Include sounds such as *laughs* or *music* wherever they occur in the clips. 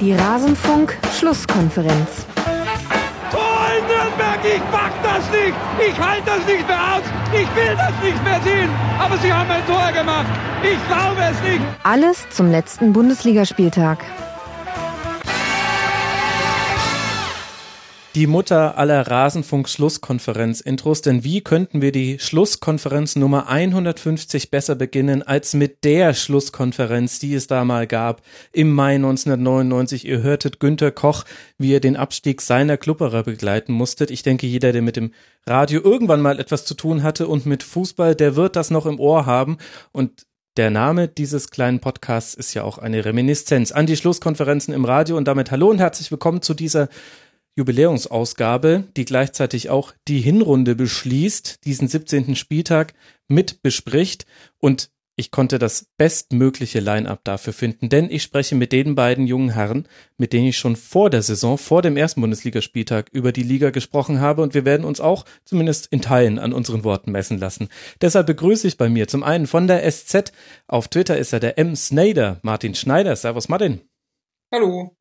Die Rasenfunk-Schlusskonferenz. Tor in Nürnberg, ich pack das nicht! Ich halte das nicht mehr aus! Ich will das nicht mehr sehen! Aber sie haben ein Tor gemacht! Ich glaube es nicht! Alles zum letzten Bundesligaspieltag. Die Mutter aller Rasenfunk-Schlusskonferenz-Intros, denn wie könnten wir die Schlusskonferenz Nummer 150 besser beginnen als mit der Schlusskonferenz, die es da mal gab im Mai 1999. Ihr hörtet Günter Koch, wie er den Abstieg seiner Klubberer begleiten musstet. Ich denke, jeder, der mit dem Radio irgendwann mal etwas zu tun hatte und mit Fußball, der wird das noch im Ohr haben und der Name dieses kleinen Podcasts ist ja auch eine Reminiszenz an die Schlusskonferenzen im Radio und damit hallo und herzlich willkommen zu dieser Jubiläumsausgabe, die gleichzeitig auch die Hinrunde beschließt, diesen 17. Spieltag mit bespricht und ich konnte das bestmögliche Line-up dafür finden, denn ich spreche mit den beiden jungen Herren, mit denen ich schon vor der Saison, vor dem ersten Bundesligaspieltag über die Liga gesprochen habe und wir werden uns auch zumindest in Teilen an unseren Worten messen lassen. Deshalb begrüße ich bei mir zum einen von der SZ, auf Twitter ist er der M. Snyder, Martin Schneider. Servus Martin. Hallo.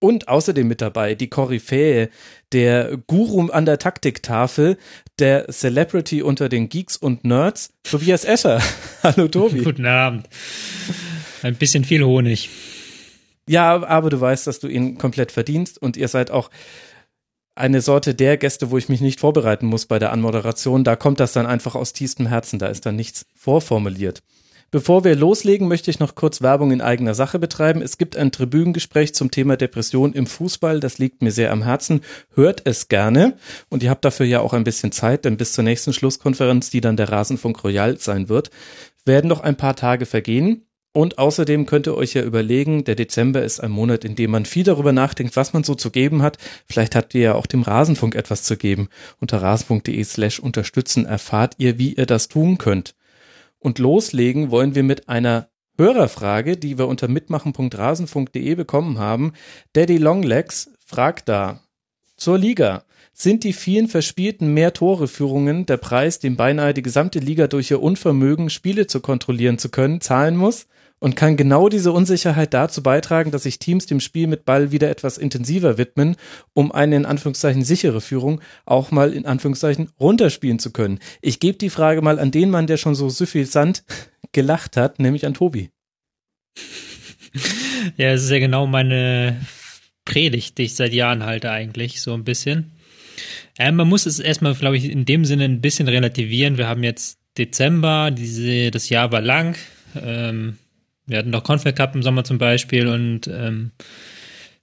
Und außerdem mit dabei die Koryphäe, der Guru an der Taktiktafel, der Celebrity unter den Geeks und Nerds, Tobias Escher. *laughs* Hallo Tobi. Guten Abend. Ein bisschen viel Honig. Ja, aber du weißt, dass du ihn komplett verdienst und ihr seid auch eine Sorte der Gäste, wo ich mich nicht vorbereiten muss bei der Anmoderation. Da kommt das dann einfach aus tiefstem Herzen, da ist dann nichts vorformuliert. Bevor wir loslegen, möchte ich noch kurz Werbung in eigener Sache betreiben. Es gibt ein Tribünengespräch zum Thema Depression im Fußball. Das liegt mir sehr am Herzen. Hört es gerne. Und ihr habt dafür ja auch ein bisschen Zeit, denn bis zur nächsten Schlusskonferenz, die dann der Rasenfunk Royal sein wird, werden noch ein paar Tage vergehen. Und außerdem könnt ihr euch ja überlegen, der Dezember ist ein Monat, in dem man viel darüber nachdenkt, was man so zu geben hat. Vielleicht habt ihr ja auch dem Rasenfunk etwas zu geben. Unter rasenfunk.de slash unterstützen erfahrt ihr, wie ihr das tun könnt. Und loslegen wollen wir mit einer Hörerfrage, die wir unter mitmachen.rasenfunk.de bekommen haben. Daddy Longlegs fragt da zur Liga. Sind die vielen verspielten Mehr-Tore-Führungen der Preis, den beinahe die gesamte Liga durch ihr Unvermögen, Spiele zu kontrollieren zu können, zahlen muss? Und kann genau diese Unsicherheit dazu beitragen, dass sich Teams dem Spiel mit Ball wieder etwas intensiver widmen, um eine in Anführungszeichen sichere Führung auch mal in Anführungszeichen runterspielen zu können. Ich gebe die Frage mal an den Mann, der schon so suffisant *laughs* gelacht hat, nämlich an Tobi. Ja, es ist ja genau meine Predigt, die ich seit Jahren halte eigentlich, so ein bisschen. Ja, man muss es erstmal, glaube ich, in dem Sinne ein bisschen relativieren. Wir haben jetzt Dezember, diese, das Jahr war lang. Ähm, wir hatten doch Confed Cup im Sommer zum Beispiel und ähm,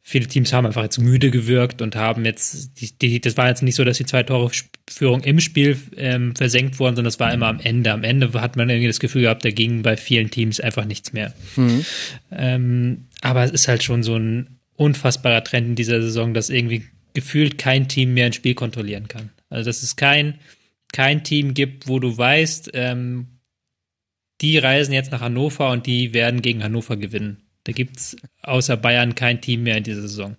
viele Teams haben einfach jetzt müde gewirkt und haben jetzt, die, die, das war jetzt nicht so, dass die zwei Tore Führung im Spiel ähm, versenkt wurden, sondern das war immer am Ende. Am Ende hat man irgendwie das Gefühl gehabt, da ging bei vielen Teams einfach nichts mehr. Mhm. Ähm, aber es ist halt schon so ein unfassbarer Trend in dieser Saison, dass irgendwie gefühlt kein Team mehr ein Spiel kontrollieren kann. Also dass es kein, kein Team gibt, wo du weißt, ähm, die reisen jetzt nach Hannover und die werden gegen Hannover gewinnen. Da gibt's außer Bayern kein Team mehr in dieser Saison.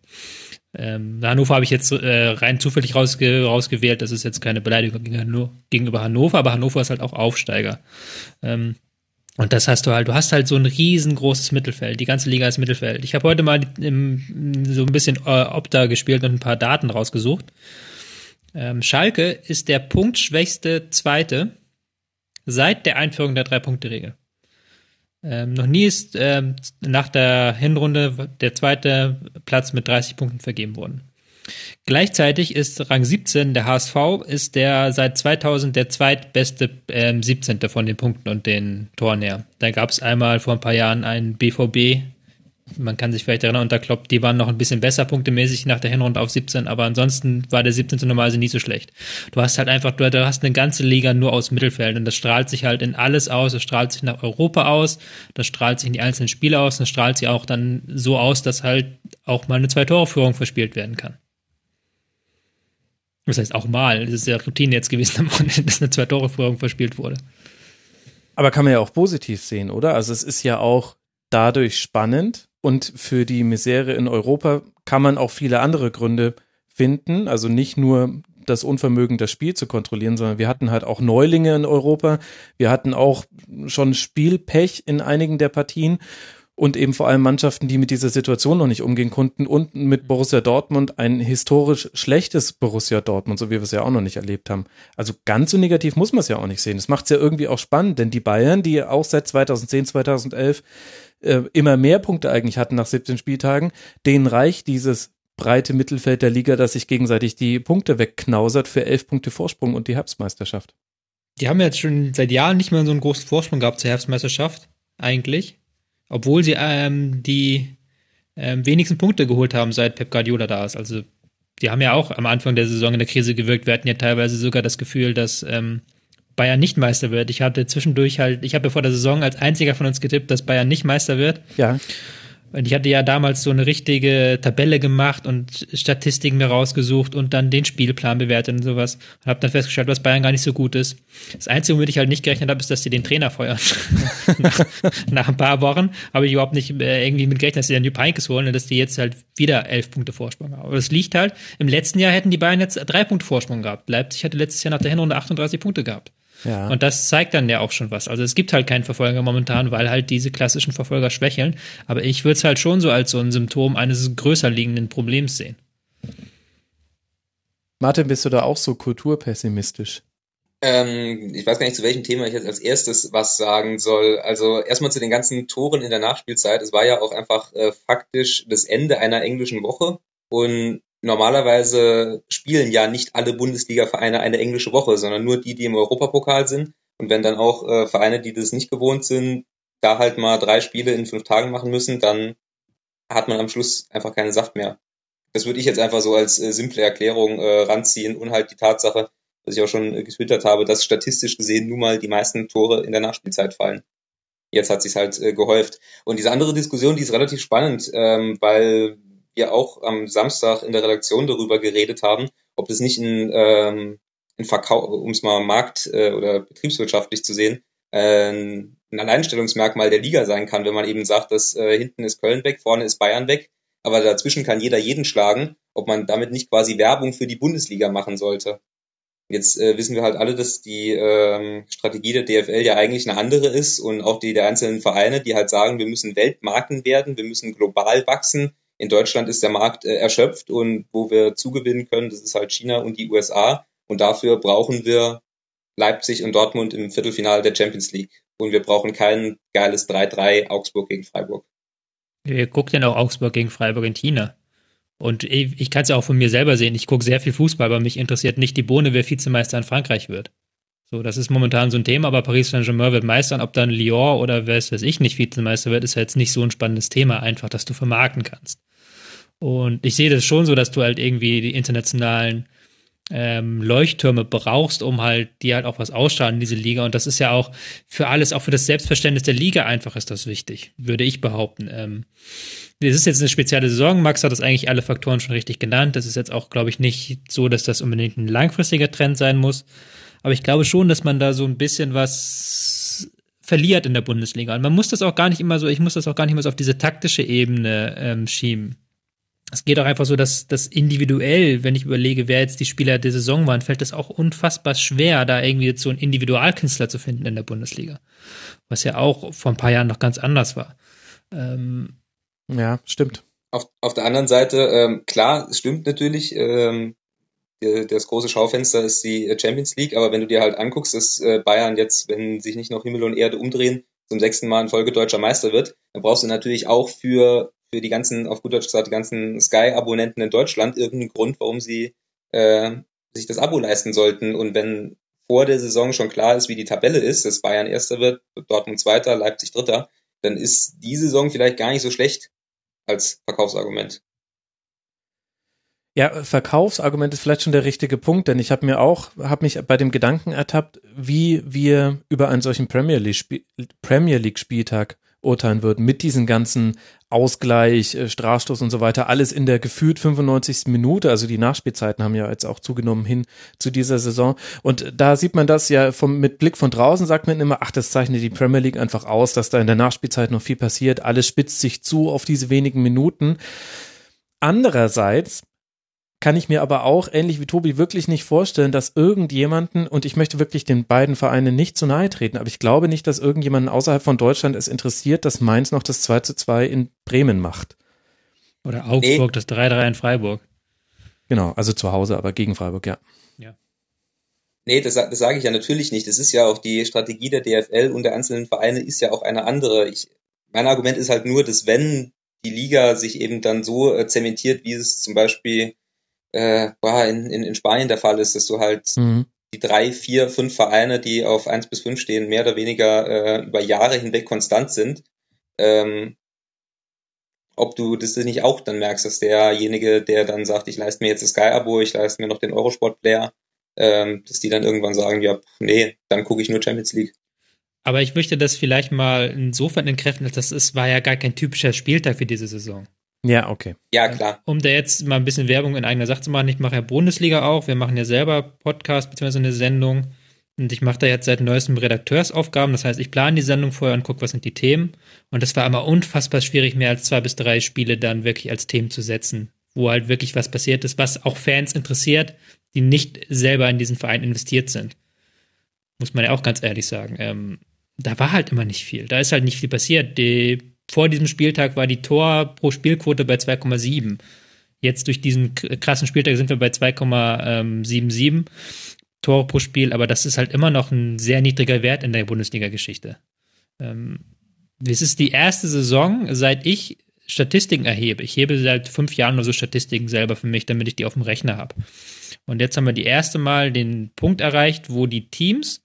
Ähm, Hannover habe ich jetzt äh, rein zufällig rausge rausgewählt. Das ist jetzt keine Beleidigung gegenüber Hannover, aber Hannover ist halt auch Aufsteiger. Ähm, und das hast du halt, du hast halt so ein riesengroßes Mittelfeld. Die ganze Liga ist Mittelfeld. Ich habe heute mal im, so ein bisschen äh, Opta gespielt und ein paar Daten rausgesucht. Ähm, Schalke ist der punktschwächste Zweite seit der Einführung der Drei-Punkte-Regel. Ähm, noch nie ist ähm, nach der Hinrunde der zweite Platz mit 30 Punkten vergeben worden. Gleichzeitig ist Rang 17 der HSV ist der seit 2000 der zweitbeste ähm, 17. von den Punkten und den Toren her. Da gab es einmal vor ein paar Jahren einen BVB man kann sich vielleicht erinnern, unter Klopp, die waren noch ein bisschen besser punktemäßig nach der Hinrunde auf 17, aber ansonsten war der 17. normalerweise nie so schlecht. Du hast halt einfach, du, hast eine ganze Liga nur aus Mittelfeld und das strahlt sich halt in alles aus, das strahlt sich nach Europa aus, das strahlt sich in die einzelnen Spiele aus, das strahlt sich auch dann so aus, dass halt auch mal eine Zwei-Tore-Führung verspielt werden kann. Das heißt auch mal, das ist ja Routine jetzt gewesen am Wochenende, dass eine Zwei-Tore-Führung verspielt wurde. Aber kann man ja auch positiv sehen, oder? Also es ist ja auch dadurch spannend, und für die Misere in Europa kann man auch viele andere Gründe finden. Also nicht nur das Unvermögen, das Spiel zu kontrollieren, sondern wir hatten halt auch Neulinge in Europa. Wir hatten auch schon Spielpech in einigen der Partien. und eben vor allem Mannschaften, die mit dieser Situation noch nicht umgehen konnten und mit Borussia Dortmund ein historisch schlechtes Borussia Dortmund, so wie wir es ja auch noch nicht erlebt haben. Also ganz so negativ muss man es ja auch nicht sehen. Das macht es ja irgendwie auch spannend, denn die Bayern, die auch seit 2010, 2011 äh, immer mehr Punkte eigentlich hatten nach 17 Spieltagen, denen reicht dieses breite Mittelfeld der Liga, das sich gegenseitig die Punkte wegknausert für elf Punkte Vorsprung und die Herbstmeisterschaft. Die haben jetzt schon seit Jahren nicht mehr so einen großen Vorsprung gehabt zur Herbstmeisterschaft, eigentlich. Obwohl sie ähm, die ähm, wenigsten Punkte geholt haben, seit Pep Guardiola da ist. Also die haben ja auch am Anfang der Saison in der Krise gewirkt. Wir hatten ja teilweise sogar das Gefühl, dass ähm, Bayern nicht Meister wird. Ich hatte zwischendurch halt, ich habe ja vor der Saison als einziger von uns getippt, dass Bayern nicht Meister wird. Ja. Und ich hatte ja damals so eine richtige Tabelle gemacht und Statistiken mir rausgesucht und dann den Spielplan bewertet und sowas. Und habe dann festgestellt, dass Bayern gar nicht so gut ist. Das Einzige, womit ich halt nicht gerechnet habe, ist, dass sie den Trainer feuern. *laughs* nach, nach, ein paar Wochen habe ich überhaupt nicht äh, irgendwie mit gerechnet, dass sie dann Jupp Heynckes holen und dass die jetzt halt wieder elf Punkte Vorsprung haben. Aber das liegt halt, im letzten Jahr hätten die Bayern jetzt drei Punkte Vorsprung gehabt. Leipzig hatte letztes Jahr nach der Hinrunde 38 Punkte gehabt. Ja. Und das zeigt dann ja auch schon was. Also es gibt halt keinen Verfolger momentan, weil halt diese klassischen Verfolger schwächeln. Aber ich würde es halt schon so als so ein Symptom eines größer liegenden Problems sehen. Martin, bist du da auch so kulturpessimistisch? Ähm, ich weiß gar nicht, zu welchem Thema ich jetzt als erstes was sagen soll. Also erstmal zu den ganzen Toren in der Nachspielzeit. Es war ja auch einfach äh, faktisch das Ende einer englischen Woche. Und normalerweise spielen ja nicht alle Bundesliga-Vereine eine englische Woche, sondern nur die, die im Europapokal sind. Und wenn dann auch äh, Vereine, die das nicht gewohnt sind, da halt mal drei Spiele in fünf Tagen machen müssen, dann hat man am Schluss einfach keinen Saft mehr. Das würde ich jetzt einfach so als äh, simple Erklärung äh, ranziehen und halt die Tatsache, was ich auch schon äh, getwittert habe, dass statistisch gesehen nun mal die meisten Tore in der Nachspielzeit fallen. Jetzt hat sich's halt äh, gehäuft. Und diese andere Diskussion, die ist relativ spannend, ähm, weil wir auch am Samstag in der Redaktion darüber geredet haben, ob das nicht ein, ähm, ein Verkauf, um es mal markt- äh, oder betriebswirtschaftlich zu sehen, äh, ein Alleinstellungsmerkmal der Liga sein kann, wenn man eben sagt, dass äh, hinten ist Köln weg, vorne ist Bayern weg, aber dazwischen kann jeder jeden schlagen, ob man damit nicht quasi Werbung für die Bundesliga machen sollte. Jetzt äh, wissen wir halt alle, dass die ähm, Strategie der DFL ja eigentlich eine andere ist und auch die der einzelnen Vereine, die halt sagen, wir müssen Weltmarken werden, wir müssen global wachsen, in Deutschland ist der Markt äh, erschöpft und wo wir zugewinnen können, das ist halt China und die USA. Und dafür brauchen wir Leipzig und Dortmund im Viertelfinale der Champions League. Und wir brauchen kein geiles 3-3 Augsburg gegen Freiburg. Ihr guckt ja auch Augsburg gegen Freiburg in China. Und ich, ich kann es ja auch von mir selber sehen. Ich gucke sehr viel Fußball, aber mich interessiert nicht die Bohne, wer Vizemeister in Frankreich wird. So, das ist momentan so ein Thema, aber Paris Saint-Germain wird Meister. Ob dann Lyon oder wer es weiß ich nicht Vizemeister wird, ist ja jetzt nicht so ein spannendes Thema, einfach, dass du vermarkten kannst. Und ich sehe das schon so, dass du halt irgendwie die internationalen ähm, Leuchttürme brauchst, um halt die halt auch was ausstrahlen diese Liga. Und das ist ja auch für alles, auch für das Selbstverständnis der Liga einfach ist das wichtig, würde ich behaupten. Ähm, das ist jetzt eine spezielle Saison. Max hat das eigentlich alle Faktoren schon richtig genannt. Das ist jetzt auch, glaube ich, nicht so, dass das unbedingt ein langfristiger Trend sein muss. Aber ich glaube schon, dass man da so ein bisschen was verliert in der Bundesliga. Und man muss das auch gar nicht immer so, ich muss das auch gar nicht mehr so auf diese taktische Ebene ähm, schieben es geht auch einfach so, dass das individuell, wenn ich überlege, wer jetzt die Spieler der Saison waren, fällt es auch unfassbar schwer, da irgendwie jetzt so einen Individualkünstler zu finden in der Bundesliga. Was ja auch vor ein paar Jahren noch ganz anders war. Ähm, ja, stimmt. Auf, auf der anderen Seite, ähm, klar, es stimmt natürlich, ähm, das große Schaufenster ist die Champions League, aber wenn du dir halt anguckst, dass äh, Bayern jetzt, wenn sich nicht noch Himmel und Erde umdrehen, zum sechsten Mal in Folge deutscher Meister wird, dann brauchst du natürlich auch für für die ganzen, auf gut Deutsch gesagt, die ganzen Sky-Abonnenten in Deutschland irgendeinen Grund, warum sie äh, sich das Abo leisten sollten. Und wenn vor der Saison schon klar ist, wie die Tabelle ist, dass Bayern Erster wird, Dortmund Zweiter, Leipzig Dritter, dann ist die Saison vielleicht gar nicht so schlecht als Verkaufsargument. Ja, Verkaufsargument ist vielleicht schon der richtige Punkt, denn ich habe mir auch, habe mich bei dem Gedanken ertappt, wie wir über einen solchen Premier League, Premier League Spieltag urteilen würden, mit diesen ganzen Ausgleich, äh, Strafstoß und so weiter, alles in der gefühlt 95. Minute, also die Nachspielzeiten haben ja jetzt auch zugenommen hin zu dieser Saison und da sieht man das ja vom, mit Blick von draußen sagt man immer, ach, das zeichnet die Premier League einfach aus, dass da in der Nachspielzeit noch viel passiert, alles spitzt sich zu auf diese wenigen Minuten. Andererseits kann ich mir aber auch, ähnlich wie Tobi, wirklich nicht vorstellen, dass irgendjemanden, und ich möchte wirklich den beiden Vereinen nicht zu nahe treten, aber ich glaube nicht, dass irgendjemanden außerhalb von Deutschland es interessiert, dass Mainz noch das 2 zu 2 in Bremen macht. Oder Augsburg, nee. das 3-3 in Freiburg. Genau, also zu Hause, aber gegen Freiburg, ja. Ja. Nee, das, das sage ich ja natürlich nicht. Das ist ja auch die Strategie der DFL und der einzelnen Vereine ist ja auch eine andere. Ich, mein Argument ist halt nur, dass wenn die Liga sich eben dann so äh, zementiert, wie es zum Beispiel äh, in, in, in Spanien der Fall ist, dass du halt mhm. die drei, vier, fünf Vereine, die auf eins bis fünf stehen, mehr oder weniger äh, über Jahre hinweg konstant sind. Ähm, ob du das nicht auch dann merkst, dass derjenige, der dann sagt, ich leiste mir jetzt das Sky-Abo, ich leiste mir noch den Eurosport-Player, ähm, dass die dann irgendwann sagen, ja, nee, dann gucke ich nur Champions League. Aber ich möchte das vielleicht mal insofern entkräften, dass das ist, war ja gar kein typischer Spieltag für diese Saison. Ja, okay. Ja, klar. Um da jetzt mal ein bisschen Werbung in eigener Sache zu machen, ich mache ja Bundesliga auch, wir machen ja selber Podcast bzw. eine Sendung und ich mache da jetzt seit neuestem Redakteursaufgaben. Das heißt, ich plane die Sendung vorher und gucke, was sind die Themen. Und das war immer unfassbar schwierig, mehr als zwei bis drei Spiele dann wirklich als Themen zu setzen, wo halt wirklich was passiert ist, was auch Fans interessiert, die nicht selber in diesen Verein investiert sind. Muss man ja auch ganz ehrlich sagen. Ähm, da war halt immer nicht viel. Da ist halt nicht viel passiert. Die, vor diesem Spieltag war die Tor pro Spielquote bei 2,7. Jetzt durch diesen krassen Spieltag sind wir bei 2,77. Tore pro Spiel, aber das ist halt immer noch ein sehr niedriger Wert in der Bundesliga-Geschichte. Ähm, es ist die erste Saison, seit ich Statistiken erhebe. Ich hebe seit fünf Jahren nur so Statistiken selber für mich, damit ich die auf dem Rechner habe. Und jetzt haben wir die erste Mal den Punkt erreicht, wo die Teams,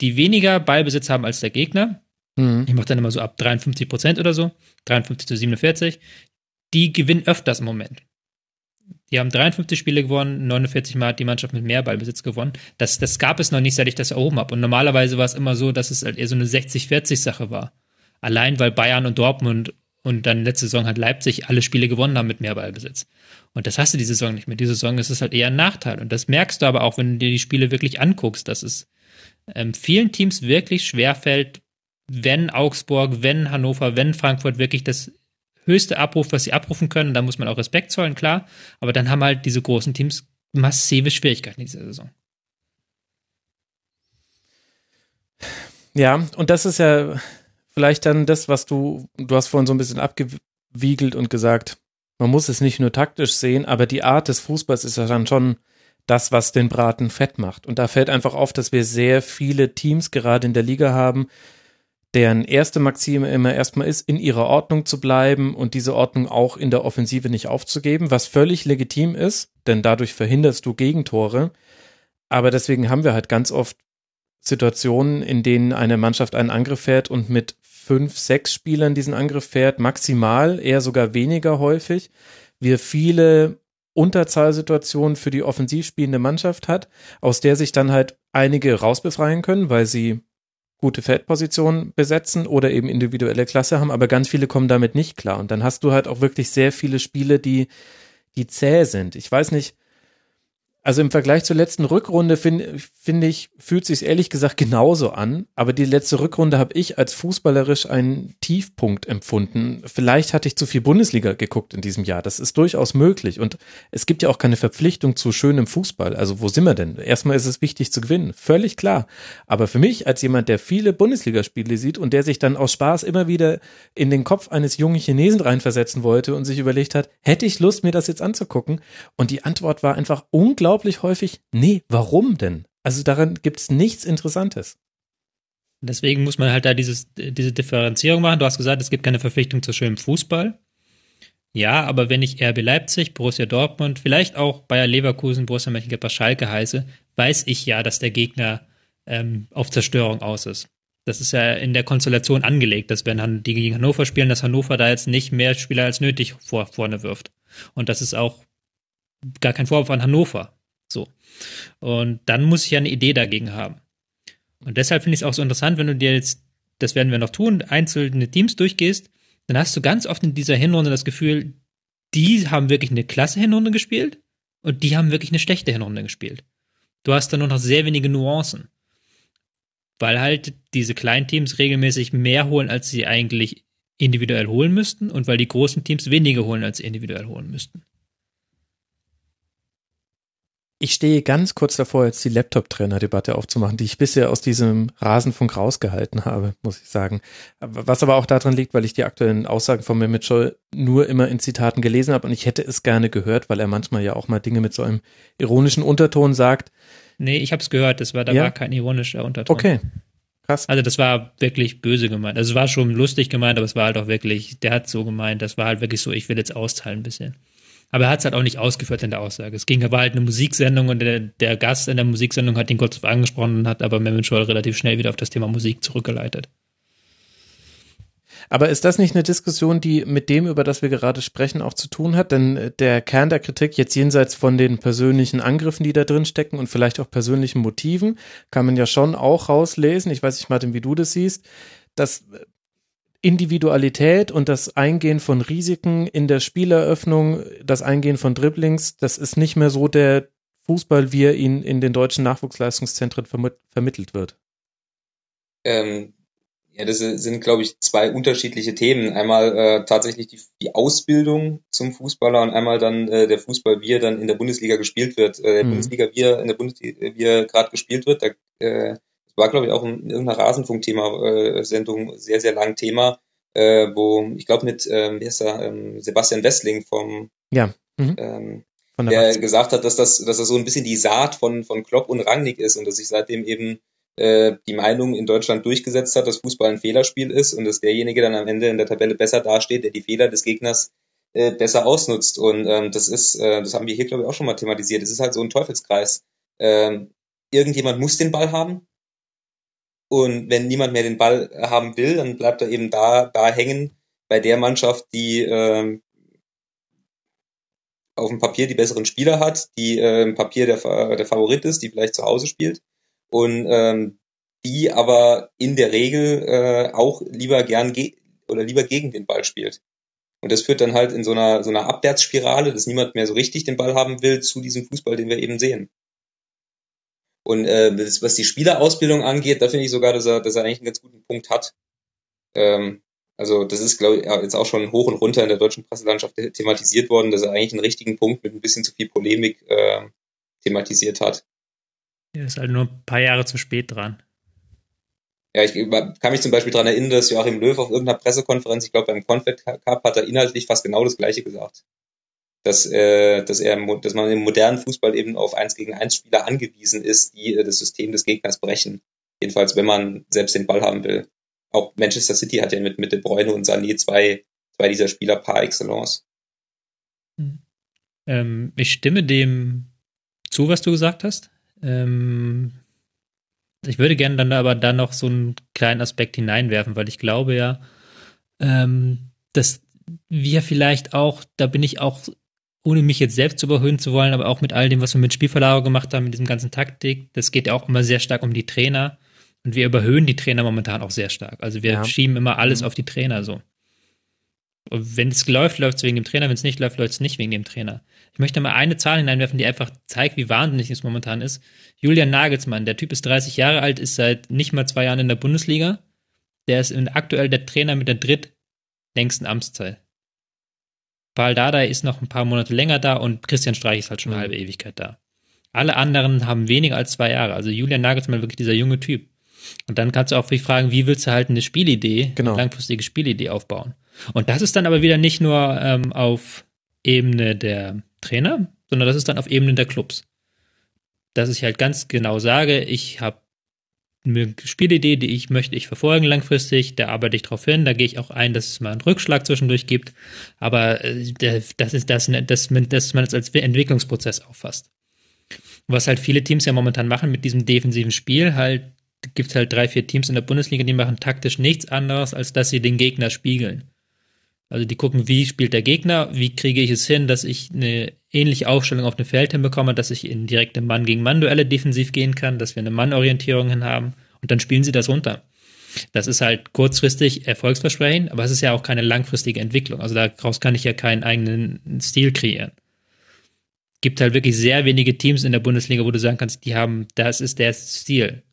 die weniger Ballbesitz haben als der Gegner, mhm. ich mache dann immer so ab 53 Prozent oder so, 53 zu 47, die gewinnen öfters im Moment. Die haben 53 Spiele gewonnen, 49 Mal hat die Mannschaft mit mehr Ballbesitz gewonnen. Das, das gab es noch nicht, seit ich das erhoben habe. Und normalerweise war es immer so, dass es halt eher so eine 60-40-Sache war. Allein weil Bayern und Dortmund und dann letzte Saison hat Leipzig alle Spiele gewonnen haben mit mehr Ballbesitz. Und das hast du diese Saison nicht mehr. Diese Saison ist es halt eher ein Nachteil. Und das merkst du aber auch, wenn du dir die Spiele wirklich anguckst, dass es ähm, vielen Teams wirklich schwerfällt, wenn Augsburg, wenn Hannover, wenn Frankfurt wirklich das höchste Abruf, was sie abrufen können. Da muss man auch Respekt zollen, klar. Aber dann haben halt diese großen Teams massive Schwierigkeiten in dieser Saison. Ja, und das ist ja vielleicht dann das, was du, du hast vorhin so ein bisschen abgewiegelt und gesagt, man muss es nicht nur taktisch sehen, aber die Art des Fußballs ist ja dann schon das, was den Braten fett macht. Und da fällt einfach auf, dass wir sehr viele Teams gerade in der Liga haben, deren erste Maxime immer erstmal ist, in ihrer Ordnung zu bleiben und diese Ordnung auch in der Offensive nicht aufzugeben, was völlig legitim ist, denn dadurch verhinderst du Gegentore. Aber deswegen haben wir halt ganz oft Situationen, in denen eine Mannschaft einen Angriff fährt und mit fünf, sechs Spielern diesen Angriff fährt, maximal, eher sogar weniger häufig. Wir viele Unterzahlsituationen für die offensiv spielende Mannschaft hat, aus der sich dann halt einige rausbefreien können, weil sie gute Feldpositionen besetzen oder eben individuelle Klasse haben, aber ganz viele kommen damit nicht klar. Und dann hast du halt auch wirklich sehr viele Spiele, die, die zäh sind. Ich weiß nicht, also im Vergleich zur letzten Rückrunde finde find ich, fühlt sich ehrlich gesagt genauso an. Aber die letzte Rückrunde habe ich als fußballerisch einen Tiefpunkt empfunden. Vielleicht hatte ich zu viel Bundesliga geguckt in diesem Jahr. Das ist durchaus möglich. Und es gibt ja auch keine Verpflichtung zu schönem Fußball. Also wo sind wir denn? Erstmal ist es wichtig zu gewinnen. Völlig klar. Aber für mich als jemand, der viele Bundesligaspiele sieht und der sich dann aus Spaß immer wieder in den Kopf eines jungen Chinesen reinversetzen wollte und sich überlegt hat, hätte ich Lust, mir das jetzt anzugucken? Und die Antwort war einfach unglaublich unglaublich häufig, nee, warum denn? Also daran gibt es nichts Interessantes. Deswegen muss man halt da dieses, diese Differenzierung machen. Du hast gesagt, es gibt keine Verpflichtung zu schönem Fußball. Ja, aber wenn ich RB Leipzig, Borussia Dortmund, vielleicht auch Bayer Leverkusen, Borussia Mönchengladbach, Schalke heiße, weiß ich ja, dass der Gegner ähm, auf Zerstörung aus ist. Das ist ja in der Konstellation angelegt, dass wenn die gegen Hannover spielen, dass Hannover da jetzt nicht mehr Spieler als nötig vor, vorne wirft. Und das ist auch gar kein Vorwurf an Hannover. So. Und dann muss ich ja eine Idee dagegen haben. Und deshalb finde ich es auch so interessant, wenn du dir jetzt, das werden wir noch tun, einzelne Teams durchgehst, dann hast du ganz oft in dieser Hinrunde das Gefühl, die haben wirklich eine klasse Hinrunde gespielt und die haben wirklich eine schlechte Hinrunde gespielt. Du hast da nur noch sehr wenige Nuancen. Weil halt diese kleinen Teams regelmäßig mehr holen, als sie eigentlich individuell holen müssten und weil die großen Teams weniger holen, als sie individuell holen müssten. Ich stehe ganz kurz davor, jetzt die Laptop-Trainer-Debatte aufzumachen, die ich bisher aus diesem Rasenfunk rausgehalten habe, muss ich sagen. Was aber auch daran liegt, weil ich die aktuellen Aussagen von Mehmet Scholl nur immer in Zitaten gelesen habe und ich hätte es gerne gehört, weil er manchmal ja auch mal Dinge mit so einem ironischen Unterton sagt. Nee, ich habe es gehört, das war, da ja? war kein ironischer Unterton. Okay. Krass. Also das war wirklich böse gemeint. Also es war schon lustig gemeint, aber es war halt auch wirklich, der hat so gemeint, das war halt wirklich so, ich will jetzt austeilen ein bisschen. Aber er hat es halt auch nicht ausgeführt in der Aussage. Es ging, war halt eine Musiksendung und der, der Gast in der Musiksendung hat ihn kurz angesprochen und hat aber Mehmet Scholl relativ schnell wieder auf das Thema Musik zurückgeleitet. Aber ist das nicht eine Diskussion, die mit dem, über das wir gerade sprechen, auch zu tun hat? Denn der Kern der Kritik, jetzt jenseits von den persönlichen Angriffen, die da drin stecken und vielleicht auch persönlichen Motiven, kann man ja schon auch rauslesen. Ich weiß nicht, Martin, wie du das siehst, dass Individualität und das Eingehen von Risiken in der Spieleröffnung, das Eingehen von Dribblings, das ist nicht mehr so der Fußball, wie er ihn in den deutschen Nachwuchsleistungszentren verm vermittelt wird. Ähm, ja, das sind, glaube ich, zwei unterschiedliche Themen. Einmal äh, tatsächlich die, die, Ausbildung zum Fußballer und einmal dann äh, der Fußball, wie er dann in der Bundesliga gespielt wird. Äh, der mhm. Bundesliga, wie er in der Bundesliga, wie er gerade gespielt wird, da äh, war, glaube ich, auch in irgendeiner Rasenfunk-Thema-Sendung äh, sehr, sehr lang Thema, äh, wo ich glaube mit, ähm, wie heißt er, ähm, Sebastian Westling vom ja. Mhm. Ähm, der, der gesagt hat, dass das, dass das so ein bisschen die Saat von, von Klopp und Rangnick ist und dass sich seitdem eben äh, die Meinung in Deutschland durchgesetzt hat, dass Fußball ein Fehlerspiel ist und dass derjenige dann am Ende in der Tabelle besser dasteht, der die Fehler des Gegners äh, besser ausnutzt. Und ähm, das ist, äh, das haben wir hier, glaube ich, auch schon mal thematisiert. Es ist halt so ein Teufelskreis. Ähm, irgendjemand muss den Ball haben, und wenn niemand mehr den Ball haben will, dann bleibt er eben da, da hängen bei der Mannschaft, die ähm, auf dem Papier die besseren Spieler hat, die äh, im Papier der, der Favorit ist, die vielleicht zu Hause spielt und ähm, die aber in der Regel äh, auch lieber gern ge oder lieber gegen den Ball spielt. Und das führt dann halt in so einer so einer Abwärtsspirale, dass niemand mehr so richtig den Ball haben will zu diesem Fußball, den wir eben sehen. Und äh, was die Spielerausbildung angeht, da finde ich sogar, dass er, dass er eigentlich einen ganz guten Punkt hat. Ähm, also das ist, glaube ich, jetzt auch schon hoch und runter in der deutschen Presselandschaft thematisiert worden, dass er eigentlich einen richtigen Punkt mit ein bisschen zu viel Polemik äh, thematisiert hat. Er ist halt nur ein paar Jahre zu spät dran. Ja, ich kann mich zum Beispiel daran erinnern, dass Joachim Löw auf irgendeiner Pressekonferenz, ich glaube beim Confed Cup, hat er inhaltlich fast genau das Gleiche gesagt dass, äh, dass, er, dass man im modernen Fußball eben auf 1 gegen 1 Spieler angewiesen ist, die äh, das System des Gegners brechen. Jedenfalls, wenn man selbst den Ball haben will. Auch Manchester City hat ja mit, mit De Bruyne und Sané zwei, zwei dieser Spieler par excellence. Hm. Ähm, ich stimme dem zu, was du gesagt hast. Ähm, ich würde gerne dann aber da noch so einen kleinen Aspekt hineinwerfen, weil ich glaube ja, ähm, dass wir vielleicht auch, da bin ich auch ohne mich jetzt selbst zu überhöhen zu wollen, aber auch mit all dem, was wir mit Spielverlagerung gemacht haben, mit diesem ganzen Taktik, das geht ja auch immer sehr stark um die Trainer. Und wir überhöhen die Trainer momentan auch sehr stark. Also wir ja. schieben immer alles mhm. auf die Trainer so. Und wenn es läuft, läuft es wegen dem Trainer. Wenn es nicht läuft, läuft es nicht wegen dem Trainer. Ich möchte mal eine Zahl hineinwerfen, die einfach zeigt, wie wahnsinnig es momentan ist. Julian Nagelsmann, der Typ ist 30 Jahre alt, ist seit nicht mal zwei Jahren in der Bundesliga. Der ist aktuell der Trainer mit der drittlängsten Amtszeit. Paul Dardai ist noch ein paar Monate länger da und Christian Streich ist halt schon eine mhm. halbe Ewigkeit da. Alle anderen haben weniger als zwei Jahre. Also Julian Nagelsmann wirklich dieser junge Typ. Und dann kannst du auch dich fragen, wie willst du halt eine Spielidee, genau. eine langfristige Spielidee aufbauen? Und das ist dann aber wieder nicht nur ähm, auf Ebene der Trainer, sondern das ist dann auf Ebene der Clubs. Dass ich halt ganz genau sage, ich habe eine Spielidee, die ich möchte ich verfolgen langfristig, da arbeite ich drauf hin, da gehe ich auch ein, dass es mal einen Rückschlag zwischendurch gibt, aber äh, das ist das, dass man, dass man als Entwicklungsprozess auffasst. Was halt viele Teams ja momentan machen mit diesem defensiven Spiel, halt gibt es halt drei, vier Teams in der Bundesliga, die machen taktisch nichts anderes, als dass sie den Gegner spiegeln. Also die gucken, wie spielt der Gegner, wie kriege ich es hin, dass ich eine ähnliche Aufstellung auf dem Feld hinbekomme, dass ich in direkte Mann gegen Mann Duelle defensiv gehen kann, dass wir eine Mannorientierung hin haben und dann spielen sie das runter. Das ist halt kurzfristig Erfolgsversprechen, aber es ist ja auch keine langfristige Entwicklung. Also daraus kann ich ja keinen eigenen Stil kreieren. Gibt halt wirklich sehr wenige Teams in der Bundesliga, wo du sagen kannst, die haben, das ist der Stil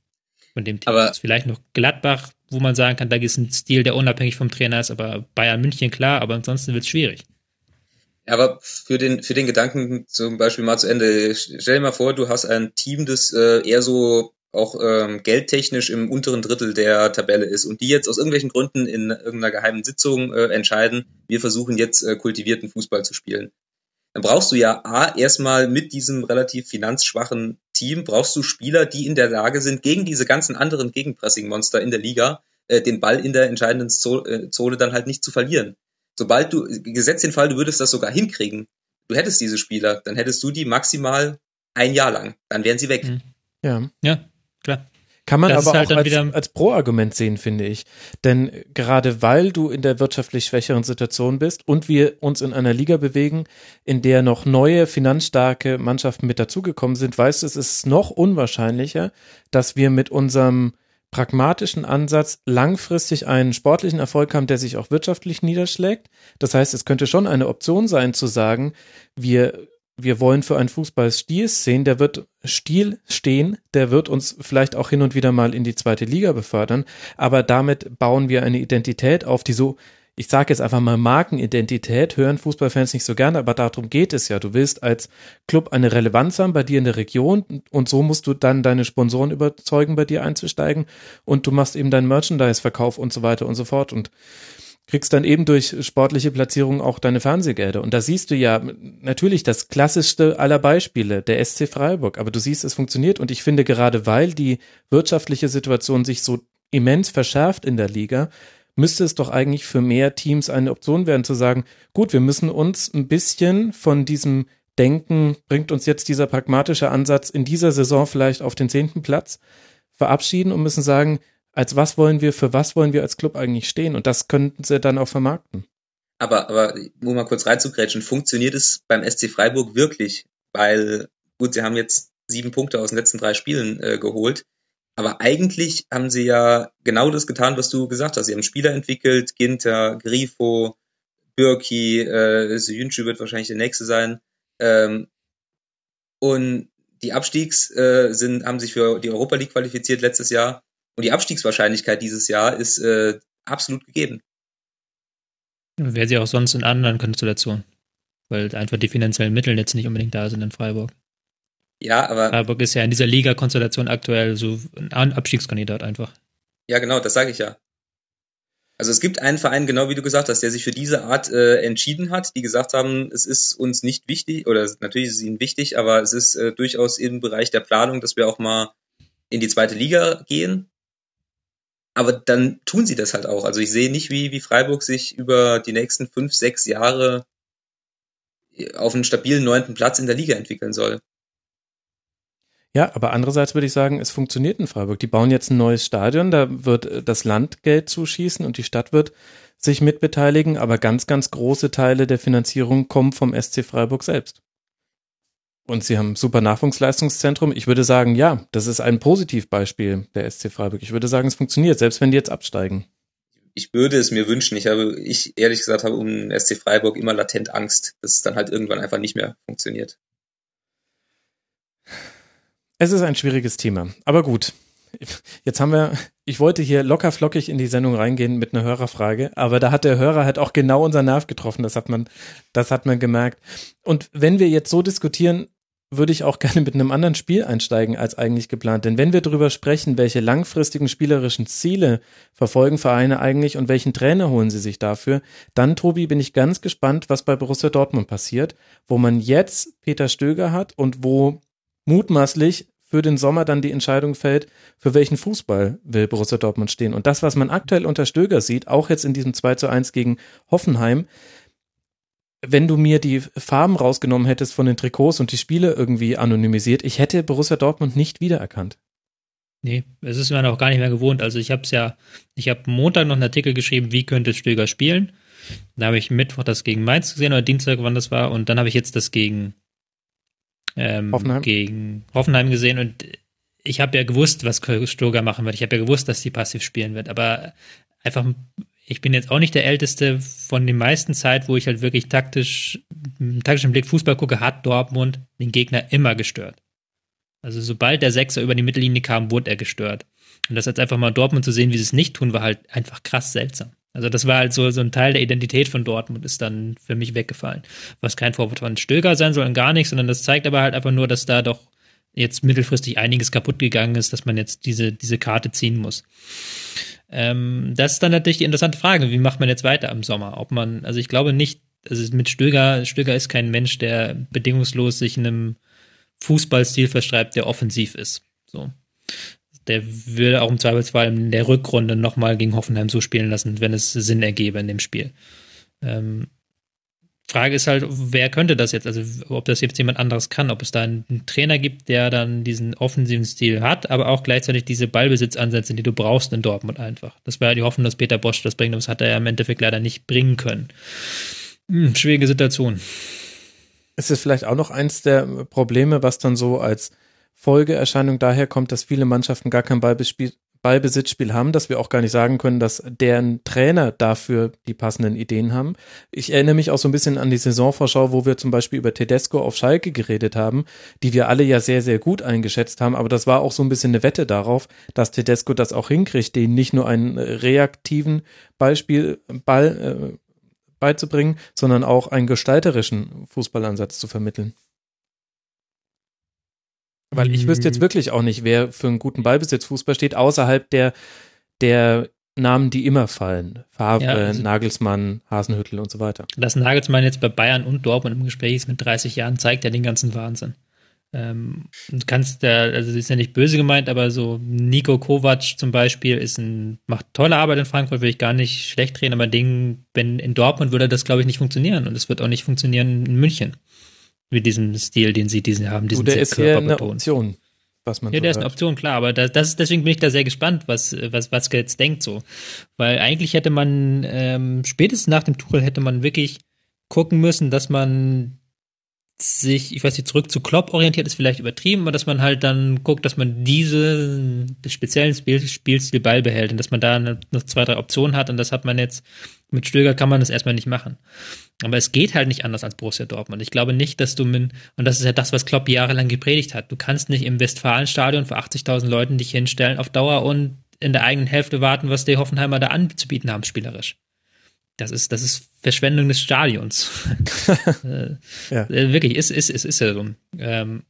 von dem Team. Aber vielleicht noch Gladbach, wo man sagen kann, da ist ein Stil, der unabhängig vom Trainer ist, aber Bayern München klar, aber ansonsten wird es schwierig. Aber für den, für den Gedanken zum Beispiel mal zu Ende, stell dir mal vor, du hast ein Team, das äh, eher so auch ähm, geldtechnisch im unteren Drittel der Tabelle ist und die jetzt aus irgendwelchen Gründen in irgendeiner geheimen Sitzung äh, entscheiden, wir versuchen jetzt äh, kultivierten Fußball zu spielen. Dann brauchst du ja A, erstmal mit diesem relativ finanzschwachen Team, brauchst du Spieler, die in der Lage sind, gegen diese ganzen anderen Gegenpressing-Monster in der Liga äh, den Ball in der entscheidenden äh, Zone dann halt nicht zu verlieren. Sobald du, gesetzt den Fall, du würdest das sogar hinkriegen, du hättest diese Spieler, dann hättest du die maximal ein Jahr lang. Dann wären sie weg. Ja. Ja, klar. Kann man das aber halt auch als, als Pro-Argument sehen, finde ich. Denn gerade weil du in der wirtschaftlich schwächeren Situation bist und wir uns in einer Liga bewegen, in der noch neue finanzstarke Mannschaften mit dazugekommen sind, weißt du, es ist noch unwahrscheinlicher, dass wir mit unserem pragmatischen Ansatz langfristig einen sportlichen Erfolg haben, der sich auch wirtschaftlich niederschlägt. Das heißt, es könnte schon eine Option sein zu sagen, wir wir wollen für einen Fußballstil sehen, der wird Stil stehen, der wird uns vielleicht auch hin und wieder mal in die zweite Liga befördern, aber damit bauen wir eine Identität auf, die so, ich sage jetzt einfach mal Markenidentität, hören Fußballfans nicht so gerne, aber darum geht es ja. Du willst als Club eine Relevanz haben bei dir in der Region und so musst du dann deine Sponsoren überzeugen, bei dir einzusteigen und du machst eben deinen Merchandise-Verkauf und so weiter und so fort und kriegst dann eben durch sportliche Platzierung auch deine Fernsehgelder. Und da siehst du ja natürlich das klassischste aller Beispiele, der SC Freiburg. Aber du siehst, es funktioniert. Und ich finde, gerade weil die wirtschaftliche Situation sich so immens verschärft in der Liga, müsste es doch eigentlich für mehr Teams eine Option werden, zu sagen, gut, wir müssen uns ein bisschen von diesem Denken, bringt uns jetzt dieser pragmatische Ansatz in dieser Saison vielleicht auf den zehnten Platz, verabschieden und müssen sagen, als was wollen wir, für was wollen wir als Club eigentlich stehen? Und das könnten sie dann auch vermarkten. Aber, aber, um mal kurz reinzugrätschen, funktioniert es beim SC Freiburg wirklich? Weil, gut, sie haben jetzt sieben Punkte aus den letzten drei Spielen äh, geholt. Aber eigentlich haben sie ja genau das getan, was du gesagt hast. Sie haben Spieler entwickelt, Ginter, Grifo, Birki, äh, Süjünschu wird wahrscheinlich der nächste sein. Ähm, und die Abstiegs äh, sind, haben sich für die Europa League qualifiziert letztes Jahr. Und die Abstiegswahrscheinlichkeit dieses Jahr ist äh, absolut gegeben. Wäre sie auch sonst in anderen Konstellationen. Weil einfach die finanziellen Mittel jetzt nicht unbedingt da sind in Freiburg. Ja, aber. Freiburg ist ja in dieser Liga-Konstellation aktuell so ein Abstiegskandidat einfach. Ja, genau, das sage ich ja. Also es gibt einen Verein, genau wie du gesagt hast, der sich für diese Art äh, entschieden hat, die gesagt haben, es ist uns nicht wichtig, oder natürlich ist es ihnen wichtig, aber es ist äh, durchaus im Bereich der Planung, dass wir auch mal in die zweite Liga gehen aber dann tun sie das halt auch. Also ich sehe nicht, wie, wie Freiburg sich über die nächsten fünf, sechs Jahre auf einen stabilen neunten Platz in der Liga entwickeln soll. Ja, aber andererseits würde ich sagen, es funktioniert in Freiburg. Die bauen jetzt ein neues Stadion, da wird das Land Geld zuschießen und die Stadt wird sich mitbeteiligen, aber ganz, ganz große Teile der Finanzierung kommen vom SC Freiburg selbst. Und Sie haben super Nachwuchsleistungszentrum. Ich würde sagen, ja, das ist ein Positivbeispiel der SC Freiburg. Ich würde sagen, es funktioniert, selbst wenn die jetzt absteigen. Ich würde es mir wünschen. Ich habe, ich ehrlich gesagt habe um den SC Freiburg immer latent Angst, dass es dann halt irgendwann einfach nicht mehr funktioniert. Es ist ein schwieriges Thema. Aber gut. Jetzt haben wir, ich wollte hier locker flockig in die Sendung reingehen mit einer Hörerfrage, aber da hat der Hörer halt auch genau unseren Nerv getroffen. Das hat man, das hat man gemerkt. Und wenn wir jetzt so diskutieren, würde ich auch gerne mit einem anderen Spiel einsteigen als eigentlich geplant. Denn wenn wir darüber sprechen, welche langfristigen spielerischen Ziele verfolgen Vereine eigentlich und welchen Trainer holen sie sich dafür, dann, Tobi, bin ich ganz gespannt, was bei Borussia Dortmund passiert, wo man jetzt Peter Stöger hat und wo mutmaßlich für den Sommer dann die Entscheidung fällt, für welchen Fußball will Borussia Dortmund stehen. Und das, was man aktuell unter Stöger sieht, auch jetzt in diesem 2 zu 1 gegen Hoffenheim, wenn du mir die Farben rausgenommen hättest von den Trikots und die Spiele irgendwie anonymisiert, ich hätte Borussia Dortmund nicht wiedererkannt. Nee, es ist mir auch gar nicht mehr gewohnt. Also ich habe es ja, ich habe Montag noch einen Artikel geschrieben, wie könnte Stöger spielen. Da habe ich Mittwoch das gegen Mainz gesehen oder Dienstag, wann das war. Und dann habe ich jetzt das gegen, ähm, Hoffenheim. gegen Hoffenheim gesehen. Und ich habe ja gewusst, was Stöger machen wird. Ich habe ja gewusst, dass die passiv spielen wird. Aber einfach ich bin jetzt auch nicht der Älteste von den meisten Zeit, wo ich halt wirklich taktisch, taktischen Blick Fußball gucke, hat Dortmund den Gegner immer gestört. Also sobald der Sechser über die Mittellinie kam, wurde er gestört. Und das jetzt einfach mal Dortmund zu sehen, wie sie es nicht tun, war halt einfach krass seltsam. Also das war halt so, so ein Teil der Identität von Dortmund ist dann für mich weggefallen. Was kein Vorwurf von Stöger sein soll und gar nicht, sondern das zeigt aber halt einfach nur, dass da doch jetzt mittelfristig einiges kaputt gegangen ist, dass man jetzt diese, diese Karte ziehen muss. Ähm, das ist dann natürlich die interessante Frage, wie macht man jetzt weiter im Sommer? Ob man, also ich glaube nicht, also mit Stöger, Stöger ist kein Mensch, der bedingungslos sich einem Fußballstil verschreibt, der offensiv ist. So. Der würde auch im Zweifelsfall in der Rückrunde nochmal gegen Hoffenheim so spielen lassen, wenn es Sinn ergebe in dem Spiel. Ähm, Frage ist halt, wer könnte das jetzt? Also, ob das jetzt jemand anderes kann, ob es da einen, Trainer gibt, der dann diesen offensiven Stil hat, aber auch gleichzeitig diese Ballbesitzansätze, die du brauchst in Dortmund einfach. Das war ja die Hoffnung, dass Peter Bosch das bringt, aber das hat er ja im Endeffekt leider nicht bringen können. Hm, schwierige Situation. Es ist vielleicht auch noch eins der Probleme, was dann so als Folgeerscheinung daher kommt, dass viele Mannschaften gar kein Ballbespiel, Ballbesitzspiel haben, dass wir auch gar nicht sagen können, dass deren Trainer dafür die passenden Ideen haben. Ich erinnere mich auch so ein bisschen an die Saisonvorschau, wo wir zum Beispiel über Tedesco auf Schalke geredet haben, die wir alle ja sehr, sehr gut eingeschätzt haben, aber das war auch so ein bisschen eine Wette darauf, dass Tedesco das auch hinkriegt, den nicht nur einen reaktiven Beispiel, Ball äh, beizubringen, sondern auch einen gestalterischen Fußballansatz zu vermitteln. Weil ich wüsste jetzt mhm. wirklich auch nicht, wer für einen guten Ballbesitz Fußball steht, außerhalb der, der Namen, die immer fallen. Favre, ja, also Nagelsmann, Hasenhüttel und so weiter. Dass Nagelsmann jetzt bei Bayern und Dortmund im Gespräch ist mit 30 Jahren, zeigt ja den ganzen Wahnsinn. Ähm, du kannst da, also das ist ja nicht böse gemeint, aber so Nico Kovac zum Beispiel ist ein, macht tolle Arbeit in Frankfurt, will ich gar nicht schlecht reden, aber Ding, wenn in Dortmund würde das, glaube ich, nicht funktionieren und es wird auch nicht funktionieren in München. Mit diesem Stil, den sie diesen haben, diesen du, der ist eine Option. Was man ja, so der ist eine Option, klar, aber das, das ist, deswegen bin ich da sehr gespannt, was, was Watzke jetzt denkt so. Weil eigentlich hätte man, ähm, spätestens nach dem Tuchel hätte man wirklich gucken müssen, dass man sich, ich weiß nicht, zurück zu Klopp orientiert ist vielleicht übertrieben, aber dass man halt dann guckt, dass man diese speziellen Spiel, Spielstil beibehält und dass man da noch zwei, drei Optionen hat und das hat man jetzt, mit Stöger kann man das erstmal nicht machen. Aber es geht halt nicht anders als Borussia Dortmund. Ich glaube nicht, dass du mit, und das ist ja das, was Klopp jahrelang gepredigt hat, du kannst nicht im Westfalenstadion für 80.000 Leuten dich hinstellen auf Dauer und in der eigenen Hälfte warten, was die Hoffenheimer da anzubieten haben, spielerisch. Das ist, das ist Verschwendung des Stadions. *laughs* Äh, ja. Äh, wirklich, ist, ist, ist, ist ja so. Ähm,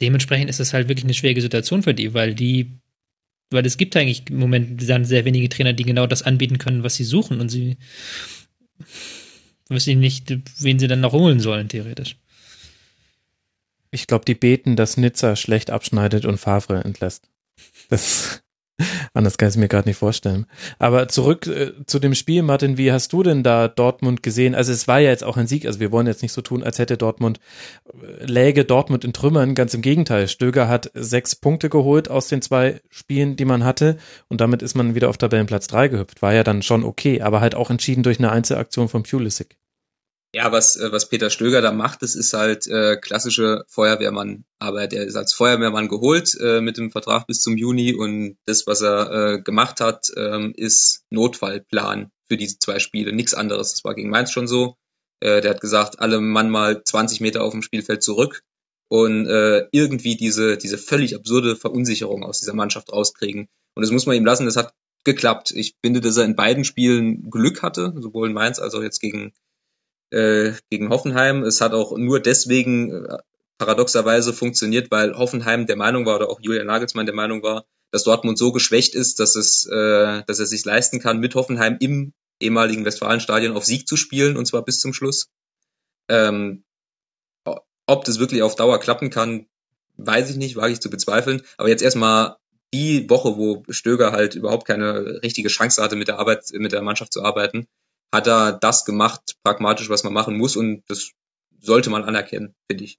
dementsprechend ist es halt wirklich eine schwierige Situation für die, weil die, weil es gibt eigentlich im Moment dann sehr wenige Trainer, die genau das anbieten können, was sie suchen und sie wissen nicht, wen sie dann noch holen sollen, theoretisch. Ich glaube, die beten, dass Nizza schlecht abschneidet und Favre entlässt. Das *laughs* Anders kann ich es mir gerade nicht vorstellen. Aber zurück äh, zu dem Spiel, Martin, wie hast du denn da Dortmund gesehen? Also es war ja jetzt auch ein Sieg, also wir wollen jetzt nicht so tun, als hätte Dortmund, äh, läge Dortmund in Trümmern, ganz im Gegenteil. Stöger hat sechs Punkte geholt aus den zwei Spielen, die man hatte und damit ist man wieder auf Tabellenplatz drei gehüpft. War ja dann schon okay, aber halt auch entschieden durch eine Einzelaktion von Pulisic. Ja, was, äh, was Peter Stöger da macht, das ist halt äh, klassische Feuerwehrmann-Arbeit. Er ist als Feuerwehrmann geholt äh, mit dem Vertrag bis zum Juni und das, was er äh, gemacht hat, ähm, ist Notfallplan für diese zwei Spiele. Nichts anderes. Das war gegen Mainz schon so. Äh, der hat gesagt, alle Mann mal 20 Meter auf dem Spielfeld zurück und äh, irgendwie diese, diese völlig absurde Verunsicherung aus dieser Mannschaft rauskriegen. Und das muss man ihm lassen, das hat geklappt. Ich finde, dass er in beiden Spielen Glück hatte, sowohl in Mainz als auch jetzt gegen äh, gegen Hoffenheim. Es hat auch nur deswegen äh, paradoxerweise funktioniert, weil Hoffenheim der Meinung war oder auch Julian Nagelsmann der Meinung war, dass Dortmund so geschwächt ist, dass es, äh, dass er sich leisten kann, mit Hoffenheim im ehemaligen Westfalenstadion auf Sieg zu spielen und zwar bis zum Schluss. Ähm, ob das wirklich auf Dauer klappen kann, weiß ich nicht, wage ich zu bezweifeln. Aber jetzt erstmal die Woche, wo Stöger halt überhaupt keine richtige Chance hatte, mit der Arbeit, mit der Mannschaft zu arbeiten, hat er das gemacht, pragmatisch, was man machen muss und das sollte man anerkennen, finde ich.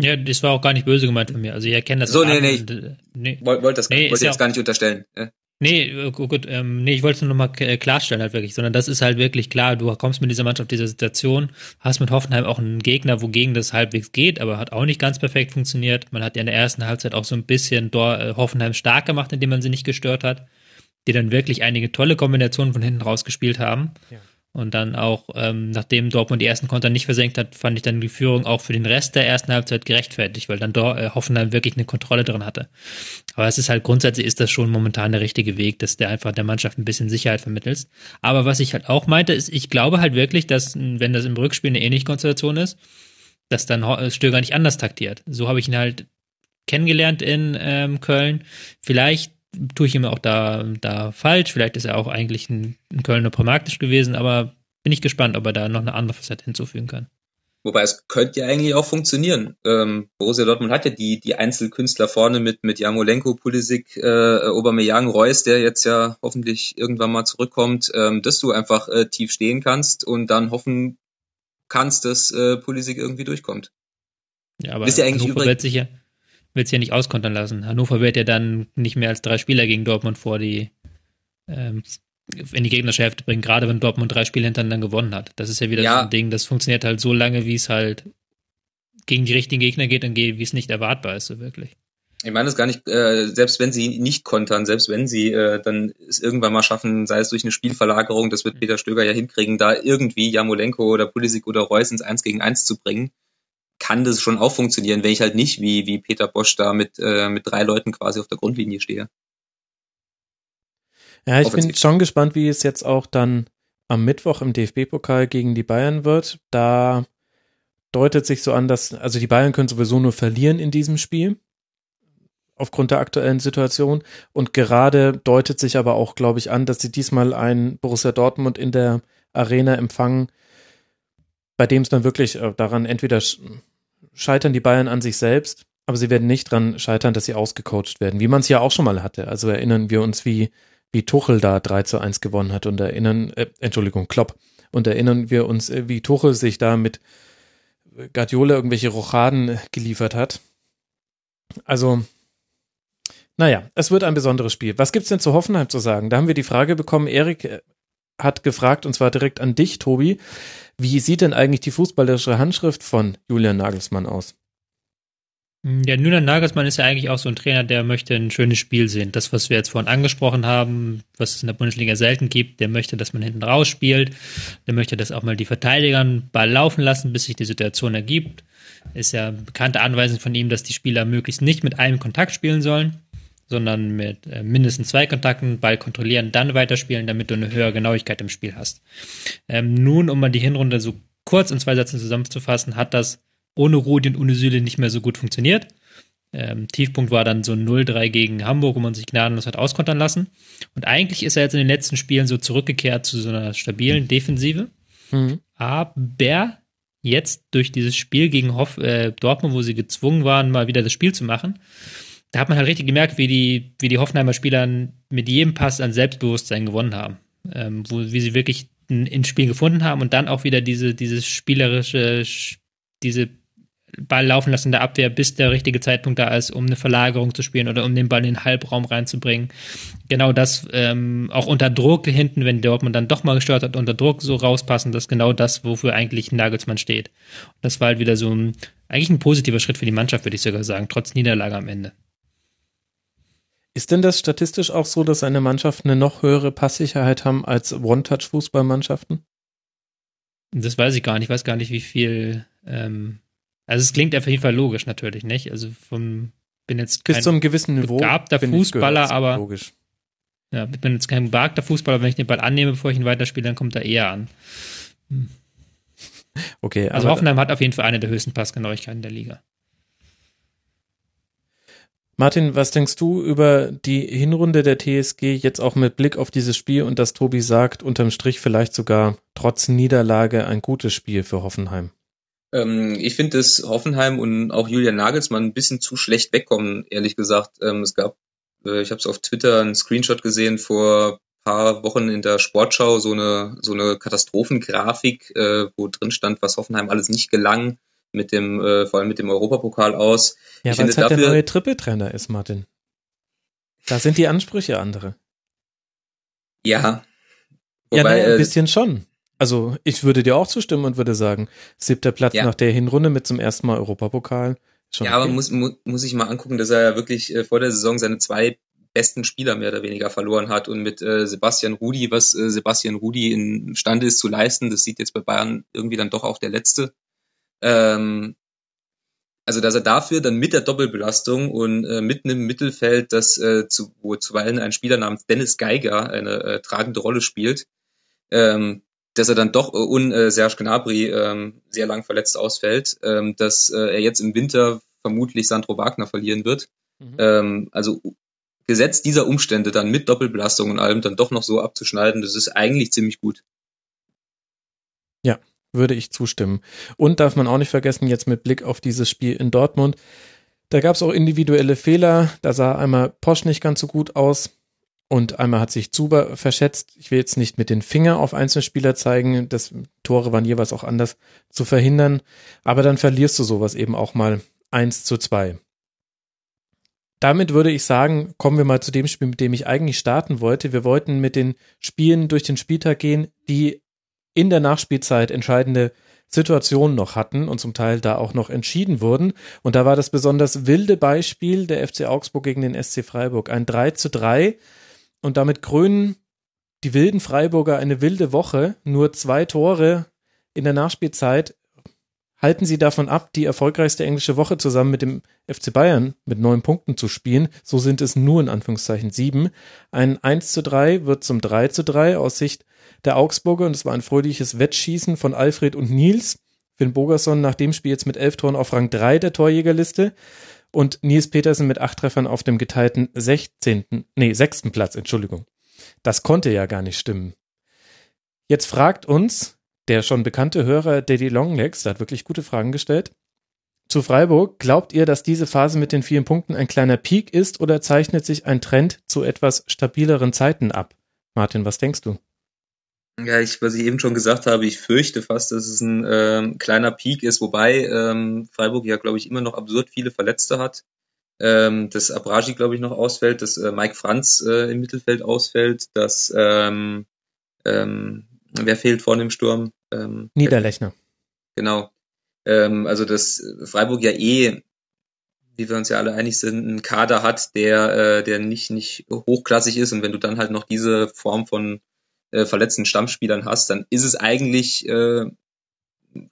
Ja, das war auch gar nicht böse gemeint von mir. Also ich erkenne das. So, nee, nee, ich äh, nee. wollte das nee, wollte jetzt gar nicht unterstellen. Ja. Nee, äh, gut, ähm, nee, ich wollte es nur nochmal äh, klarstellen halt wirklich, sondern das ist halt wirklich klar, du kommst mit dieser Mannschaft, dieser Situation, hast mit Hoffenheim auch einen Gegner, wogegen das halbwegs geht, aber hat auch nicht ganz perfekt funktioniert. Man hat ja in der ersten Halbzeit auch so ein bisschen Hoffenheim stark gemacht, indem man sie nicht gestört hat die dann wirklich einige tolle Kombinationen von hinten rausgespielt haben. Ja. Und dann auch, ähm, nachdem Dortmund die ersten Konter nicht versenkt hat, fand ich dann die Führung auch für den Rest der ersten Halbzeit gerechtfertigt, weil dann Dor äh, Hoffenheim wirklich eine Kontrolle drin hatte. Aber es ist halt grundsätzlich ist das schon momentan der richtige Weg, dass der einfach der Mannschaft ein bisschen Sicherheit vermittelt. Aber was ich halt auch meinte, ist, ich glaube halt wirklich, dass, wenn das im Rückspiel eine ähnliche Konstellation ist, dass dann Stöger nicht anders taktiert. So habe ich ihn halt kennengelernt in ähm, Köln. Vielleicht tue ich ihm auch da, da falsch. Vielleicht ist er auch eigentlich ein, ein Kölner pragmatisch gewesen, aber bin ich gespannt, ob er da noch eine andere Facette hinzufügen kann. Wobei es könnte ja eigentlich auch funktionieren. Ähm, Borussia Dortmund hat ja die, die Einzelkünstler vorne mit, mit Jamolenko, Pulisic, äh, Aubameyang, Reus, der jetzt ja hoffentlich irgendwann mal zurückkommt, ähm, dass du einfach äh, tief stehen kannst und dann hoffen kannst, dass äh, Pulisic irgendwie durchkommt. Ja, aber Wisst ihr eigentlich Hannover sich ja, wird es ja nicht auskontern lassen. Hannover wird ja dann nicht mehr als drei Spieler gegen Dortmund vor die ähm, in die gegnerische Hälfte bringen, gerade wenn Dortmund drei Spiele hintereinander gewonnen hat. Das ist ja wieder ja. so ein Ding, das funktioniert halt so lange, wie es halt gegen die richtigen Gegner geht und wie es nicht erwartbar ist, so wirklich. Ich meine es gar nicht, äh, selbst wenn sie nicht kontern, selbst wenn sie äh, dann es irgendwann mal schaffen, sei es durch eine Spielverlagerung, das wird Peter Stöger ja hinkriegen, da irgendwie Jamolenko oder Pulisic oder Reus ins 1 gegen 1 zu bringen, kann das schon auch funktionieren, wenn ich halt nicht wie, wie Peter Bosch da mit, äh, mit drei Leuten quasi auf der Grundlinie stehe. Ja, ich bin schon gespannt, wie es jetzt auch dann am Mittwoch im DFB-Pokal gegen die Bayern wird. Da deutet sich so an, dass, also die Bayern können sowieso nur verlieren in diesem Spiel. Aufgrund der aktuellen Situation. Und gerade deutet sich aber auch, glaube ich, an, dass sie diesmal ein Borussia Dortmund in der Arena empfangen, bei dem es dann wirklich äh, daran entweder scheitern die Bayern an sich selbst, aber sie werden nicht dran scheitern, dass sie ausgecoacht werden, wie man es ja auch schon mal hatte. Also erinnern wir uns, wie, wie Tuchel da 3 zu 1 gewonnen hat und erinnern, äh, Entschuldigung, Klopp, und erinnern wir uns, äh, wie Tuchel sich da mit Guardiola irgendwelche Rochaden äh, geliefert hat. Also, naja, es wird ein besonderes Spiel. Was gibt's denn zu Hoffenheim zu sagen? Da haben wir die Frage bekommen, Erik hat gefragt, und zwar direkt an dich, Tobi. Wie sieht denn eigentlich die fußballerische Handschrift von Julian Nagelsmann aus? Ja, Julian Nagelsmann ist ja eigentlich auch so ein Trainer, der möchte ein schönes Spiel sehen. Das, was wir jetzt vorhin angesprochen haben, was es in der Bundesliga selten gibt, der möchte, dass man hinten raus spielt. Der möchte, dass auch mal die Verteidiger einen Ball laufen lassen, bis sich die Situation ergibt. Ist ja bekannte Anweisung von ihm, dass die Spieler möglichst nicht mit einem Kontakt spielen sollen sondern mit äh, mindestens zwei Kontakten, Ball kontrollieren, dann weiterspielen, damit du eine höhere Genauigkeit im Spiel hast. Ähm, nun, um mal die Hinrunde so kurz in zwei Sätzen zusammenzufassen, hat das ohne Rudi und ohne Süle nicht mehr so gut funktioniert. Ähm, Tiefpunkt war dann so 0-3 gegen Hamburg, wo man sich gnadenlos hat auskontern lassen. Und eigentlich ist er jetzt in den letzten Spielen so zurückgekehrt zu so einer stabilen Defensive. Mhm. Aber jetzt durch dieses Spiel gegen Hoff, äh, Dortmund, wo sie gezwungen waren, mal wieder das Spiel zu machen, da hat man halt richtig gemerkt, wie die, wie die Hoffenheimer Spieler mit jedem Pass an Selbstbewusstsein gewonnen haben. Ähm, wo, wie sie wirklich ein Spiel gefunden haben und dann auch wieder diese, dieses spielerische, diese Ball laufen lassen der Abwehr, bis der richtige Zeitpunkt da ist, um eine Verlagerung zu spielen oder um den Ball in den Halbraum reinzubringen. Genau das, ähm, auch unter Druck hinten, wenn Dortmund dann doch mal gestört hat, unter Druck so rauspassen, das ist genau das, wofür eigentlich Nagelsmann steht. Und das war halt wieder so ein, eigentlich ein positiver Schritt für die Mannschaft, würde ich sogar sagen, trotz Niederlage am Ende. Ist denn das statistisch auch so, dass eine Mannschaft eine noch höhere Passsicherheit haben als One-Touch-Fußballmannschaften? Das weiß ich gar nicht. Ich weiß gar nicht, wie viel. Ähm, also es klingt auf jeden Fall logisch natürlich, nicht? Also vom bin jetzt kein bis zu einem gewissen Niveau begabter Fußballer, aber logisch. Ja, ich bin jetzt kein begabter Fußballer. Wenn ich den Ball annehme, bevor ich ihn weiterspiele, dann kommt er eher an. Hm. Okay. Also Hoffenheim hat auf jeden Fall eine der höchsten Passgenauigkeiten der Liga. Martin, was denkst du über die Hinrunde der TSG jetzt auch mit Blick auf dieses Spiel und dass Tobi sagt, unterm Strich vielleicht sogar trotz Niederlage ein gutes Spiel für Hoffenheim? Ähm, ich finde, dass Hoffenheim und auch Julian Nagelsmann ein bisschen zu schlecht wegkommen, ehrlich gesagt. Ähm, es gab, äh, ich habe es auf Twitter einen Screenshot gesehen vor paar Wochen in der Sportschau, so eine, so eine Katastrophengrafik, äh, wo drin stand, was Hoffenheim alles nicht gelang mit dem, äh, vor allem mit dem Europapokal aus. Ja, weil es halt der neue Trippeltrainer ist, Martin. Da sind die Ansprüche andere. Ja. Wobei, ja, naja, ein äh, bisschen schon. Also ich würde dir auch zustimmen und würde sagen, siebter Platz ja. nach der Hinrunde mit zum ersten Mal Europapokal. Schon ja, okay. aber muss, muss, muss ich mal angucken, dass er ja wirklich äh, vor der Saison seine zwei besten Spieler mehr oder weniger verloren hat und mit äh, Sebastian Rudi, was äh, Sebastian Rudi imstande ist zu leisten, das sieht jetzt bei Bayern irgendwie dann doch auch der Letzte. Ähm, also dass er dafür dann mit der Doppelbelastung und äh, mitten im Mittelfeld, das äh, zu, wo zuweilen ein Spieler namens Dennis Geiger eine äh, tragende Rolle spielt, ähm, dass er dann doch äh, und äh, Serge Gnabry ähm, sehr lang verletzt ausfällt, ähm, dass äh, er jetzt im Winter vermutlich Sandro Wagner verlieren wird. Mhm. Ähm, also gesetzt dieser Umstände dann mit Doppelbelastung und allem dann doch noch so abzuschneiden, das ist eigentlich ziemlich gut. Ja, würde ich zustimmen. Und darf man auch nicht vergessen, jetzt mit Blick auf dieses Spiel in Dortmund, da gab es auch individuelle Fehler. Da sah einmal Posch nicht ganz so gut aus und einmal hat sich Zuber verschätzt. Ich will jetzt nicht mit den Finger auf einzelne Spieler zeigen, das Tore waren jeweils auch anders zu verhindern, aber dann verlierst du sowas eben auch mal eins zu zwei. Damit würde ich sagen, kommen wir mal zu dem Spiel, mit dem ich eigentlich starten wollte. Wir wollten mit den Spielen durch den Spieltag gehen, die in der Nachspielzeit entscheidende Situationen noch hatten und zum Teil da auch noch entschieden wurden. Und da war das besonders wilde Beispiel der FC Augsburg gegen den SC Freiburg. Ein 3 zu 3 und damit krönen die wilden Freiburger eine wilde Woche. Nur zwei Tore in der Nachspielzeit halten sie davon ab, die erfolgreichste englische Woche zusammen mit dem FC Bayern mit neun Punkten zu spielen. So sind es nur in Anführungszeichen sieben. Ein 1 zu 3 wird zum 3 zu 3 aus Sicht der Augsburger und es war ein fröhliches Wettschießen von Alfred und Nils. Finn Bogerson nach dem Spiel jetzt mit elf Toren auf Rang 3 der Torjägerliste und Nils Petersen mit acht Treffern auf dem geteilten 16., nee, sechsten Platz, Entschuldigung. Das konnte ja gar nicht stimmen. Jetzt fragt uns der schon bekannte Hörer Daddy Longlegs, der hat wirklich gute Fragen gestellt. Zu Freiburg, glaubt ihr, dass diese Phase mit den vielen Punkten ein kleiner Peak ist oder zeichnet sich ein Trend zu etwas stabileren Zeiten ab? Martin, was denkst du? Ja, ich, was ich eben schon gesagt habe, ich fürchte fast, dass es ein ähm, kleiner Peak ist, wobei ähm, Freiburg ja, glaube ich, immer noch absurd viele Verletzte hat. Ähm, dass Abraji, glaube ich, noch ausfällt, dass äh, Mike Franz äh, im Mittelfeld ausfällt, dass ähm, ähm, wer fehlt vorne im Sturm? Ähm, Niederlechner. Genau. Ähm, also dass Freiburg ja eh, wie wir uns ja alle einig sind, einen Kader hat, der, äh, der nicht, nicht hochklassig ist und wenn du dann halt noch diese Form von äh, verletzten Stammspielern hast, dann ist es eigentlich äh,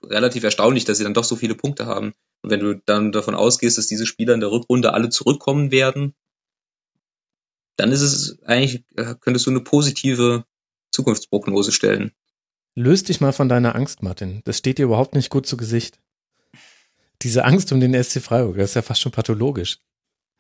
relativ erstaunlich, dass sie dann doch so viele Punkte haben. Und wenn du dann davon ausgehst, dass diese Spieler in der Rückrunde alle zurückkommen werden, dann ist es eigentlich, äh, könntest du eine positive Zukunftsprognose stellen. Löst dich mal von deiner Angst, Martin. Das steht dir überhaupt nicht gut zu Gesicht. Diese Angst um den SC Freiburg, das ist ja fast schon pathologisch.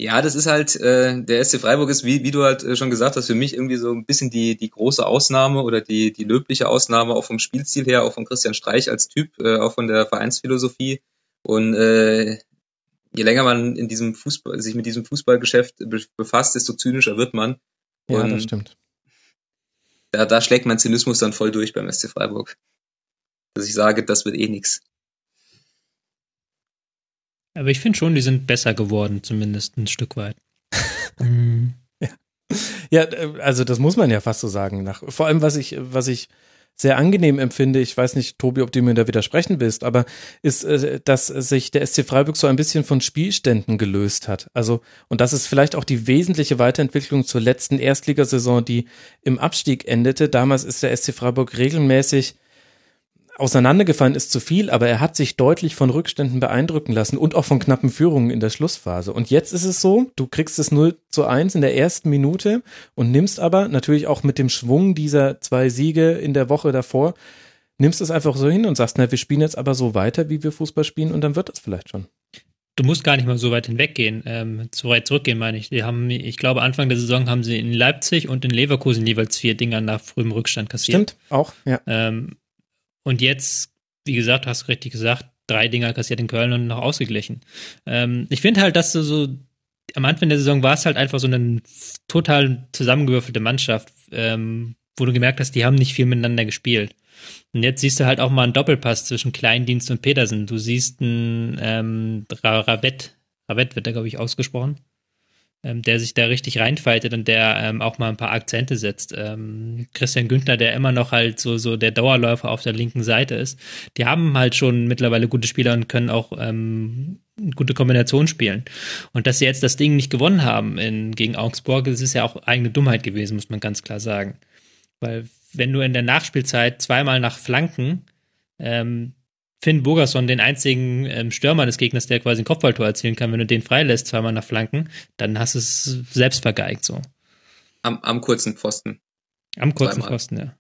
Ja, das ist halt, äh, der SC Freiburg ist, wie, wie du halt äh, schon gesagt hast, für mich irgendwie so ein bisschen die, die große Ausnahme oder die, die löbliche Ausnahme, auch vom Spielziel her, auch von Christian Streich als Typ, äh, auch von der Vereinsphilosophie. Und äh, je länger man in diesem Fußball, sich mit diesem Fußballgeschäft befasst, desto zynischer wird man. Ja, das stimmt. Da, da schlägt mein Zynismus dann voll durch beim SC Freiburg. Dass ich sage, das wird eh nix. Aber ich finde schon, die sind besser geworden, zumindest ein Stück weit. mhm. *laughs* ja. ja, äh, also das muss man ja fast so sagen. Nach, vor allem, was ich, was ich sehr angenehm empfinde, ich weiß nicht, Tobi, ob du mir da widersprechen willst, aber ist, äh, dass sich der SC Freiburg so ein bisschen von Spielständen gelöst hat. Also, und das ist vielleicht auch die wesentliche Weiterentwicklung zur letzten Erstligasaison, die im Abstieg endete. Damals ist der SC Freiburg regelmäßig auseinandergefallen ist zu viel, aber er hat sich deutlich von Rückständen beeindrucken lassen und auch von knappen Führungen in der Schlussphase. Und jetzt ist es so, du kriegst es 0 zu 1 in der ersten Minute und nimmst aber natürlich auch mit dem Schwung dieser zwei Siege in der Woche davor, nimmst es einfach so hin und sagst, na, wir spielen jetzt aber so weiter, wie wir Fußball spielen und dann wird das vielleicht schon. Du musst gar nicht mal so weit hinweggehen, ähm, so weit zurückgehen, meine ich. Die haben, ich glaube, Anfang der Saison haben sie in Leipzig und in Leverkusen jeweils vier Dinger nach frühem Rückstand kassiert. Stimmt, auch, ja. Ähm, und jetzt, wie gesagt, hast du richtig gesagt, drei Dinger kassiert in Köln und noch ausgeglichen. Ähm, ich finde halt, dass du so am Anfang der Saison war es halt einfach so eine total zusammengewürfelte Mannschaft, ähm, wo du gemerkt hast, die haben nicht viel miteinander gespielt. Und jetzt siehst du halt auch mal einen Doppelpass zwischen Kleindienst und Petersen. Du siehst einen ähm, Ravett, Ravett wird da, glaube ich, ausgesprochen. Ähm, der sich da richtig reinfaltet und der ähm, auch mal ein paar Akzente setzt. Ähm, Christian Günther, der immer noch halt so, so der Dauerläufer auf der linken Seite ist, die haben halt schon mittlerweile gute Spieler und können auch ähm, gute Kombination spielen. Und dass sie jetzt das Ding nicht gewonnen haben in, gegen Augsburg, das ist ja auch eigene Dummheit gewesen, muss man ganz klar sagen. Weil wenn du in der Nachspielzeit zweimal nach Flanken ähm, Finn Bogerson, den einzigen ähm, Stürmer des Gegners, der quasi ein Kopfballtor erzielen kann, wenn du den freilässt, zweimal nach Flanken, dann hast du es selbst vergeigt so. Am, am kurzen Pfosten. Am kurzen zweimal. Pfosten, ja.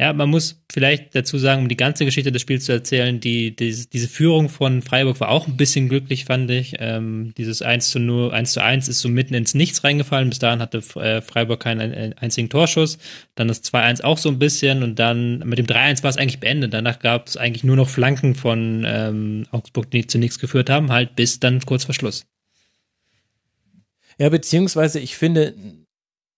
Ja, man muss vielleicht dazu sagen, um die ganze Geschichte des Spiels zu erzählen, die, die diese Führung von Freiburg war auch ein bisschen glücklich, fand ich. Ähm, dieses 1 zu 0, 1 zu 1 ist so mitten ins Nichts reingefallen. Bis dahin hatte äh, Freiburg keinen einzigen Torschuss. Dann das 2-1 auch so ein bisschen und dann mit dem 3-1 war es eigentlich beendet. Danach gab es eigentlich nur noch Flanken von ähm, Augsburg, die zu nichts geführt haben, halt bis dann kurz vor Schluss. Ja, beziehungsweise ich finde,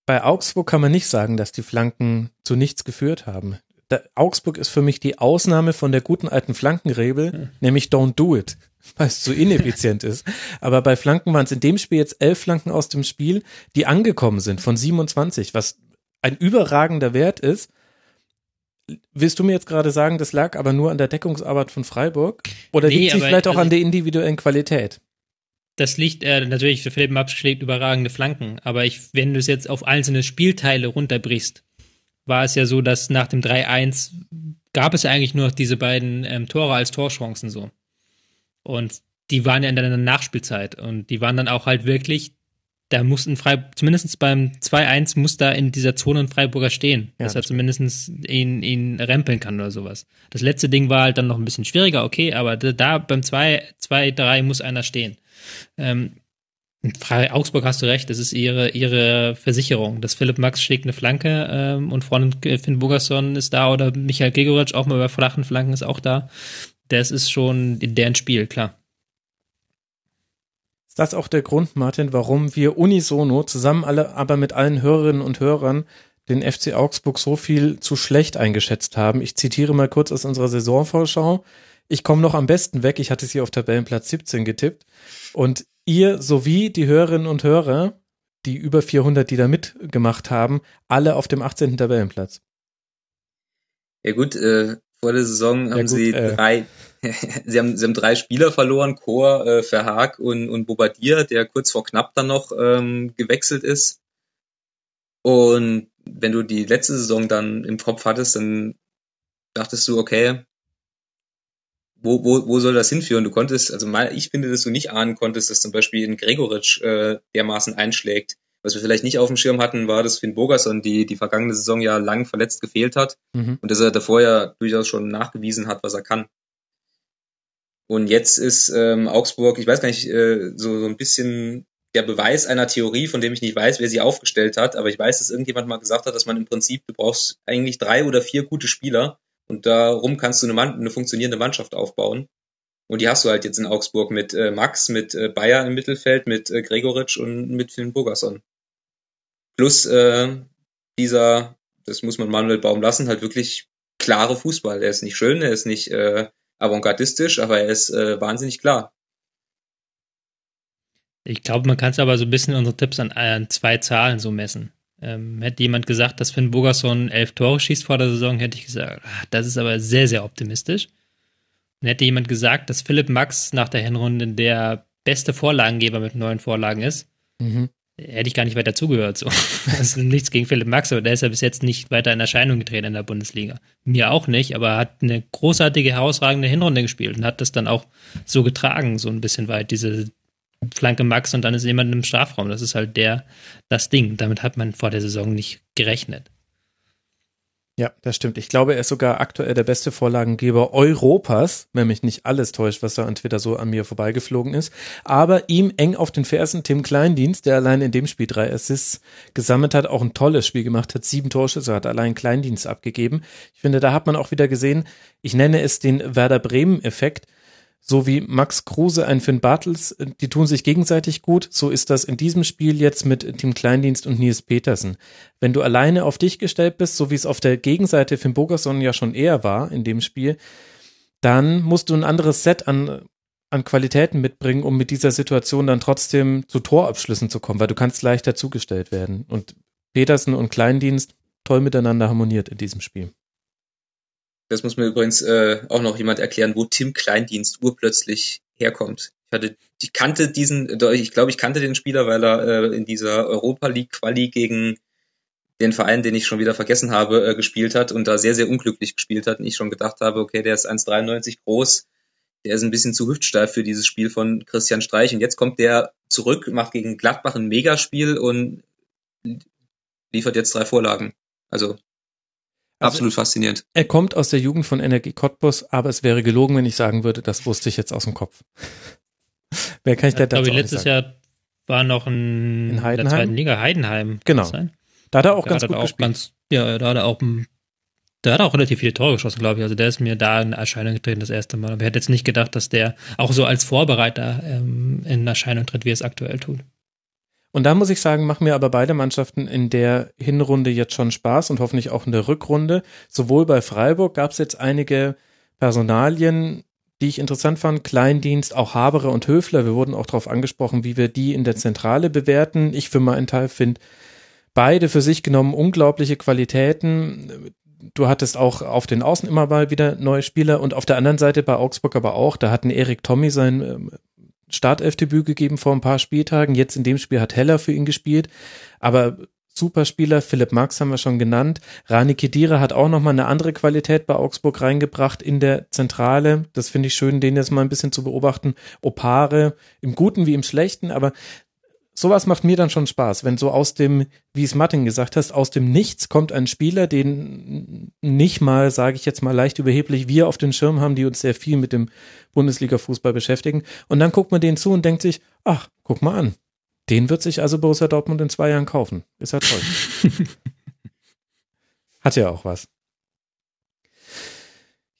bei Augsburg kann man nicht sagen, dass die Flanken zu nichts geführt haben. Da, Augsburg ist für mich die Ausnahme von der guten alten Flankenregel, ja. nämlich don't do it, *laughs* weil es zu ineffizient ist. Aber bei Flanken waren es in dem Spiel jetzt elf Flanken aus dem Spiel, die angekommen sind von 27, was ein überragender Wert ist. Willst du mir jetzt gerade sagen, das lag aber nur an der Deckungsarbeit von Freiburg? Oder nee, liegt sich vielleicht auch also an der individuellen Qualität? Das liegt äh, natürlich für Philipp Maps schlägt überragende Flanken, aber ich, wenn du es jetzt auf einzelne Spielteile runterbrichst, war es ja so, dass nach dem 3-1 gab es ja eigentlich nur noch diese beiden ähm, Tore als Torchancen so. Und die waren ja in der Nachspielzeit und die waren dann auch halt wirklich, da mussten Frei, zumindest beim 2-1 muss da in dieser Zone ein Freiburger stehen, ja, dass er zumindest ihn, ihn rempeln kann oder sowas. Das letzte Ding war halt dann noch ein bisschen schwieriger, okay, aber da beim 2-3 muss einer stehen. Ähm, Augsburg hast du recht, das ist ihre, ihre Versicherung. Dass Philipp Max schlägt eine Flanke ähm, und vorne Finn Burgerson ist da oder Michael Gregoritsch auch mal bei flachen Flanken ist auch da. Das ist schon deren Spiel, klar. Ist das auch der Grund, Martin, warum wir unisono zusammen alle, aber mit allen Hörerinnen und Hörern den FC Augsburg so viel zu schlecht eingeschätzt haben? Ich zitiere mal kurz aus unserer Saisonvorschau. Ich komme noch am besten weg. Ich hatte sie auf Tabellenplatz 17 getippt. Und ihr sowie die Hörerinnen und Hörer, die über 400, die da mitgemacht haben, alle auf dem 18. Tabellenplatz. Ja gut, äh, vor der Saison haben ja gut, sie äh, drei, *laughs* sie haben, sie haben drei Spieler verloren, Chor, äh, Verhaag und, und Bobadilla, der kurz vor knapp dann noch ähm, gewechselt ist. Und wenn du die letzte Saison dann im Kopf hattest, dann dachtest du, okay, wo, wo, wo soll das hinführen? Du konntest, also mal, ich finde, dass du nicht ahnen konntest, dass zum Beispiel ein Gregoritsch äh, dermaßen einschlägt. Was wir vielleicht nicht auf dem Schirm hatten, war, dass Finn Bogerson die, die vergangene Saison ja lang verletzt gefehlt hat mhm. und dass er davor ja durchaus schon nachgewiesen hat, was er kann. Und jetzt ist ähm, Augsburg, ich weiß gar nicht, äh, so, so ein bisschen der Beweis einer Theorie, von dem ich nicht weiß, wer sie aufgestellt hat, aber ich weiß, dass irgendjemand mal gesagt hat, dass man im Prinzip, du brauchst eigentlich drei oder vier gute Spieler, und darum kannst du eine, eine funktionierende Mannschaft aufbauen. Und die hast du halt jetzt in Augsburg mit äh, Max, mit äh, Bayer im Mittelfeld, mit äh, Gregoritsch und mit Finn Burgerson. Plus äh, dieser, das muss man Manuel Baum lassen, halt wirklich klare Fußball. Er ist nicht schön, er ist nicht äh, avantgardistisch, aber er ist äh, wahnsinnig klar. Ich glaube, man kann es aber so ein bisschen unsere Tipps an, an zwei Zahlen so messen. Ähm, hätte jemand gesagt, dass Finn Bogerson elf Tore schießt vor der Saison, hätte ich gesagt, ach, das ist aber sehr, sehr optimistisch. Und hätte jemand gesagt, dass Philipp Max nach der Hinrunde der beste Vorlagengeber mit neun Vorlagen ist, mhm. hätte ich gar nicht weiter zugehört. So. *laughs* Ist nichts gegen Philipp Max, aber der ist ja bis jetzt nicht weiter in Erscheinung getreten in der Bundesliga. Mir auch nicht, aber er hat eine großartige, herausragende Hinrunde gespielt und hat das dann auch so getragen, so ein bisschen weit, diese Flanke Max und dann ist jemand im Strafraum. Das ist halt der, das Ding. Damit hat man vor der Saison nicht gerechnet. Ja, das stimmt. Ich glaube, er ist sogar aktuell der beste Vorlagengeber Europas, wenn mich nicht alles täuscht, was da entweder so an mir vorbeigeflogen ist. Aber ihm eng auf den Fersen Tim Kleindienst, der allein in dem Spiel drei Assists gesammelt hat, auch ein tolles Spiel gemacht hat, sieben Torschüsse hat allein Kleindienst abgegeben. Ich finde, da hat man auch wieder gesehen, ich nenne es den Werder Bremen Effekt so wie Max Kruse ein Finn Bartels, die tun sich gegenseitig gut, so ist das in diesem Spiel jetzt mit Tim Kleindienst und Nils Petersen. Wenn du alleine auf dich gestellt bist, so wie es auf der Gegenseite Finn Bogerson ja schon eher war in dem Spiel, dann musst du ein anderes Set an an Qualitäten mitbringen, um mit dieser Situation dann trotzdem zu Torabschlüssen zu kommen, weil du kannst leichter zugestellt werden. Und Petersen und Kleindienst toll miteinander harmoniert in diesem Spiel. Das muss mir übrigens äh, auch noch jemand erklären, wo Tim Kleindienst urplötzlich herkommt. Ich hatte, ich kannte diesen, ich glaube, ich kannte den Spieler, weil er äh, in dieser Europa League Quali gegen den Verein, den ich schon wieder vergessen habe, äh, gespielt hat und da sehr, sehr unglücklich gespielt hat und ich schon gedacht habe, okay, der ist 1,93 groß, der ist ein bisschen zu hüftsteif für dieses Spiel von Christian Streich und jetzt kommt der zurück, macht gegen Gladbach ein Megaspiel und liefert jetzt drei Vorlagen. Also also Absolut faszinierend. Er kommt aus der Jugend von Energie Cottbus, aber es wäre gelogen, wenn ich sagen würde, das wusste ich jetzt aus dem Kopf. *laughs* Wer kann ich ja, dazu ich, letztes Jahr war noch ein, in, Heidenheim? der zweiten Liga Heidenheim. Genau. Da hat er auch da ganz hat gut auch gespielt. Ganz, ja, da hat er auch der hat auch relativ viele Tore geschossen, glaube ich. Also der ist mir da in Erscheinung getreten das erste Mal. Aber ich hätte jetzt nicht gedacht, dass der auch so als Vorbereiter ähm, in Erscheinung tritt, wie er es aktuell tut. Und da muss ich sagen, machen mir aber beide Mannschaften in der Hinrunde jetzt schon Spaß und hoffentlich auch in der Rückrunde. Sowohl bei Freiburg gab es jetzt einige Personalien, die ich interessant fand. Kleindienst, auch Habere und Höfler. Wir wurden auch darauf angesprochen, wie wir die in der Zentrale bewerten. Ich für meinen Teil finde beide für sich genommen unglaubliche Qualitäten. Du hattest auch auf den Außen immer mal wieder neue Spieler und auf der anderen Seite bei Augsburg aber auch. Da hatten Erik Tommy sein ähm, Startelfdebüt gegeben vor ein paar Spieltagen. Jetzt in dem Spiel hat Heller für ihn gespielt. Aber Superspieler, Philipp Max haben wir schon genannt. Rani Kedira hat auch nochmal eine andere Qualität bei Augsburg reingebracht in der Zentrale. Das finde ich schön, den jetzt mal ein bisschen zu beobachten. Opare im Guten wie im Schlechten, aber sowas macht mir dann schon Spaß, wenn so aus dem, wie es Martin gesagt hast, aus dem Nichts kommt ein Spieler, den nicht mal, sage ich jetzt mal leicht überheblich, wir auf den Schirm haben, die uns sehr viel mit dem Bundesliga-Fußball beschäftigen. Und dann guckt man den zu und denkt sich, ach, guck mal an. Den wird sich also Borussia Dortmund in zwei Jahren kaufen. Ist ja toll. *laughs* Hat ja auch was.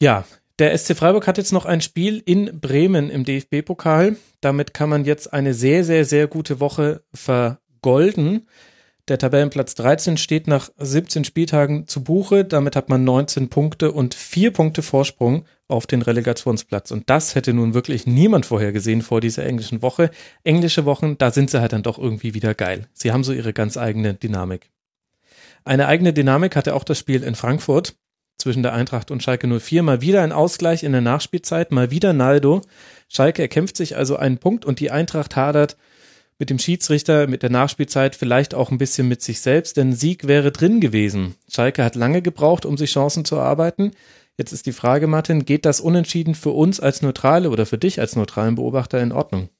Ja, der SC Freiburg hat jetzt noch ein Spiel in Bremen im DFB-Pokal. Damit kann man jetzt eine sehr, sehr, sehr gute Woche vergolden. Der Tabellenplatz 13 steht nach 17 Spieltagen zu Buche. Damit hat man 19 Punkte und vier Punkte Vorsprung auf den Relegationsplatz. Und das hätte nun wirklich niemand vorher gesehen vor dieser englischen Woche. Englische Wochen, da sind sie halt dann doch irgendwie wieder geil. Sie haben so ihre ganz eigene Dynamik. Eine eigene Dynamik hatte auch das Spiel in Frankfurt zwischen der Eintracht und Schalke 04. Mal wieder ein Ausgleich in der Nachspielzeit, mal wieder Naldo. Schalke erkämpft sich also einen Punkt und die Eintracht hadert mit dem Schiedsrichter, mit der Nachspielzeit, vielleicht auch ein bisschen mit sich selbst, denn Sieg wäre drin gewesen. Schalke hat lange gebraucht, um sich Chancen zu erarbeiten. Jetzt ist die Frage, Martin, geht das unentschieden für uns als Neutrale oder für dich als neutralen Beobachter in Ordnung?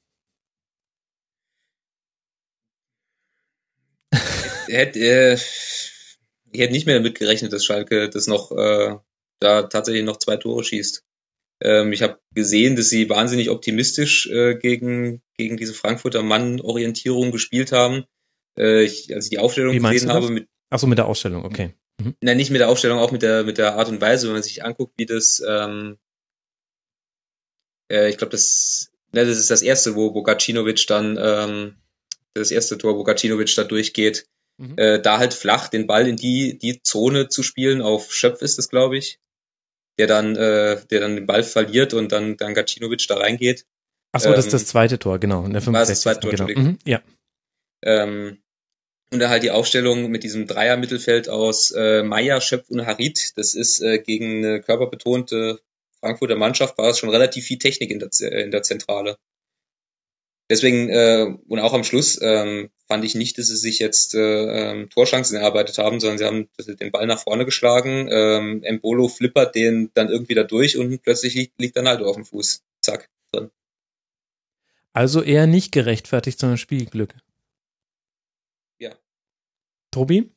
Hätte, äh, ich hätte nicht mehr damit gerechnet, dass Schalke das noch äh, da tatsächlich noch zwei Tore schießt. Ähm, ich habe gesehen, dass sie wahnsinnig optimistisch äh, gegen, gegen diese Frankfurter Mann-Orientierung gespielt haben. Äh, ich, als ich die Aufstellung gesehen habe mit. Achso, mit der Ausstellung, okay. Mhm. Nein, nicht mit der Aufstellung, auch mit der, mit der Art und Weise, wenn man sich anguckt, wie das, ähm, äh, ich glaube, das, ne, das ist das erste, wo Bogacinovic dann, ähm, das erste Tor, wo Gacinovic da durchgeht, Mhm. Äh, da halt flach den Ball in die, die Zone zu spielen, auf Schöpf ist es, glaube ich, der dann, äh, der dann den Ball verliert und dann, dann Gacinovic da reingeht. Ach so, ähm, das ist das ähm, zweite Tor, genau. In der 65. das zweite Tor, genau. Mhm, ja. Ähm, und dann halt die Aufstellung mit diesem Dreier-Mittelfeld aus äh, Meier, Schöpf und Harit. Das ist äh, gegen eine körperbetonte Frankfurter Mannschaft war es schon relativ viel Technik in der, in der Zentrale. Deswegen, äh, und auch am Schluss ähm, fand ich nicht, dass sie sich jetzt äh, ähm, Torchancen erarbeitet haben, sondern sie haben den Ball nach vorne geschlagen. Ähm, Embolo flippert den dann irgendwie da durch und plötzlich liegt, liegt Naldo auf dem Fuß. Zack, drin. Also eher nicht gerechtfertigt, sondern Spielglück. Ja. Tobi?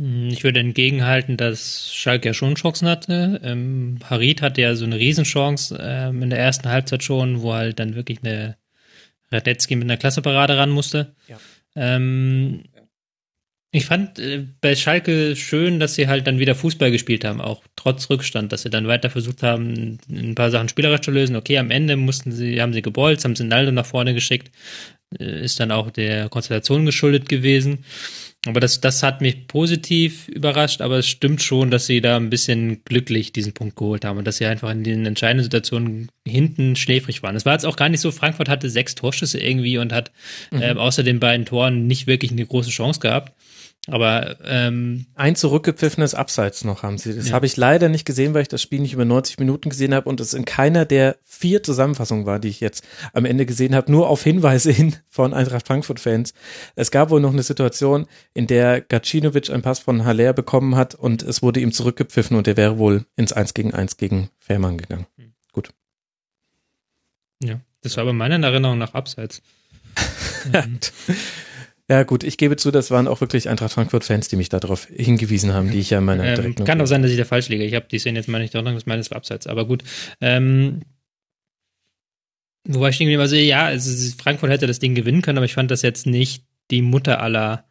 Hm, ich würde entgegenhalten, dass Schalke ja schon Chancen hatte. Ähm, Harit hatte ja so eine Riesenchance ähm, in der ersten Halbzeit schon, wo halt dann wirklich eine Radetzky mit einer Klasseparade ran musste. Ja. Ähm, ich fand äh, bei Schalke schön, dass sie halt dann wieder Fußball gespielt haben, auch trotz Rückstand, dass sie dann weiter versucht haben, ein paar Sachen spielerisch zu lösen. Okay, am Ende mussten sie, haben sie gebolzt, haben Sinaldo nach vorne geschickt, äh, ist dann auch der Konstellation geschuldet gewesen. Aber das, das hat mich positiv überrascht, aber es stimmt schon, dass sie da ein bisschen glücklich diesen Punkt geholt haben und dass sie einfach in den entscheidenden Situationen hinten schläfrig waren. Es war jetzt auch gar nicht so, Frankfurt hatte sechs Torschüsse irgendwie und hat mhm. äh, außer den beiden Toren nicht wirklich eine große Chance gehabt. Aber ähm, ein zurückgepfiffenes Abseits noch haben sie. Das ja. habe ich leider nicht gesehen, weil ich das Spiel nicht über 90 Minuten gesehen habe und es in keiner der vier Zusammenfassungen war, die ich jetzt am Ende gesehen habe, nur auf Hinweise hin von Eintracht Frankfurt-Fans. Es gab wohl noch eine Situation, in der Gacinovic einen Pass von Haller bekommen hat und es wurde ihm zurückgepfiffen und er wäre wohl ins 1 gegen 1 gegen Fährmann gegangen. Gut. Ja, das war aber meiner Erinnerung nach Abseits. *laughs* Ja, gut, ich gebe zu, das waren auch wirklich Eintracht Frankfurt-Fans, die mich darauf hingewiesen haben, die ich ja in meiner ähm, Kann auch sein, dass ich da falsch liege. Ich habe die Szene jetzt mal nicht drin, das meines war abseits. Aber gut. Ähm, wobei ich irgendwie immer sehe, ja, also Frankfurt hätte das Ding gewinnen können, aber ich fand das jetzt nicht die Mutter aller,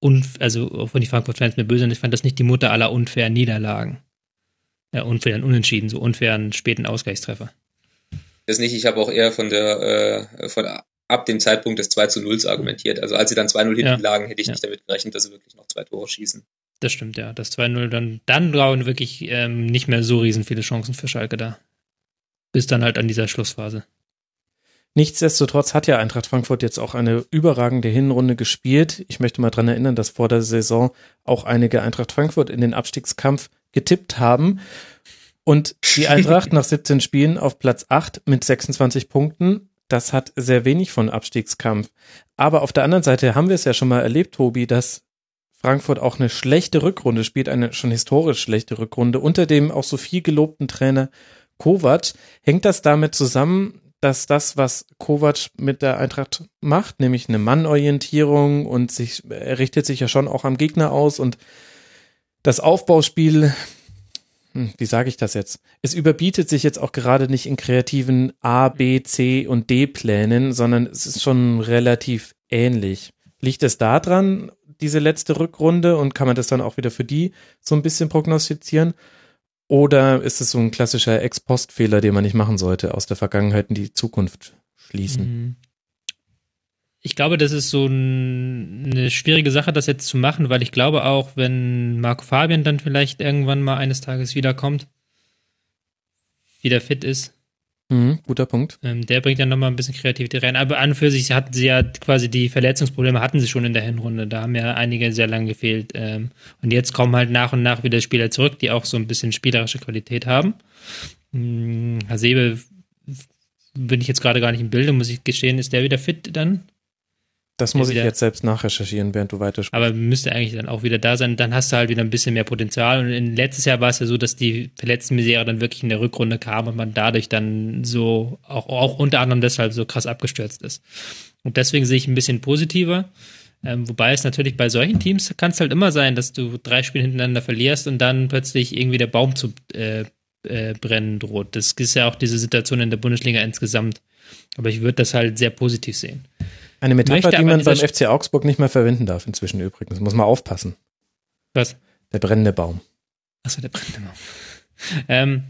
Unf also auch wenn die Frankfurt-Fans mir böse sind, ich fand das nicht die Mutter aller unfairen Niederlagen. Ja, unfairen Unentschieden, so unfairen späten Ausgleichstreffer. Das nicht, ich habe auch eher von der äh, von ab dem Zeitpunkt des 2 zu 0 argumentiert. Also als sie dann 2-0 hinten ja. lagen, hätte ich ja. nicht damit gerechnet, dass sie wirklich noch zwei Tore schießen. Das stimmt, ja. Das 2-0, dann, dann waren wirklich ähm, nicht mehr so riesen viele Chancen für Schalke da. Bis dann halt an dieser Schlussphase. Nichtsdestotrotz hat ja Eintracht Frankfurt jetzt auch eine überragende Hinrunde gespielt. Ich möchte mal dran erinnern, dass vor der Saison auch einige Eintracht Frankfurt in den Abstiegskampf getippt haben. Und die *laughs* Eintracht nach 17 Spielen auf Platz 8 mit 26 Punkten das hat sehr wenig von Abstiegskampf. Aber auf der anderen Seite haben wir es ja schon mal erlebt, Tobi, dass Frankfurt auch eine schlechte Rückrunde spielt, eine schon historisch schlechte Rückrunde, unter dem auch so viel gelobten Trainer Kovac. Hängt das damit zusammen, dass das, was Kovac mit der Eintracht macht, nämlich eine Mannorientierung und sich, er richtet sich ja schon auch am Gegner aus und das Aufbauspiel wie sage ich das jetzt? Es überbietet sich jetzt auch gerade nicht in kreativen A, B, C und D Plänen, sondern es ist schon relativ ähnlich. Liegt es daran, diese letzte Rückrunde und kann man das dann auch wieder für die so ein bisschen prognostizieren? Oder ist es so ein klassischer Ex-Post-Fehler, den man nicht machen sollte, aus der Vergangenheit in die Zukunft schließen? Mhm ich glaube, das ist so ein, eine schwierige Sache, das jetzt zu machen, weil ich glaube auch, wenn Marco Fabian dann vielleicht irgendwann mal eines Tages wiederkommt, wieder fit ist. Mhm, guter Punkt. Ähm, der bringt dann nochmal ein bisschen Kreativität rein. Aber an und für sich hatten sie ja quasi die Verletzungsprobleme hatten sie schon in der Hinrunde. Da haben ja einige sehr lange gefehlt. Ähm, und jetzt kommen halt nach und nach wieder Spieler zurück, die auch so ein bisschen spielerische Qualität haben. Hm, Hasebe bin ich jetzt gerade gar nicht im Bilde, muss ich gestehen. Ist der wieder fit dann? Das muss ich jetzt selbst nachrecherchieren, während du weitersprichst. Aber müsste eigentlich dann auch wieder da sein. Dann hast du halt wieder ein bisschen mehr Potenzial. Und in, letztes Jahr war es ja so, dass die verletzten Misere dann wirklich in der Rückrunde kam und man dadurch dann so, auch, auch unter anderem deshalb so krass abgestürzt ist. Und deswegen sehe ich ein bisschen positiver. Ähm, wobei es natürlich bei solchen Teams kann es halt immer sein, dass du drei Spiele hintereinander verlierst und dann plötzlich irgendwie der Baum zu äh, äh, brennen droht. Das ist ja auch diese Situation in der Bundesliga insgesamt. Aber ich würde das halt sehr positiv sehen. Eine Metapher, die man beim FC Augsburg nicht mehr verwenden darf inzwischen übrigens. Muss man aufpassen. Was? Der brennende Baum. Achso, der brennende Baum. Ähm,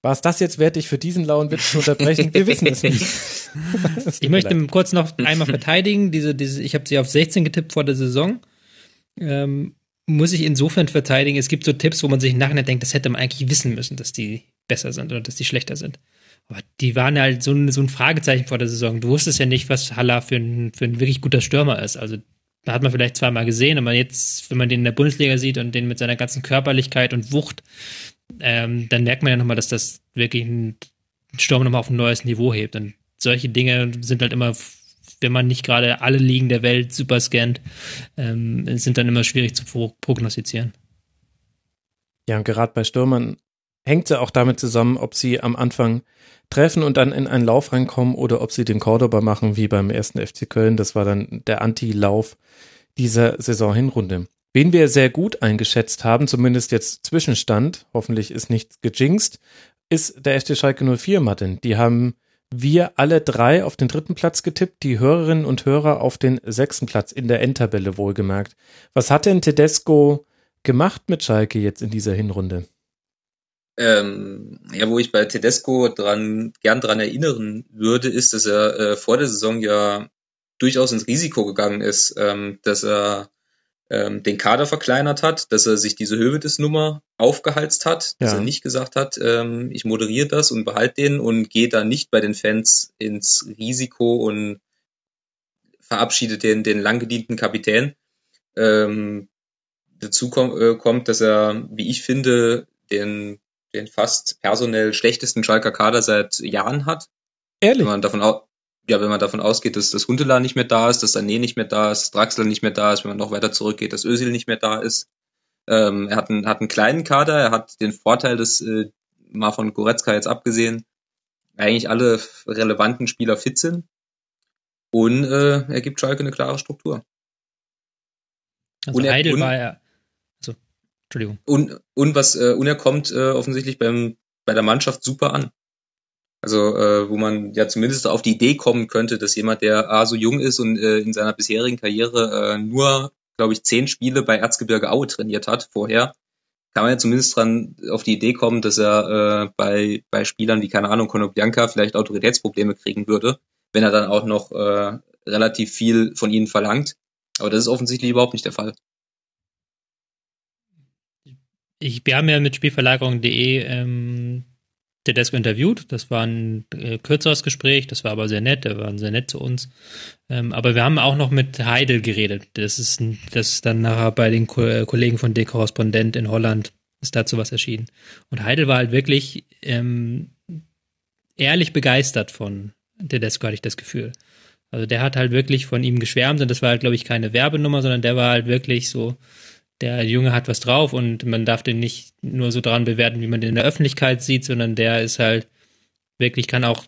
war es das jetzt wert, dich für diesen lauen Witz zu unterbrechen? Wir wissen es nicht. *laughs* ich möchte leid. kurz noch einmal verteidigen. Diese, diese, ich habe sie auf 16 getippt vor der Saison. Ähm, muss ich insofern verteidigen. Es gibt so Tipps, wo man sich nachher denkt, das hätte man eigentlich wissen müssen, dass die besser sind oder dass die schlechter sind. Aber die waren halt so ein, so ein Fragezeichen vor der Saison. Du wusstest ja nicht, was Haller für ein, für ein wirklich guter Stürmer ist. Also da hat man vielleicht zweimal gesehen, aber jetzt, wenn man den in der Bundesliga sieht und den mit seiner ganzen Körperlichkeit und Wucht, ähm, dann merkt man ja nochmal, dass das wirklich ein Stürmer nochmal auf ein neues Niveau hebt. Und solche Dinge sind halt immer, wenn man nicht gerade alle Ligen der Welt super scannt, ähm, sind dann immer schwierig zu prognostizieren. Ja, und gerade bei Stürmern hängt ja auch damit zusammen, ob sie am Anfang treffen und dann in einen Lauf reinkommen oder ob sie den Cordoba machen wie beim ersten FC Köln. Das war dann der Anti-Lauf dieser Saison-Hinrunde. Wen wir sehr gut eingeschätzt haben, zumindest jetzt Zwischenstand, hoffentlich ist nichts gejinxt, ist der FC Schalke 04, Martin. Die haben wir alle drei auf den dritten Platz getippt, die Hörerinnen und Hörer auf den sechsten Platz in der Endtabelle wohlgemerkt. Was hat denn Tedesco gemacht mit Schalke jetzt in dieser Hinrunde? Ähm, ja, wo ich bei Tedesco dran, gern dran erinnern würde, ist, dass er äh, vor der Saison ja durchaus ins Risiko gegangen ist, ähm, dass er ähm, den Kader verkleinert hat, dass er sich diese Hövedes-Nummer aufgehalst hat, dass Ja. er nicht gesagt hat, ähm, ich moderiere das und behalte den und gehe da nicht bei den Fans ins Risiko und verabschiedet den, den lang gedienten Kapitän. Ähm, dazu kom äh, kommt, dass er, wie ich finde, den, den fast personell schlechtesten Schalker Kader seit Jahren hat. Ehrlich? Wenn man davon ja, wenn man davon ausgeht, dass das Huntela nicht mehr da ist, dass Sané nicht mehr da ist, Draxler nicht mehr da ist, wenn man noch weiter zurückgeht, dass Özil nicht mehr da ist. Ähm, er hat einen, hat einen kleinen Kader, er hat den Vorteil, dass äh, mal von Goretzka jetzt abgesehen, eigentlich alle relevanten Spieler fit sind. Und äh, er gibt Schalke eine klare Struktur. Also Und Heidel und- war ja. Entschuldigung. Und, und was, äh, und er kommt äh, offensichtlich beim, bei der Mannschaft super an. Also, äh, wo man ja zumindest auf die Idee kommen könnte, dass jemand, der A, so jung ist und äh, in seiner bisherigen Karriere äh, nur, glaube ich, zehn Spiele bei Erzgebirge Aue trainiert hat vorher, kann man ja zumindest dran auf die Idee kommen, dass er äh, bei, bei Spielern wie, keine Ahnung, Konoplyanka vielleicht Autoritätsprobleme kriegen würde, wenn er dann auch noch äh, relativ viel von ihnen verlangt. Aber das ist offensichtlich überhaupt nicht der Fall. Ich, wir haben ja mit Spielverlagerung.de ähm, Tedesco interviewt. Das war ein äh, kürzeres Gespräch, das war aber sehr nett, der war sehr nett zu uns. Ähm, aber wir haben auch noch mit Heidel geredet. Das ist, das ist dann nachher bei den Ko äh, Kollegen von D-Korrespondent in Holland ist dazu was erschienen. Und Heidel war halt wirklich ähm, ehrlich begeistert von Tedesco, hatte ich das Gefühl. Also der hat halt wirklich von ihm geschwärmt und das war halt, glaube ich, keine Werbenummer, sondern der war halt wirklich so, der Junge hat was drauf und man darf den nicht nur so dran bewerten, wie man den in der Öffentlichkeit sieht, sondern der ist halt wirklich, kann auch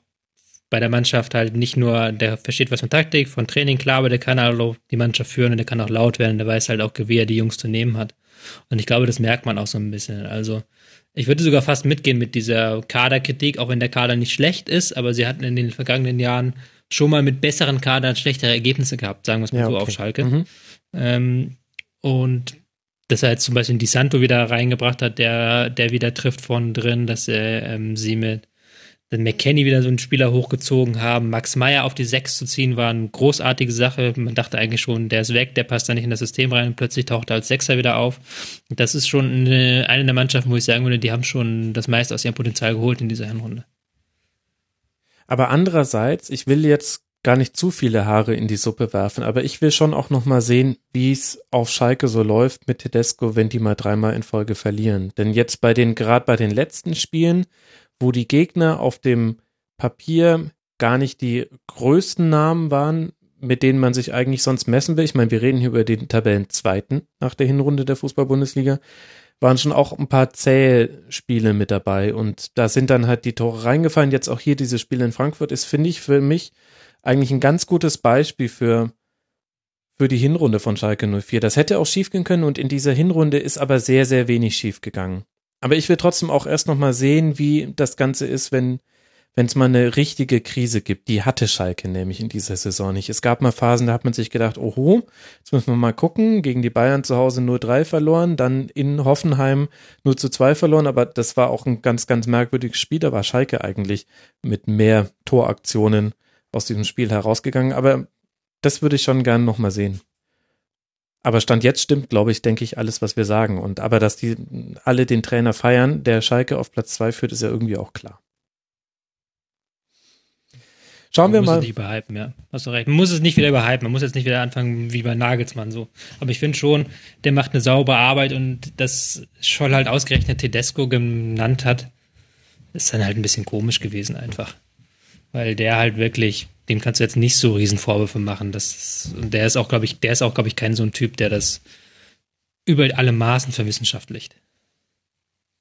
bei der Mannschaft halt nicht nur, der versteht was von Taktik, von Training, klar, aber der kann auch die Mannschaft führen und der kann auch laut werden, der weiß halt auch, wie er die Jungs zu nehmen hat. Und ich glaube, das merkt man auch so ein bisschen. Also ich würde sogar fast mitgehen mit dieser Kaderkritik, auch wenn der Kader nicht schlecht ist, aber sie hatten in den vergangenen Jahren schon mal mit besseren Kadern schlechtere Ergebnisse gehabt, sagen wir es mal Ja, so okay. auf Schalke. Mhm. Ähm, und dass er jetzt zum Beispiel Di Santo wieder reingebracht hat, der, der wieder trifft von drin, dass er ähm, sie mit den McKenny wieder so einen Spieler hochgezogen haben. Max Meyer auf die Sechs zu ziehen, war eine großartige Sache. Man dachte eigentlich schon, der ist weg, der passt da nicht in das System rein und plötzlich taucht er als Sechser wieder auf. Das ist schon eine, eine der Mannschaften, wo ich sagen würde, die haben schon das meiste aus ihrem Potenzial geholt in dieser Hinrunde. Aber andererseits, ich will jetzt gar nicht zu viele Haare in die Suppe werfen, aber ich will schon auch noch mal sehen, wie es auf Schalke so läuft mit Tedesco, wenn die mal dreimal in Folge verlieren. Denn jetzt bei den, gerade bei den letzten Spielen, wo die Gegner auf dem Papier gar nicht die größten Namen waren, mit denen man sich eigentlich sonst messen will. Ich meine, wir reden hier über den Tabellenzweiten nach der Hinrunde der Fußball-Bundesliga waren schon auch ein paar zähe Spiele mit dabei und da sind dann halt die Tore reingefallen. Jetzt auch hier dieses Spiel in Frankfurt ist, finde ich, für mich eigentlich ein ganz gutes Beispiel für, für die Hinrunde von Schalke 04. Das hätte auch schiefgehen können und in dieser Hinrunde ist aber sehr, sehr wenig schiefgegangen. Aber ich will trotzdem auch erst noch mal sehen, wie das Ganze ist, wenn wenn es mal eine richtige Krise gibt. Die hatte Schalke nämlich in dieser Saison nicht. Es gab mal Phasen, da hat man sich gedacht, oho, jetzt müssen wir mal gucken. Gegen die Bayern zu Hause nur drei verloren, dann in Hoffenheim nur zu zwei verloren, aber das war auch ein ganz, ganz merkwürdiges Spiel. Da war Schalke eigentlich mit mehr Toraktionen aus diesem Spiel herausgegangen. Aber das würde ich schon gern nochmal sehen. Aber Stand jetzt stimmt, glaube ich, denke ich, alles, was wir sagen. Und aber dass die alle den Trainer feiern, der Schalke auf Platz zwei führt, ist ja irgendwie auch klar. Schauen wir man mal. Muss es nicht überhypen, ja. Hast du recht. Man muss es nicht wieder überhypen. Man muss jetzt nicht wieder anfangen wie bei Nagelsmann so. Aber ich finde schon, der macht eine saubere Arbeit und dass Scholl halt ausgerechnet Tedesco genannt hat, ist dann halt ein bisschen komisch gewesen einfach. Weil der halt wirklich, dem kannst du jetzt nicht so riesen Vorwürfe machen. Das, und der ist auch, glaube ich, der ist auch, glaube ich, kein so ein Typ, der das über alle Maßen verwissenschaftlicht.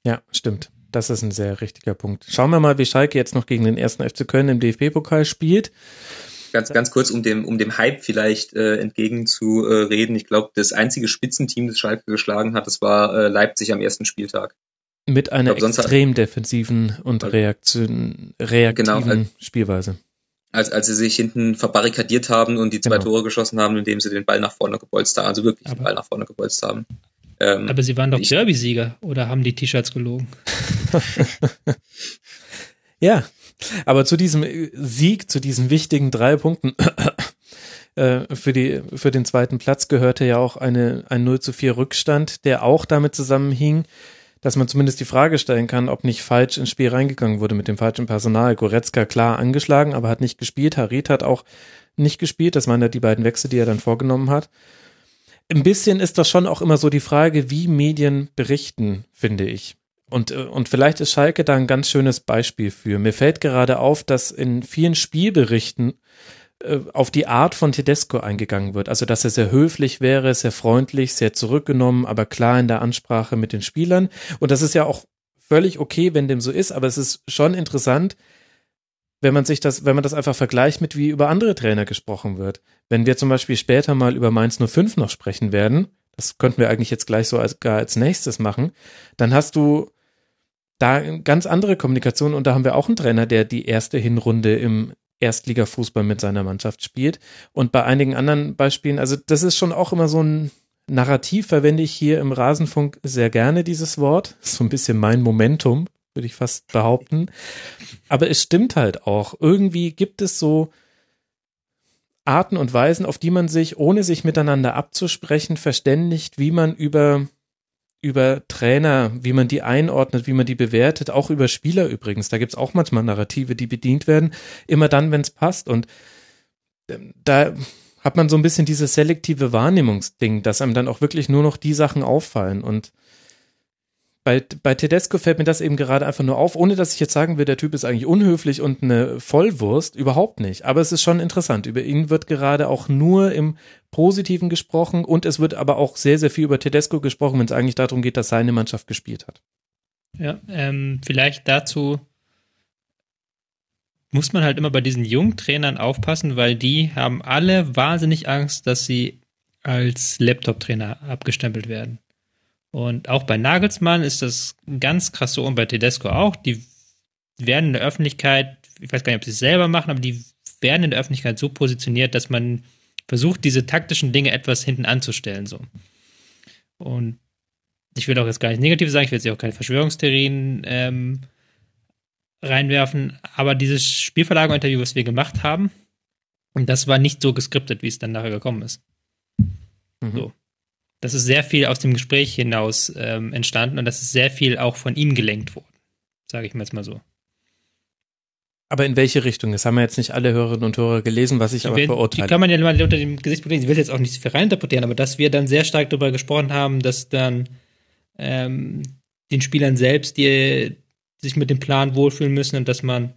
Ja, stimmt. Das ist ein sehr richtiger Punkt. Schauen wir mal, wie Schalke jetzt noch gegen den ersten FC Köln im DFB-Pokal spielt. Ganz, ganz kurz, um dem, um dem Hype vielleicht äh, entgegenzureden. Ich glaube, das einzige Spitzenteam, das Schalke geschlagen hat, das war äh, Leipzig am ersten Spieltag. Mit einer glaub, extrem defensiven und Reaktion, reaktiven Genau, Spielweise. Als, als sie sich hinten verbarrikadiert haben und die zwei Genau. Tore geschossen haben, indem sie den Ball nach vorne gebolzt haben, also wirklich den Aber- Ball nach vorne gebolzt haben. Ähm, Aber sie waren doch Derby-Sieger oder haben die T-Shirts gelogen? *laughs* Ja, aber zu diesem äh, Sieg, zu diesen wichtigen drei Punkten *coughs* Äh, für, die, für den zweiten Platz gehörte ja auch eine, ein 0 zu 4 Rückstand, der auch damit zusammenhing, dass man zumindest die Frage stellen kann, ob nicht falsch ins Spiel reingegangen wurde mit dem falschen Personal. Goretzka klar angeschlagen, aber hat nicht gespielt. Harit hat auch nicht gespielt. Das waren ja die beiden Wechsel, die er dann vorgenommen hat. Ein bisschen ist das schon auch immer so die Frage, wie Medien berichten, finde ich. Und, äh, und vielleicht ist Schalke da ein ganz schönes Beispiel für. Mir fällt gerade auf, dass in vielen Spielberichten auf die Art von Tedesco eingegangen wird. Also, dass er sehr höflich wäre, sehr freundlich, sehr zurückgenommen, aber klar in der Ansprache mit den Spielern. Und das ist ja auch völlig okay, wenn dem so ist, aber es ist schon interessant, wenn man sich das, wenn man das einfach vergleicht mit wie über andere Trainer gesprochen wird. Wenn wir zum Beispiel später mal über Mainz 05 noch sprechen werden, das könnten wir eigentlich jetzt gleich so als, gar als nächstes machen, dann hast du da ganz andere Kommunikation und da haben wir auch einen Trainer, der die erste Hinrunde im Erstligafußball mit seiner Mannschaft spielt. Und bei einigen anderen Beispielen, also das ist schon auch immer so ein Narrativ, verwende ich hier im Rasenfunk sehr gerne dieses Wort. *laughs* So ein bisschen mein Momentum, würde ich fast behaupten. Aber es stimmt halt auch. Irgendwie gibt es so Arten und Weisen, auf die man sich, ohne sich miteinander abzusprechen, verständigt, wie man über über Trainer, wie man die einordnet, wie man die bewertet, auch über Spieler übrigens. Da gibt's auch manchmal Narrative, die bedient werden, immer dann, wenn es passt. Und ähm, da hat man so ein bisschen dieses selektive Wahrnehmungsding, dass einem dann auch wirklich nur noch die Sachen auffallen. Und bei, bei Tedesco fällt mir das eben gerade einfach nur auf, ohne dass ich jetzt sagen will, der Typ ist eigentlich unhöflich und eine Vollwurst, überhaupt nicht. Aber es ist schon interessant. Über ihn wird gerade auch nur im Positiven gesprochen und es wird aber auch sehr, sehr viel über Tedesco gesprochen, wenn es eigentlich darum geht, dass seine Mannschaft gespielt hat. Ja, ähm, vielleicht dazu muss man halt immer bei diesen Jungtrainern aufpassen, weil die haben alle wahnsinnig Angst, dass sie als Laptop-Trainer abgestempelt werden. Und auch bei Nagelsmann ist das ganz krass so und bei Tedesco auch. Die werden in der Öffentlichkeit, ich weiß gar nicht, ob sie es selber machen, aber die werden in der Öffentlichkeit so positioniert, dass man versucht, diese taktischen Dinge etwas hinten anzustellen. So. Und ich will auch jetzt gar nicht negativ sagen, ich will jetzt auch keine Verschwörungstheorien ähm, reinwerfen, aber dieses Spielverlagerung-Interview, was wir gemacht haben, das war nicht so geskriptet, wie es dann nachher gekommen ist. Mhm. So das ist sehr viel aus dem Gespräch hinaus ähm, entstanden und das ist sehr viel auch von ihm gelenkt worden, sage ich mir jetzt mal so. Aber in welche Richtung? Das haben wir jetzt nicht alle Hörerinnen und Hörer gelesen, was ich aber verurteile. Die kann man ja mal unter dem Gesichtspunkt lesen. Ich will jetzt auch nicht für reininterpretieren, aber dass wir dann sehr stark darüber gesprochen haben, dass dann ähm, den Spielern selbst, die sich mit dem Plan wohlfühlen müssen und dass man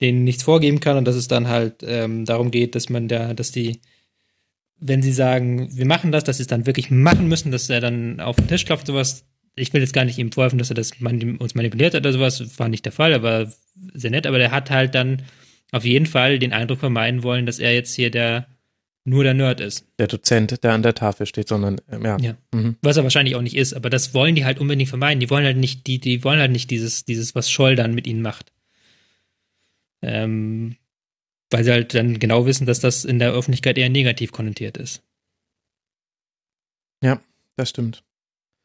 denen nichts vorgeben kann und dass es dann halt ähm, darum geht, dass man da, dass die wenn sie sagen, wir machen das, dass sie es dann wirklich machen müssen, dass er dann auf den Tisch klopft, sowas. Ich will jetzt gar nicht ihm vorwerfen, dass er das man, uns manipuliert hat oder sowas. War nicht der Fall, er war sehr nett, aber der hat halt dann auf jeden Fall den Eindruck vermeiden wollen, dass er jetzt hier der nur der Nerd ist. Der Dozent, der an der Tafel steht, sondern ähm, ja. ja. Mhm. Was er wahrscheinlich auch nicht ist, aber das wollen die halt unbedingt vermeiden. Die wollen halt nicht, die, die wollen halt nicht dieses, dieses, was Scholl dann mit ihnen macht. Ähm, weil sie halt dann genau wissen, dass das in der Öffentlichkeit eher negativ konnotiert ist. Ja, das stimmt.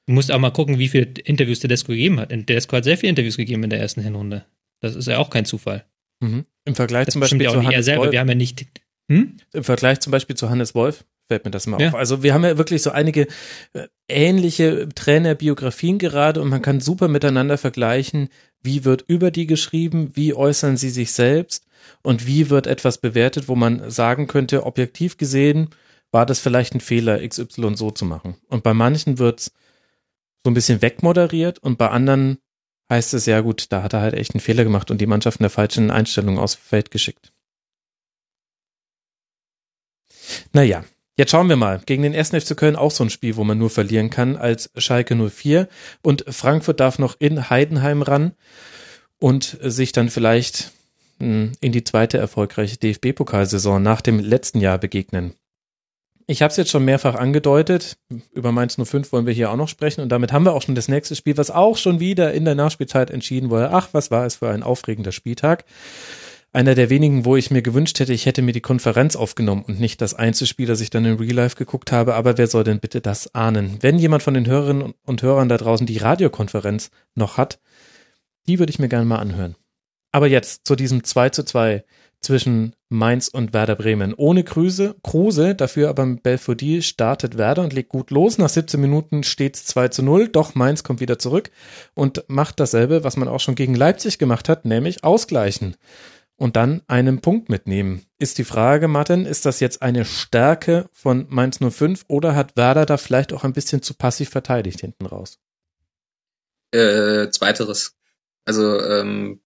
Du musst auch mal gucken, wie viele Interviews Tedesco gegeben hat. Tedesco hat sehr viele Interviews gegeben in der ersten Hinrunde. Das ist ja auch kein Zufall. Mhm. Im Vergleich das zum Beispiel zu Hannes selber. Wolf. Wir haben ja nicht. Hm? Im Vergleich zum Beispiel zu Hannes Wolf fällt mir das mal ja. auf. Also wir haben ja wirklich so einige äh, ähnliche Trainerbiografien gerade und man kann super miteinander vergleichen, wie wird über die geschrieben, wie äußern sie sich selbst und wie wird etwas bewertet, wo man sagen könnte, objektiv gesehen war das vielleicht ein Fehler, XY so zu machen. Und bei manchen wird's so ein bisschen wegmoderiert und bei anderen heißt es, ja gut, da hat er halt echt einen Fehler gemacht und die Mannschaft in der falschen Einstellung aufs Feld geschickt. Naja, Jetzt schauen wir mal. Gegen den 1. FC Köln auch so ein Spiel, wo man nur verlieren kann als Schalke 04. Und Frankfurt darf noch in Heidenheim ran und sich dann vielleicht hm, in die zweite erfolgreiche DFB-Pokalsaison nach dem letzten Jahr begegnen. Ich habe es jetzt schon mehrfach angedeutet. Über Mainz 05 wollen wir hier auch noch sprechen. Und damit haben wir auch schon das nächste Spiel, was auch schon wieder in der Nachspielzeit entschieden wurde. Ach, was war es für ein aufregender Spieltag einer der wenigen, wo ich mir gewünscht hätte, ich hätte mir die Konferenz aufgenommen und nicht das Einzelspiel, das ich dann in Real Life geguckt habe. Aber wer soll denn bitte das ahnen? Wenn jemand von den Hörerinnen und Hörern da draußen die Radiokonferenz noch hat, die würde ich mir gerne mal anhören. Aber jetzt zu diesem 2 zu 2 zwischen Mainz und Werder Bremen. Ohne Kruse, Kruse, dafür aber mit Belfodil startet Werder und legt gut los. Nach 17 Minuten steht es 2 zu 0, doch Mainz kommt wieder zurück und macht dasselbe, was man auch schon gegen Leipzig gemacht hat, nämlich ausgleichen und dann einen Punkt mitnehmen. Ist die Frage, Martin, ist das jetzt eine Stärke von Mainz 05 oder hat Werder da vielleicht auch ein bisschen zu passiv verteidigt hinten raus? Äh, zweiteres. Also ähm,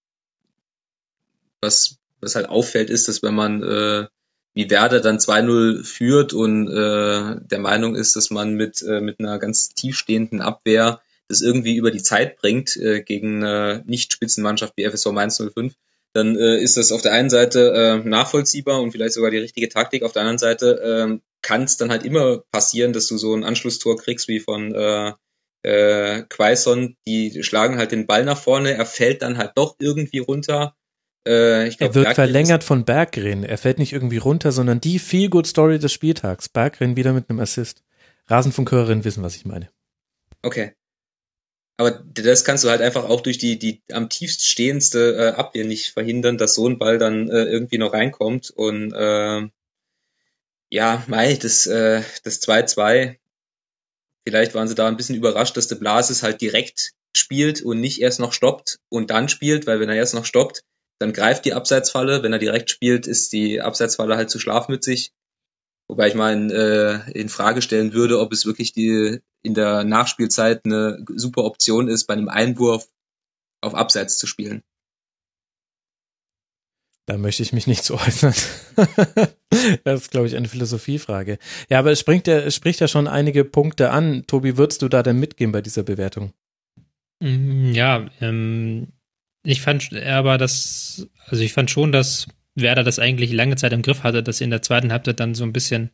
was was halt auffällt, ist, dass wenn man äh, wie Werder dann 2-0 führt und äh, der Meinung ist, dass man mit, äh, mit einer ganz tiefstehenden Abwehr das irgendwie über die Zeit bringt äh, gegen eine Nicht-Spitzenmannschaft wie FSV Mainz 05, dann äh, ist das auf der einen Seite äh, nachvollziehbar und vielleicht sogar die richtige Taktik. Auf der anderen Seite äh, kann es dann halt immer passieren, dass du so ein Anschlusstor kriegst wie von äh, äh, Quaison. Die schlagen halt den Ball nach vorne, er fällt dann halt doch irgendwie runter äh, glaub, er wird Berggren verlängert von Berggren. Er fällt nicht irgendwie runter, sondern die Feel-Good-Story des Spieltags. Berggren wieder mit einem Assist. Rasenfunkhörerinnen wissen, was ich meine. Okay. Aber das kannst du halt einfach auch durch die, die am tiefst stehendste äh, Abwehr nicht verhindern, dass so ein Ball dann äh, irgendwie noch reinkommt. Und äh, ja, mei, das äh, das 2-2, vielleicht waren sie da ein bisschen überrascht, dass der Blasis halt direkt spielt und nicht erst noch stoppt und dann spielt, weil wenn er erst noch stoppt, dann greift die Abseitsfalle. Wenn er direkt spielt, ist die Abseitsfalle halt zu schlafmützig. Wobei ich mal in, äh, in Frage stellen würde, ob es wirklich die in der Nachspielzeit eine super Option ist, bei einem Einwurf auf Abseits zu spielen. Da möchte ich mich nicht zu äußern. *laughs* das ist, glaube ich, eine Philosophiefrage. Ja, aber es, springt ja, es spricht ja schon einige Punkte an. Tobi, würdest du da denn mitgehen bei dieser Bewertung? Mm, ja, ähm, ich fand aber, dass, also ich fand schon, dass Werder das eigentlich lange Zeit im Griff hatte, dass sie in der zweiten Halbzeit dann so ein bisschen,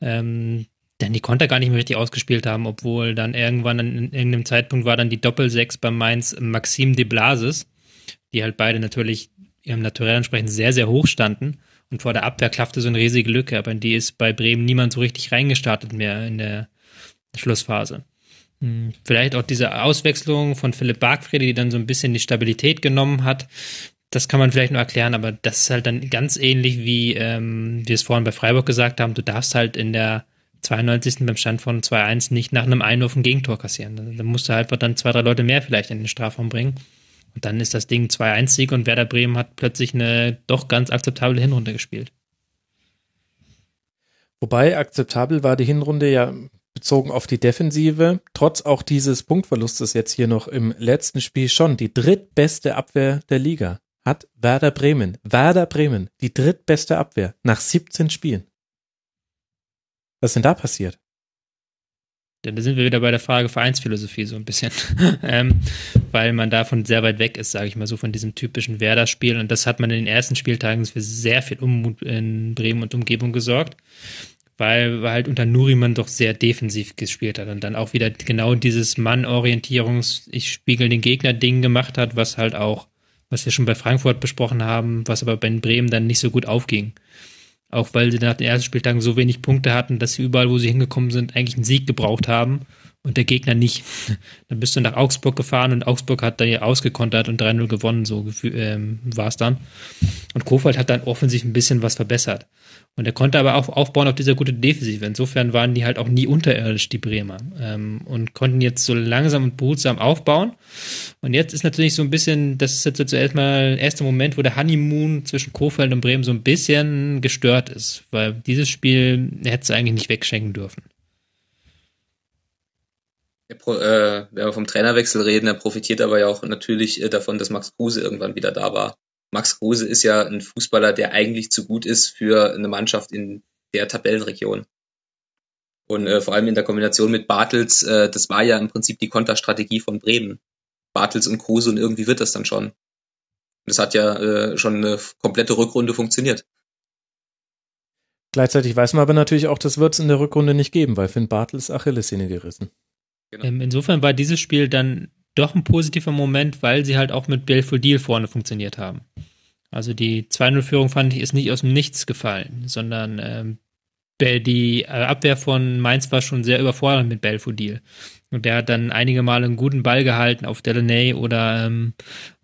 ähm, denn die Konter gar nicht mehr richtig ausgespielt haben, obwohl dann irgendwann in irgendeinem Zeitpunkt war dann die Doppel-Sechs bei Mainz Maxim de Blasis, die halt beide natürlich ihrem Naturell entsprechend sehr, sehr hoch standen. Und vor der Abwehr klaffte so eine riesige Lücke, aber in die ist bei Bremen niemand so richtig reingestartet mehr in der Schlussphase. Hm, vielleicht auch diese Auswechslung von Philipp Bargfrede, die dann so ein bisschen die Stabilität genommen hat. Das kann man vielleicht nur erklären, aber das ist halt dann ganz ähnlich wie ähm, wir es vorhin bei Freiburg gesagt haben. Du darfst halt in der 92. beim Stand von 2-1 nicht nach einem Einwurf ein Gegentor kassieren. Da musst du halt dann zwei, drei Leute mehr vielleicht in den Strafraum bringen. Und dann ist das Ding 2-1-Sieg und Werder Bremen hat plötzlich eine doch ganz akzeptable Hinrunde gespielt. Wobei akzeptabel war die Hinrunde ja bezogen auf die Defensive, trotz auch dieses Punktverlustes jetzt hier noch im letzten Spiel schon die drittbeste Abwehr der Liga. Hat Werder Bremen, Werder Bremen, die drittbeste Abwehr nach 17 Spielen. Was ist denn da passiert? Ja, da sind wir wieder bei der Frage Vereinsphilosophie so ein bisschen, *laughs* ähm, weil man davon sehr weit weg ist, sage ich mal so, von diesem typischen Werder-Spiel. Und das hat man in den ersten Spieltagen für sehr viel Unmut in Bremen und Umgebung gesorgt weil, halt unter Nuriman doch sehr defensiv gespielt hat und dann auch wieder genau dieses Mann-Orientierungs-, ich spiegel den Gegner-Ding gemacht hat, was halt auch, was wir schon bei Frankfurt besprochen haben, was aber bei Bremen dann nicht so gut aufging. Auch weil sie nach den ersten Spieltagen so wenig Punkte hatten, dass sie überall, wo sie hingekommen sind, eigentlich einen Sieg gebraucht haben und der Gegner nicht. *laughs* Dann bist du nach Augsburg gefahren und Augsburg hat da ja ausgekontert und 3-0 gewonnen, so ähm, war es dann. Und Kofeld hat dann offensiv ein bisschen was verbessert. Und er konnte aber auch aufbauen auf dieser gute Defensive. Insofern waren die halt auch nie unterirdisch, die Bremer. Ähm, und konnten jetzt so langsam und behutsam aufbauen. Und jetzt ist natürlich so ein bisschen, das ist jetzt zuerst mal der erste Moment, wo der Honeymoon zwischen Kofeld und Bremen so ein bisschen gestört ist. Weil dieses Spiel hätte es eigentlich nicht wegschenken dürfen. Äh, wenn wir vom Trainerwechsel reden, er profitiert aber ja auch natürlich äh, davon, dass Max Kruse irgendwann wieder da war. Max Kruse ist ja ein Fußballer, der eigentlich zu gut ist für eine Mannschaft in der Tabellenregion. Und äh, vor allem in der Kombination mit Bartels, äh, das war ja im Prinzip die Konterstrategie von Bremen. Bartels und Kruse und irgendwie wird das dann schon. Das hat ja äh, schon eine komplette Rückrunde funktioniert. Gleichzeitig weiß man aber natürlich auch, das wird es in der Rückrunde nicht geben, weil Finn Bartels Achillessehne gerissen. Genau. Ähm, insofern war dieses Spiel dann doch ein positiver Moment, weil sie halt auch mit Belfodil vorne funktioniert haben. Also die 2-0-Führung fand ich ist nicht aus dem Nichts gefallen, sondern ähm, die Abwehr von Mainz war schon sehr überfordert mit Belfodil. Und der hat dann einige Male einen guten Ball gehalten auf Delaney oder ähm,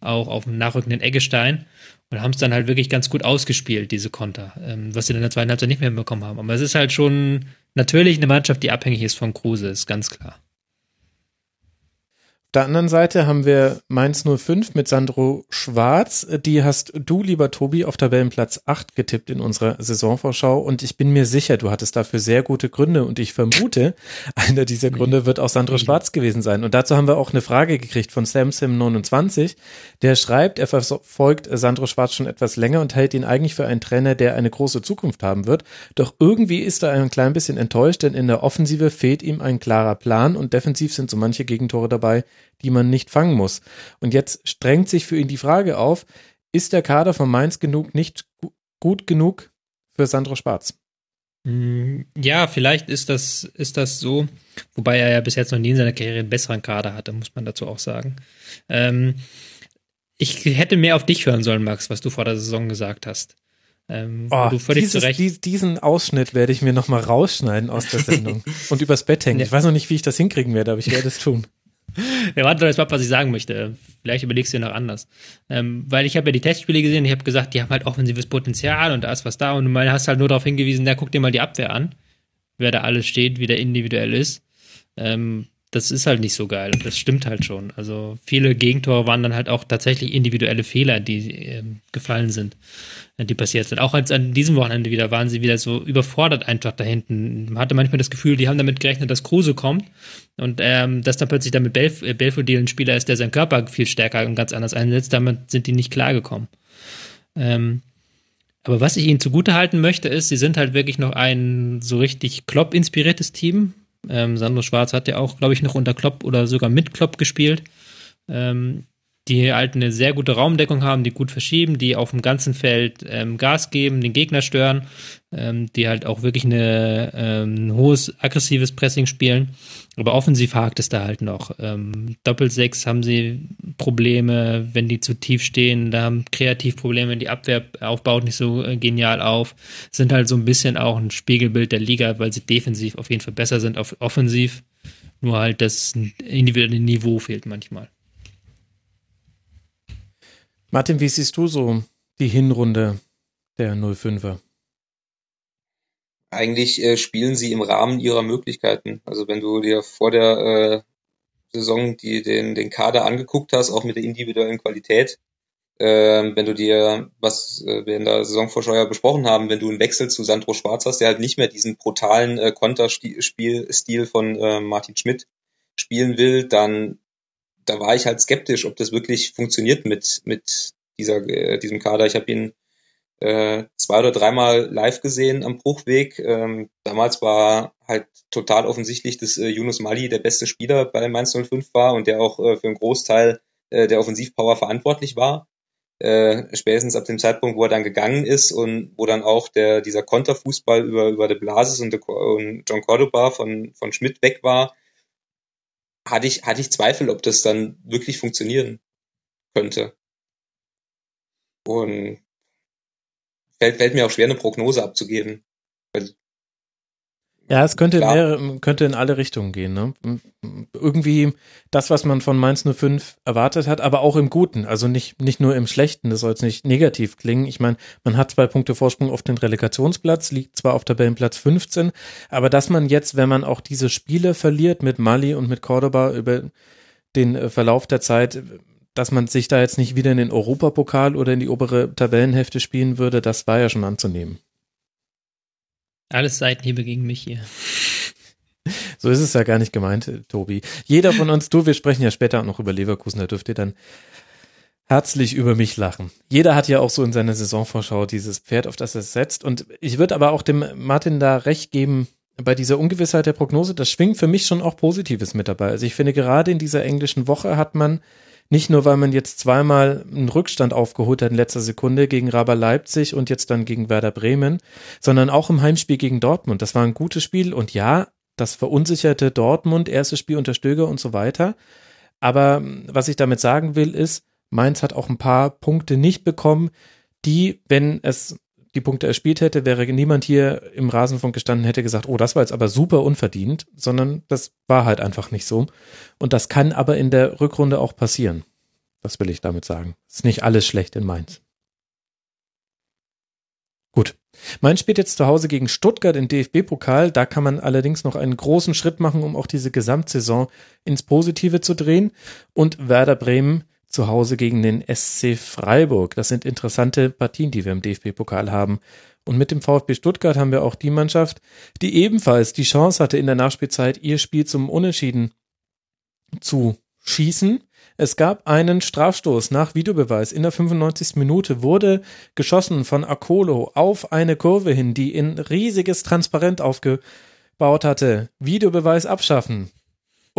auch auf dem nachrückenden Eggestein und haben es dann halt wirklich ganz gut ausgespielt, diese Konter, ähm, was sie dann in der zweiten Halbzeit nicht mehr bekommen haben. Aber es ist halt schon natürlich eine Mannschaft, die abhängig ist von Kruse, ist ganz klar. Der anderen Seite haben wir Mainz 05 mit Sandro Schwarz. Die hast du, lieber Tobi, auf Tabellenplatz 8 getippt in unserer Saisonvorschau. Und ich bin mir sicher, du hattest dafür sehr gute Gründe. Und ich vermute, *laughs* einer dieser Gründe wird auch Sandro Schwarz gewesen sein. Und dazu haben wir auch eine Frage gekriegt von SamSim29. Der schreibt, er verfolgt Sandro Schwarz schon etwas länger und hält ihn eigentlich für einen Trainer, der eine große Zukunft haben wird. Doch irgendwie ist er ein klein bisschen enttäuscht, denn in der Offensive fehlt ihm ein klarer Plan und defensiv sind so manche Gegentore dabei, die man nicht fangen muss. Und jetzt strengt sich für ihn die Frage auf, ist der Kader von Mainz genug nicht gut genug für Sandro Schwarz? Mm, ja, vielleicht ist das, ist das so, wobei er ja bis jetzt noch nie in seiner Karriere einen besseren Kader hatte, muss man dazu auch sagen. Ähm, ich hätte mehr auf dich hören sollen, Max, was du vor der Saison gesagt hast. Ähm, oh, du völlig dieses, die, diesen Ausschnitt werde ich mir nochmal rausschneiden aus der Sendung *laughs* und übers Bett hängen. Ich weiß noch nicht, wie ich das hinkriegen werde, aber ich werde es tun. Ja, warte jetzt mal, was ich sagen möchte. Vielleicht überlegst du dir noch anders. Ähm, weil ich habe ja die Testspiele gesehen, ich habe gesagt, die haben halt offensives Potenzial und da ist was da und du hast halt nur darauf hingewiesen, da guck dir mal die Abwehr an, wer da alles steht, wie der individuell ist. Ähm, das ist halt nicht so geil. Das stimmt halt schon. Also viele Gegentore waren dann halt auch tatsächlich individuelle Fehler, die äh, gefallen sind, äh, die passiert sind. Auch als an diesem Wochenende wieder waren sie wieder so überfordert einfach da hinten. Man hatte manchmal das Gefühl, die haben damit gerechnet, dass Kruse kommt und ähm, dass dann plötzlich damit Belf äh, Belfodil ein Spieler ist, der seinen Körper viel stärker und ganz anders einsetzt. Damit sind die nicht klargekommen. Ähm, aber was ich ihnen zugute halten möchte, ist, sie sind halt wirklich noch ein so richtig Klopp-inspiriertes Team ähm, Sandro Schwarz hat ja auch, glaube ich, noch unter Klopp oder sogar mit Klopp gespielt. Ähm, die halt eine sehr gute Raumdeckung haben, die gut verschieben, die auf dem ganzen Feld ähm, Gas geben, den Gegner stören, ähm, die halt auch wirklich eine, ähm, ein hohes aggressives Pressing spielen. Aber offensiv hakt es da halt noch. Ähm, Doppelsechs haben sie Probleme, wenn die zu tief stehen, da haben kreativ Probleme, die Abwehr aufbaut nicht so äh, genial auf. Sind halt so ein bisschen auch ein Spiegelbild der Liga, weil sie defensiv auf jeden Fall besser sind auf offensiv. Nur halt das individuelle Niveau fehlt manchmal. Martin, wie siehst du so die Hinrunde der 05er? Eigentlich äh, spielen sie im Rahmen ihrer Möglichkeiten. Also wenn du dir vor der äh, Saison die, den, den Kader angeguckt hast, auch mit der individuellen Qualität, äh, wenn du dir, was äh, wir in der Saisonvorschau besprochen haben, wenn du einen Wechsel zu Sandro Schwarz hast, der halt nicht mehr diesen brutalen äh, Konterspielstil von äh, Martin Schmidt spielen will, dann da war ich halt skeptisch, ob das wirklich funktioniert mit, mit dieser, äh, diesem Kader. Ich habe ihn äh, zwei oder dreimal live gesehen am Bruchweg. Ähm, damals war halt total offensichtlich, dass äh, Yunus Mali der beste Spieler bei Mainz 05 war und der auch äh, für einen Großteil äh, der Offensivpower verantwortlich war. Äh, spätestens ab dem Zeitpunkt, wo er dann gegangen ist und wo dann auch der dieser Konterfußball über über De Blasis und, de, und John Cordoba von von Schmidt weg war, hatte ich, hatte ich Zweifel, ob das dann wirklich funktionieren könnte. Und fällt, fällt mir auch schwer, eine Prognose abzugeben. Weil ja, es könnte in, mehrere, könnte in alle Richtungen gehen. Ne? Irgendwie das, was man von Mainz 05 erwartet hat, aber auch im Guten. Also nicht, nicht nur im Schlechten, das soll jetzt nicht negativ klingen. Ich meine, man hat zwei Punkte Vorsprung auf den Relegationsplatz, liegt zwar auf Tabellenplatz 15, aber dass man jetzt, wenn man auch diese Spiele verliert mit Mali und mit Cordoba über den äh, Verlauf der Zeit, dass man sich da jetzt nicht wieder in den Europapokal oder in die obere Tabellenhälfte spielen würde, das war ja schon anzunehmen. Alles Seitenhiebe gegen mich hier. So ist es ja gar nicht gemeint, Tobi. Jeder von uns, du, wir sprechen ja später auch noch über Leverkusen, da dürft ihr dann herzlich über mich lachen. Jeder hat ja auch so in seiner Saisonvorschau dieses Pferd, auf das er setzt. Und ich würde aber auch dem Martin da recht geben, bei dieser Ungewissheit der Prognose, das schwingt für mich schon auch Positives mit dabei. Also ich finde, gerade in dieser englischen Woche hat man nicht nur, weil man jetzt zweimal einen Rückstand aufgeholt hat in letzter Sekunde gegen Raber Leipzig und jetzt dann gegen Werder Bremen, sondern auch im Heimspiel gegen Dortmund. Das war ein gutes Spiel und ja, das verunsicherte Dortmund, erstes Spiel unter Stöger und so weiter. Aber was ich damit sagen will, ist, Mainz hat auch ein paar Punkte nicht bekommen, die, wenn es die Punkte erspielt hätte, wäre niemand hier im Rasenfunk gestanden, hätte gesagt, oh, das war jetzt aber super unverdient, sondern das war halt einfach nicht so. Und das kann aber in der Rückrunde auch passieren. Das will ich damit sagen. Ist nicht alles schlecht in Mainz. Gut. Mainz spielt jetzt zu Hause gegen Stuttgart im DFB-Pokal. Da kann man allerdings noch einen großen Schritt machen, um auch diese Gesamtsaison ins Positive zu drehen. Und Werder Bremen zu Hause gegen den SC Freiburg. Das sind interessante Partien, die wir im DFB-Pokal haben. Und mit dem VfB Stuttgart haben wir auch die Mannschaft, die ebenfalls die Chance hatte, in der Nachspielzeit ihr Spiel zum Unentschieden zu schießen. Es gab einen Strafstoß nach Videobeweis. In der 95. Minute wurde geschossen von Akolo auf eine Kurve hin, die in riesiges Transparent aufgebaut hatte. Videobeweis abschaffen.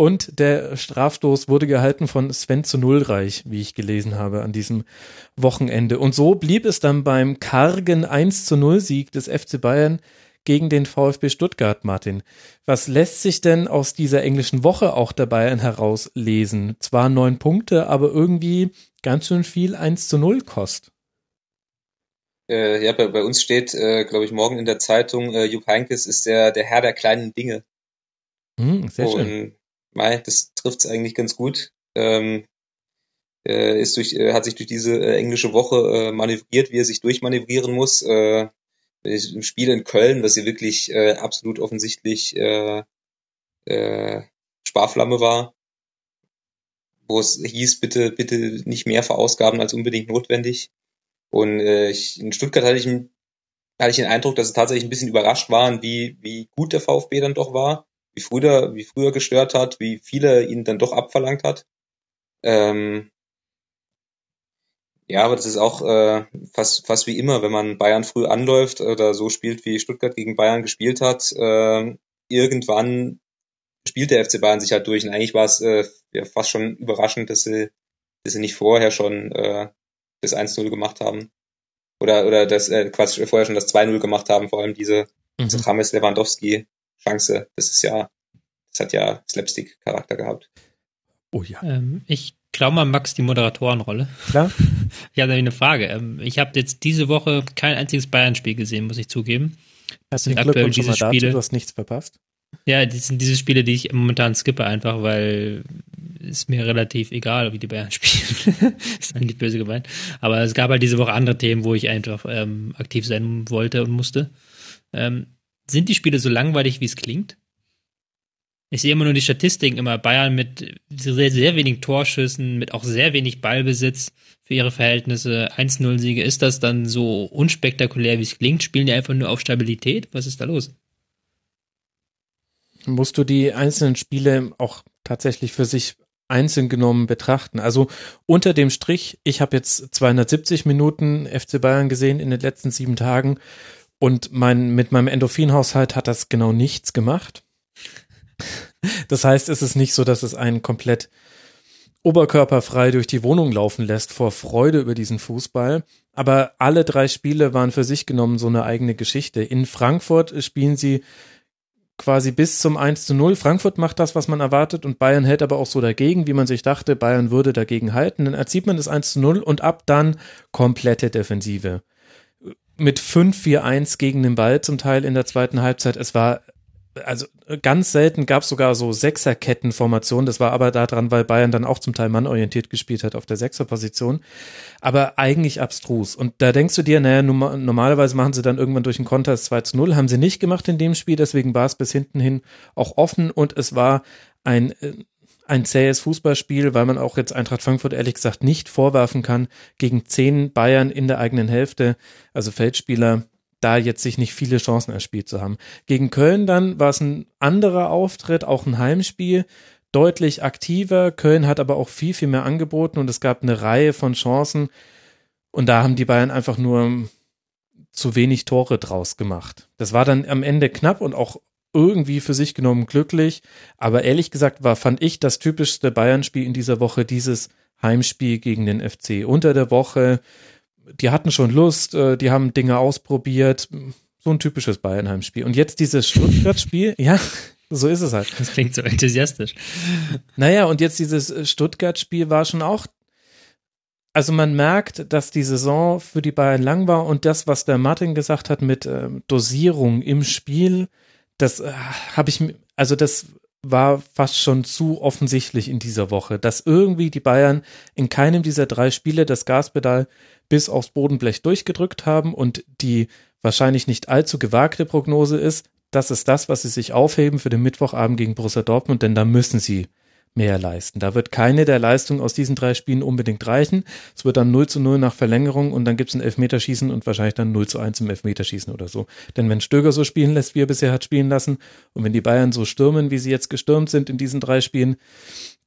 Und der Strafstoß wurde gehalten von Sven zu Nullreich, wie ich gelesen habe an diesem Wochenende. Und so blieb es dann beim kargen 1 zu 0 Sieg des FC Bayern gegen den VfB Stuttgart, Martin. Was lässt sich denn aus dieser englischen Woche auch der Bayern herauslesen? Zwar neun Punkte, aber irgendwie ganz schön viel 1 zu 0 Kost. Äh, ja, bei, bei, uns steht, äh, glaube ich, morgen in der Zeitung, äh, Jupp Heynckes ist der, der Herr der kleinen Dinge. Hm, sehr schön. Mai, das trifft es eigentlich ganz gut. Ähm, äh, ist durch, äh, hat sich durch diese äh, englische Woche äh, manövriert, wie er sich durchmanövrieren muss. Äh, Im Spiel in Köln, was hier wirklich äh, absolut offensichtlich äh, äh, Sparflamme war, wo es hieß, bitte, bitte nicht mehr verausgaben als unbedingt notwendig. Und äh, ich, in Stuttgart hatte ich, hatte ich den Eindruck, dass es tatsächlich ein bisschen überrascht waren, wie, wie gut der VfB dann doch war wie früher, wie früher gestört hat, wie viele ihn dann doch abverlangt hat. Ähm, ja, aber das ist auch äh, fast, fast wie immer, wenn man Bayern früh anläuft oder so spielt, wie Stuttgart gegen Bayern gespielt hat. Äh, irgendwann spielt der FC Bayern sich halt durch. Und eigentlich war es äh, ja, fast schon überraschend, dass sie, dass sie nicht vorher schon äh, das 1-0 gemacht haben. Oder, oder das äh, quasi vorher schon das 2-0 gemacht haben, vor allem diese, mhm. diese James Lewandowski Chance. Das ist ja, das hat ja Slapstick-Charakter gehabt. Oh ja. Ähm, ich glaube mal Max die Moderatorenrolle. Klar. *laughs* Ich habe eine Frage. Ähm, ich habe jetzt diese Woche kein einziges Bayern-Spiel gesehen, muss ich zugeben. Das sind aktuell diese Spiele. Dazu, du hast nichts verpasst. Ja, das sind diese Spiele, die ich momentan skippe, einfach weil es mir relativ egal, wie die Bayern *laughs* spielen. ist eigentlich böse gemeint. Aber es gab halt diese Woche andere Themen, wo ich einfach ähm, aktiv sein wollte und musste. Ähm, sind die Spiele so langweilig, wie es klingt? Ich sehe immer nur die Statistiken, immer Bayern mit sehr, sehr wenig Torschüssen, mit auch sehr wenig Ballbesitz für ihre Verhältnisse, 1-0-Siege. Ist das dann so unspektakulär, wie es klingt? Spielen die einfach nur auf Stabilität? Was ist da los? Musst du die einzelnen Spiele auch tatsächlich für sich einzeln genommen betrachten. Also unter dem Strich, ich habe jetzt 270 Minuten FC Bayern gesehen in den letzten sieben Tagen und mein, mit meinem Endorphinhaushalt hat das genau nichts gemacht. Das heißt, es ist nicht so, dass es einen komplett oberkörperfrei durch die Wohnung laufen lässt vor Freude über diesen Fußball. Aber alle drei Spiele waren für sich genommen so eine eigene Geschichte. In Frankfurt spielen sie quasi bis zum 1 zu 0. Frankfurt macht das, was man erwartet und Bayern hält aber auch so dagegen, wie man sich dachte, Bayern würde dagegen halten. Dann erzieht man das 1 zu 0 und ab dann komplette Defensive mit 5-4-1 gegen den Ball zum Teil in der zweiten Halbzeit. Es war also ganz selten gab es sogar so Sechserkettenformationen. Das war aber daran, weil Bayern dann auch zum Teil mannorientiert gespielt hat auf der Sechserposition. Aber eigentlich abstrus. Und da denkst du dir, naja, normalerweise machen sie dann irgendwann durch den Konter 2 zu 0. Haben sie nicht gemacht in dem Spiel, deswegen war es bis hinten hin auch offen und es war ein äh, ein zähes Fußballspiel, weil man auch jetzt Eintracht Frankfurt ehrlich gesagt nicht vorwerfen kann, gegen zehn Bayern in der eigenen Hälfte, also Feldspieler, da jetzt sich nicht viele Chancen erspielt zu haben. Gegen Köln dann war es ein anderer Auftritt, auch ein Heimspiel, deutlich aktiver. Köln hat aber auch viel, viel mehr angeboten und es gab eine Reihe von Chancen und da haben die Bayern einfach nur zu wenig Tore draus gemacht. Das war dann am Ende knapp und auch irgendwie für sich genommen glücklich. Aber ehrlich gesagt war, fand ich das typischste Bayern-Spiel in dieser Woche dieses Heimspiel gegen den FC. Unter der Woche, die hatten schon Lust, äh, die haben Dinge ausprobiert. So ein typisches Bayern-Heimspiel. Und jetzt dieses Stuttgart-Spiel, *laughs* ja, so ist es halt. Das klingt so enthusiastisch. Naja, und jetzt dieses Stuttgart-Spiel war schon auch also man merkt, dass die Saison für die Bayern lang war und das, was der Martin gesagt hat mit äh, Dosierung im Spiel, das äh, habe ich, also das war fast schon zu offensichtlich in dieser Woche, dass irgendwie die Bayern in keinem dieser drei Spiele das Gaspedal bis aufs Bodenblech durchgedrückt haben und die wahrscheinlich nicht allzu gewagte Prognose ist, das ist das, was sie sich aufheben für den Mittwochabend gegen Borussia Dortmund, denn da müssen sie mehr leisten. Da wird keine der Leistungen aus diesen drei Spielen unbedingt reichen. Es wird dann 0 zu 0 nach Verlängerung und dann gibt es ein Elfmeterschießen und wahrscheinlich dann 0 zu 1 im Elfmeterschießen oder so. Denn wenn Stöger so spielen lässt, wie er bisher hat spielen lassen und wenn die Bayern so stürmen, wie sie jetzt gestürmt sind in diesen drei Spielen,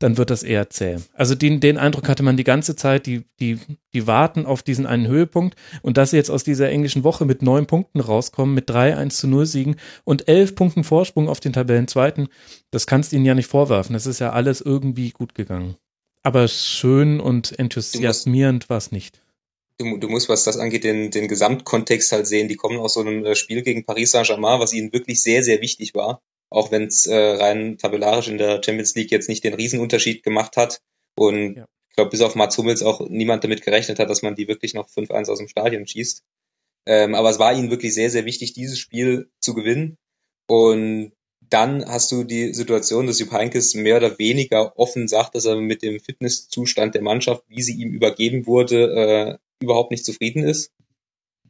dann wird das eher zäh. Also den, den Eindruck hatte man die ganze Zeit, die, die, die warten auf diesen einen Höhepunkt und dass sie jetzt aus dieser englischen Woche mit neun Punkten rauskommen, mit drei 1 zu 0 Siegen und elf Punkten Vorsprung auf den Tabellenzweiten, das kannst du ihnen ja nicht vorwerfen. Das ist ja alles irgendwie gut gegangen. Aber schön und enthusiasmierend war es nicht. Du, du, musst, was das angeht, den, den Gesamtkontext halt sehen. Die kommen aus so einem äh, Spiel gegen Paris Saint-Germain, was ihnen wirklich sehr, sehr wichtig war auch wenn es äh, rein tabellarisch in der Champions League jetzt nicht den Riesenunterschied gemacht hat. Und ja. ich glaube, bis auf Mats Hummels auch niemand damit gerechnet hat, dass man die wirklich noch 5-1 aus dem Stadion schießt. Ähm, aber es war ihnen wirklich sehr, sehr wichtig, dieses Spiel zu gewinnen. Und dann hast du die Situation, dass Jupp Heynckes mehr oder weniger offen sagt, dass er mit dem Fitnesszustand der Mannschaft, wie sie ihm übergeben wurde, äh, überhaupt nicht zufrieden ist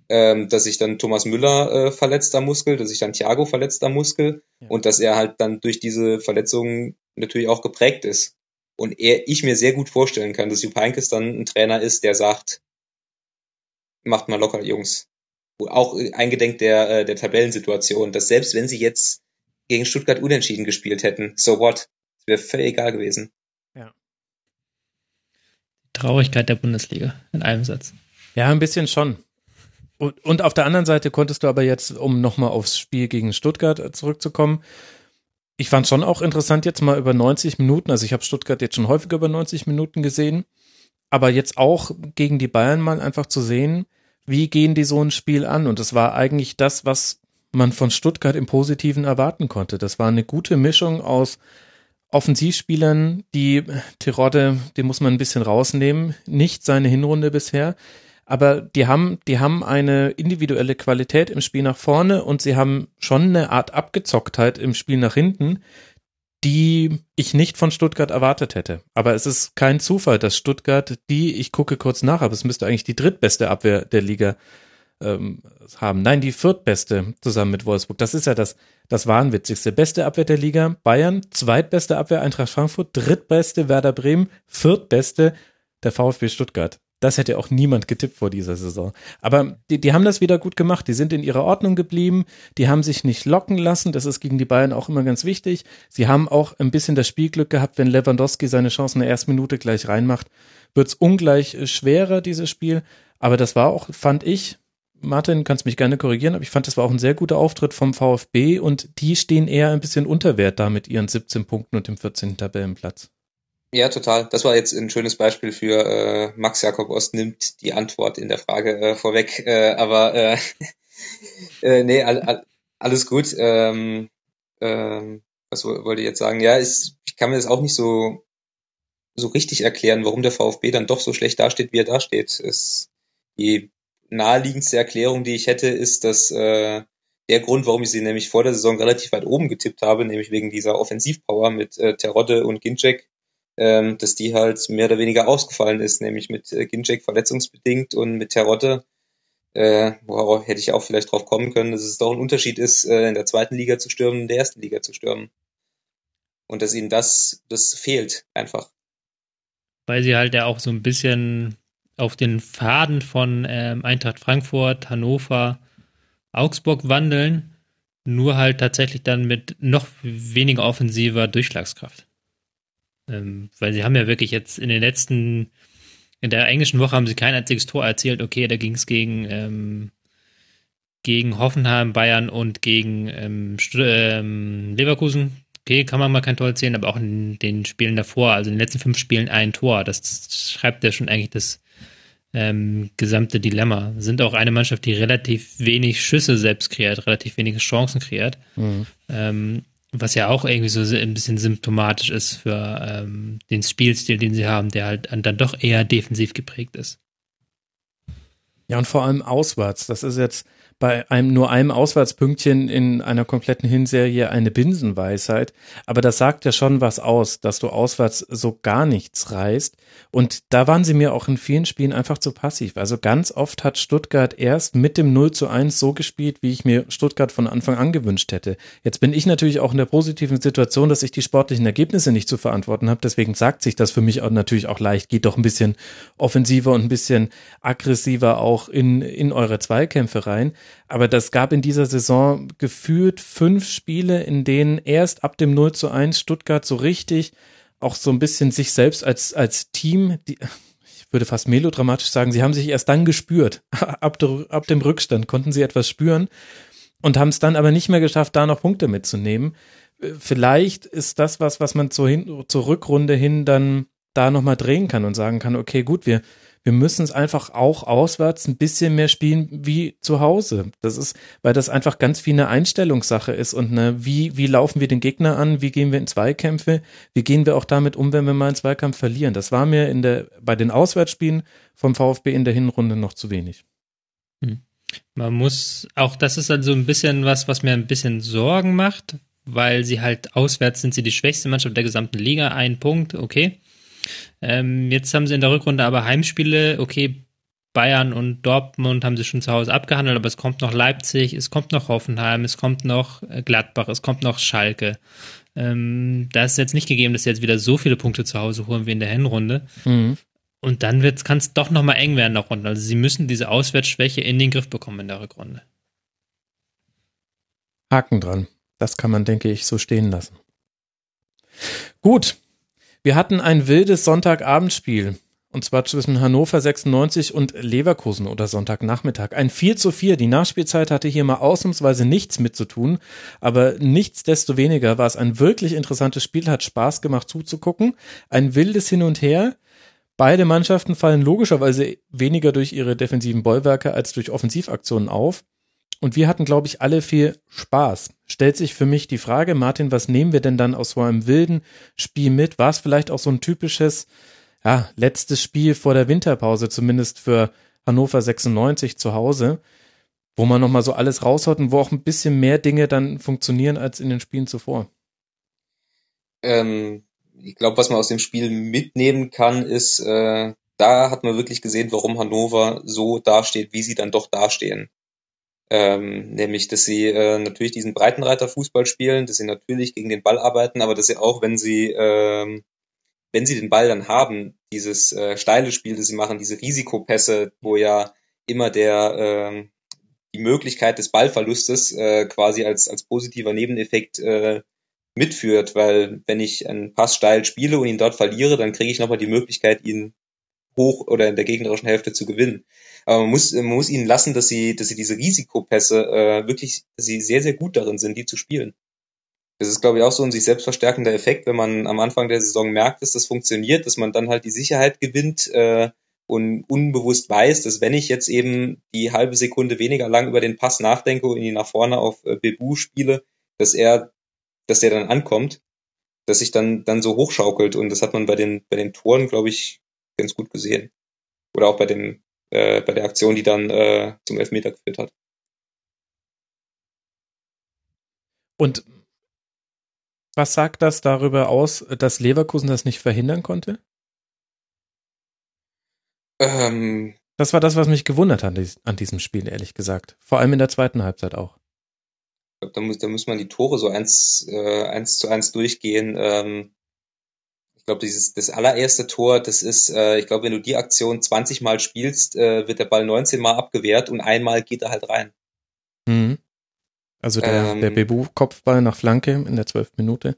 ähm, dass sich dann Thomas Müller äh, verletzt am Muskel, dass sich dann Thiago verletzt am Muskel ja. und dass er halt dann durch diese Verletzungen natürlich auch geprägt ist. Und er, ich mir sehr gut vorstellen kann, dass Jupp Heynckes dann ein Trainer ist, der sagt, macht mal locker, Jungs. Auch eingedenk der, äh, der Tabellensituation, dass selbst wenn sie jetzt gegen Stuttgart unentschieden gespielt hätten, so what? Das wäre völlig egal gewesen. Ja. Traurigkeit der Bundesliga in einem Satz. Ja, ein bisschen schon. Und, und auf der anderen Seite konntest du aber jetzt, um nochmal aufs Spiel gegen Stuttgart äh, zurückzukommen, ich fand schon auch interessant jetzt mal über 90 Minuten, also ich habe Stuttgart jetzt schon häufiger über 90 Minuten gesehen, aber jetzt auch gegen die Bayern mal einfach zu sehen, wie gehen die so ein Spiel an? Und das war eigentlich das, was man von Stuttgart im Positiven erwarten konnte. Das war eine gute Mischung aus Offensivspielern, die Terodde, den muss man ein bisschen rausnehmen, nicht seine Hinrunde bisher, aber die haben, die haben eine individuelle Qualität im Spiel nach vorne und sie haben schon eine Art Abgezocktheit im Spiel nach hinten, die ich nicht von Stuttgart erwartet hätte. Aber es ist kein Zufall, dass Stuttgart die, ich gucke kurz nach, aber es müsste eigentlich die drittbeste Abwehr der Liga ähm, haben. Nein, die viertbeste zusammen mit Wolfsburg. Das ist ja das, das Wahnwitzigste. Beste Abwehr der Liga Bayern, zweitbeste Abwehr Eintracht Frankfurt, drittbeste Werder Bremen, viertbeste der VfB Stuttgart. Das hätte auch niemand getippt vor dieser Saison. Aber die, die haben das wieder gut gemacht. Die sind in ihrer Ordnung geblieben. Die haben sich nicht locken lassen. Das ist gegen die Bayern auch immer ganz wichtig. Sie haben auch ein bisschen das Spielglück gehabt, wenn Lewandowski seine Chance in der ersten Minute gleich reinmacht, wird es ungleich äh, schwerer, dieses Spiel. Aber das war auch, fand ich, Martin, kannst mich gerne korrigieren, aber ich fand, das war auch ein sehr guter Auftritt vom VfB und die stehen eher ein bisschen unter Wert da mit ihren 17 Punkten und dem 14. Tabellenplatz. Ja, total. Das war jetzt ein schönes Beispiel für äh, Max Jakob Ost nimmt die Antwort in der Frage äh, vorweg. Äh, aber äh, *laughs* äh, nee, all, all, alles gut. Ähm, ähm, was wollte ich jetzt sagen? Ja, ist, ich kann mir das auch nicht so so richtig erklären, warum der VfB dann doch so schlecht dasteht, wie er dasteht. Es, die naheliegendste Erklärung, die ich hätte, ist, dass äh, der Grund, warum ich sie nämlich vor der Saison relativ weit oben getippt habe, nämlich wegen dieser Offensivpower mit äh, Terodde und Ginczek, ähm, dass die halt mehr oder weniger ausgefallen ist, nämlich mit äh, Ginczek verletzungsbedingt und mit Terodde, äh, worauf hätte ich auch vielleicht drauf kommen können, dass es doch ein Unterschied ist, äh, in der zweiten Liga zu stürmen, in der ersten Liga zu stürmen. Und dass ihnen das, das fehlt einfach. Weil sie halt ja auch so ein bisschen auf den Faden von ähm, Eintracht Frankfurt, Hannover, Augsburg wandeln, nur halt tatsächlich dann mit noch weniger offensiver Durchschlagskraft. Ähm, weil sie haben ja wirklich jetzt in den letzten, in der englischen Woche haben sie kein einziges Tor erzielt. Okay, da ging es gegen, ähm, gegen Hoffenheim, Bayern und gegen ähm, ähm, Leverkusen. Okay, kann man mal kein Tor erzählen, aber auch in den Spielen davor, also in den letzten fünf Spielen ein Tor. Das schreibt ja schon eigentlich das ähm, gesamte Dilemma. Sind auch eine Mannschaft, die relativ wenig Schüsse selbst kreiert, relativ wenige Chancen kreiert. Mhm. Was ja auch irgendwie so ein bisschen symptomatisch ist für ähm, den Spielstil, den sie haben, der halt dann doch eher defensiv geprägt ist. Ja, und vor allem auswärts. Das ist jetzt bei einem nur einem Auswärtspünktchen in einer kompletten Hinserie eine Binsenweisheit. Aber das sagt ja schon was aus, dass du auswärts so gar nichts reißt. Und da waren sie mir auch in vielen Spielen einfach zu passiv. Also ganz oft hat Stuttgart erst mit dem 0 zu 1 so gespielt, wie ich mir Stuttgart von Anfang an gewünscht hätte. Jetzt bin ich natürlich auch in der positiven Situation, dass ich die sportlichen Ergebnisse nicht zu verantworten habe. Deswegen sagt sich das für mich auch natürlich auch leicht. Geht doch ein bisschen offensiver und ein bisschen aggressiver auch in, in eure Zweikämpfe rein. Aber das gab in dieser Saison gefühlt fünf Spiele, in denen erst ab dem 0 zu 1 Stuttgart so richtig auch so ein bisschen sich selbst als, als Team, die, ich würde fast melodramatisch sagen, sie haben sich erst dann gespürt. *laughs* ab, ab dem Rückstand konnten sie etwas spüren und haben es dann aber nicht mehr geschafft, da noch Punkte mitzunehmen. Vielleicht ist das was, was man zur, hin, zur Rückrunde hin dann da nochmal drehen kann und sagen kann, okay, gut, wir, wir müssen es einfach auch auswärts ein bisschen mehr spielen wie zu Hause. Das ist, weil das einfach ganz viel eine Einstellungssache ist und ne, wie, wie laufen wir den Gegner an, wie gehen wir in Zweikämpfe, wie gehen wir auch damit um, wenn wir mal einen Zweikampf verlieren. Das war mir in der, bei den Auswärtsspielen vom VfB in der Hinrunde noch zu wenig. Hm. Man muss, auch das ist also ein bisschen was, was mir ein bisschen Sorgen macht, weil sie halt auswärts sind sie die schwächste Mannschaft der gesamten Liga, ein Punkt, okay. Ähm, jetzt haben sie in der Rückrunde aber Heimspiele, okay, Bayern und Dortmund haben sie schon zu Hause abgehandelt, aber es kommt noch Leipzig, es kommt noch Hoffenheim, es kommt noch äh, Gladbach, es kommt noch Schalke. Ähm, da ist jetzt nicht gegeben, dass sie jetzt wieder so viele Punkte zu Hause holen wie in der Hinrunde. Mhm. Und dann kann es doch nochmal eng werden der Runde. Also sie müssen diese Auswärtsschwäche in den Griff bekommen in der Rückrunde. Haken dran. Das kann man, denke ich, so stehen lassen. Gut, wir hatten ein wildes Sonntagabendspiel. Und zwar zwischen Hannover 96 und Leverkusen oder Sonntagnachmittag. Ein 4 zu 4. Die Nachspielzeit hatte hier mal ausnahmsweise nichts mit zu tun. Aber nichtsdestoweniger war es ein wirklich interessantes Spiel, hat Spaß gemacht zuzugucken. Ein wildes Hin und Her. Beide Mannschaften fallen logischerweise weniger durch ihre defensiven Bollwerke als durch Offensivaktionen auf. Und wir hatten, glaube ich, alle viel Spaß. Stellt sich für mich die Frage, Martin, was nehmen wir denn dann aus so einem wilden Spiel mit? War es vielleicht auch so ein typisches, ja, letztes Spiel vor der Winterpause, zumindest für Hannover 96 zu Hause, wo man nochmal so alles raushaut und wo auch ein bisschen mehr Dinge dann funktionieren als in den Spielen zuvor? Ähm, ich glaube, was man aus dem Spiel mitnehmen kann, ist, äh, da hat man wirklich gesehen, warum Hannover so dasteht, wie sie dann doch dastehen. Ähm, nämlich, dass sie äh, natürlich diesen Breitenreiter-Fußball spielen, dass sie natürlich gegen den Ball arbeiten, aber dass sie auch, wenn sie, ähm, wenn sie den Ball dann haben, dieses äh, steile Spiel, das sie machen, diese Risikopässe, wo ja immer der äh, die Möglichkeit des Ballverlustes äh, quasi als, als positiver Nebeneffekt äh, mitführt, weil wenn ich einen Pass steil spiele und ihn dort verliere, dann kriege ich nochmal die Möglichkeit, ihn hoch oder in der gegnerischen Hälfte zu gewinnen. Aber man muss, man muss ihnen lassen, dass sie, dass sie diese Risikopässe äh, wirklich, sie sehr, sehr gut darin sind, die zu spielen. Das ist, glaube ich, auch so ein sich selbst verstärkender Effekt, wenn man am Anfang der Saison merkt, dass das funktioniert, dass man dann halt die Sicherheit gewinnt äh, und unbewusst weiß, dass wenn ich jetzt eben die halbe Sekunde weniger lang über den Pass nachdenke und ihn nach vorne auf äh, Bebu spiele, dass er, dass der dann ankommt, dass sich dann dann so hochschaukelt und das hat man bei den bei den Toren, glaube ich, ganz gut gesehen. Oder auch bei dem äh, bei der Aktion, die dann äh, zum Elfmeter geführt hat. Und was sagt das darüber aus, dass Leverkusen das nicht verhindern konnte? Ähm, das war das, was mich gewundert hat an diesem Spiel, ehrlich gesagt. Vor allem in der zweiten Halbzeit auch. Da muss, da muss man die Tore so eins, äh, eins zu eins durchgehen. Ähm, ich glaube, dieses das allererste Tor, das ist, äh, ich glaube, wenn du die Aktion 20 Mal spielst, äh, wird der Ball 19 Mal abgewehrt und einmal geht er halt rein. Mhm. Also der, ähm, der Bebu-Kopfball nach Flanke in der 12. Minute.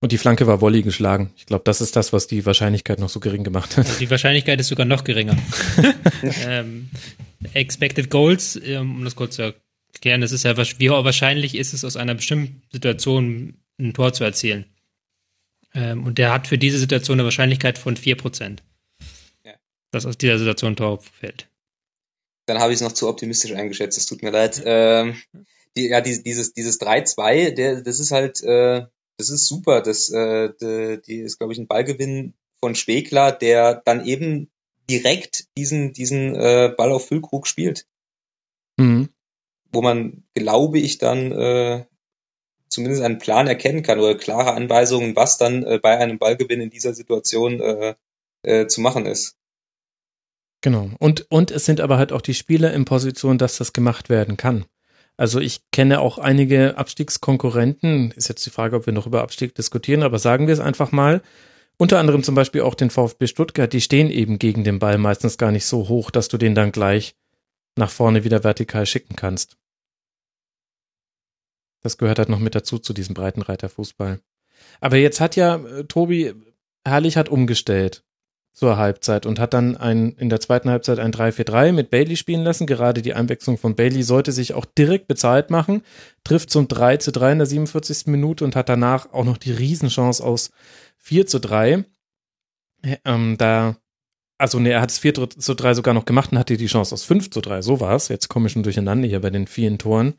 Und die Flanke war Volley geschlagen. Ich glaube, das ist das, was die Wahrscheinlichkeit noch so gering gemacht hat. Die Wahrscheinlichkeit ist sogar noch geringer. *laughs* ähm, expected Goals, ähm, um das kurz zu erklären, das ist ja, wie wahrscheinlich ist es aus einer bestimmten Situation ein Tor zu erzielen. Ähm, und der hat für diese Situation eine Wahrscheinlichkeit von 4%. Ja. Dass aus dieser Situation ein Tor fällt. Dann habe ich es noch zu optimistisch eingeschätzt, es tut mir leid. Ähm, die, ja, die, dieses, dieses 3-2, der, das ist halt, äh, das ist super. Das, äh, die, die ist, glaube ich, ein Ballgewinn von Schwegler, der dann eben direkt diesen, diesen äh, Ball auf Füllkrug spielt. Mhm. Wo man, glaube ich, dann äh, zumindest einen Plan erkennen kann oder klare Anweisungen, was dann äh, bei einem Ballgewinn in dieser Situation äh, äh, zu machen ist. Genau. Und, und es sind aber halt auch die Spieler in Position, dass das gemacht werden kann. Also ich kenne auch einige Abstiegskonkurrenten. Ist jetzt die Frage, ob wir noch über Abstieg diskutieren, aber sagen wir es einfach mal. Unter anderem zum Beispiel auch den VfB Stuttgart, die stehen eben gegen den Ball meistens gar nicht so hoch, dass du den dann gleich nach vorne wieder vertikal schicken kannst. Das gehört halt noch mit dazu zu diesem Breitenreiterfußball. Aber jetzt hat ja äh, Tobi Herrlich hat umgestellt zur Halbzeit und hat dann ein, in der zweiten Halbzeit ein 3-4-3 mit Bailey spielen lassen. Gerade die Einwechslung von Bailey sollte sich auch direkt bezahlt machen, trifft zum 3 zu 3 in der 47. Minute und hat danach auch noch die Riesenchance aus 4 zu 3. Ähm, da, also ne, er hat es 4 zu 3 sogar noch gemacht und hatte die Chance aus 5 zu 3. So war es. Jetzt komme ich schon durcheinander hier bei den vielen Toren.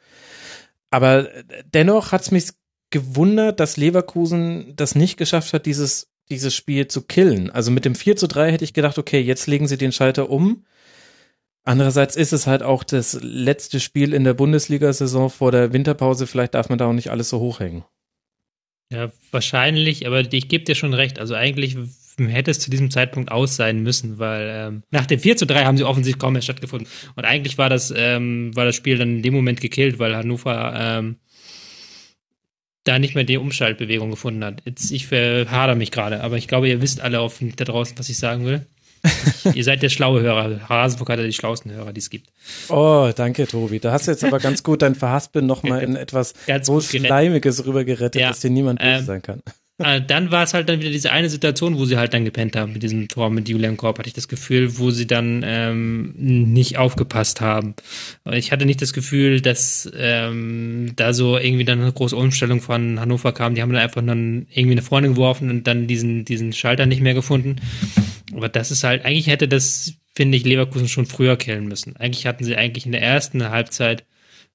Aber dennoch hat es mich gewundert, dass Leverkusen das nicht geschafft hat, dieses dieses Spiel zu killen. Also mit dem 4 zu 3 hätte ich gedacht, okay, jetzt legen sie den Schalter um. Andererseits ist es halt auch das letzte Spiel in der Bundesliga-Saison vor der Winterpause. Vielleicht darf man da auch nicht alles so hochhängen. Ja, wahrscheinlich, aber ich gebe dir schon recht. Also eigentlich hätte es zu diesem Zeitpunkt aus sein müssen, weil ähm, nach dem 4 zu 3 haben sie offensichtlich kaum mehr stattgefunden. Und eigentlich war das, ähm, war das Spiel dann in dem Moment gekillt, weil Hannover ähm, da nicht mehr die Umschaltbewegung gefunden hat. Jetzt, ich verhader mich gerade, aber ich glaube, ihr wisst alle auf, da draußen, was ich sagen will. Ich, *laughs* ihr seid der schlaue Hörer. Hasenburg hat ja die schlauesten Hörer, die es gibt. Oh, danke, Tobi. Da hast du jetzt aber ganz gut dein Verhaspeln nochmal *laughs* in etwas so Schleimiges rübergerettet, ja, dass dir niemand böse ähm, sein kann. Äh, dann war es halt dann wieder diese eine Situation, wo sie halt dann gepennt haben mit diesem Tor mit Julian Korb, hatte ich das Gefühl, wo sie dann ähm, nicht aufgepasst haben. Ich hatte nicht das Gefühl, dass ähm, da so irgendwie dann eine große Umstellung von Hannover kam. Die haben dann einfach dann irgendwie eine Freundin geworfen und dann diesen, diesen Schalter nicht mehr gefunden. Aber das ist halt, eigentlich hätte das, finde ich, Leverkusen schon früher killen müssen. Eigentlich hatten sie eigentlich in der ersten Halbzeit,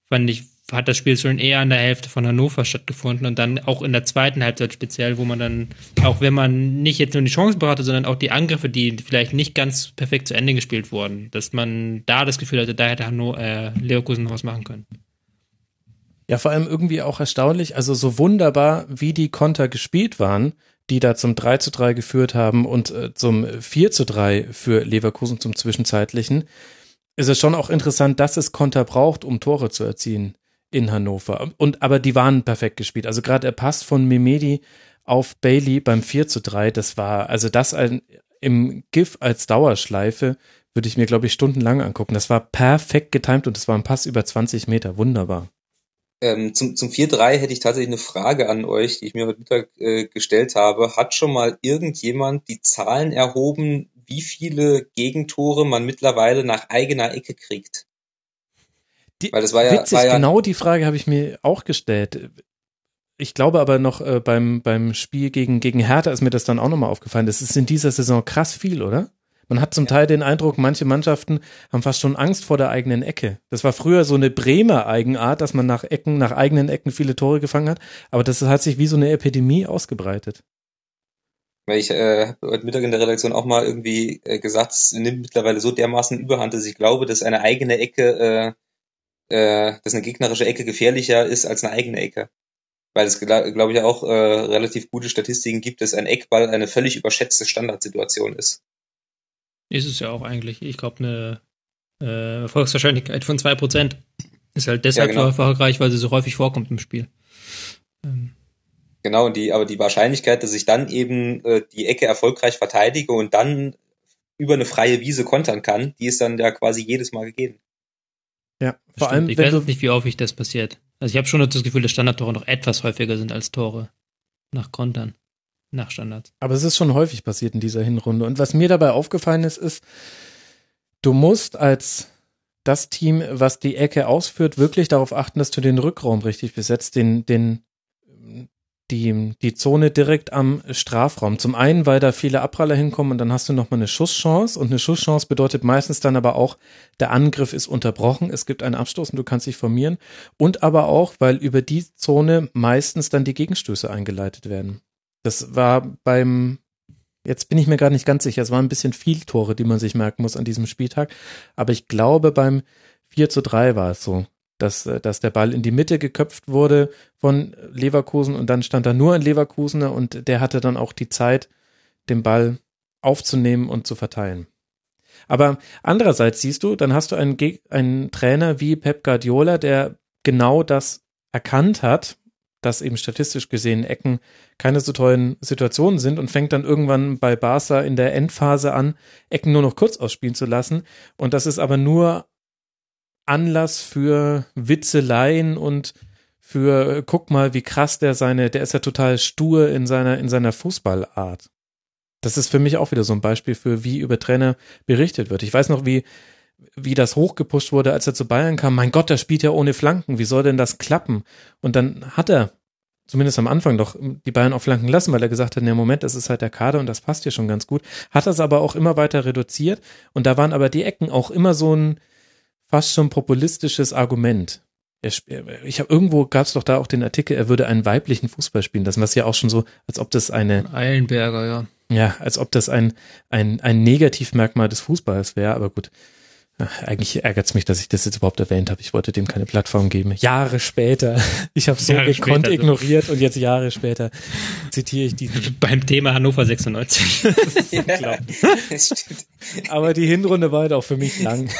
fand ich, hat das Spiel schon eher an der Hälfte von Hannover stattgefunden und dann auch in der zweiten Halbzeit speziell, wo man dann, auch wenn man nicht jetzt nur die Chancen hatte, sondern auch die Angriffe, die vielleicht nicht ganz perfekt zu Ende gespielt wurden, dass man da das Gefühl hatte, da hätte Hanno, äh, Leverkusen noch was machen können. Ja, vor allem irgendwie auch erstaunlich, also so wunderbar, wie die Konter gespielt waren, die da zum 3 zu 3 geführt haben und äh, zum 4 zu 3 für Leverkusen zum Zwischenzeitlichen, ist es schon auch interessant, dass es Konter braucht, um Tore zu erzielen in Hannover. Und aber die waren perfekt gespielt. Also gerade der Pass von Mimedi auf Bailey beim 4 zu 3, das war, also das ein, im GIF als Dauerschleife würde ich mir, glaube ich, stundenlang angucken. Das war perfekt getimt und es war ein Pass über 20 Meter. Wunderbar. Ähm, zum zum 4-3 hätte ich tatsächlich eine Frage an euch, die ich mir heute Mittag äh, gestellt habe. Hat schon mal irgendjemand die Zahlen erhoben, wie viele Gegentore man mittlerweile nach eigener Ecke kriegt? Die, Weil das war ja, witzig, war ja genau die Frage habe ich mir auch gestellt. Ich glaube aber noch äh, beim, beim Spiel gegen, gegen Hertha ist mir das dann auch nochmal aufgefallen. Das ist in dieser Saison krass viel, oder? Man hat zum ja. Teil den Eindruck, manche Mannschaften haben fast schon Angst vor der eigenen Ecke. Das war früher so eine Bremer Eigenart, dass man nach Ecken, nach eigenen Ecken viele Tore gefangen hat. Aber das hat sich wie so eine Epidemie ausgebreitet. Weil ich äh, habe heute Mittag in der Redaktion auch mal irgendwie äh, gesagt, es nimmt mittlerweile so dermaßen Überhand, dass ich glaube, dass eine eigene Ecke äh, dass eine gegnerische Ecke gefährlicher ist als eine eigene Ecke. Weil es, glaube ich, auch äh, relativ gute Statistiken gibt, dass ein Eckball eine völlig überschätzte Standardsituation ist. Ist es ja auch eigentlich. Ich glaube, eine äh, Erfolgswahrscheinlichkeit von 2% ist halt deshalb ja, genau. so erfolgreich, weil sie so häufig vorkommt im Spiel. Ähm. Genau, die, aber die Wahrscheinlichkeit, dass ich dann eben äh, die Ecke erfolgreich verteidige und dann über eine freie Wiese kontern kann, die ist dann ja quasi jedes Mal gegeben. Ja, vor allem. Ich weiß nicht, wie häufig das passiert. Also ich habe schon das Gefühl, dass Standardtore noch etwas häufiger sind als Tore nach Kontern, nach Standards. Aber es ist schon häufig passiert in dieser Hinrunde. Und was mir dabei aufgefallen ist, ist, du musst als das Team, was die Ecke ausführt, wirklich darauf achten, dass du den Rückraum richtig besetzt, den, den, die, die Zone direkt am Strafraum. Zum einen, weil da viele Abpraller hinkommen und dann hast du nochmal eine Schusschance und eine Schusschance bedeutet meistens dann aber auch, der Angriff ist unterbrochen, es gibt einen Abstoß und du kannst dich formieren und aber auch, weil über die Zone meistens dann die Gegenstöße eingeleitet werden. Das war beim, jetzt bin ich mir gar nicht ganz sicher, es waren ein bisschen viel Tore, die man sich merken muss an diesem Spieltag, aber ich glaube beim 4 zu 3 war es so dass, äh, dass der Ball in die Mitte geköpft wurde von Leverkusen und dann stand da nur ein Leverkusener und der hatte dann auch die Zeit, den Ball aufzunehmen und zu verteilen. Aber andererseits siehst du, dann hast du einen, einen Trainer wie Pep Guardiola, der genau das erkannt hat, dass eben statistisch gesehen Ecken keine so tollen Situationen sind und fängt dann irgendwann bei Barca in der Endphase an, Ecken nur noch kurz ausspielen zu lassen. Und das ist aber nur Anlass für Witzeleien und für äh, guck mal, wie krass der seine, der ist ja total stur in seiner in seiner Fußballart. Das ist für mich auch wieder so ein Beispiel für wie über Trainer berichtet wird. Ich weiß noch, wie wie das hochgepusht wurde, als er zu Bayern kam. Mein Gott, der spielt ja ohne Flanken. Wie soll denn das klappen? Und dann hat er zumindest am Anfang doch die Bayern auf Flanken lassen, weil er gesagt hat, ne Moment, das ist halt der Kader und das passt hier schon ganz gut. Hat das aber auch immer weiter reduziert und da waren aber die Ecken auch immer so ein fast schon populistisches Argument. Ich habe irgendwo gab es doch da auch den Artikel, er würde einen weiblichen Fußball spielen lassen, was ja auch schon so, als ob das eine Eilenberger, ja. Ja, als ob das ein ein ein Negativmerkmal des Fußballs wäre, aber gut. Eigentlich ärgert es mich, dass ich das jetzt überhaupt erwähnt habe. Ich wollte dem keine Plattform geben. Jahre später. *laughs* Ich habe so Jahre gekonnt später, ignoriert und jetzt Jahre später zitiere ich diesen. *laughs* Beim Thema Hannover 96. *laughs* ja, stimmt. Aber die Hinrunde war halt auch für mich lang.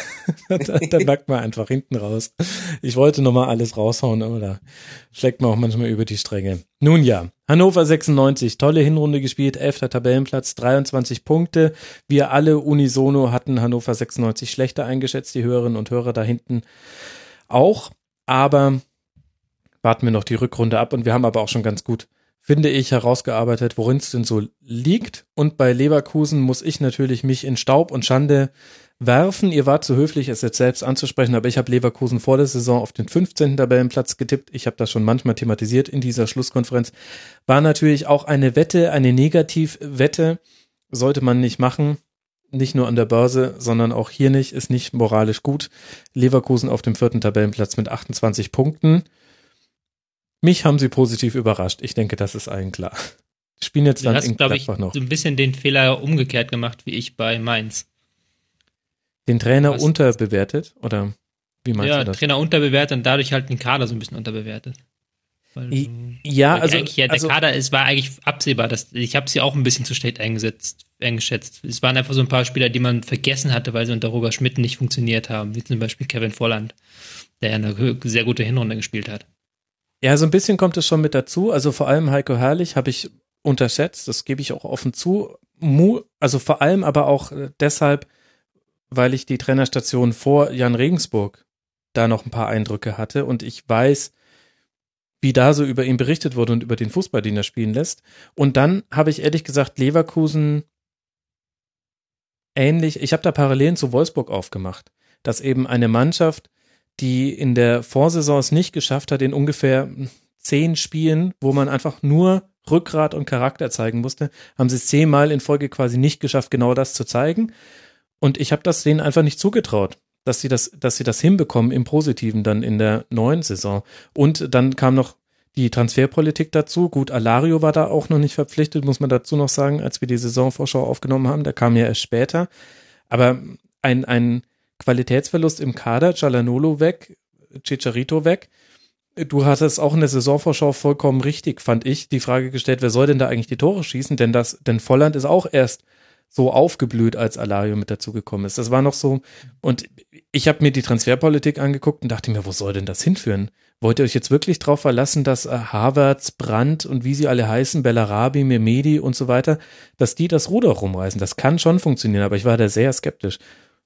da, da merkt man einfach hinten raus. Ich wollte nochmal alles raushauen, aber da schlägt man auch manchmal über die Stränge. Nun ja, Hannover 96, tolle Hinrunde gespielt, elfter Tabellenplatz, 23 Punkte. Wir alle unisono hatten Hannover 96 schlechter eingeschätzt, die Hörerinnen und Hörer da hinten auch. Aber warten wir noch die Rückrunde ab und wir haben aber auch schon ganz gut, finde ich, herausgearbeitet, worin es denn so liegt. Und bei Leverkusen muss ich natürlich mich in Staub und Schande werfen. Ihr wart zu höflich, es jetzt selbst anzusprechen, aber ich habe Leverkusen vor der Saison auf den 15. Tabellenplatz getippt. Ich habe das schon manchmal thematisiert in dieser Schlusskonferenz. War natürlich auch eine Wette, eine Negativwette. Sollte man nicht machen. Nicht nur an der Börse, sondern auch hier nicht. Ist nicht moralisch gut. Leverkusen auf dem vierten Tabellenplatz mit 28 Punkten. Mich haben sie positiv überrascht. Ich denke, das ist allen klar. Spielen jetzt dann du hast, in Gladbach ich, noch. so ein bisschen den Fehler umgekehrt gemacht, wie ich bei Mainz. Den Trainer Was? unterbewertet? Oder wie meinst ja, du das? Trainer unterbewertet und dadurch halt den Kader so ein bisschen unterbewertet. Weil, ja, also, ja, der also, Kader, es war eigentlich absehbar, dass ich habe sie auch ein bisschen zu schlecht eingesetzt, eingeschätzt. Es waren einfach so ein paar Spieler, die man vergessen hatte, weil sie unter Roger Schmidt nicht funktioniert haben, wie zum Beispiel Kevin Volland, der ja eine sehr gute Hinrunde gespielt hat. Ja, so ein bisschen kommt es schon mit dazu. Also vor allem Heiko Herrlich habe ich unterschätzt, das gebe ich auch offen zu. Also vor allem aber auch äh, deshalb, weil ich die Trainerstation vor Jan Regensburg da noch ein paar Eindrücke hatte und ich weiß, wie da so über ihn berichtet wurde und über den Fußball, den er spielen lässt. Und dann habe ich ehrlich gesagt Leverkusen ähnlich, ich habe da Parallelen zu Wolfsburg aufgemacht, dass eben eine Mannschaft, die in der Vorsaison es nicht geschafft hat, in ungefähr zehn Spielen, wo man einfach nur Rückgrat und Charakter zeigen musste, haben sie es zehnmal in Folge quasi nicht geschafft, genau das zu zeigen. Und ich habe das denen einfach nicht zugetraut, dass sie das, dass sie das hinbekommen im Positiven dann in der neuen Saison. Und dann kam noch die Transferpolitik dazu. Gut, Alario war da auch noch nicht verpflichtet, muss man dazu noch sagen, als wir die Saisonvorschau aufgenommen haben. Der kam ja erst später. Aber ein, ein Qualitätsverlust im Kader, Cialanolo weg, Chicharito weg. Du hattest auch in der Saisonvorschau vollkommen richtig, fand ich, die Frage gestellt, wer soll denn da eigentlich die Tore schießen? Denn das, denn Volland ist auch erst so aufgeblüht, als Alario mit dazugekommen ist. Das war noch so. Und ich habe mir die Transferpolitik angeguckt und dachte mir, wo soll denn das hinführen? Wollt ihr euch jetzt wirklich darauf verlassen, dass äh, Havertz, Brandt und wie sie alle heißen, Bellarabi, Memedi und so weiter, dass die das Ruder rumreißen? Das kann schon funktionieren, aber ich war da sehr skeptisch.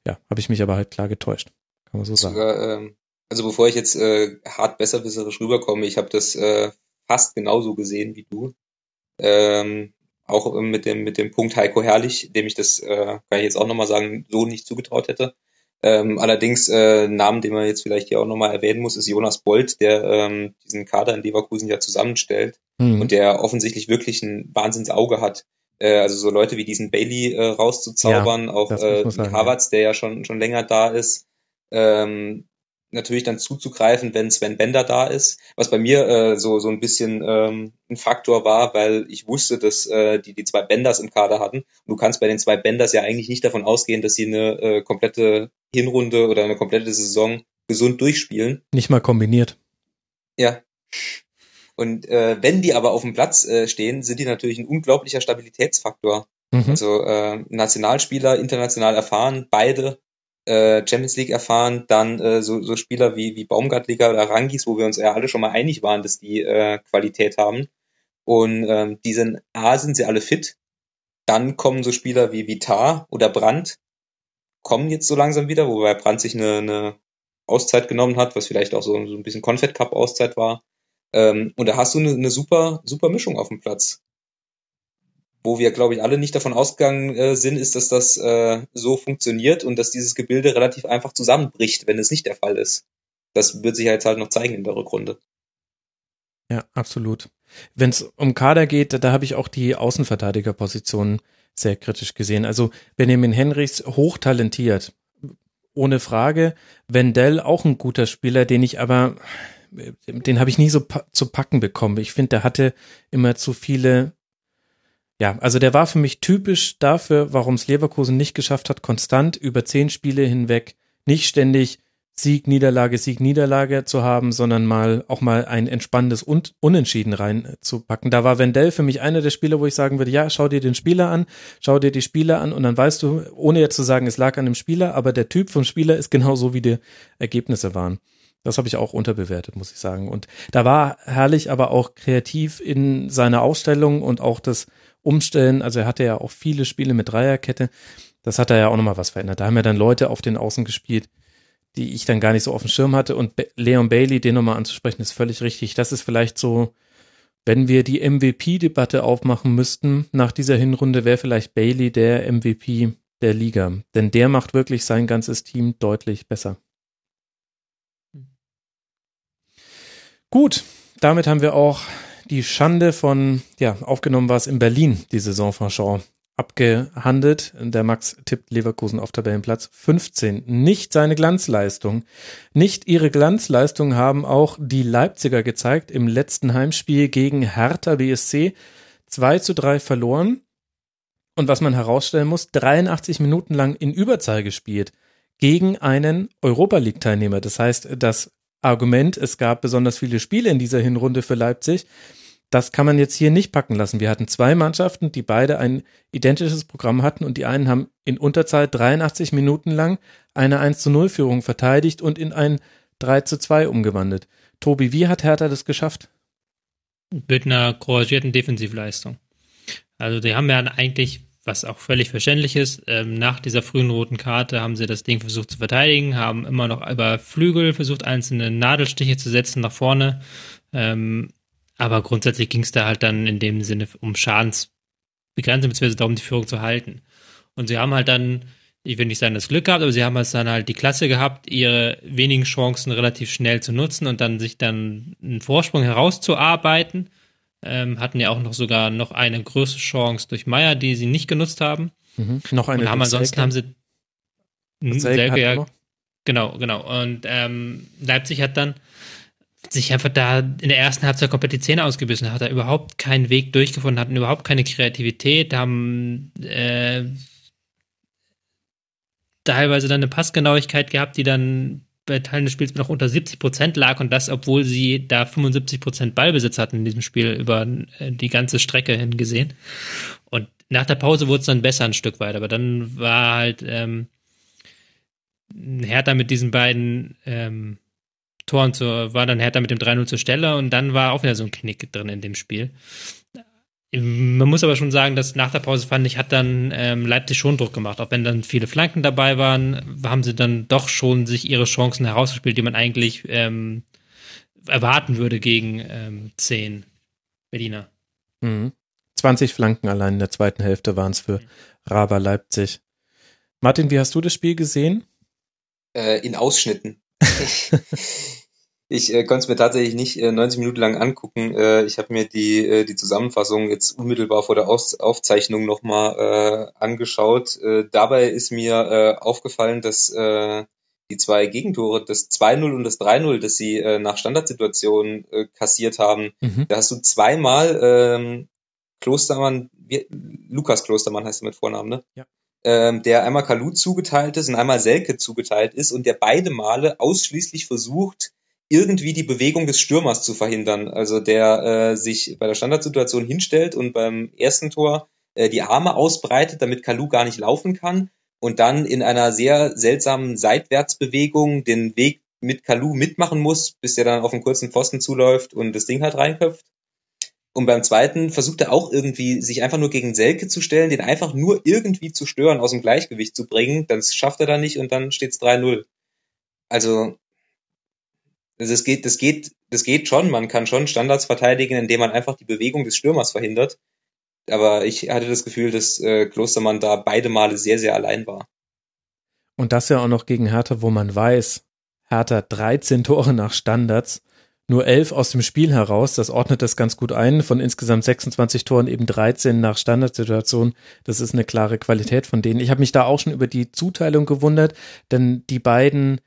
Ja, habe ich mich aber halt klar getäuscht. Kann man so sagen. Sogar, ähm, also bevor ich jetzt äh, hart besserwisserisch rüberkomme, ich habe das äh, fast genauso gesehen wie du. Ähm, auch mit dem, mit dem Punkt Heiko Herrlich, dem ich das, äh, kann ich jetzt auch nochmal sagen, so nicht zugetraut hätte. Ähm, allerdings äh, Namen, den man jetzt vielleicht hier auch nochmal erwähnen muss, ist Jonas Bolt, der ähm, diesen Kader in Leverkusen ja zusammenstellt mhm. und der offensichtlich wirklich ein Wahnsinnsauge hat. Äh, also so Leute wie diesen Bailey äh, rauszuzaubern, ja, auch äh, Havertz, der ja schon schon länger da ist. Ähm, natürlich dann zuzugreifen, wenn Sven Bender da ist, was bei mir äh, so so ein bisschen ähm, ein Faktor war, weil ich wusste, dass äh, die die zwei Benders im Kader hatten. Und du kannst bei den zwei Benders ja eigentlich nicht davon ausgehen, dass sie eine äh, komplette Hinrunde oder eine komplette Saison gesund durchspielen. Nicht mal kombiniert. Ja. Und äh, wenn die aber auf dem Platz äh, stehen, sind die natürlich ein unglaublicher Stabilitätsfaktor. Mhm. Also äh, Nationalspieler, international erfahren, beide äh, Champions League erfahren, dann äh, so, so Spieler wie, wie Baumgartliga oder Rangis, wo wir uns ja alle schon mal einig waren, dass die äh, Qualität haben. Und ähm, die sind, A, sind sie alle fit. Dann kommen so Spieler wie Vitar oder Brandt, kommen jetzt so langsam wieder, wobei Brandt sich eine, eine Auszeit genommen hat, was vielleicht auch so, so ein bisschen Confed Cup Auszeit war. Ähm, und da hast du eine, eine super, super Mischung auf dem Platz wo wir, glaube ich, alle nicht davon ausgegangen äh, sind, ist, dass das äh, so funktioniert und dass dieses Gebilde relativ einfach zusammenbricht, wenn es nicht der Fall ist. Das wird sich jetzt halt noch zeigen in der Rückrunde. Ja, absolut. Wenn es um Kader geht, da, da habe ich auch die Außenverteidigerposition sehr kritisch gesehen. Also Benjamin Henrichs hochtalentiert, ohne Frage. Wendell auch ein guter Spieler, den ich aber, den habe ich nie so pa zu packen bekommen. Ich finde, der hatte immer zu viele ja, also der war für mich typisch dafür, warum es Leverkusen nicht geschafft hat, konstant über zehn Spiele hinweg nicht ständig Sieg, Niederlage, Sieg, Niederlage zu haben, sondern mal auch mal ein entspannendes Un Unentschieden reinzupacken. Da war Wendell für mich einer der Spieler, wo ich sagen würde, ja, schau dir den Spieler an, schau dir die Spieler an und dann weißt du, ohne jetzt zu sagen, es lag an dem Spieler, aber der Typ vom Spieler ist *laughs* genau so, wie die Ergebnisse waren. Das habe ich auch unterbewertet, muss ich sagen. Und da war herrlich, aber auch kreativ in seiner Ausstellung und auch das umstellen. Also er hatte ja auch viele Spiele mit Dreierkette. Das hat er ja auch nochmal was verändert. Da haben ja dann Leute auf den Außen gespielt, die ich dann gar nicht so auf dem Schirm hatte. Und Leon Bailey, den nochmal anzusprechen, ist völlig richtig. Das ist vielleicht so, wenn wir die MVP-Debatte aufmachen müssten, nach dieser Hinrunde wäre vielleicht Bailey der MVP der Liga. Denn der macht wirklich sein ganzes Team deutlich besser. Gut, damit haben wir auch die Schande von, ja, aufgenommen war es in Berlin, die Saison von Shaw, abgehandelt. Der Max tippt Leverkusen auf Tabellenplatz 15. Nicht seine Glanzleistung. Nicht ihre Glanzleistung haben auch die Leipziger gezeigt im letzten Heimspiel gegen Hertha BSC. 2 zu 3 verloren. Und was man herausstellen muss, 83 Minuten lang in Überzahl gespielt gegen einen Europa League Teilnehmer. Das heißt, das Argument, es gab besonders viele Spiele in dieser Hinrunde für Leipzig, das kann man jetzt hier nicht packen lassen. Wir hatten zwei Mannschaften, die beide ein identisches Programm hatten und die einen haben in Unterzahl 83 Minuten lang eine 1 zu 0 Führung verteidigt und in ein 3 zu 2 umgewandelt. Tobi, wie hat Hertha das geschafft? Mit einer couragierten Defensivleistung. Also die haben ja eigentlich, was auch völlig verständlich ist, ähm, nach dieser frühen roten Karte haben sie das Ding versucht zu verteidigen, haben immer noch über Flügel versucht, einzelne Nadelstiche zu setzen nach vorne. Ähm, aber grundsätzlich ging es da halt dann in dem Sinne um Schadensbegrenzung, beziehungsweise darum, die Führung zu halten. Und sie haben halt dann, ich will nicht sagen, das Glück gehabt, aber sie haben halt dann halt die Klasse gehabt, ihre wenigen Chancen relativ schnell zu nutzen und dann sich dann einen Vorsprung herauszuarbeiten. Ähm, hatten ja auch noch sogar noch eine größere Chance durch Meier, die sie nicht genutzt haben. Mhm. Noch eine. Und haben ansonsten haben sie Selke, ja, genau, genau. Und ähm, Leipzig hat dann sich einfach da in der ersten Halbzeit komplett die Zähne ausgebissen, hat er überhaupt keinen Weg durchgefunden, hatten überhaupt keine Kreativität, haben äh, teilweise dann eine Passgenauigkeit gehabt, die dann bei Teilen des Spiels noch unter 70 Prozent lag und das, obwohl sie da 75 Prozent Ballbesitz hatten in diesem Spiel über äh, die ganze Strecke hingesehen. Und nach der Pause wurde es dann besser ein Stück weit, aber dann war halt ähm, Hertha mit diesen beiden ähm, Toren zur, war dann Hertha mit dem 3-0 zur Stelle und dann war auch wieder so ein Knick drin in dem Spiel. Man muss aber schon sagen, dass nach der Pause fand ich, hat dann ähm, Leipzig schon Druck gemacht. Auch wenn dann viele Flanken dabei waren, haben sie dann doch schon sich ihre Chancen herausgespielt, die man eigentlich ähm, erwarten würde gegen ähm, 10 Berliner. Mhm. 20 Flanken allein in der zweiten Hälfte waren es für Raber Leipzig. Martin, wie hast du das Spiel gesehen? Äh, in Ausschnitten. *laughs* *laughs* ich äh, konnte es mir tatsächlich nicht äh, 90 Minuten lang angucken. Äh, ich habe mir die, äh, die Zusammenfassung jetzt unmittelbar vor der Aus Aufzeichnung nochmal äh, angeschaut. Äh, dabei ist mir äh, aufgefallen, dass äh, die zwei Gegentore, das 2-0 und das 3-0, das sie äh, nach Standardsituationen äh, kassiert haben, mhm. da hast du zweimal ähm, Klostermann, wie, Lukas Klostermann heißt er mit Vornamen, ne? Ja. Ähm, der einmal Kalu zugeteilt ist und einmal Selke zugeteilt ist und der beide Male ausschließlich versucht, irgendwie die Bewegung des Stürmers zu verhindern. Also der äh, sich bei der Standardsituation hinstellt und beim ersten Tor äh, die Arme ausbreitet, damit Kalu gar nicht laufen kann und dann in einer sehr seltsamen Seitwärtsbewegung den Weg mit Kalu mitmachen muss, bis er dann auf einen kurzen Pfosten zuläuft und das Ding halt reinköpft. Und beim zweiten versucht er auch irgendwie, sich einfach nur gegen Selke zu stellen, den einfach nur irgendwie zu stören, aus dem Gleichgewicht zu bringen. Das schafft er dann nicht und dann steht's 3-0. Also, das geht, das geht, das geht schon. Man kann schon Standards verteidigen, indem man einfach die Bewegung des Stürmers verhindert. Aber ich hatte das Gefühl, dass äh, Klostermann da beide Male sehr, sehr allein war. Und das ja auch noch gegen Hertha, wo man weiß, Hertha 13 Tore nach Standards, nur 11 aus dem Spiel heraus, das ordnet das ganz gut ein. Von insgesamt 26 Toren eben 13 nach Standardsituation. Das ist eine klare Qualität von denen. Ich habe mich da auch schon über die Zuteilung gewundert, denn die beiden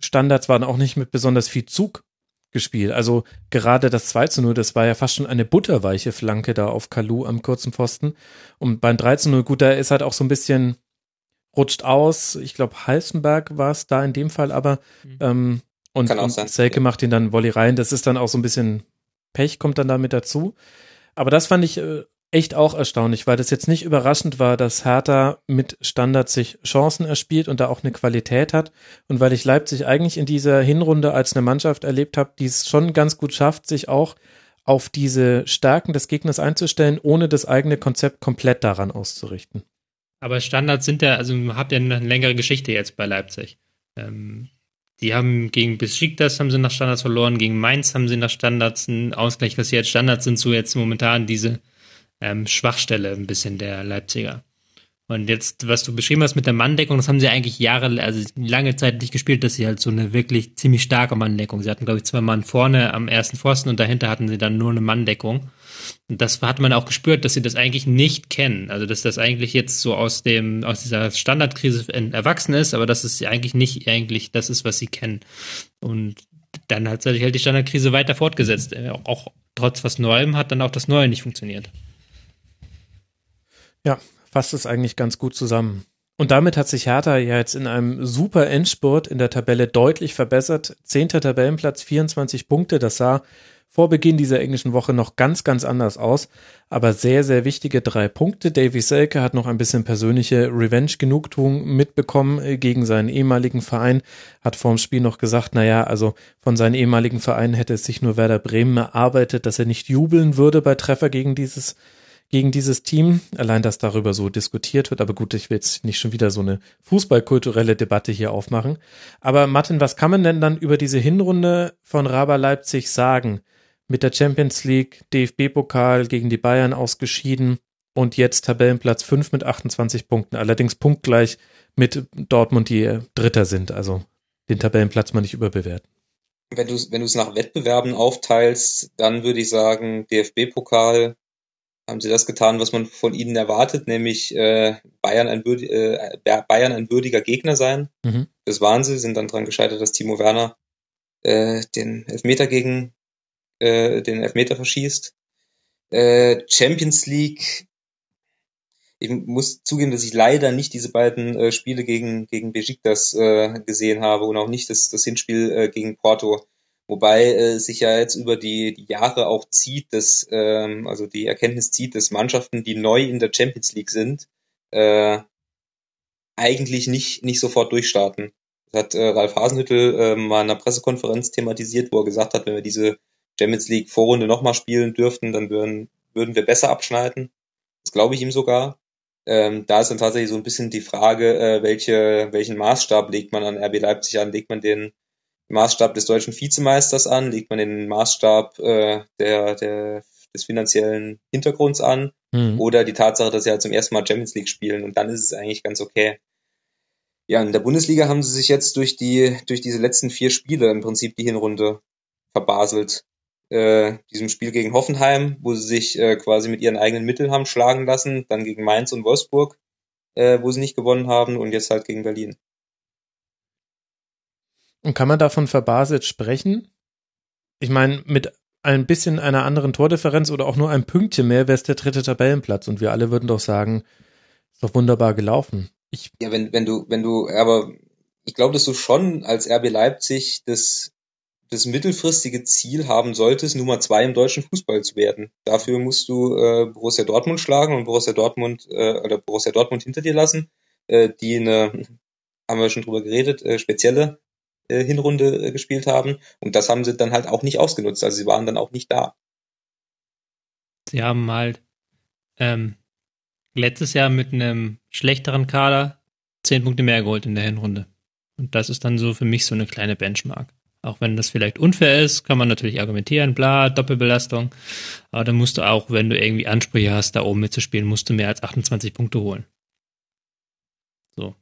Standards waren auch nicht mit besonders viel Zug gespielt. Also gerade das 2 zu 0, das war ja fast schon eine butterweiche Flanke da auf Kalu am kurzen Pfosten. Und beim 3 zu 0, gut, da ist halt auch so ein bisschen rutscht aus. Ich glaube, Halstenberg war es da in dem Fall, aber mhm. ähm, und, und Selke ja. macht ihn dann Volley rein. Das ist dann auch so ein bisschen Pech, kommt dann damit dazu. Aber das fand ich äh, echt auch erstaunlich, weil das jetzt nicht überraschend war, dass Hertha mit Standard sich Chancen erspielt und da auch eine Qualität hat. Und weil ich Leipzig eigentlich in dieser Hinrunde als eine Mannschaft erlebt habe, die es schon ganz gut schafft, sich auch auf diese Stärken des Gegners einzustellen, ohne das eigene Konzept komplett daran auszurichten. Aber Standards sind ja, also habt ihr eine längere Geschichte jetzt bei Leipzig. Ähm, die haben gegen Besiktas haben sie nach Standards verloren, gegen Mainz haben sie nach Standards einen Ausgleich, dass sie jetzt Standards sind, so jetzt momentan diese ähm, Schwachstelle ein bisschen der Leipziger. Und jetzt, was du beschrieben hast mit der Manndeckung, das haben sie eigentlich Jahre, also lange Zeit nicht gespielt, dass sie halt so eine wirklich ziemlich starke Manndeckung. Sie hatten, glaube ich, zwei Mann vorne am ersten Pfosten und dahinter hatten sie dann nur eine Manndeckung. Und das hat man auch gespürt, dass sie das eigentlich nicht kennen. Also, dass das eigentlich jetzt so aus dem, aus dieser Standardkrise erwachsen ist, aber dass es eigentlich nicht eigentlich das ist, was sie kennen. Und dann hat sich halt die Standardkrise weiter fortgesetzt. Auch trotz was Neuem hat dann auch das Neue nicht funktioniert. Ja, fasst es eigentlich ganz gut zusammen. Und damit hat sich Hertha ja jetzt in einem super Endspurt in der Tabelle deutlich verbessert. Zehnter Tabellenplatz, 24 Punkte. Das sah vor Beginn dieser englischen Woche noch ganz, ganz anders aus. Aber sehr, sehr wichtige drei Punkte. Davy Selke hat noch ein bisschen persönliche Revenge-Genugtuung mitbekommen äh, gegen seinen ehemaligen Verein. Hat vorm Spiel noch gesagt, naja, also von seinem ehemaligen Verein hätte es sich nur Werder Bremen erarbeitet, dass er nicht jubeln würde bei Treffer gegen dieses gegen dieses Team. Allein, dass darüber so diskutiert wird. Aber gut, ich will jetzt nicht schon wieder so eine fußballkulturelle Debatte hier aufmachen. Aber Martin, was kann man denn dann über diese Hinrunde von Raba Leipzig sagen? Mit der Champions League, DFB-Pokal gegen die Bayern ausgeschieden und jetzt Tabellenplatz 5 mit 28 Punkten. Allerdings punktgleich mit Dortmund, die Dritter sind. Also den Tabellenplatz mal nicht überbewerten. Wenn du wenn du es nach Wettbewerben aufteilst, dann würde ich sagen DFB-Pokal, haben sie das getan, was man von ihnen erwartet, nämlich äh, Bayern, ein würdi äh, Bayern ein würdiger Gegner sein. Mhm. Das waren sie, sind dann dran gescheitert, dass Timo Werner äh, den Elfmeter gegen äh, den Elfmeter verschießt. Äh, Champions League, ich muss zugeben, dass ich leider nicht diese beiden äh, Spiele gegen, gegen Besiktas äh, gesehen habe und auch nicht das, das Hinspiel äh, gegen Porto. Wobei äh, sich ja jetzt über die, die Jahre auch zieht, dass, ähm, also die Erkenntnis zieht, dass Mannschaften, die neu in der Champions League sind, äh, eigentlich nicht, nicht sofort durchstarten. Das hat äh, Ralf Hasenhüttel äh, mal in einer Pressekonferenz thematisiert, wo er gesagt hat, wenn wir diese Champions League Vorrunde nochmal spielen dürften, dann würden, würden wir besser abschneiden. Das glaube ich ihm sogar. Ähm, da ist dann tatsächlich so ein bisschen die Frage, äh, welche, welchen Maßstab legt man an RB Leipzig an? Legt man den Maßstab des deutschen Vizemeisters an? Legt man den Maßstab äh, der, der, des finanziellen Hintergrunds an? Mhm. Oder die Tatsache, dass sie halt zum ersten Mal Champions League spielen und dann ist es eigentlich ganz okay. Ja, in der Bundesliga haben sie sich jetzt durch die durch diese letzten vier Spiele im Prinzip die Hinrunde verbaselt. Äh, diesem Spiel gegen Hoffenheim, wo sie sich äh, quasi mit ihren eigenen Mitteln haben schlagen lassen, dann gegen Mainz und Wolfsburg, äh, wo sie nicht gewonnen haben und jetzt halt gegen Berlin. Und kann man davon verbaselt sprechen? Ich meine, mit ein bisschen einer anderen Tordifferenz oder auch nur ein Pünktchen mehr wäre es der dritte Tabellenplatz und wir alle würden doch sagen, ist doch wunderbar gelaufen. Ich ja, wenn, wenn du, wenn du, aber ich glaube, dass du schon als RB Leipzig das, das mittelfristige Ziel haben solltest, Nummer zwei im deutschen Fußball zu werden. Dafür musst du äh, Borussia Dortmund schlagen und Borussia Dortmund äh, oder Borussia Dortmund hinter dir lassen, äh, die eine, haben wir schon drüber geredet, äh, spezielle äh, Hinrunde äh, gespielt haben. Und das haben sie dann halt auch nicht ausgenutzt. Also sie waren dann auch nicht da. Sie haben halt ähm, letztes Jahr mit einem schlechteren Kader zehn Punkte mehr geholt in der Hinrunde. Und das ist dann so für mich so eine kleine Benchmark. Auch wenn das vielleicht unfair ist, kann man natürlich argumentieren, bla, Doppelbelastung. Aber dann musst du auch, wenn du irgendwie Ansprüche hast, da oben mitzuspielen, musst du mehr als 28 Punkte holen. So.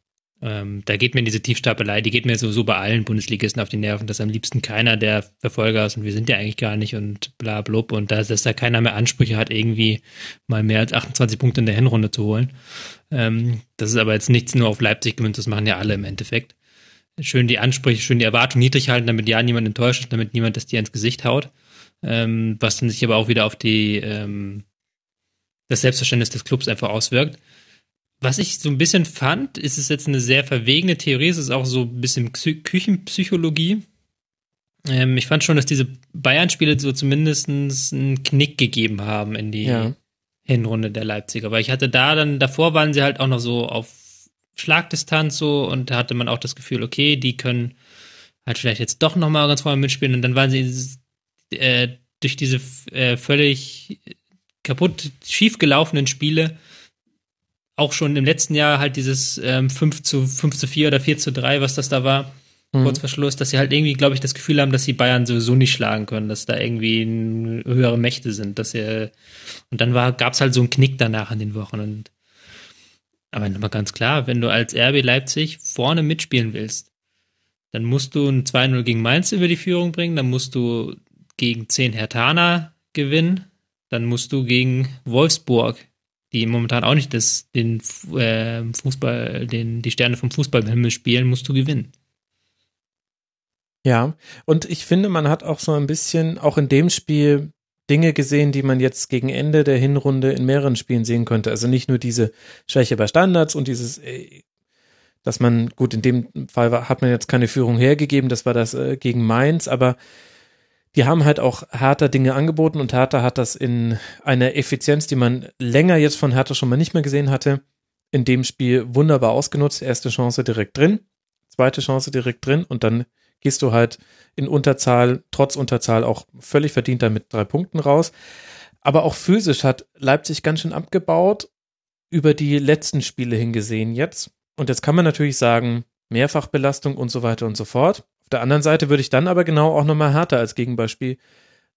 Ähm, da geht mir diese Tiefstapelei, die geht mir sowieso bei allen Bundesligisten auf die Nerven, dass am liebsten keiner der Verfolger ist und wir sind ja eigentlich gar nicht und bla blub und dass, dass da keiner mehr Ansprüche hat, irgendwie mal mehr als 28 Punkte in der Hinrunde zu holen. Ähm, das ist aber jetzt nichts nur auf Leipzig gemünzt, das machen ja alle im Endeffekt. Schön die Ansprüche, schön die Erwartungen niedrig halten, damit ja niemand enttäuscht ist, damit niemand das dir ins Gesicht haut. Ähm, was dann sich aber auch wieder auf die ähm, das Selbstverständnis des Clubs einfach auswirkt was ich so ein bisschen fand, ist es jetzt eine sehr verwegene Theorie, es ist auch so ein bisschen Küchenpsychologie. Ähm, ich fand schon, dass diese Bayern-Spiele so zumindest einen Knick gegeben haben in die ja. Hinrunde der Leipziger. Weil ich hatte da dann, davor waren sie halt auch noch so auf Schlagdistanz so und da hatte man auch das Gefühl, okay, die können halt vielleicht jetzt doch nochmal ganz vorne mitspielen und dann waren sie äh, durch diese äh, völlig kaputt schiefgelaufenen Spiele auch schon im letzten Jahr halt dieses ähm, 5 zu 5 zu 4 oder 4 zu 3, was das da war, mhm. kurz vor Schluss, dass sie halt irgendwie, glaube ich, das Gefühl haben, dass sie Bayern sowieso nicht schlagen können, dass da irgendwie höhere Mächte sind, dass sie und dann war gab's halt so einen Knick danach an den Wochen und aber nochmal ganz klar, wenn du als RB Leipzig vorne mitspielen willst, dann musst du ein 2-0 gegen Mainz über die Führung bringen, dann musst du gegen 10 Hertana gewinnen, dann musst du gegen Wolfsburg die momentan auch nicht das, den äh, Fußball, den, die Sterne vom Fußballhimmel spielen, musst du gewinnen. Ja, und ich finde, man hat auch so ein bisschen, auch in dem Spiel, Dinge gesehen, die man jetzt gegen Ende der Hinrunde in mehreren Spielen sehen könnte. Also nicht nur diese Schwäche bei Standards und dieses, äh, dass man, gut, in dem Fall hat man jetzt keine Führung hergegeben, das war das äh, gegen Mainz, aber die haben halt auch Hertha Dinge angeboten und Hertha hat das in einer Effizienz, die man länger jetzt von Hertha schon mal nicht mehr gesehen hatte, in dem Spiel wunderbar ausgenutzt. Erste Chance direkt drin, zweite Chance direkt drin und dann gehst du halt in Unterzahl, trotz Unterzahl auch völlig verdient mit drei Punkten raus. Aber auch physisch hat Leipzig ganz schön abgebaut über die letzten Spiele hingesehen jetzt. Und jetzt kann man natürlich sagen, Mehrfachbelastung und so weiter und so fort. Auf der anderen Seite würde ich dann aber genau auch nochmal Hertha als Gegenbeispiel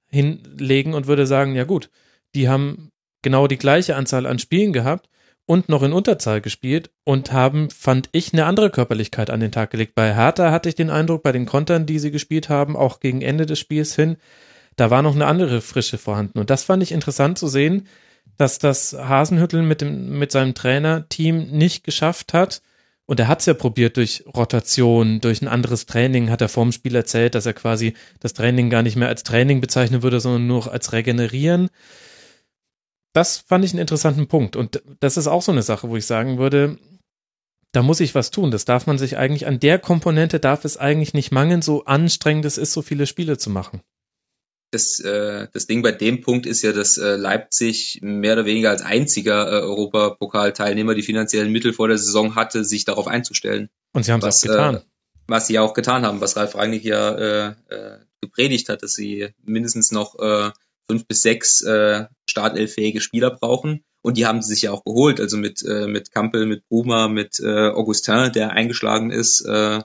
hinlegen und würde sagen, ja gut, die haben genau die gleiche Anzahl an Spielen gehabt und noch in Unterzahl gespielt und haben, fand ich, eine andere Körperlichkeit an den Tag gelegt. Bei Hertha hatte ich den Eindruck, bei den Kontern, die sie gespielt haben, auch gegen Ende des Spiels hin, da war noch eine andere Frische vorhanden. Und das fand ich interessant zu sehen, dass das Hasenhüttel mit dem, mit seinem Trainerteam nicht geschafft hat, und er hat es ja probiert durch Rotation, durch ein anderes Training, hat er vorm Spiel erzählt, dass er quasi das Training gar nicht mehr als Training bezeichnen würde, sondern nur als Regenerieren. Das fand ich einen interessanten Punkt. Und das ist auch so eine Sache, wo ich sagen würde, da muss ich was tun. Das darf man sich eigentlich, an der Komponente darf es eigentlich nicht mangeln, so anstrengend es ist, so viele Spiele zu machen das, äh, das Ding bei dem Punkt ist ja, dass äh, Leipzig mehr oder weniger als einziger äh, Europapokalteilnehmer die finanziellen Mittel vor der Saison hatte, sich darauf einzustellen. Und sie haben es getan. Äh, was sie auch getan haben, was Ralf Rangnick ja äh, äh, gepredigt hat, dass sie mindestens noch äh, fünf bis sechs äh, startelffähige Spieler brauchen. Und die haben sie sich ja auch geholt, also mit, äh, mit Kampel, mit Bruma, mit äh, Augustin, der eingeschlagen ist, äh,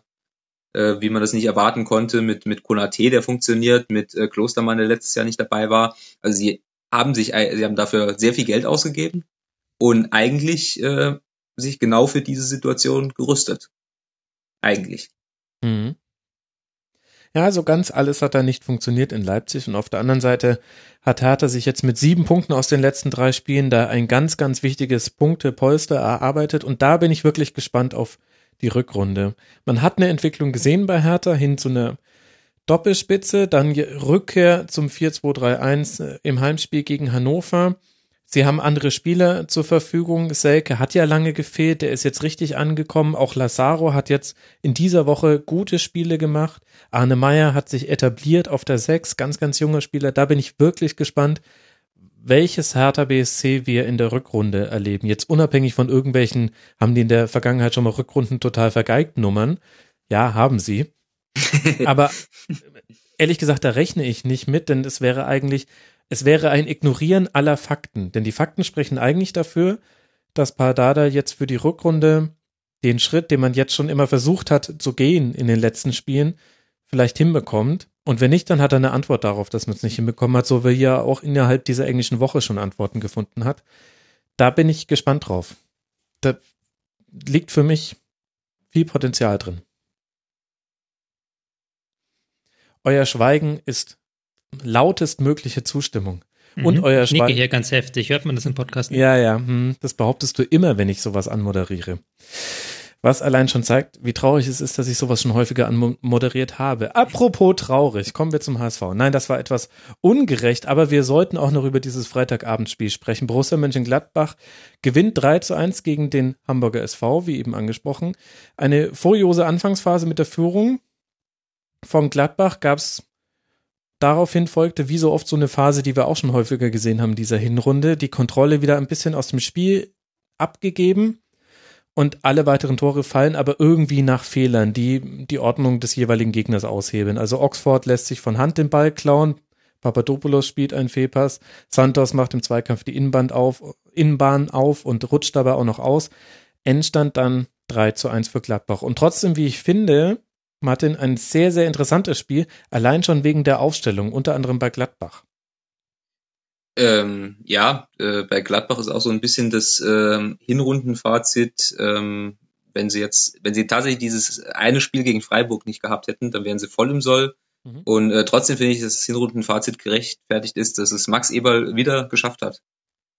äh, wie man das nicht erwarten konnte, mit, mit Konate, der funktioniert, mit äh, Klostermann, der letztes Jahr nicht dabei war. Also sie haben sich, sie haben dafür sehr viel Geld ausgegeben und eigentlich äh, sich genau für diese Situation gerüstet. Eigentlich. Mhm. Ja, so ganz alles hat da nicht funktioniert in Leipzig. Und auf der anderen Seite hat Hertha sich jetzt mit sieben Punkten aus den letzten drei Spielen da ein ganz, ganz wichtiges Punktepolster erarbeitet. Und da bin ich wirklich gespannt auf die Rückrunde. Man hat eine Entwicklung gesehen bei Hertha hin zu einer Doppelspitze, dann Rückkehr zum 4-2-3-1 im Heimspiel gegen Hannover. Sie haben andere Spieler zur Verfügung. Selke hat ja lange gefehlt, der ist jetzt richtig angekommen. Auch Lazaro hat jetzt in dieser Woche gute Spiele gemacht. Arne Meyer hat sich etabliert auf der 6, ganz, ganz junger Spieler. Da bin ich wirklich gespannt, welches Hertha BSC wir in der Rückrunde erleben. Jetzt unabhängig von irgendwelchen, haben die in der Vergangenheit schon mal Rückrunden total vergeigt Nummern. Ja, haben sie. *laughs* Aber ehrlich gesagt, da rechne ich nicht mit, denn es wäre eigentlich, es wäre ein Ignorieren aller Fakten. Denn die Fakten sprechen eigentlich dafür, dass Pardada jetzt für die Rückrunde den Schritt, den man jetzt schon immer versucht hat zu gehen in den letzten Spielen, vielleicht hinbekommt. Und wenn nicht, dann hat er eine Antwort darauf, dass man es nicht hinbekommen hat, so wie er auch innerhalb dieser englischen Woche schon Antworten gefunden hat. Da bin ich gespannt drauf. Da liegt für mich viel Potenzial drin. Euer Schweigen ist lautest mögliche Zustimmung. Mhm. Und euer ich Schweigen. hier ganz heftig. Hört man das im Podcast? nicht? Ja, ja, hm, das behauptest du immer, wenn ich sowas anmoderiere. Was allein schon zeigt, wie traurig es ist, dass ich sowas schon häufiger anmoderiert habe. Apropos traurig, kommen wir zum HSV. Nein, das war etwas ungerecht, aber wir sollten auch noch über dieses Freitagabendspiel sprechen. Borussia Mönchengladbach gewinnt 3 zu 1 gegen den Hamburger SV, wie eben angesprochen. Eine furiose Anfangsphase mit der Führung. Von Gladbach gab's Daraufhin folgte wie so oft so eine Phase, die wir auch schon häufiger gesehen haben dieser Hinrunde, die Kontrolle wieder ein bisschen aus dem Spiel abgegeben und alle weiteren Tore fallen aber irgendwie nach Fehlern, die die Ordnung des jeweiligen Gegners aushebeln. Also Oxford lässt sich von Hand den Ball klauen, Papadopoulos spielt einen Fehlpass, Santos macht im Zweikampf die Innenbahn auf, Innenbahn auf und rutscht dabei auch noch aus. Endstand dann 3 zu 1 für Gladbach. Und trotzdem, wie ich finde, Martin, ein sehr, sehr interessantes Spiel, allein schon wegen der Aufstellung, unter anderem bei Gladbach. Ähm, ja, äh, bei Gladbach ist auch so ein bisschen das ähm, Hinrundenfazit. Ähm, wenn sie jetzt, wenn sie tatsächlich dieses eine Spiel gegen Freiburg nicht gehabt hätten, dann wären sie voll im Soll. Mhm. Und äh, trotzdem finde ich, dass das Hinrundenfazit gerechtfertigt ist, dass es Max Eberl wieder geschafft hat.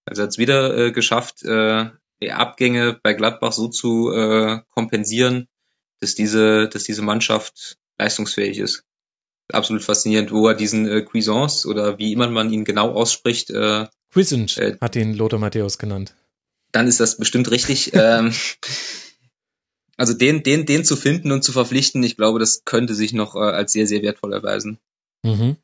Also er hat es wieder äh, geschafft, äh, die Abgänge bei Gladbach so zu äh, kompensieren, dass diese, dass diese Mannschaft leistungsfähig ist. Absolut faszinierend, wo er diesen äh, Cuisance oder wie immer man ihn genau ausspricht, äh, Quisinch Äh, hat ihn Lothar Matthäus genannt. dann ist das bestimmt richtig. *laughs* ähm, also den, den, den zu finden und zu verpflichten, ich glaube, das könnte sich noch äh, als sehr, sehr wertvoll erweisen. Mhm.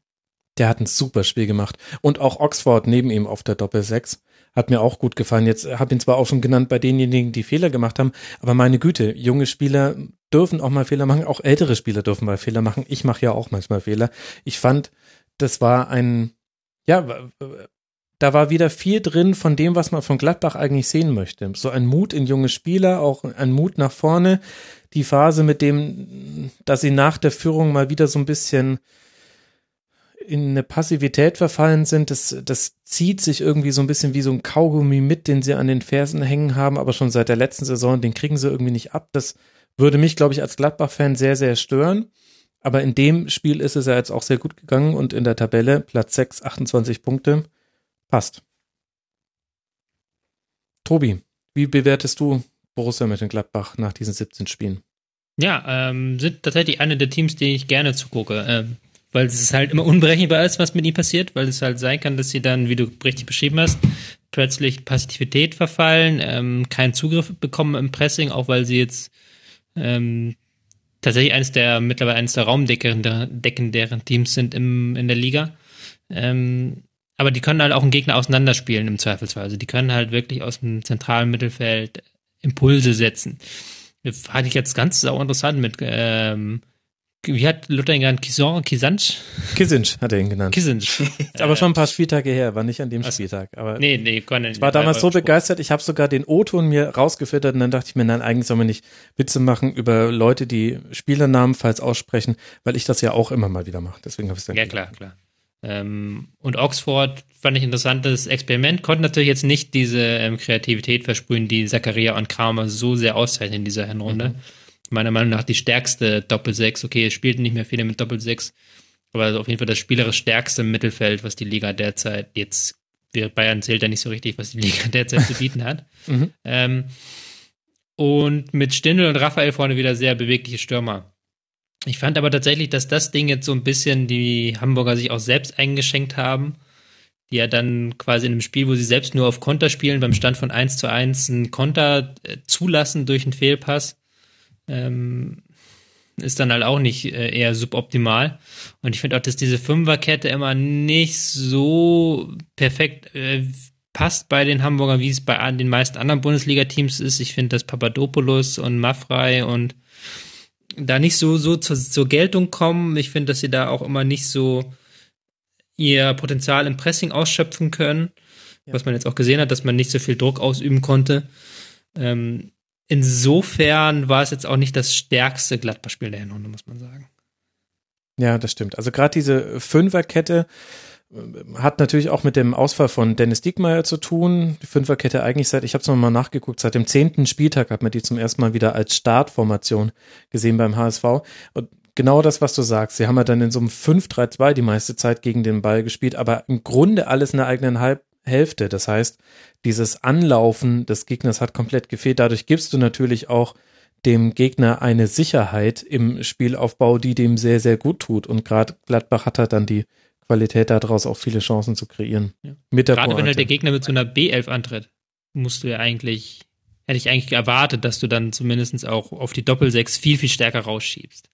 Der hat ein super Spiel gemacht. Und auch Oxford neben ihm auf der Doppel-6 hat mir auch gut gefallen. Jetzt habe ihn zwar auch schon genannt bei denjenigen, die Fehler gemacht haben, aber meine Güte, junge Spieler dürfen auch mal Fehler machen, auch ältere Spieler dürfen mal Fehler machen. Ich mache ja auch manchmal Fehler. Ich fand, das war ein, ja, da war wieder viel drin von dem, was man von Gladbach eigentlich sehen möchte. So ein Mut in junge Spieler, auch ein Mut nach vorne. Die Phase mit dem, dass sie nach der Führung mal wieder so ein bisschen in eine Passivität verfallen sind, das, das zieht sich irgendwie so ein bisschen wie so ein Kaugummi mit, den sie an den Fersen hängen haben, aber schon seit der letzten Saison, den kriegen sie irgendwie nicht ab. Das würde mich, glaube ich, als Gladbach-Fan sehr, sehr stören. Aber in dem Spiel ist es ja jetzt auch sehr gut gegangen und in der Tabelle Platz 6, 28 Punkte. Passt. Tobi, wie bewertest du Borussia Mönchengladbach nach diesen 17 Spielen? Ja, ähm, sind tatsächlich eine der Teams, die ich gerne zugucke. Ähm, weil es halt immer unberechenbar ist, was mit ihnen passiert, weil es halt sein kann, dass sie dann, wie du richtig beschrieben hast, plötzlich Passivität verfallen, ähm, keinen Zugriff bekommen im Pressing, auch weil sie jetzt ähm, tatsächlich eines der, mittlerweile eines der raumdeckenderen Teams sind im, in der Liga. Ähm, aber die können halt auch einen Gegner auseinanderspielen im Zweifelsfall. Also die können halt wirklich aus dem zentralen Mittelfeld Impulse setzen. Fand ich jetzt ganz sau interessant mit, ähm, wie hat Luther ihn genannt? Kison, Kisanch? Kisinch hat er ihn genannt. Kisinch. *laughs* Ist aber schon ein paar Spieltage her, war nicht an dem? Spieltag. Aber Nee, nee, kann ich war damals so begeistert, ich habe sogar den O-Ton mir rausgefiltert und dann dachte ich mir, nein, eigentlich soll man nicht Witze machen über Leute, die Spielernamen falsch aussprechen, weil ich das ja auch immer mal wieder mache. Deswegen habe ich es dann Ja, klar, klar. Ähm, und Oxford fand ich ein interessantes Experiment, konnte natürlich jetzt nicht diese ähm, Kreativität versprühen, die Zakaria und Kramer so sehr auszeichnen in dieser Hinrunde. Meiner Meinung nach die stärkste Doppel-6. Okay, es spielten nicht mehr viele mit Doppel-6, aber auf jeden Fall das spielerisch stärkste Mittelfeld, was die Liga derzeit jetzt, Bayern zählt ja nicht so richtig, was die Liga *laughs* derzeit zu bieten hat. *laughs* Mhm. Ähm, und mit Stindl und Raphael vorne wieder sehr bewegliche Stürmer. Ich fand aber tatsächlich, dass das Ding jetzt so ein bisschen die Hamburger sich auch selbst eingeschenkt haben, die ja dann quasi in einem Spiel, wo sie selbst nur auf Konter spielen, beim Stand von 1 zu 1 einen Konter äh, zulassen durch einen Fehlpass, ähm, ist dann halt auch nicht äh, eher suboptimal. Und ich finde auch, dass diese Fünferkette immer nicht so perfekt äh, passt bei den Hamburgern, wie es bei den meisten anderen Bundesliga-Teams ist. Ich finde, dass Papadopoulos und Maffrey und da nicht so, so zur, zur Geltung kommen. Ich finde, dass sie da auch immer nicht so ihr Potenzial im Pressing ausschöpfen können. Ja. Was man jetzt auch gesehen hat, dass man nicht so viel Druck ausüben konnte. Ähm, insofern war es jetzt auch nicht das stärkste Gladbach-Spiel der Hinrunde, muss man sagen. Ja, das stimmt. Also gerade diese Fünferkette, hat natürlich auch mit dem Ausfall von Dennis Diekmeyer zu tun. Die Fünferkette eigentlich seit, ich habe es nochmal nachgeguckt, seit dem zehnten Spieltag hat man die zum ersten Mal wieder als Startformation gesehen beim HSV. Und genau das, was du sagst. Sie haben ja dann in so einem 5-3-2 die meiste Zeit gegen den Ball gespielt, aber im Grunde alles in der eigenen Halb Hälfte. Das heißt, dieses Anlaufen des Gegners hat komplett gefehlt. Dadurch gibst du natürlich auch dem Gegner eine Sicherheit im Spielaufbau, die dem sehr, sehr gut tut. Und gerade Gladbach hat halt dann die Qualität daraus auch viele Chancen zu kreieren. Ja. Mit der Gerade wenn halt der Gegner mit so einer B11 antritt, musst du ja eigentlich, hätte ich eigentlich erwartet, dass du dann zumindest auch auf die Doppel-6 viel, viel stärker rausschiebst.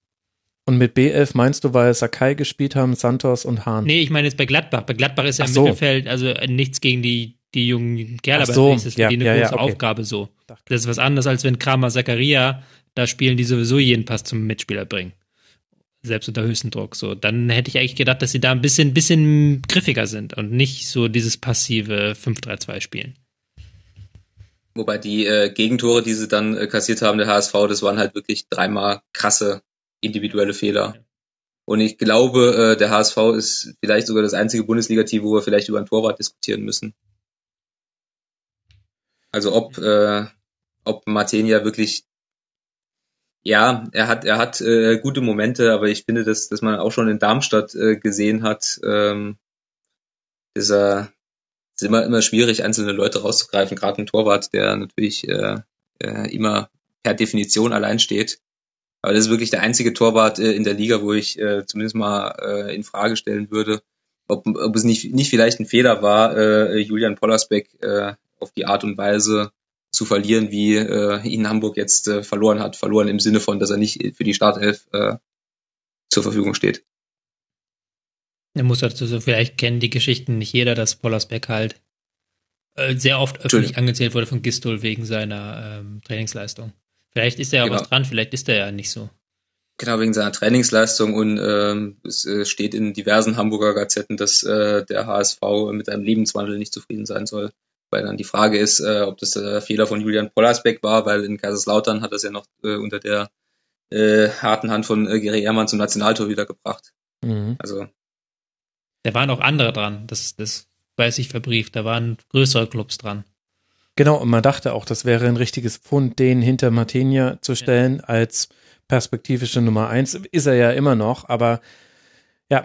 Und mit B11 meinst du, weil Sakai gespielt haben, Santos und Hahn? Nee, ich meine jetzt bei Gladbach. Bei Gladbach ist ja im so. Mittelfeld, also nichts gegen die, die jungen Kerle, Ach so. aber das ist für ja, die eine ja, große ja, okay. Aufgabe so. Das ist was anderes, als wenn Kramer Zakaria da spielen, die sowieso jeden Pass zum Mitspieler bringen selbst unter höchstem Druck. So, dann hätte ich eigentlich gedacht, dass sie da ein bisschen, bisschen griffiger sind und nicht so dieses passive 5-3-2 spielen. Wobei die äh, Gegentore, die sie dann äh, kassiert haben, der HSV, das waren halt wirklich dreimal krasse individuelle Fehler. Und ich glaube, äh, der HSV ist vielleicht sogar das einzige Bundesliga-Team, wo wir vielleicht über ein Torwart diskutieren müssen. Also ob, äh, ob Martenia wirklich ja, er hat, er hat äh, gute Momente, aber ich finde, dass, dass man auch schon in Darmstadt äh, gesehen hat, ähm, ist er ist immer, immer schwierig, einzelne Leute rauszugreifen, gerade ein Torwart, der natürlich äh, äh, immer per Definition allein steht. Aber das ist wirklich der einzige Torwart äh, in der Liga, wo ich äh, zumindest mal äh, in Frage stellen würde, ob, ob es nicht, nicht vielleicht ein Fehler war, äh, Julian Pollersbeck äh, auf die Art und Weise zu verlieren, wie äh, ihn Hamburg jetzt äh, verloren hat. Verloren im Sinne von, dass er nicht für die Startelf äh, zur Verfügung steht. Er muss dazu so, vielleicht kennen die Geschichten nicht jeder, dass Pollersbeck halt äh, sehr oft öffentlich angezählt wurde von Gistol wegen seiner ähm, Trainingsleistung. Vielleicht ist da ja genau. was dran, vielleicht ist er ja nicht so. Genau, wegen seiner Trainingsleistung und ähm, es äh, steht in diversen Hamburger Gazetten, dass äh, der HSV mit einem Lebenswandel nicht zufrieden sein soll. Weil dann die Frage ist, äh, ob das der Fehler von Julian Pollersbeck war, weil in Kaiserslautern hat er es ja noch äh, unter der äh, harten Hand von äh, Gary Ehrmann zum Nationaltor wiedergebracht. Mhm. Also. Da waren auch andere dran, das, das weiß ich verbrieft, da waren größere Clubs dran. Genau, und man dachte auch, das wäre ein richtiges Pfund, den hinter Martinia zu stellen ja. als perspektivische Nummer eins. Ist er ja immer noch, aber ja,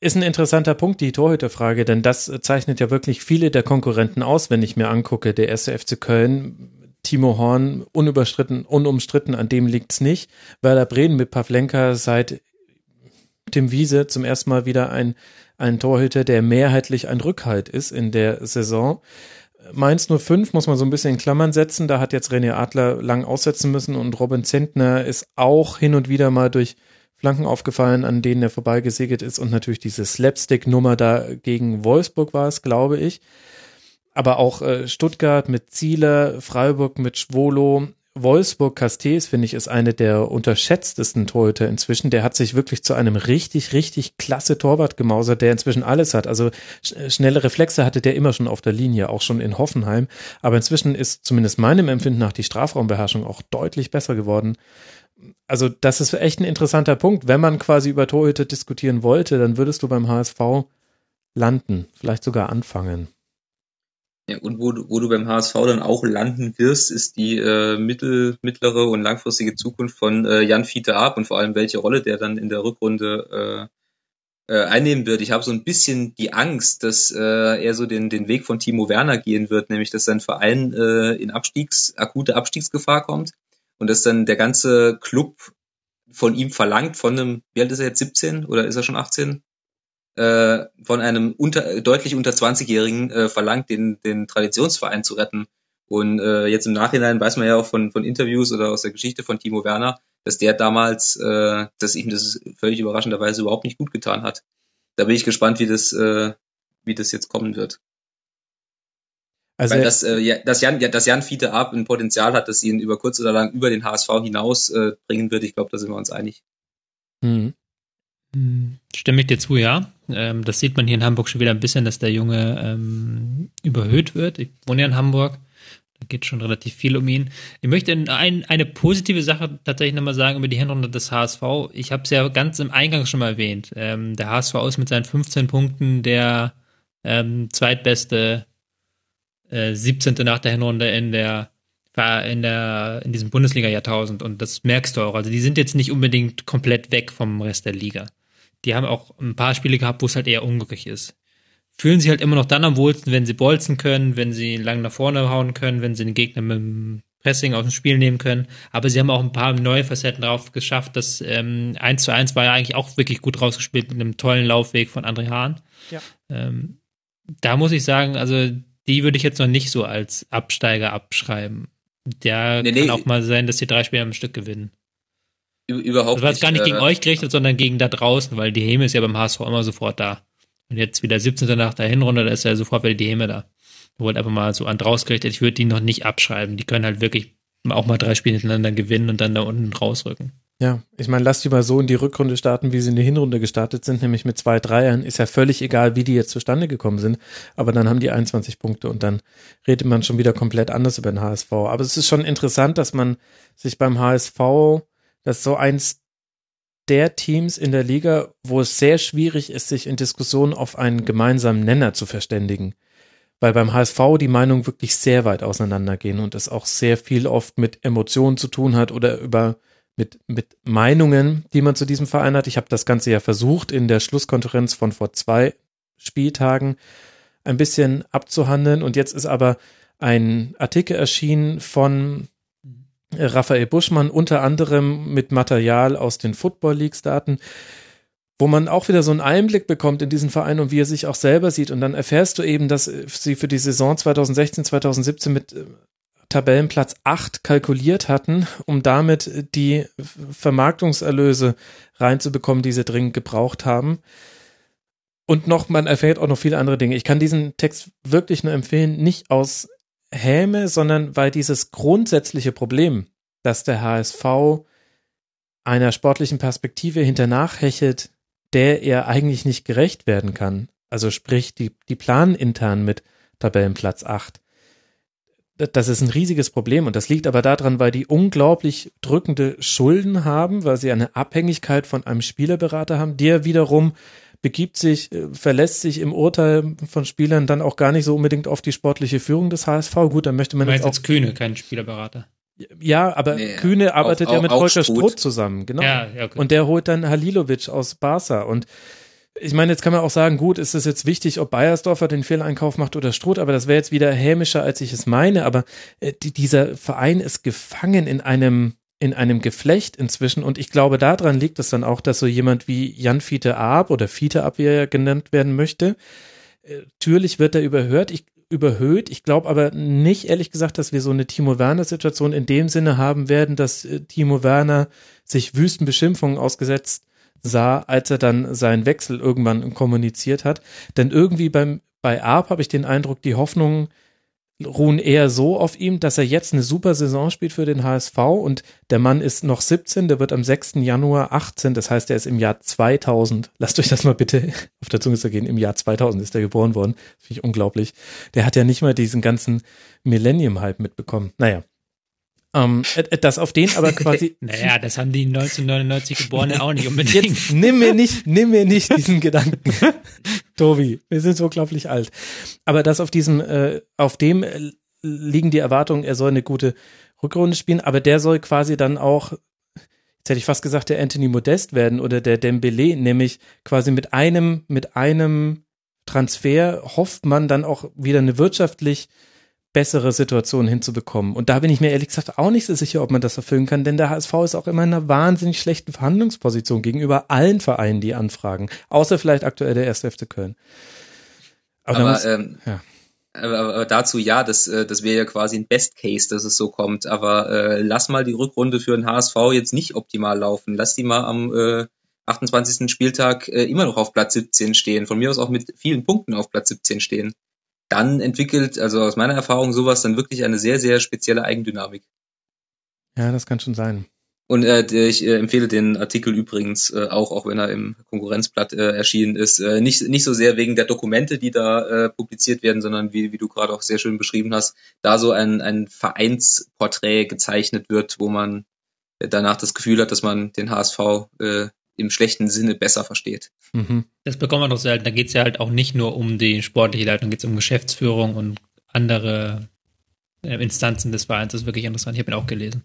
ist ein interessanter Punkt, die Torhüterfrage, denn das zeichnet ja wirklich viele der Konkurrenten aus, wenn ich mir angucke, der erste FC Köln, Timo Horn, unüberstritten, unumstritten, an dem liegt's nicht. Werder Bremen mit Pavlenka seit Tim Wiese zum ersten Mal wieder ein, ein Torhüter, der mehrheitlich ein Rückhalt ist in der Saison. Mainz 05 muss man so ein bisschen in Klammern setzen. Da hat jetzt René Adler lang aussetzen müssen und Robin Zentner ist auch hin und wieder mal durch Flanken aufgefallen, an denen er vorbeigesegelt ist und natürlich diese Slapstick-Nummer da gegen Wolfsburg war es, glaube ich. Aber auch äh, Stuttgart mit Zieler, Freiburg mit Schwolo, Wolfsburg Castells, finde ich, ist eine der unterschätztesten Torhüter inzwischen. Der hat sich wirklich zu einem richtig, richtig klasse Torwart gemausert, der inzwischen alles hat. Also schnelle Reflexe hatte der immer schon auf der Linie, auch schon in Hoffenheim. Aber inzwischen ist zumindest meinem Empfinden nach die Strafraumbeherrschung auch deutlich besser geworden also das ist echt ein interessanter Punkt. Wenn man quasi über Torhüter diskutieren wollte, dann würdest du beim HSV landen, vielleicht sogar anfangen. Ja, und wo du, wo du beim HSV dann auch landen wirst, ist die äh, mittel, mittlere und langfristige Zukunft von äh, Jan Fiete Ab und vor allem welche Rolle der dann in der Rückrunde äh, äh, einnehmen wird. Ich habe so ein bisschen die Angst, dass äh, er so den, den Weg von Timo Werner gehen wird, nämlich dass sein Verein äh, in Abstiegs, akute Abstiegsgefahr kommt und dass dann der ganze Club von ihm verlangt, von einem, wie alt ist er jetzt, 17 oder ist er schon 18? Äh, von einem unter, deutlich unter 20-Jährigen äh, verlangt, den, den Traditionsverein zu retten. Und äh, jetzt im Nachhinein weiß man ja auch von, von Interviews oder aus der Geschichte von Timo Werner, dass der damals, äh, dass ihm das völlig überraschenderweise überhaupt nicht gut getan hat. Da bin ich gespannt, wie das, äh, wie das jetzt kommen wird. Also, Weil das, äh, ja, dass Jan, ja, dass Jan Fiete Ab ein Potenzial hat, dass ihn über kurz oder lang über den HSV hinaus äh, bringen wird, ich glaube, da sind wir uns einig. Hm. Stimme ich dir zu, ja. Ähm, das sieht man hier in Hamburg schon wieder ein bisschen, dass der Junge ähm, überhöht wird. Ich wohne ja in Hamburg. Da geht schon relativ viel um ihn. Ich möchte ein, eine positive Sache tatsächlich nochmal sagen über die Hinrunde des HSV. Ich habe es ja ganz im Eingang schon mal erwähnt. Ähm, der HSV ist mit seinen 15 Punkten der ähm, zweitbeste äh, 17. nach der Hinrunde in der in der in diesem Bundesliga Jahrtausend und das merkst du auch. Also die sind jetzt nicht unbedingt komplett weg vom Rest der Liga. Die haben auch ein paar Spiele gehabt, wo es halt eher unglücklich ist. Fühlen sich halt immer noch dann am wohlsten, wenn sie bolzen können, wenn sie lang nach vorne hauen können, wenn sie den Gegner mit dem Pressing aus dem Spiel nehmen können. Aber sie haben auch ein paar neue Facetten drauf geschafft. Das ähm, 1 zu 1 war ja eigentlich auch wirklich gut rausgespielt mit einem tollen Laufweg von André Hahn. Ja. Ähm, da muss ich sagen, also die würde ich jetzt noch nicht so als Absteiger abschreiben. Der nee, kann nee, auch mal sein, dass die drei Spiele am Stück gewinnen. Überhaupt das war jetzt gar nicht äh, gegen euch gerichtet, sondern gegen da draußen, weil die Heme ist ja beim HSV immer sofort da. Und jetzt wieder 17. nach der Hinrunde, da ist ja sofort wieder die Heme da. Ich wollte einfach mal so an draus gerichtet, ich würde die noch nicht abschreiben. Die können halt wirklich auch mal drei Spiele hintereinander gewinnen und dann da unten rausrücken. Ja, ich meine, lass die mal so in die Rückrunde starten, wie sie in die Hinrunde gestartet sind, nämlich mit zwei Dreiern. Ist ja völlig egal, wie die jetzt zustande gekommen sind. Aber dann haben die 21 Punkte und dann redet man schon wieder komplett anders über den HSV. Aber es ist schon interessant, dass man sich beim HSV, das so eins der Teams in der Liga, wo es sehr schwierig ist, sich in Diskussionen auf einen gemeinsamen Nenner zu verständigen. Weil beim HSV die Meinungen wirklich sehr weit auseinandergehen und es auch sehr viel oft mit Emotionen zu tun hat oder über mit, mit Meinungen, die man zu diesem Verein hat. Ich habe das Ganze ja versucht, in der Schlusskonferenz von vor zwei Spieltagen ein bisschen abzuhandeln. Und jetzt ist aber ein Artikel erschienen von Raphael Buschmann, unter anderem mit Material aus den Football Leagues Daten, wo man auch wieder so einen Einblick bekommt in diesen Verein und wie er sich auch selber sieht. Und dann erfährst du eben, dass sie für die Saison 2016, 2017 mit Tabellenplatz 8 kalkuliert hatten, um damit die Vermarktungserlöse reinzubekommen, die sie dringend gebraucht haben. Und noch, man erfährt auch noch viele andere Dinge. Ich kann diesen Text wirklich nur empfehlen, nicht aus Häme, sondern weil dieses grundsätzliche Problem, dass der HSV einer sportlichen Perspektive hinternach hechelt, der er eigentlich nicht gerecht werden kann. Also sprich, die, die planen intern mit Tabellenplatz 8 das ist ein riesiges Problem und das liegt aber daran, weil die unglaublich drückende Schulden haben, weil sie eine Abhängigkeit von einem Spielerberater haben, der wiederum begibt sich, äh, verlässt sich im Urteil von Spielern dann auch gar nicht so unbedingt auf die sportliche Führung des HSV. Gut, dann möchte man jetzt auch jetzt Kühne, kein Spielerberater. Ja, aber nee, Kühne arbeitet auch, ja mit Volker Struth zusammen, genau. Ja, ja, okay. Und der holt dann Halilovic aus Barca und ich meine, jetzt kann man auch sagen, gut, ist es jetzt wichtig, ob Bayersdorfer den Fehleinkauf macht oder Struth, aber das wäre jetzt wieder hämischer, als ich es meine. Aber äh, die, dieser Verein ist gefangen in einem in einem Geflecht inzwischen und ich glaube, daran liegt es dann auch, dass so jemand wie Jan Fiete Ab oder Fiete Ab, wie er genannt werden möchte, äh, natürlich wird er überhört, ich, überhöht. Ich glaube aber nicht, ehrlich gesagt, dass wir so eine Timo Werner-Situation in dem Sinne haben werden, dass äh, Timo Werner sich wüsten Beschimpfungen ausgesetzt sah, als er dann seinen Wechsel irgendwann kommuniziert hat. Denn irgendwie beim, bei Arp habe ich den Eindruck, die Hoffnungen ruhen eher so auf ihm, dass er jetzt eine super Saison spielt für den HSV und der Mann ist noch 17, der wird am 6. Januar 18, das heißt, er ist im Jahr 2000. Lasst euch das mal bitte *laughs* auf der Zunge zergehen. Im Jahr 2000 ist er geboren worden. Finde ich unglaublich. Der hat ja nicht mal diesen ganzen Millennium-Hype mitbekommen. Naja, ähm, äh, das auf den aber *laughs* quasi. naja, das haben die 1999 Geborenen auch nicht unbedingt. Jetzt nimm mir nicht, nimm mir nicht diesen Gedanken. *laughs* Tobi, wir sind so unglaublich alt. Aber das auf diesem, äh, auf dem äh, liegen die Erwartungen, er soll eine gute Rückrunde spielen, aber der soll quasi dann auch, jetzt hätte ich fast gesagt, der Anthony Modest werden oder der Dembele, nämlich quasi mit einem, mit einem Transfer hofft man dann auch wieder eine wirtschaftlich bessere Situation hinzubekommen. Und da bin ich mir ehrlich gesagt auch nicht so sicher, ob man das erfüllen kann, denn der HSV ist auch immer in einer wahnsinnig schlechten Verhandlungsposition gegenüber allen Vereinen, die anfragen. Außer vielleicht aktuell der 1. FC Köln. Aber, aber, muss, ähm, ja. aber, aber, dazu ja, das, äh, das wäre ja quasi ein Best Case, dass es so kommt. Aber äh, lass mal die Rückrunde für den HSV jetzt nicht optimal laufen. Lass die mal am äh, 28. Spieltag äh, immer noch auf Platz 17 stehen. Von mir aus auch mit vielen Punkten auf Platz 17 stehen dann entwickelt, also aus meiner Erfahrung, sowas dann wirklich eine sehr, sehr spezielle Eigendynamik. Ja, das kann schon sein. Und äh, ich äh, empfehle den Artikel übrigens äh, auch, auch wenn er im Konkurrenzblatt äh, erschienen ist, äh, nicht, nicht so sehr wegen der Dokumente, die da äh, publiziert werden, sondern wie, wie du gerade auch sehr schön beschrieben hast, da so ein, ein Vereinsporträt gezeichnet wird, wo man danach das Gefühl hat, dass man den HSV äh, im schlechten Sinne besser versteht. Mhm. Das bekommt man doch selten. Da geht es ja halt auch nicht nur um die sportliche Leitung, geht es um Geschäftsführung und andere äh, Instanzen des Vereins. Das ist wirklich interessant. Ich habe ihn auch gelesen.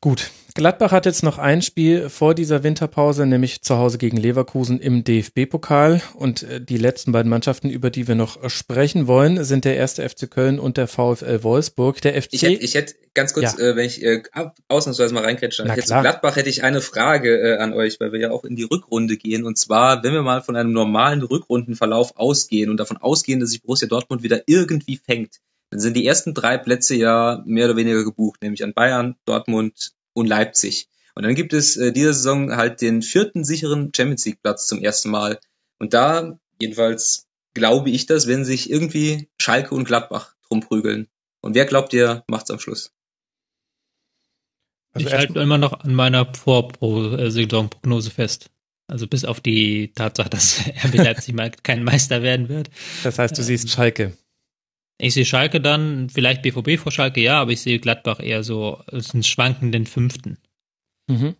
Gut. Gladbach hat jetzt noch ein Spiel vor dieser Winterpause, nämlich zu Hause gegen Leverkusen im DFB-Pokal. Und äh, die letzten beiden Mannschaften, über die wir noch sprechen wollen, sind der erste FC Köln und der VfL Wolfsburg. Der FC. Ich hätte, ich hätte ganz kurz, ja. äh, wenn ich äh, ausnahmsweise mal reinkretschen darf, jetzt zu Gladbach hätte ich eine Frage äh, an euch, weil wir ja auch in die Rückrunde gehen. Und zwar, wenn wir mal von einem normalen Rückrundenverlauf ausgehen und davon ausgehen, dass sich Borussia Dortmund wieder irgendwie fängt, dann sind die ersten drei Plätze ja mehr oder weniger gebucht, nämlich an Bayern, Dortmund und Leipzig. Und dann gibt es äh, diese Saison halt den vierten sicheren Champions League Platz zum ersten Mal. Und da, jedenfalls glaube ich das, wenn sich irgendwie Schalke und Gladbach drum prügeln. Und wer glaubt ihr, macht's am Schluss? Also ich halte immer noch an meiner Vorsaisonprognose fest. Also bis auf die Tatsache, dass *laughs* RB Leipzig mal kein Meister werden wird. Das heißt, du siehst Schalke. Ich sehe Schalke dann, vielleicht BVB vor Schalke, ja, aber ich sehe Gladbach eher so als einen schwankenden Fünften. Mhm.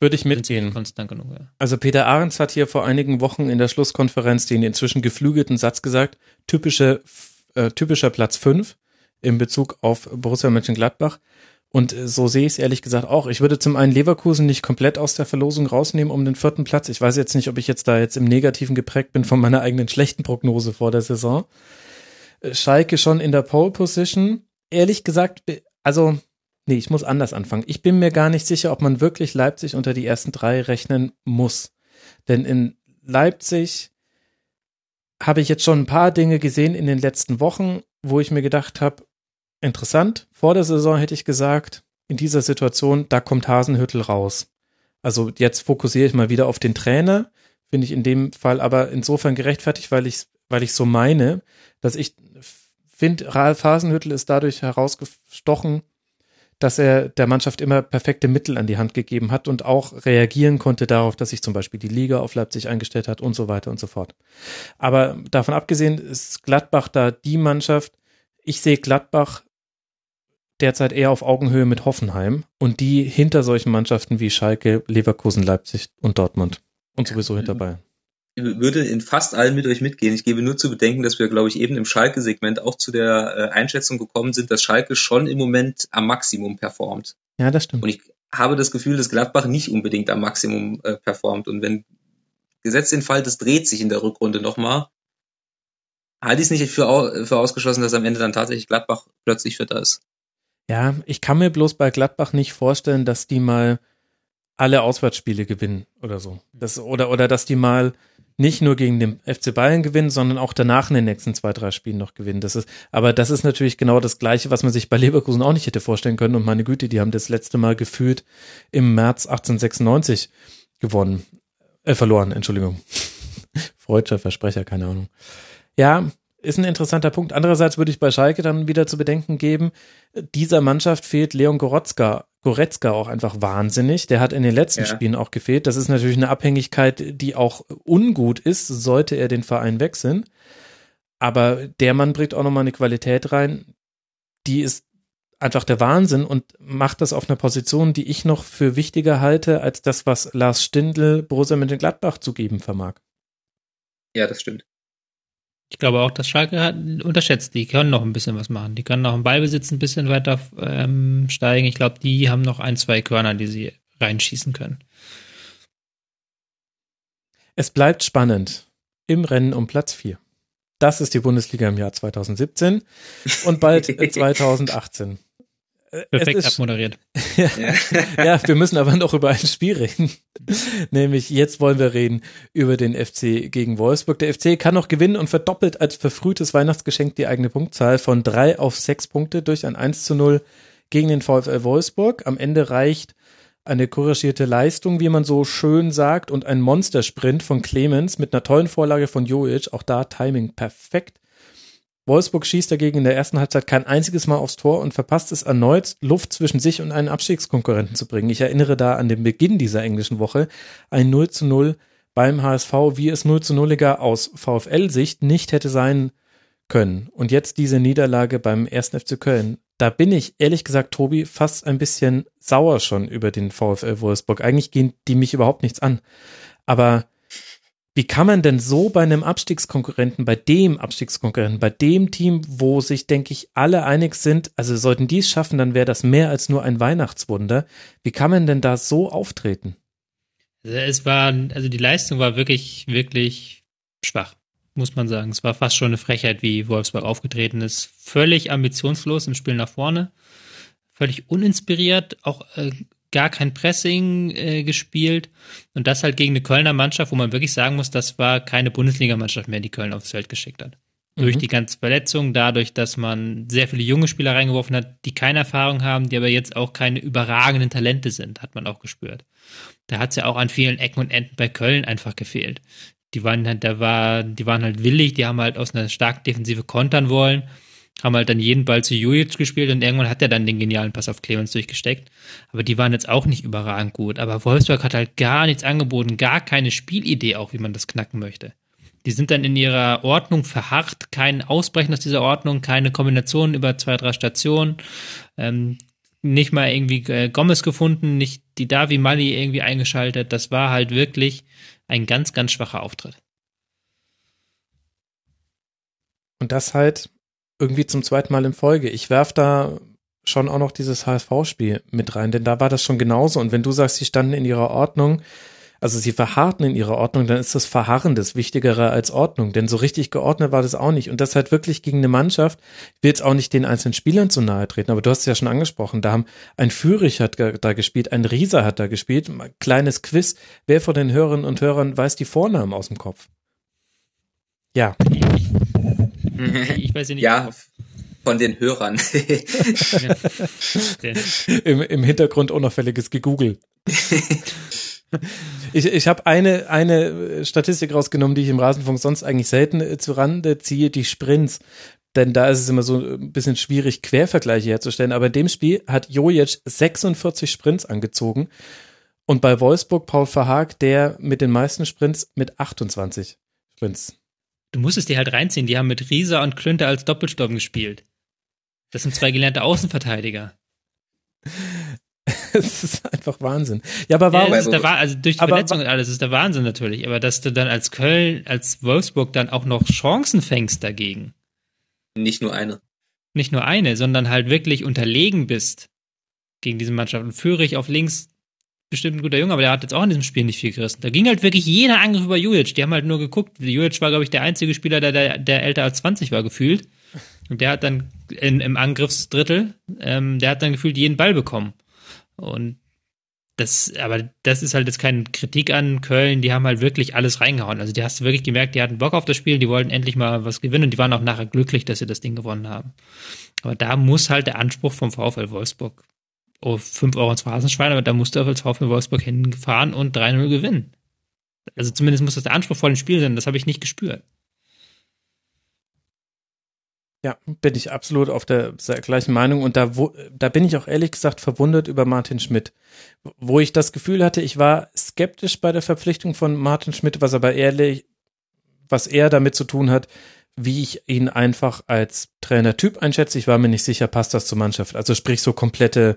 Würde ich mitgehen. Konstant genug, ja. Also Peter Ahrens hat hier vor einigen Wochen in der Schlusskonferenz den inzwischen geflügelten Satz gesagt, typische, äh, typischer Platz fünf in Bezug auf Borussia Mönchengladbach. Und so sehe ich es ehrlich gesagt auch. Ich würde zum einen Leverkusen nicht komplett aus der Verlosung rausnehmen um den vierten Platz. Ich weiß jetzt nicht, ob ich jetzt da jetzt im Negativen geprägt bin von meiner eigenen schlechten Prognose vor der Saison. Schalke schon in der Pole Position. Ehrlich gesagt, also, nee, ich muss anders anfangen. Ich bin mir gar nicht sicher, ob man wirklich Leipzig unter die ersten drei rechnen muss. Denn in Leipzig habe ich jetzt schon ein paar Dinge gesehen in den letzten Wochen, wo ich mir gedacht habe, interessant. Vor der Saison hätte ich gesagt, in dieser Situation, da kommt Hasenhüttel raus. Also jetzt fokussiere ich mal wieder auf den Trainer, finde ich in dem Fall aber insofern gerechtfertigt, weil ich weil ich so meine, dass ich finde, Ralf Hasenhüttel ist dadurch herausgestochen, dass er der Mannschaft immer perfekte Mittel an die Hand gegeben hat und auch reagieren konnte darauf, dass sich zum Beispiel die Liga auf Leipzig eingestellt hat und so weiter und so fort. Aber davon abgesehen ist Gladbach da die Mannschaft, ich sehe Gladbach derzeit eher auf Augenhöhe mit Hoffenheim und die hinter solchen Mannschaften wie Schalke, Leverkusen, Leipzig und Dortmund und sowieso hinter Bayern würde in fast allen mit euch mitgehen. Ich gebe nur zu bedenken, dass wir, glaube ich, eben im Schalke-Segment auch zu der äh, Einschätzung gekommen sind, dass Schalke schon im Moment am Maximum performt. Ja, das stimmt. Und ich habe das Gefühl, dass Gladbach nicht unbedingt am Maximum äh, performt. Und wenn gesetzt den Fall, das dreht sich in der Rückrunde nochmal, halte ich es nicht für, für ausgeschlossen, dass am Ende dann tatsächlich Gladbach plötzlich Vierter ist. Ja, ich kann mir bloß bei Gladbach nicht vorstellen, dass die mal alle Auswärtsspiele gewinnen oder so. Das, oder, oder dass die mal nicht nur gegen den FC Bayern gewinnen, sondern auch danach in den nächsten zwei, drei Spielen noch gewinnen. Das ist, aber das ist natürlich genau das Gleiche, was man sich bei Leverkusen auch nicht hätte vorstellen können. Und meine Güte, die haben das letzte Mal gefühlt im März 1896 gewonnen, äh, verloren, Entschuldigung. *laughs* Freudscher Versprecher, keine Ahnung. Ja, ist ein interessanter Punkt. Andererseits würde ich bei Schalke dann wieder zu bedenken geben, dieser Mannschaft fehlt Leon Goretzka, Goretzka auch einfach wahnsinnig. Der hat in den letzten ja. Spielen auch gefehlt. Das ist natürlich eine Abhängigkeit, die auch ungut ist, sollte er den Verein wechseln. Aber der Mann bringt auch nochmal eine Qualität rein, die ist einfach der Wahnsinn und macht das auf einer Position, die ich noch für wichtiger halte, als das, was Lars Stindl Borussia Mönchengladbach zu geben vermag. Ja, das stimmt. Ich glaube auch, dass Schalke hat, unterschätzt. Die können noch ein bisschen was machen. Die können noch im Ballbesitz ein bisschen weiter ähm, steigen. Ich glaube, die haben noch ein, zwei Körner, die sie reinschießen können. Es bleibt spannend im Rennen um Platz 4. Das ist die Bundesliga im Jahr 2017 und bald 2018. *laughs* Äh, Perfekt ist, abmoderiert. ja, *laughs* ja, wir müssen aber noch über ein Spiel reden. *laughs* Nämlich jetzt wollen wir reden über den FC gegen Wolfsburg. Der FC kann noch gewinnen und verdoppelt als verfrühtes Weihnachtsgeschenk die eigene Punktzahl von drei auf sechs Punkte durch ein 1 zu 0 gegen den VfL Wolfsburg. Am Ende reicht eine couragierte Leistung, wie man so schön sagt, und ein Monstersprint von Clemens mit einer tollen Vorlage von Joic, auch da Timing perfekt. Wolfsburg schießt dagegen in der ersten Halbzeit kein einziges Mal aufs Tor und verpasst es erneut, Luft zwischen sich und einen Abstiegskonkurrenten zu bringen. Ich erinnere da an den Beginn dieser englischen Woche, ein 0 zu 0 beim HSV, wie es 0 zu 0iger aus VfL-Sicht nicht hätte sein können. Und jetzt diese Niederlage beim 1. FC Köln. Da bin ich, ehrlich gesagt, Tobi, fast ein bisschen sauer schon über den VfL Wolfsburg. Eigentlich gehen die mich überhaupt nichts an. Aber wie kann man denn so bei einem Abstiegskonkurrenten, bei dem Abstiegskonkurrenten, bei dem Team, wo sich, denke ich, alle einig sind, also sollten die es schaffen, dann wäre das mehr als nur ein Weihnachtswunder. Wie kann man denn da so auftreten? Es war, also die Leistung war wirklich, wirklich schwach, muss man sagen. Es war fast schon eine Frechheit, wie Wolfsburg aufgetreten ist. Völlig ambitionslos im Spiel nach vorne, völlig uninspiriert, auch äh, gar kein Pressing äh, gespielt und das halt gegen eine Kölner Mannschaft, wo man wirklich sagen muss, das war keine Bundesligamannschaft mehr, die Köln aufs Feld geschickt hat. Mhm. Durch die ganze Verletzung, dadurch, dass man sehr viele junge Spieler reingeworfen hat, die keine Erfahrung haben, die aber jetzt auch keine überragenden Talente sind, hat man auch gespürt. Da hat es ja auch an vielen Ecken und Enden bei Köln einfach gefehlt. Die waren halt, da war, die waren halt willig, die haben halt aus einer starken Defensive kontern wollen haben halt dann jeden Ball zu Jujic gespielt und irgendwann hat er dann den genialen Pass auf Clemens durchgesteckt. Aber die waren jetzt auch nicht überragend gut. Aber Wolfsburg hat halt gar nichts angeboten, gar keine Spielidee auch, wie man das knacken möchte. Die sind dann in ihrer Ordnung verharrt, kein Ausbrechen aus dieser Ordnung, keine Kombination über zwei, drei Stationen, ähm, nicht mal irgendwie äh, Gomez gefunden, nicht die Davi Mali irgendwie eingeschaltet. Das war halt wirklich ein ganz, ganz schwacher Auftritt. Und das halt irgendwie zum zweiten Mal in Folge. Ich werf da schon auch noch dieses HSV-Spiel mit rein, denn da war das schon genauso. Und wenn du sagst, sie standen in ihrer Ordnung, also sie verharrten in ihrer Ordnung, dann ist das Verharren das Wichtigere als Ordnung. Denn so richtig geordnet war das auch nicht. Und das halt wirklich gegen eine Mannschaft, ich will jetzt auch nicht den einzelnen Spielern zu nahe treten, aber du hast es ja schon angesprochen, da haben ein Führich hat da gespielt, ein Rieser hat da gespielt, kleines Quiz. Wer von den Hörerinnen und Hörern weiß die Vornamen aus dem Kopf? Ja. *laughs* Ich weiß ja nicht. Ja, von den Hörern. *laughs* Im, Im Hintergrund unauffälliges Gegoogle. *laughs* Ich, ich habe eine, eine Statistik rausgenommen, die ich im Rasenfunk sonst eigentlich selten äh, zu Rande ziehe, die Sprints. Denn da ist es immer so ein bisschen schwierig, Quervergleiche herzustellen. Aber in dem Spiel hat Jojic 46 Sprints angezogen. Und bei Wolfsburg Paul Verhaag, der mit den meisten Sprints mit 28 Sprints. Du musst es dir halt reinziehen. Die haben mit Rieser und Klünter als Doppelsturm gespielt. Das sind zwei gelernte Außenverteidiger. *laughs* Es ist einfach Wahnsinn. Ja, aber warum? Ja, ist der, also durch die Verletzung und alles ist der Wahnsinn natürlich. Aber dass du dann als Köln, als Wolfsburg dann auch noch Chancen fängst dagegen. Nicht nur eine. Nicht nur eine, sondern halt wirklich unterlegen bist gegen diese Mannschaft. Und Führig auf links, bestimmt ein guter Junge, aber der hat jetzt auch in diesem Spiel nicht viel gerissen. Da ging halt wirklich jeder Angriff über Julic. Die haben halt nur geguckt. Julic war, glaube ich, der einzige Spieler, der, der, der älter als 20 war, gefühlt. Und der hat dann in, im Angriffsdrittel, ähm, der hat dann gefühlt jeden Ball bekommen. Und das, aber das ist halt jetzt keine Kritik an Köln, die haben halt wirklich alles reingehauen. Also die hast du wirklich gemerkt, die hatten Bock auf das Spiel, die wollten endlich mal was gewinnen und die waren auch nachher glücklich, dass sie das Ding gewonnen haben. Aber da muss halt der Anspruch vom VfL Wolfsburg oh, 5 Euro ins Phrasenschwein, aber da musst du Wolfsburg hinfahren und 3-0 gewinnen. Also zumindest muss das der Anspruch vor dem Spiel sein, das habe ich nicht gespürt. Ja, bin ich absolut auf der gleichen Meinung und da, wo, da bin ich auch ehrlich gesagt verwundert über Martin Schmidt, wo ich das Gefühl hatte, ich war skeptisch bei der Verpflichtung von Martin Schmidt, was aber ehrlich, was er damit zu tun hat, wie ich ihn einfach als Trainertyp einschätze. Ich war mir nicht sicher, passt das zur Mannschaft. Also sprich so komplette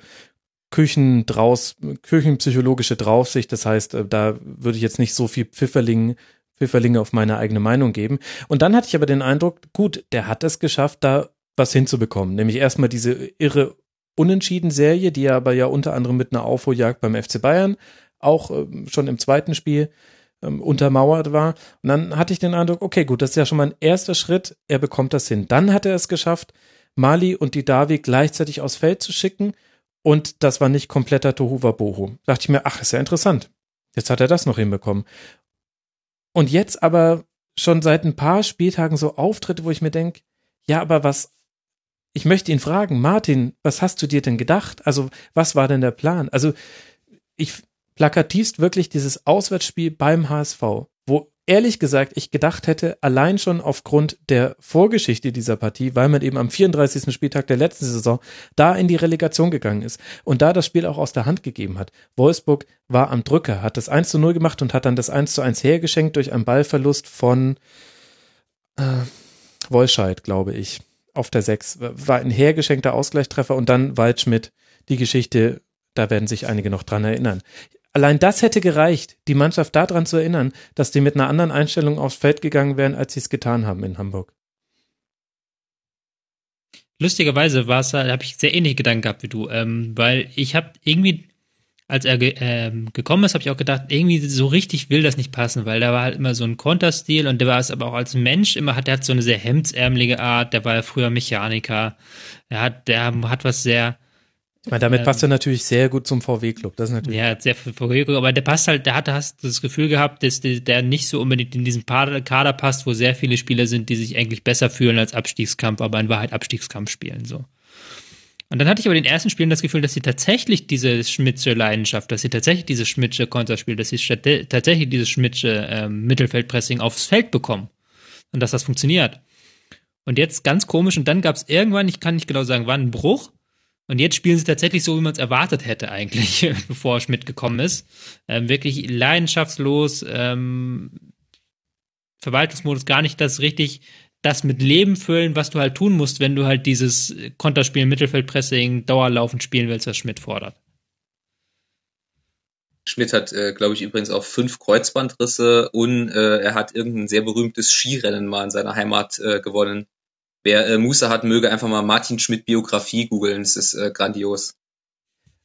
Küchen draus, küchenpsychologische Draufsicht. Das heißt, äh, da würde ich jetzt nicht so viel Pfifferling Pfifferlinge auf meine eigene Meinung geben. Und dann hatte ich aber den Eindruck, gut, der hat es geschafft, da was hinzubekommen. Nämlich erstmal diese irre Unentschieden-Serie, die er aber ja unter anderem mit einer Aufholjagd beim FC Bayern auch ähm, schon im zweiten Spiel ähm, untermauert war. Und dann hatte ich den Eindruck, okay, gut, das ist ja schon mal ein erster Schritt, er bekommt das hin. Dann hat er es geschafft, Mali und die Davi gleichzeitig aufs Feld zu schicken und das war nicht kompletter Tohuwabohu. Da dachte ich mir, ach, ist ja interessant. Jetzt hat er das noch hinbekommen. Und jetzt aber schon seit ein paar Spieltagen so Auftritte, wo ich mir denke, ja, aber was, ich möchte ihn fragen, Martin, was hast du dir denn gedacht? Also, was war denn der Plan? Also, ich plakativst wirklich dieses Auswärtsspiel beim HSV, ehrlich gesagt ich gedacht hätte, allein schon aufgrund der Vorgeschichte dieser Partie, weil man eben am 34. Spieltag der letzten Saison da in die Relegation gegangen ist und da das Spiel auch aus der Hand gegeben hat. Wolfsburg war am Drücker, hat das 1 zu 0 gemacht und hat dann das 1 zu 1 hergeschenkt durch einen Ballverlust von äh, Wolscheid, glaube ich, auf der 6. War ein hergeschenkter Ausgleichstreffer und dann Waldschmidt, die Geschichte, da werden sich einige noch dran erinnern. Allein das hätte gereicht, die Mannschaft daran zu erinnern, dass die mit einer anderen Einstellung aufs Feld gegangen wären, als sie es getan haben in Hamburg. Lustigerweise war es, habe ich sehr ähnliche Gedanken gehabt wie du, ähm, weil ich habe irgendwie, als er ge ähm, gekommen ist, habe ich auch gedacht, irgendwie so richtig will das nicht passen, weil da war halt immer so ein Konterstil und der war es aber auch als Mensch immer hat, der hat so eine sehr hemdsärmelige Art, der war ja früher Mechaniker, er hat, der hat was sehr ich meine, damit ähm, passt er natürlich sehr gut zum VW-Club. Das ist natürlich. Ja, sehr viel VW-Club, aber der passt halt, der hat hast das Gefühl gehabt, dass der nicht so unbedingt in diesen Kader passt, wo sehr viele Spieler sind, die sich eigentlich besser fühlen als Abstiegskampf, aber in Wahrheit Abstiegskampf spielen, so. Und dann hatte ich aber in den ersten Spielen das Gefühl, dass sie tatsächlich diese Schmidtsche Leidenschaft, dass sie tatsächlich diese Schmidtsche Konterspiel, dass sie tatsächlich dieses Schmidtsche ähm, Mittelfeldpressing aufs Feld bekommen. Und dass das funktioniert. Und jetzt ganz komisch, und dann gab es irgendwann, ich kann nicht genau sagen, wann ein Bruch, und jetzt spielen sie tatsächlich so, wie man es erwartet hätte eigentlich, *laughs* bevor Schmidt gekommen ist. Ähm, wirklich leidenschaftslos, ähm, Verwaltungsmodus gar nicht das richtig, das mit Leben füllen, was du halt tun musst, wenn du halt dieses Konterspiel, Mittelfeldpressing, dauerlaufend spielen willst, was Schmidt fordert. Schmidt hat, äh, glaube ich, übrigens auch fünf Kreuzbandrisse und äh, er hat irgendein sehr berühmtes Skirennen mal in seiner Heimat äh, gewonnen. Wer äh, Muße hat, möge einfach mal Martin Schmidt Biografie googeln. Es ist äh, grandios.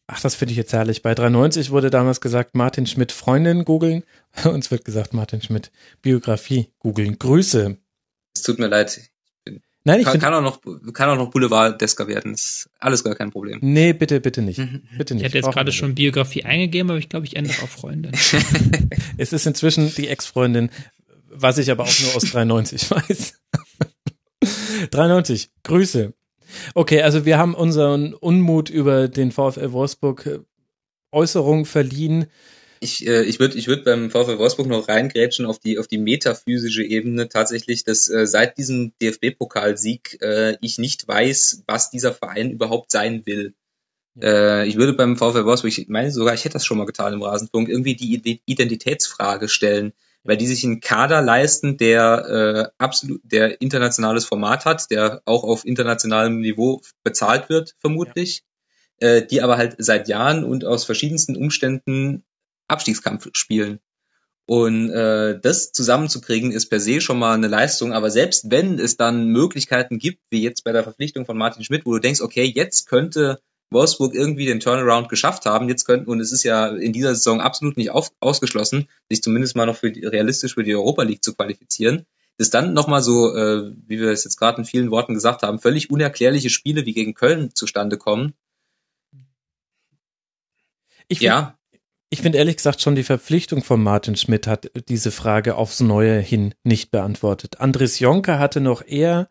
Ach, das finde ich jetzt herrlich. Bei 390 wurde damals gesagt, Martin Schmidt Freundin googeln. *laughs* Uns wird gesagt, Martin Schmidt Biografie googeln. Grüße. Es tut mir leid. Nein, ich kann, kann auch noch kann auch noch Boulevard-Desker werden. ist alles gar kein Problem. Nee, bitte, bitte nicht. Bitte nicht. Ich hätte jetzt gerade schon Biografie eingegeben, aber ich glaube, ich ändere auf Freundin. *laughs* es ist inzwischen die Ex-Freundin, was ich aber auch nur aus 390 *laughs* weiß. *laughs* 93, Grüße. Okay, also wir haben unseren Unmut über den VfL Wolfsburg äh, Äußerung verliehen. Ich, äh, ich würde ich würd beim VfL Wolfsburg noch reingrätschen auf die, auf die metaphysische Ebene tatsächlich, dass äh, seit diesem DFB-Pokalsieg äh, ich nicht weiß, was dieser Verein überhaupt sein will. Äh, ich würde beim VfL Wolfsburg, ich meine sogar, ich hätte das schon mal getan im Rasenfunk, irgendwie die Identitätsfrage stellen weil die sich einen Kader leisten, der äh, absolut, der internationales Format hat, der auch auf internationalem Niveau bezahlt wird, vermutlich, ja. äh, die aber halt seit Jahren und aus verschiedensten Umständen Abstiegskampf spielen. Und äh, das zusammenzukriegen ist per se schon mal eine Leistung, aber selbst wenn es dann Möglichkeiten gibt, wie jetzt bei der Verpflichtung von Martin Schmidt, wo du denkst, okay, jetzt könnte Wolfsburg irgendwie den Turnaround geschafft haben. Jetzt könnten, und es ist ja in dieser Saison absolut nicht auf, ausgeschlossen, sich zumindest mal noch für die, realistisch für die Europa League zu qualifizieren, dass dann nochmal so, äh, wie wir es jetzt gerade in vielen Worten gesagt haben, völlig unerklärliche Spiele wie gegen Köln zustande kommen. Ich find, ja. Ich finde ehrlich gesagt schon die Verpflichtung von Martin Schmidt hat diese Frage aufs Neue hin nicht beantwortet. Andres Jonker hatte noch eher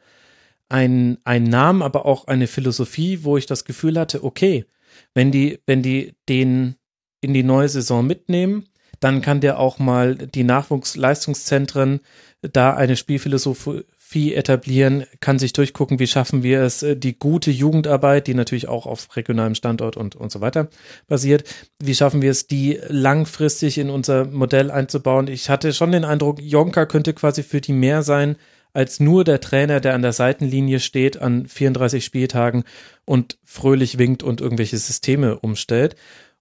ein, ein Namen, aber auch eine Philosophie, wo ich das Gefühl hatte, okay, wenn die, wenn die den in die neue Saison mitnehmen, dann kann der auch mal die Nachwuchsleistungszentren da eine Spielphilosophie etablieren, kann sich durchgucken, wie schaffen wir es, die gute Jugendarbeit, die natürlich auch auf regionalem Standort und, und so weiter basiert, wie schaffen wir es, die langfristig in unser Modell einzubauen. Ich hatte schon den Eindruck, Jonka könnte quasi für die mehr sein, als nur der Trainer, der an der Seitenlinie steht an 34 Spieltagen und fröhlich winkt und irgendwelche Systeme umstellt.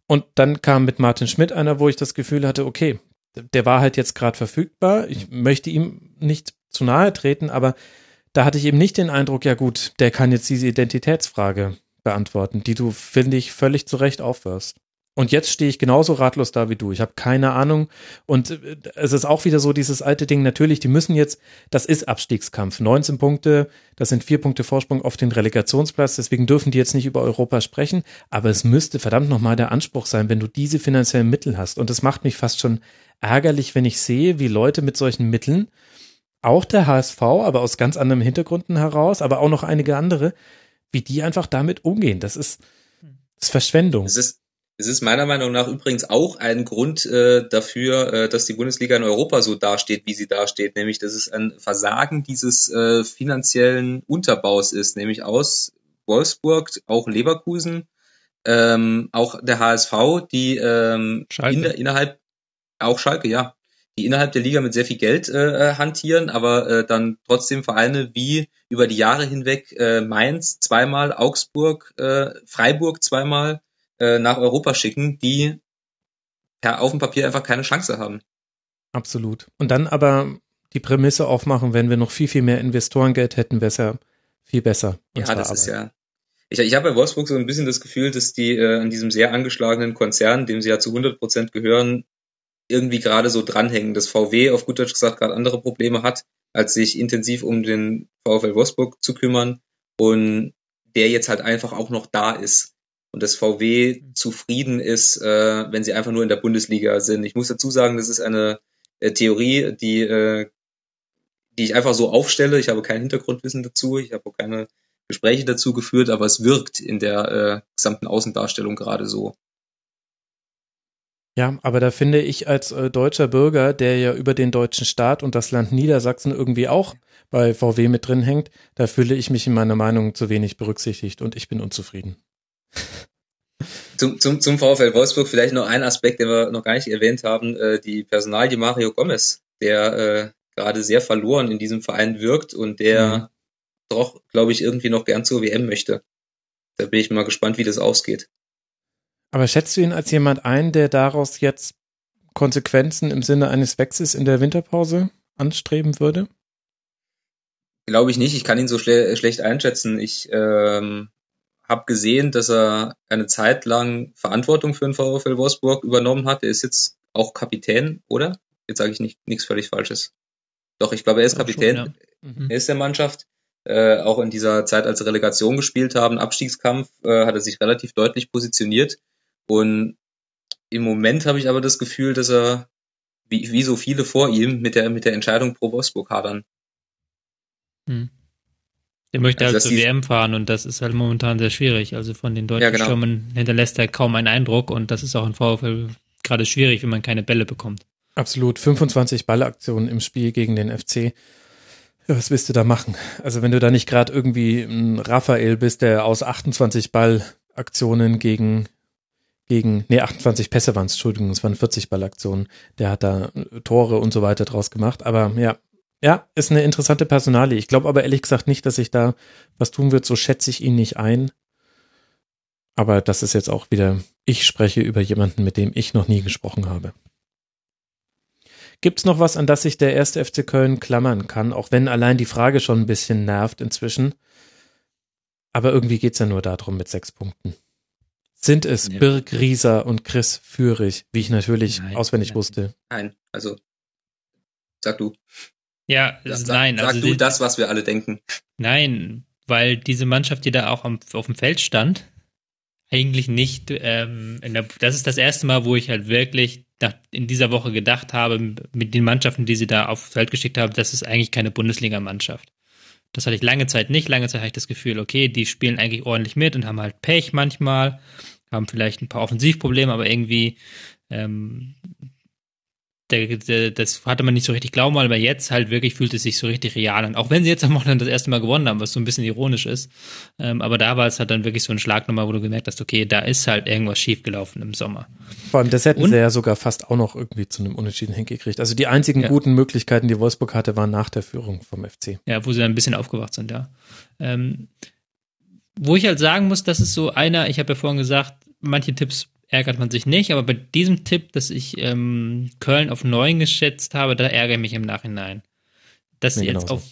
Und dann kam mit Martin Schmidt einer, wo ich das Gefühl hatte, okay, der war halt jetzt gerade verfügbar. Ich möchte ihm nicht zu nahe treten, aber da hatte ich eben nicht den Eindruck, ja gut, der kann jetzt diese Identitätsfrage beantworten, die du, finde ich, völlig zu Recht aufwirfst. Und jetzt stehe ich genauso ratlos da wie du. Ich habe keine Ahnung. Und äh, es ist auch wieder so dieses alte Ding. Natürlich, die müssen jetzt, das ist Abstiegskampf. 19 Punkte, das sind vier Punkte Vorsprung auf den Relegationsplatz. Deswegen dürfen die jetzt nicht über Europa sprechen. Aber es müsste verdammt nochmal der Anspruch sein, wenn du diese finanziellen Mittel hast. Und es macht mich fast schon ärgerlich, wenn ich sehe, wie Leute mit solchen Mitteln, auch der HSV, aber aus ganz anderen Hintergründen heraus, aber auch noch einige andere, wie die einfach damit umgehen. Das ist, das ist Verschwendung. Es ist es ist meiner Meinung nach übrigens auch ein Grund äh, dafür, äh, dass die Bundesliga in Europa so dasteht, wie sie dasteht, nämlich dass es ein Versagen dieses äh, finanziellen Unterbaus ist, nämlich aus Wolfsburg, auch Leverkusen, ähm, auch der HSV, die ähm, in, innerhalb, auch Schalke, ja, die innerhalb der Liga mit sehr viel Geld äh, hantieren, aber äh, dann trotzdem Vereine wie über die Jahre hinweg äh, Mainz zweimal, Augsburg, äh, Freiburg zweimal, äh, nach Europa schicken, die per auf dem Papier einfach keine Chance haben. Absolut. Und dann aber die Prämisse aufmachen, wenn wir noch viel, viel mehr Investorengeld hätten, wäre es ja viel besser. Ja, das Arbeit. ist ja. Ich, ich habe bei Wolfsburg so ein bisschen das Gefühl, dass die äh, an diesem sehr angeschlagenen Konzern, dem sie ja zu 100 Prozent gehören, irgendwie gerade so dranhängen, dass VW auf gut Deutsch gesagt gerade andere Probleme hat, als sich intensiv um den VfL Wolfsburg zu kümmern und der jetzt halt einfach auch noch da ist und dass VW zufrieden ist, äh, wenn sie einfach nur in der Bundesliga sind. Ich muss dazu sagen, das ist eine äh, Theorie, die, äh, die ich einfach so aufstelle. Ich habe kein Hintergrundwissen dazu, ich habe auch keine Gespräche dazu geführt, aber es wirkt in der äh, gesamten Außendarstellung gerade so. Ja, aber da finde ich als äh, deutscher Bürger, der ja über den deutschen Staat und das Land Niedersachsen irgendwie auch bei VW mit drin hängt, da fühle ich mich in meiner Meinung zu wenig berücksichtigt und ich bin unzufrieden. Zum, zum, zum VfL Wolfsburg vielleicht noch ein Aspekt, den wir noch gar nicht erwähnt haben, äh, die Personalie Mario Gomez, der äh, gerade sehr verloren in diesem Verein wirkt und der mhm. doch, glaube ich, irgendwie noch gern zur WM möchte. Da bin ich mal gespannt, wie das ausgeht. Aber schätzt du ihn als jemand ein, der daraus jetzt Konsequenzen im Sinne eines Wechsels in der Winterpause anstreben würde? Glaube ich nicht. Ich kann ihn so schle schlecht einschätzen. Ich ähm, habe gesehen, dass er eine Zeit lang Verantwortung für den VfL Wolfsburg übernommen hat. Er ist jetzt auch Kapitän, oder? Jetzt sage ich nicht nichts völlig Falsches. Doch, ich glaube, er ist Kapitän. Schon, ja. mhm. Er ist der Mannschaft. Äh, auch in dieser Zeit, als sie Relegation gespielt haben, Abstiegskampf, äh, hat er sich relativ deutlich positioniert. Und im Moment habe ich aber das Gefühl, dass er, wie, wie so viele vor ihm, mit der, mit der Entscheidung pro Wolfsburg hadern. Hm. Der möchte also halt zur WM fahren und das ist halt momentan sehr schwierig. Also von den deutschen ja, genau. Stürmen hinterlässt er kaum einen Eindruck und das ist auch in VfL gerade schwierig, wenn man keine Bälle bekommt. Absolut. 25 Ballaktionen im Spiel gegen den FC. Ja, was willst du da machen? Also wenn du da nicht gerade irgendwie ein Raphael bist, der aus 28 Ballaktionen gegen gegen, nee, 28 Pässe waren es, Entschuldigung, es waren 40 Ballaktionen. Der hat da Tore und so weiter draus gemacht. Aber ja, ja, ist eine interessante Personalie. Ich glaube aber ehrlich gesagt nicht, dass ich da was tun wird. So schätze ich ihn nicht ein. Aber das ist jetzt auch wieder, ich spreche über jemanden, mit dem ich noch nie gesprochen habe. Gibt's noch was, an das sich der erste FC Köln klammern kann, auch wenn allein die Frage schon ein bisschen nervt inzwischen? Aber irgendwie geht's ja nur darum mit sechs Punkten. Sind es ja. Birg Rieser und Chris Führig, wie ich natürlich nein, auswendig nein. wusste? Nein, also sag du. Ja, das, nein. Sag, also du die, das, was wir alle denken. Nein, weil diese Mannschaft, die da auch am, auf dem Feld stand, eigentlich nicht, ähm, der, das ist das erste Mal, wo ich halt wirklich nach, in dieser Woche gedacht habe, mit den Mannschaften, die sie da aufs Feld geschickt haben, das ist eigentlich keine Bundesliga-Mannschaft. Das hatte ich lange Zeit nicht. Lange Zeit hatte ich das Gefühl, okay, die spielen eigentlich ordentlich mit und haben halt Pech manchmal, haben vielleicht ein paar Offensivprobleme, aber irgendwie ähm, der, der, das hatte man nicht so richtig glauben wollen, aber jetzt halt wirklich fühlt es sich so richtig real an. Auch wenn sie jetzt am Wochenende das erste Mal gewonnen haben, was so ein bisschen ironisch ist. Ähm, aber da war es halt dann wirklich so ein Schlag nochmal, wo du gemerkt hast, okay, da ist halt irgendwas schiefgelaufen im Sommer. Vor allem, das hätten Und, sie ja sogar fast auch noch irgendwie zu einem Unentschieden hingekriegt. Also die einzigen ja. guten Möglichkeiten, die Wolfsburg hatte, waren nach der Führung vom FC. Ja, wo sie dann ein bisschen aufgewacht sind, ja. Ähm, wo ich halt sagen muss, das ist so einer, ich habe ja vorhin gesagt, manche Tipps ärgert man sich nicht, aber bei diesem Tipp, dass ich ähm, Köln auf 9 geschätzt habe, da ärgere ich mich im Nachhinein. Dass sie jetzt auf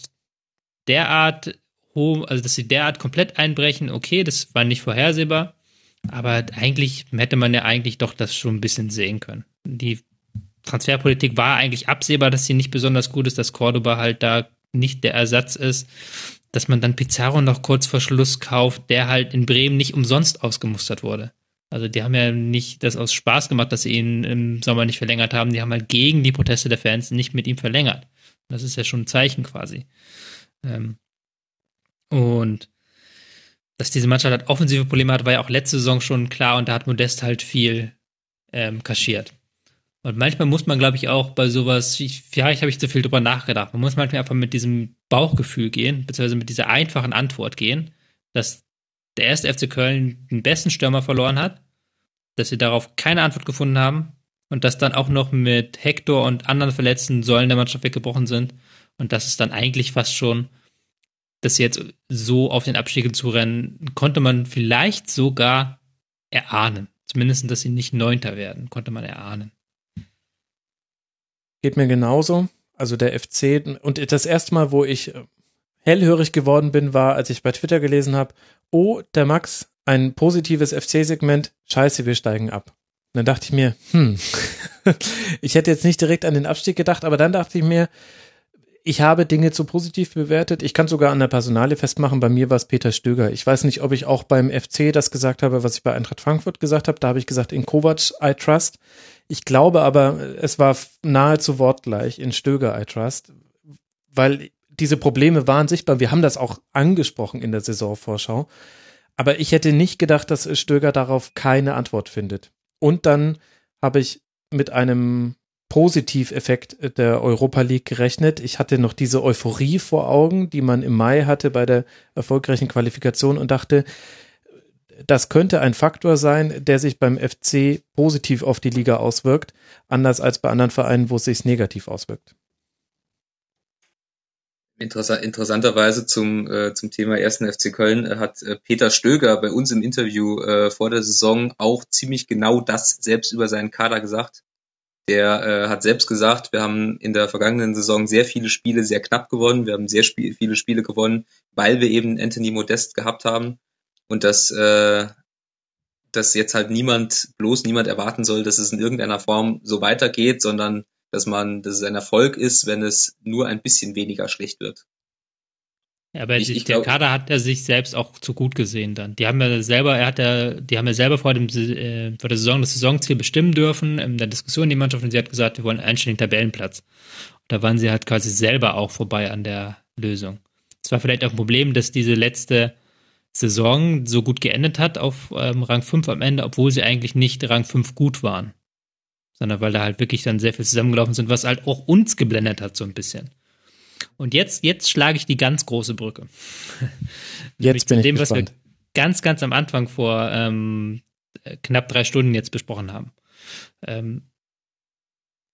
derart hoch, also dass sie derart komplett einbrechen, okay, das war nicht vorhersehbar, aber eigentlich hätte man ja eigentlich doch das schon ein bisschen sehen können. Die Transferpolitik war eigentlich absehbar, dass sie nicht besonders gut ist, dass Cordoba halt da nicht der Ersatz ist, dass man dann Pizarro noch kurz vor Schluss kauft, der halt in Bremen nicht umsonst ausgemustert wurde. Also die haben ja nicht das aus Spaß gemacht, dass sie ihn im Sommer nicht verlängert haben. Die haben halt gegen die Proteste der Fans nicht mit ihm verlängert. Das ist ja schon ein Zeichen quasi. Ähm und dass diese Mannschaft halt offensive Probleme hat, war ja auch letzte Saison schon klar und da hat Modest halt viel ähm, kaschiert. Und manchmal muss man, glaube ich, auch bei sowas, ich, vielleicht habe ich zu viel drüber nachgedacht, man muss manchmal einfach mit diesem Bauchgefühl gehen, beziehungsweise mit dieser einfachen Antwort gehen, dass der erste FC Köln den besten Stürmer verloren hat, dass sie darauf keine Antwort gefunden haben und dass dann auch noch mit Hector und anderen verletzten Säulen der Mannschaft weggebrochen sind und das ist dann eigentlich fast schon, dass sie jetzt so auf den Abstieg zu rennen, konnte man vielleicht sogar erahnen. Zumindest, dass sie nicht Neunter werden, konnte man erahnen. Geht mir genauso. Also der FC und das erste Mal, wo ich hellhörig geworden bin, war, als ich bei Twitter gelesen habe, oh, der Max, ein positives FC-Segment, scheiße, wir steigen ab. Und dann dachte ich mir, hm, *laughs* ich hätte jetzt nicht direkt an den Abstieg gedacht, aber dann dachte ich mir, ich habe Dinge zu positiv bewertet. Ich kann sogar an der Personale festmachen. Bei mir war es Peter Stöger. Ich weiß nicht, ob ich auch beim FC das gesagt habe, was ich bei Eintracht Frankfurt gesagt habe. Da habe ich gesagt, in Kovac I trust. Ich glaube aber, es war nahezu wortgleich in Stöger I trust, weil diese Probleme waren sichtbar. Wir haben das auch angesprochen in der Saisonvorschau. Aber ich hätte nicht gedacht, dass Stöger darauf keine Antwort findet. Und dann habe ich mit einem Positiveffekt der Europa League gerechnet. Ich hatte noch diese Euphorie vor Augen, die man im Mai hatte bei der erfolgreichen Qualifikation und dachte, das könnte ein Faktor sein, der sich beim FC positiv auf die Liga auswirkt, anders als bei anderen Vereinen, wo es sich negativ auswirkt. Interessant, interessanterweise zum, äh, zum Thema ersten FC Köln äh, hat äh, Peter Stöger bei uns im Interview äh, vor der Saison auch ziemlich genau das selbst über seinen Kader gesagt. Der äh, hat selbst gesagt, wir haben in der vergangenen Saison sehr viele Spiele sehr knapp gewonnen. Wir haben sehr sp viele Spiele gewonnen, weil wir eben Anthony Modest gehabt haben. Und dass, äh, dass jetzt halt niemand, bloß niemand erwarten soll, dass es in irgendeiner Form so weitergeht, sondern dass man, dass es ein Erfolg ist, wenn es nur ein bisschen weniger schlecht wird. Ja, aber ich, ich der glaub, Kader hat er sich selbst auch zu gut gesehen dann. Die haben ja selber, er hat ja, die haben ja selber vor dem äh, vor der Saison das Saisonziel bestimmen dürfen in der Diskussion die Mannschaft und sie hat gesagt, wir wollen einen einstelligen Tabellenplatz. Und da waren sie halt quasi selber auch vorbei an der Lösung. Es war vielleicht auch ein Problem, dass diese letzte Saison so gut geendet hat auf ähm, Rang 5 am Ende, obwohl sie eigentlich nicht Rang 5 gut waren. Sondern weil da halt wirklich dann sehr viel zusammengelaufen sind, was halt auch uns geblendet hat so ein bisschen. Und jetzt, jetzt schlage ich die ganz große Brücke. *laughs* Jetzt bin ich dem, gespannt. was wir ganz, ganz am Anfang vor ähm, knapp drei Stunden jetzt besprochen haben. Ähm,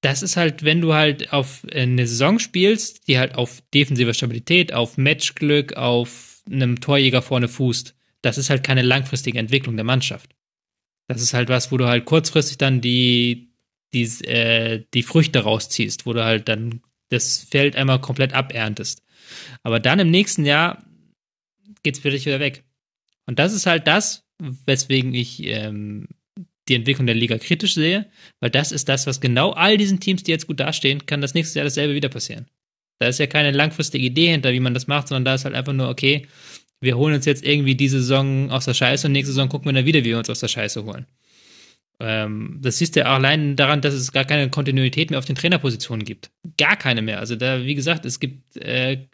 das ist halt, wenn du halt auf eine Saison spielst, die halt auf defensiver Stabilität, auf Matchglück, auf einem Torjäger vorne fußt, das ist halt keine langfristige Entwicklung der Mannschaft. Das ist halt was, wo du halt kurzfristig dann die, die, äh, die Früchte rausziehst, wo du halt dann das Feld einmal komplett aberntest. Aber dann im nächsten Jahr geht's für dich wieder weg. Und das ist halt das, weswegen ich ähm, die Entwicklung der Liga kritisch sehe, weil das ist das, was genau all diesen Teams, die jetzt gut dastehen, kann das nächste Jahr dasselbe wieder passieren. Da ist ja keine langfristige Idee hinter, wie man das macht, sondern da ist halt einfach nur, okay, wir holen uns jetzt irgendwie diese Saison aus der Scheiße und nächste Saison gucken wir dann wieder, wie wir uns aus der Scheiße holen. Ähm, das siehst du ja allein daran, dass es gar keine Kontinuität mehr auf den Trainerpositionen gibt. Gar keine mehr. Also da, wie gesagt, es gibt äh,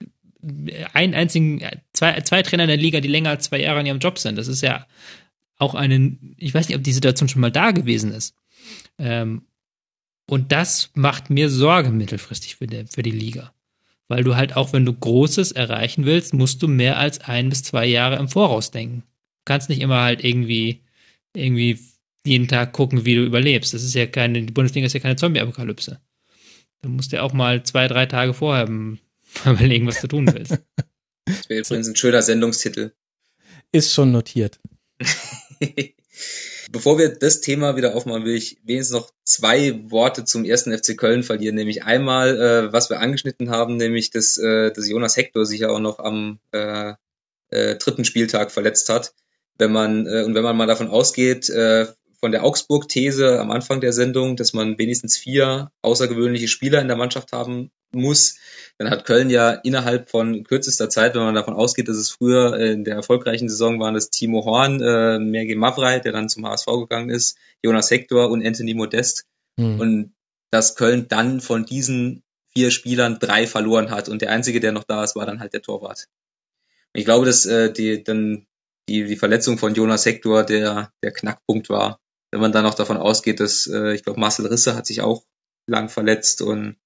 einen einzigen, zwei, zwei Trainer in der Liga, die länger als zwei Jahre in ihrem Job sind. Das ist ja auch eine, ich weiß nicht, ob die Situation schon mal da gewesen ist. Ähm, und das macht mir Sorge mittelfristig für, der, für die Liga. Weil du halt auch, wenn du Großes erreichen willst, musst du mehr als ein bis zwei Jahre im Voraus denken. Du kannst nicht immer halt irgendwie, irgendwie jeden Tag gucken, wie du überlebst. Das ist ja keine, die Bundesliga ist ja keine Zombie-Apokalypse. Du musst ja auch mal zwei, drei Tage vorher *laughs* überlegen, was du tun willst. Das wäre übrigens ein schöner Sendungstitel. Ist schon notiert. *laughs* Bevor wir das Thema wieder aufmachen, will ich wenigstens noch zwei Worte zum ersten FC Köln verlieren. Nämlich einmal, äh, was wir angeschnitten haben, nämlich dass, äh, dass Jonas Hector sich ja auch noch am äh, äh, dritten Spieltag verletzt hat. Wenn man äh, und wenn man mal davon ausgeht, äh, von der Augsburg-These am Anfang der Sendung, dass man wenigstens vier außergewöhnliche Spieler in der Mannschaft haben muss, dann hat Köln ja innerhalb von kürzester Zeit, wenn man davon ausgeht, dass es früher in der erfolgreichen Saison waren, das Timo Horn, äh, Merge Mavrei, der dann zum HSV gegangen ist, Jonas Hector und Anthony Modest. Mhm. Und dass Köln dann von diesen vier Spielern drei verloren hat und der einzige, der noch da ist, war dann halt der Torwart. Und ich glaube, dass äh, die dann die, die Verletzung von Jonas Hector der, der Knackpunkt war. Wenn man dann noch davon ausgeht, dass äh, ich glaube, Marcel Risse hat sich auch lang verletzt und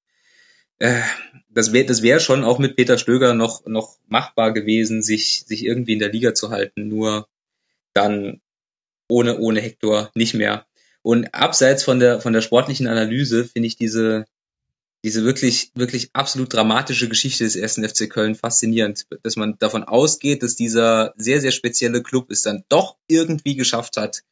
äh, das wäre das wäre schon auch mit Peter Stöger noch noch machbar gewesen, sich sich irgendwie in der Liga zu halten. Nur dann ohne ohne Hector nicht mehr. Und abseits von der von der sportlichen Analyse finde ich diese diese wirklich wirklich absolut dramatische Geschichte des ersten FC Köln faszinierend, dass man davon ausgeht, dass dieser sehr sehr spezielle Club es dann doch irgendwie geschafft hat,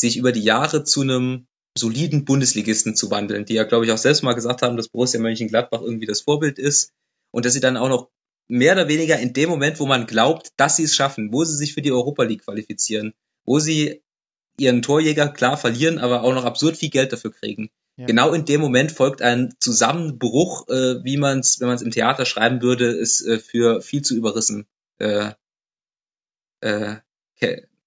sich über die Jahre zu einem soliden Bundesligisten zu wandeln, die ja, glaube ich, auch selbst mal gesagt haben, dass Borussia Mönchengladbach irgendwie das Vorbild ist und dass sie dann auch noch mehr oder weniger in dem Moment, wo man glaubt, dass sie es schaffen, wo sie sich für die Europa League qualifizieren, wo sie ihren Torjäger klar verlieren, aber auch noch absurd viel Geld dafür kriegen. Ja. Genau in dem Moment folgt ein Zusammenbruch, äh, wie man es, wenn man es im Theater schreiben würde, ist äh, für viel zu überrissen äh, äh,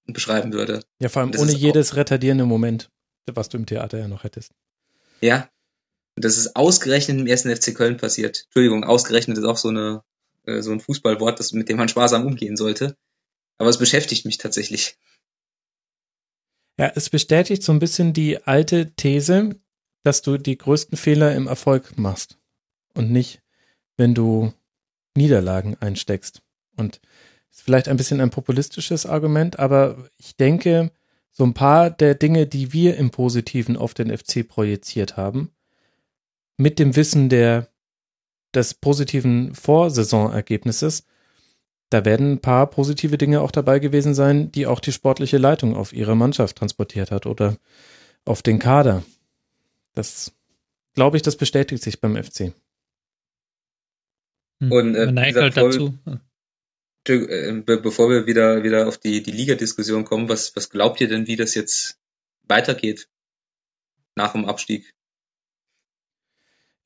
beschreiben würde. Ja, vor allem ohne jedes retardierende Moment was du im Theater ja noch hättest. Ja. Und das ist ausgerechnet im ersten FC Köln passiert. Entschuldigung, ausgerechnet ist auch so eine äh, so ein Fußballwort, das, mit dem man sparsam umgehen sollte. Aber es beschäftigt mich tatsächlich. Ja, es bestätigt so ein bisschen die alte These, dass du die größten Fehler im Erfolg machst und nicht, wenn du Niederlagen einsteckst. Und ist vielleicht ein bisschen ein populistisches Argument, aber ich denke, so ein paar der Dinge, die wir im Positiven auf den FC projiziert haben, mit dem Wissen der, des positiven Vorsaisonergebnisses, da werden ein paar positive Dinge auch dabei gewesen sein, die auch die sportliche Leitung auf ihre Mannschaft transportiert hat oder auf den Kader. Das glaube ich, das bestätigt sich beim FC. Und äh, halt dazu. Äh, bevor wir wieder, wieder auf die, die Liga-Diskussion kommen, was, was glaubt ihr denn, wie das jetzt weitergeht nach dem Abstieg?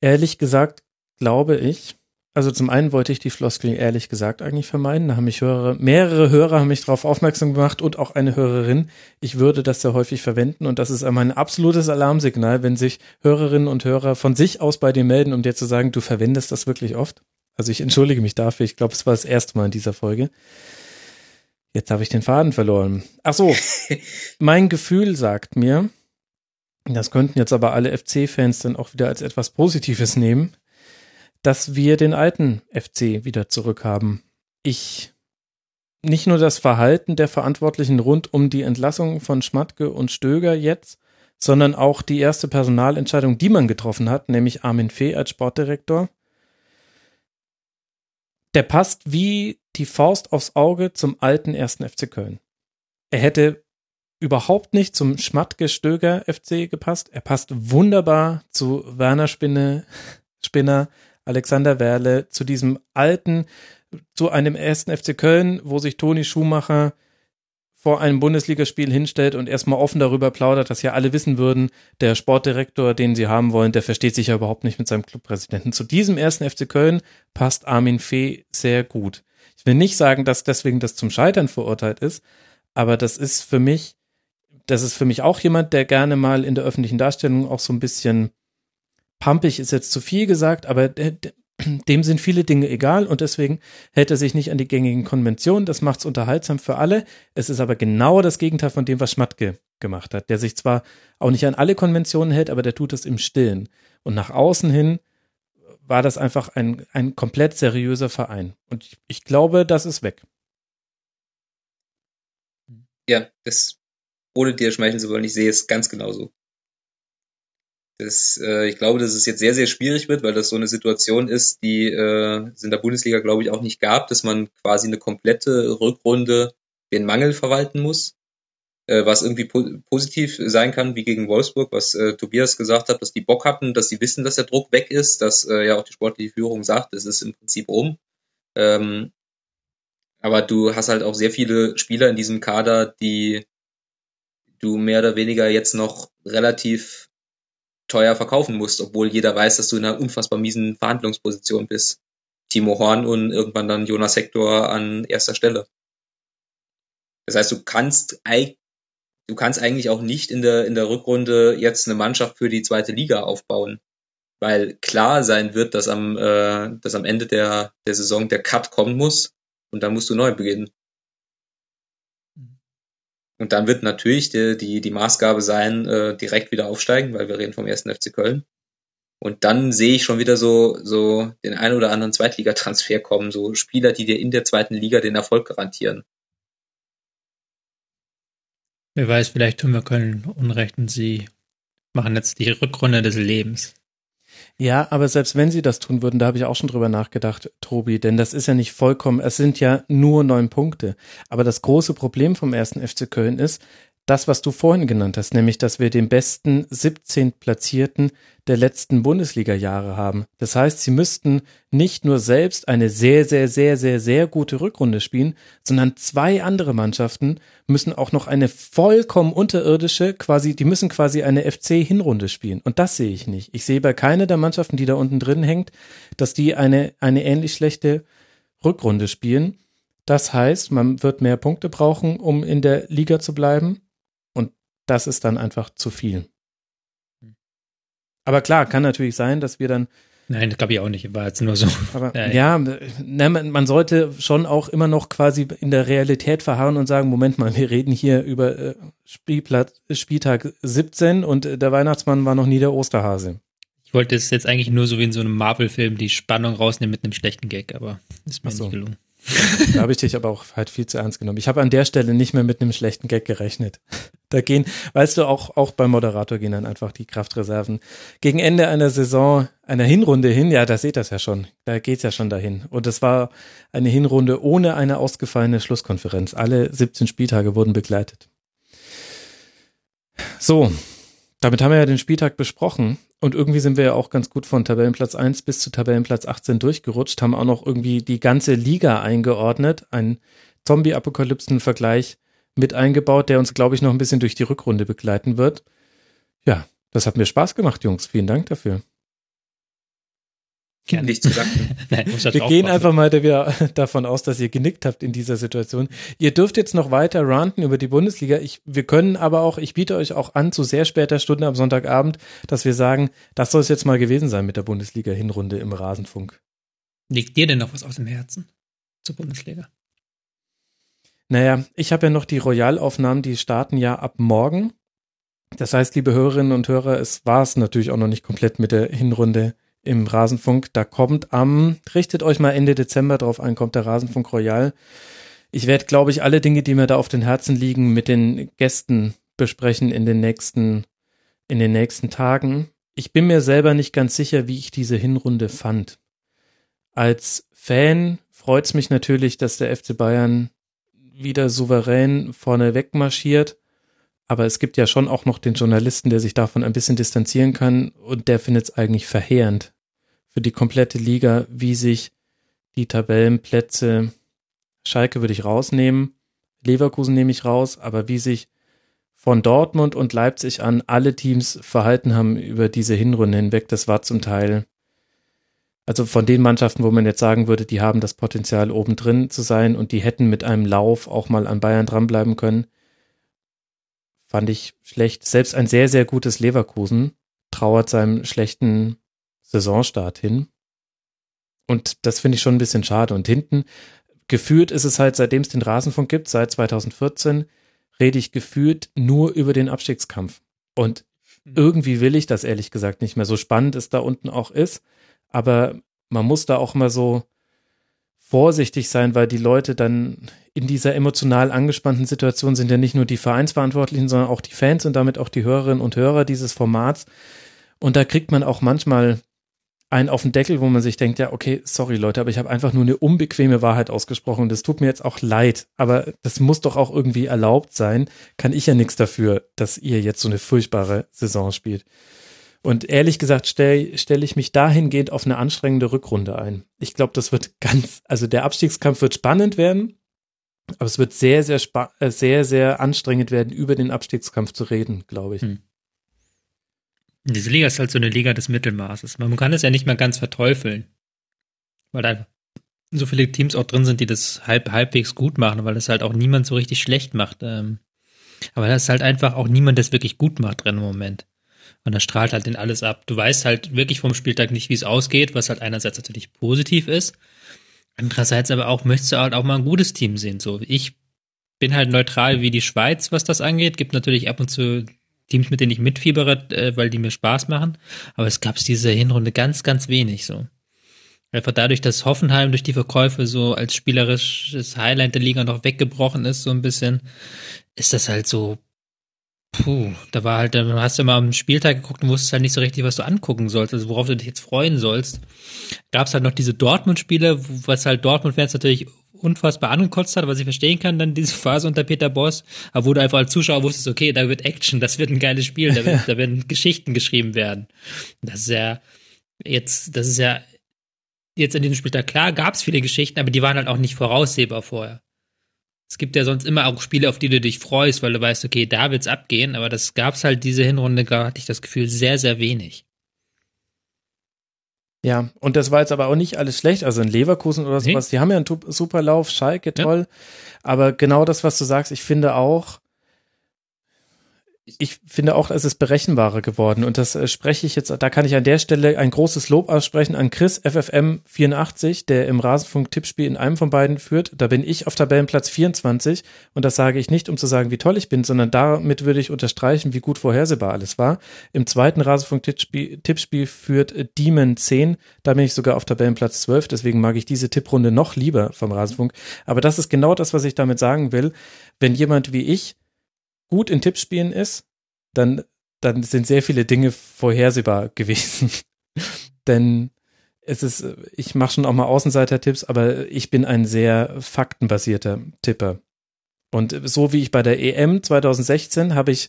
Ehrlich gesagt, glaube ich, also zum einen wollte ich die Floskel ehrlich gesagt eigentlich vermeiden. Da haben mich Hörer, mehrere Hörer haben mich darauf aufmerksam gemacht und auch eine Hörerin. Ich würde das sehr häufig verwenden und das ist einmal ein absolutes Alarmsignal, wenn sich Hörerinnen und Hörer von sich aus bei dir melden, um dir zu sagen, du verwendest das wirklich oft. Also ich entschuldige mich dafür. Ich glaube, es war das erste Mal in dieser Folge. Jetzt habe ich den Faden verloren. Ach so, *laughs* mein Gefühl sagt mir, das könnten jetzt aber alle FC-Fans dann auch wieder als etwas Positives nehmen, dass wir den alten FC wieder zurückhaben. Ich nicht nur das Verhalten der Verantwortlichen rund um die Entlassung von Schmatke und Stöger jetzt, sondern auch die erste Personalentscheidung, die man getroffen hat, nämlich Armin Fee als Sportdirektor, der passt wie die Faust aufs Auge zum alten ersten FC Köln. Er hätte überhaupt nicht zum Schmattge-Stöger FC gepasst. Er passt wunderbar zu Werner Spinne, Spinner, Alexander Werle, zu diesem alten, zu einem ersten FC Köln, wo sich Toni Schumacher vor einem Bundesligaspiel hinstellt und erstmal offen darüber plaudert, dass ja alle wissen würden, der Sportdirektor, den sie haben wollen, der versteht sich ja überhaupt nicht mit seinem Clubpräsidenten. Zu diesem ersten FC Köln passt Armin Fee sehr gut. Ich will nicht sagen, dass deswegen das zum Scheitern verurteilt ist, aber das ist für mich, das ist für mich auch jemand, der gerne mal in der öffentlichen Darstellung auch so ein bisschen pampig ist jetzt zu viel gesagt, aber der, dem sind viele Dinge egal und deswegen hält er sich nicht an die gängigen Konventionen. Das macht es unterhaltsam für alle. Es ist aber genau das Gegenteil von dem, was Schmatke gemacht hat, der sich zwar auch nicht an alle Konventionen hält, aber der tut es im Stillen. Und nach außen hin war das einfach ein, ein komplett seriöser Verein. Und ich, ich glaube, das ist weg. Ja, das, ohne dir schmeicheln zu wollen, ich sehe es ganz genauso. Das, äh, ich glaube, dass es jetzt sehr, sehr schwierig wird, weil das so eine Situation ist, die äh, es in der Bundesliga, glaube ich, auch nicht gab, dass man quasi eine komplette Rückrunde den Mangel verwalten muss. äh, was irgendwie po positiv sein kann, wie gegen Wolfsburg, was äh, Tobias gesagt hat, dass die Bock hatten, dass sie wissen, dass der Druck weg ist, dass äh, ja auch die sportliche Führung sagt, es ist im Prinzip um. Ähm, aber du hast halt auch sehr viele Spieler in diesem Kader, die du mehr oder weniger jetzt noch relativ teuer verkaufen musst, obwohl jeder weiß, dass du in einer unfassbar miesen Verhandlungsposition bist. Timo Horn und irgendwann dann Jonas Hector an erster Stelle. Das heißt, du kannst du kannst eigentlich auch nicht in der in der Rückrunde jetzt eine Mannschaft für die zweite Liga aufbauen, weil klar sein wird, dass am äh, dass am Ende der der Saison der Cut kommen muss und dann musst du neu beginnen. Und dann wird natürlich die, die, die Maßgabe sein, äh, direkt wieder aufsteigen, weil wir reden vom ersten FC Köln. Und dann sehe ich schon wieder so, so den ein oder anderen Zweitligatransfer kommen, so Spieler, die dir in der zweiten Liga den Erfolg garantieren. Wer weiß, vielleicht tun wir Köln Unrecht und sie machen jetzt die Rückrunde des Lebens. Ja, aber selbst wenn sie das tun würden, da habe ich auch schon drüber nachgedacht, Tobi, denn das ist ja nicht vollkommen, es sind ja nur neun Punkte. Aber das große Problem vom ersten FC Köln ist, das, was du vorhin genannt hast, nämlich, dass wir den besten 17 Platzierten der letzten Bundesliga-Jahre haben. Das heißt, sie müssten nicht nur selbst eine sehr, sehr, sehr, sehr, sehr gute Rückrunde spielen, sondern zwei andere Mannschaften müssen auch noch eine vollkommen unterirdische, quasi, die müssen quasi eine FC-Hinrunde spielen. Und das sehe ich nicht. Ich sehe bei keiner der Mannschaften, die da unten drin hängt, dass die eine, eine ähnlich schlechte Rückrunde spielen. Das heißt, man wird mehr Punkte brauchen, um in der Liga zu bleiben das ist dann einfach zu viel. Aber klar, kann natürlich sein, dass wir dann Nein, das glaube ich auch nicht, war jetzt nur so. Aber ja, ja man sollte schon auch immer noch quasi in der Realität verharren und sagen, Moment mal, wir reden hier über äh, Spielplatz, Spieltag 17 und äh, der Weihnachtsmann war noch nie der Osterhase. Ich wollte es jetzt eigentlich nur so wie in so einem Marvel-Film die Spannung rausnehmen mit einem schlechten Gag, aber ist mir so. nicht gelungen. *laughs* Da habe ich dich aber auch halt viel zu ernst genommen. Ich habe an der Stelle nicht mehr mit einem schlechten Gag gerechnet. *laughs* Da gehen, weißt du, auch, auch beim Moderator gehen dann einfach die Kraftreserven. Gegen Ende einer Saison, einer Hinrunde hin, ja, da seht das ja schon. Da geht's ja schon dahin. Und es war eine Hinrunde ohne eine ausgefallene Schlusskonferenz. Alle 17 Spieltage wurden begleitet. So, damit haben wir ja den Spieltag besprochen. Und irgendwie sind wir ja auch ganz gut von Tabellenplatz 1 bis zu Tabellenplatz 18 durchgerutscht, haben auch noch irgendwie die ganze Liga eingeordnet, einen Zombie-Apokalypsen-Vergleich mit eingebaut, der uns, glaube ich, noch ein bisschen durch die Rückrunde begleiten wird. Ja, das hat mir Spaß gemacht, Jungs. Vielen Dank dafür. Gerne. Nicht zu danken. *laughs* Nein, wir gehen einfach mal *laughs* davon aus, dass ihr genickt habt in dieser Situation. Ihr dürft jetzt noch weiter ranten über die Bundesliga. Ich, wir können aber auch, ich biete euch auch an, zu sehr später Stunde am Sonntagabend, dass wir sagen, das soll es jetzt mal gewesen sein mit der Bundesliga-Hinrunde im Rasenfunk. Liegt dir denn noch was aus dem Herzen zur Bundesliga? Naja, ich habe ja noch die Royalaufnahmen, die starten ja ab morgen. Das heißt, liebe Hörerinnen und Hörer, es war es natürlich auch noch nicht komplett mit der Hinrunde im Rasenfunk. Da kommt am, richtet euch mal Ende Dezember drauf ein, kommt der Rasenfunk Royal. Ich werde, glaube ich, alle Dinge, die mir da auf den Herzen liegen, mit den Gästen besprechen in den nächsten, in den nächsten Tagen. Ich bin mir selber nicht ganz sicher, wie ich diese Hinrunde fand. Als Fan freut es mich natürlich, dass der FC Bayern wieder souverän vorne wegmarschiert. Aber es gibt ja schon auch noch den Journalisten, der sich davon ein bisschen distanzieren kann und der findet es eigentlich verheerend für die komplette Liga, wie sich die Tabellenplätze, Schalke würde ich rausnehmen, Leverkusen nehme ich raus, aber wie sich von Dortmund und Leipzig an alle Teams verhalten haben über diese Hinrunde hinweg, das war zum Teil, also von den Mannschaften, wo man jetzt sagen würde, die haben das Potenzial oben drin zu sein und die hätten mit einem Lauf auch mal an Bayern dranbleiben können, fand ich schlecht. Selbst ein sehr, sehr gutes Leverkusen trauert seinem schlechten Saisonstart hin. Und das finde ich schon ein bisschen schade. Und hinten, gefühlt ist es halt, seitdem es den Rasenfunk gibt, seit 2014, rede ich gefühlt nur über den Abstiegskampf. Und mhm. irgendwie will ich das ehrlich gesagt nicht mehr. So spannend es da unten auch ist. Aber man muss da auch mal so vorsichtig sein, weil die Leute dann in dieser emotional angespannten Situation sind ja nicht nur die Vereinsverantwortlichen, sondern auch die Fans und damit auch die Hörerinnen und Hörer dieses Formats. Und da kriegt man auch manchmal einen auf den Deckel, wo man sich denkt, ja, okay, sorry Leute, aber ich habe einfach nur eine unbequeme Wahrheit ausgesprochen. Das tut mir jetzt auch leid, aber das muss doch auch irgendwie erlaubt sein. Kann ich ja nichts dafür, dass ihr jetzt so eine furchtbare Saison spielt. Und ehrlich gesagt stelle stell ich mich dahingehend auf eine anstrengende Rückrunde ein. Ich glaube, das wird ganz, also der Abstiegskampf wird spannend werden, aber es wird sehr, sehr, äh, sehr, sehr anstrengend werden, über den Abstiegskampf zu reden, glaube ich. Hm. Diese Liga ist halt so eine Liga des Mittelmaßes. Man kann es ja nicht mal ganz verteufeln. Weil da so viele Teams auch drin sind, die das halb, halbwegs gut machen, weil das halt auch niemand so richtig schlecht macht. Ähm. Aber da ist halt einfach auch niemand, es wirklich gut macht drin im Moment. Und da strahlt halt den alles ab. Du weißt halt wirklich vom Spieltag nicht, wie es ausgeht, was halt einerseits natürlich positiv ist. Andererseits aber auch möchtest du halt auch mal ein gutes Team sehen. So, ich bin halt neutral wie die Schweiz, was das angeht. Gibt natürlich ab und zu Teams, mit denen ich mitfiebere, äh, weil die mir Spaß machen. Aber es gab es diese Hinrunde ganz, ganz wenig so. Einfach dadurch, dass Hoffenheim durch die Verkäufe so als spielerisches Highlight der Liga noch weggebrochen ist, so ein bisschen, ist das halt so, puh, da war halt, da hast du mal am Spieltag geguckt und wusstest halt nicht so richtig, was du angucken sollst, also worauf du dich jetzt freuen sollst. Gab es halt noch diese Dortmund-Spiele, was halt Dortmund-Fans natürlich unfassbar angekotzt hat, was ich verstehen kann, dann diese Phase unter Peter Boss, aber wo du einfach als Zuschauer wusstest, okay, da wird Action, das wird ein geiles Spiel, da, wird, da werden *laughs* Geschichten geschrieben werden. Das ist ja jetzt, das ist ja jetzt in diesem Spieltag klar, gab es viele Geschichten, aber die waren halt auch nicht voraussehbar vorher. Es gibt ja sonst immer auch Spiele, auf die du dich freust, weil du weißt, okay, da wird's abgehen, aber das gab's halt diese Hinrunde, da hatte ich das Gefühl, sehr, sehr wenig. Ja, und das war jetzt aber auch nicht alles schlecht. Also in Leverkusen oder sowas, nee. die haben ja einen super Lauf, Schalke toll. Ja. Aber genau das, was du sagst, ich finde auch, ich finde auch, es ist berechenbarer geworden und das äh, spreche ich jetzt, da kann ich an der Stelle ein großes Lob aussprechen an Chris FFM 84, der im Rasenfunk-Tippspiel in einem von beiden führt. Da bin ich auf Tabellenplatz 24 und das sage ich nicht, um zu sagen, wie toll ich bin, sondern damit würde ich unterstreichen, wie gut vorhersehbar alles war. Im zweiten Rasenfunk-Tippspiel führt Demon 10, da bin ich sogar auf Tabellenplatz 12, deswegen mag ich diese Tipprunde noch lieber vom Rasenfunk. Aber das ist genau das, was ich damit sagen will. Wenn jemand wie ich gut in Tippspielen ist, dann, dann sind sehr viele Dinge vorhersehbar *laughs* gewesen. Denn es ist, ich mache schon auch mal Außenseiter-Tipps, aber ich bin ein sehr faktenbasierter Tipper. Und so wie ich bei der EM 2016 habe ich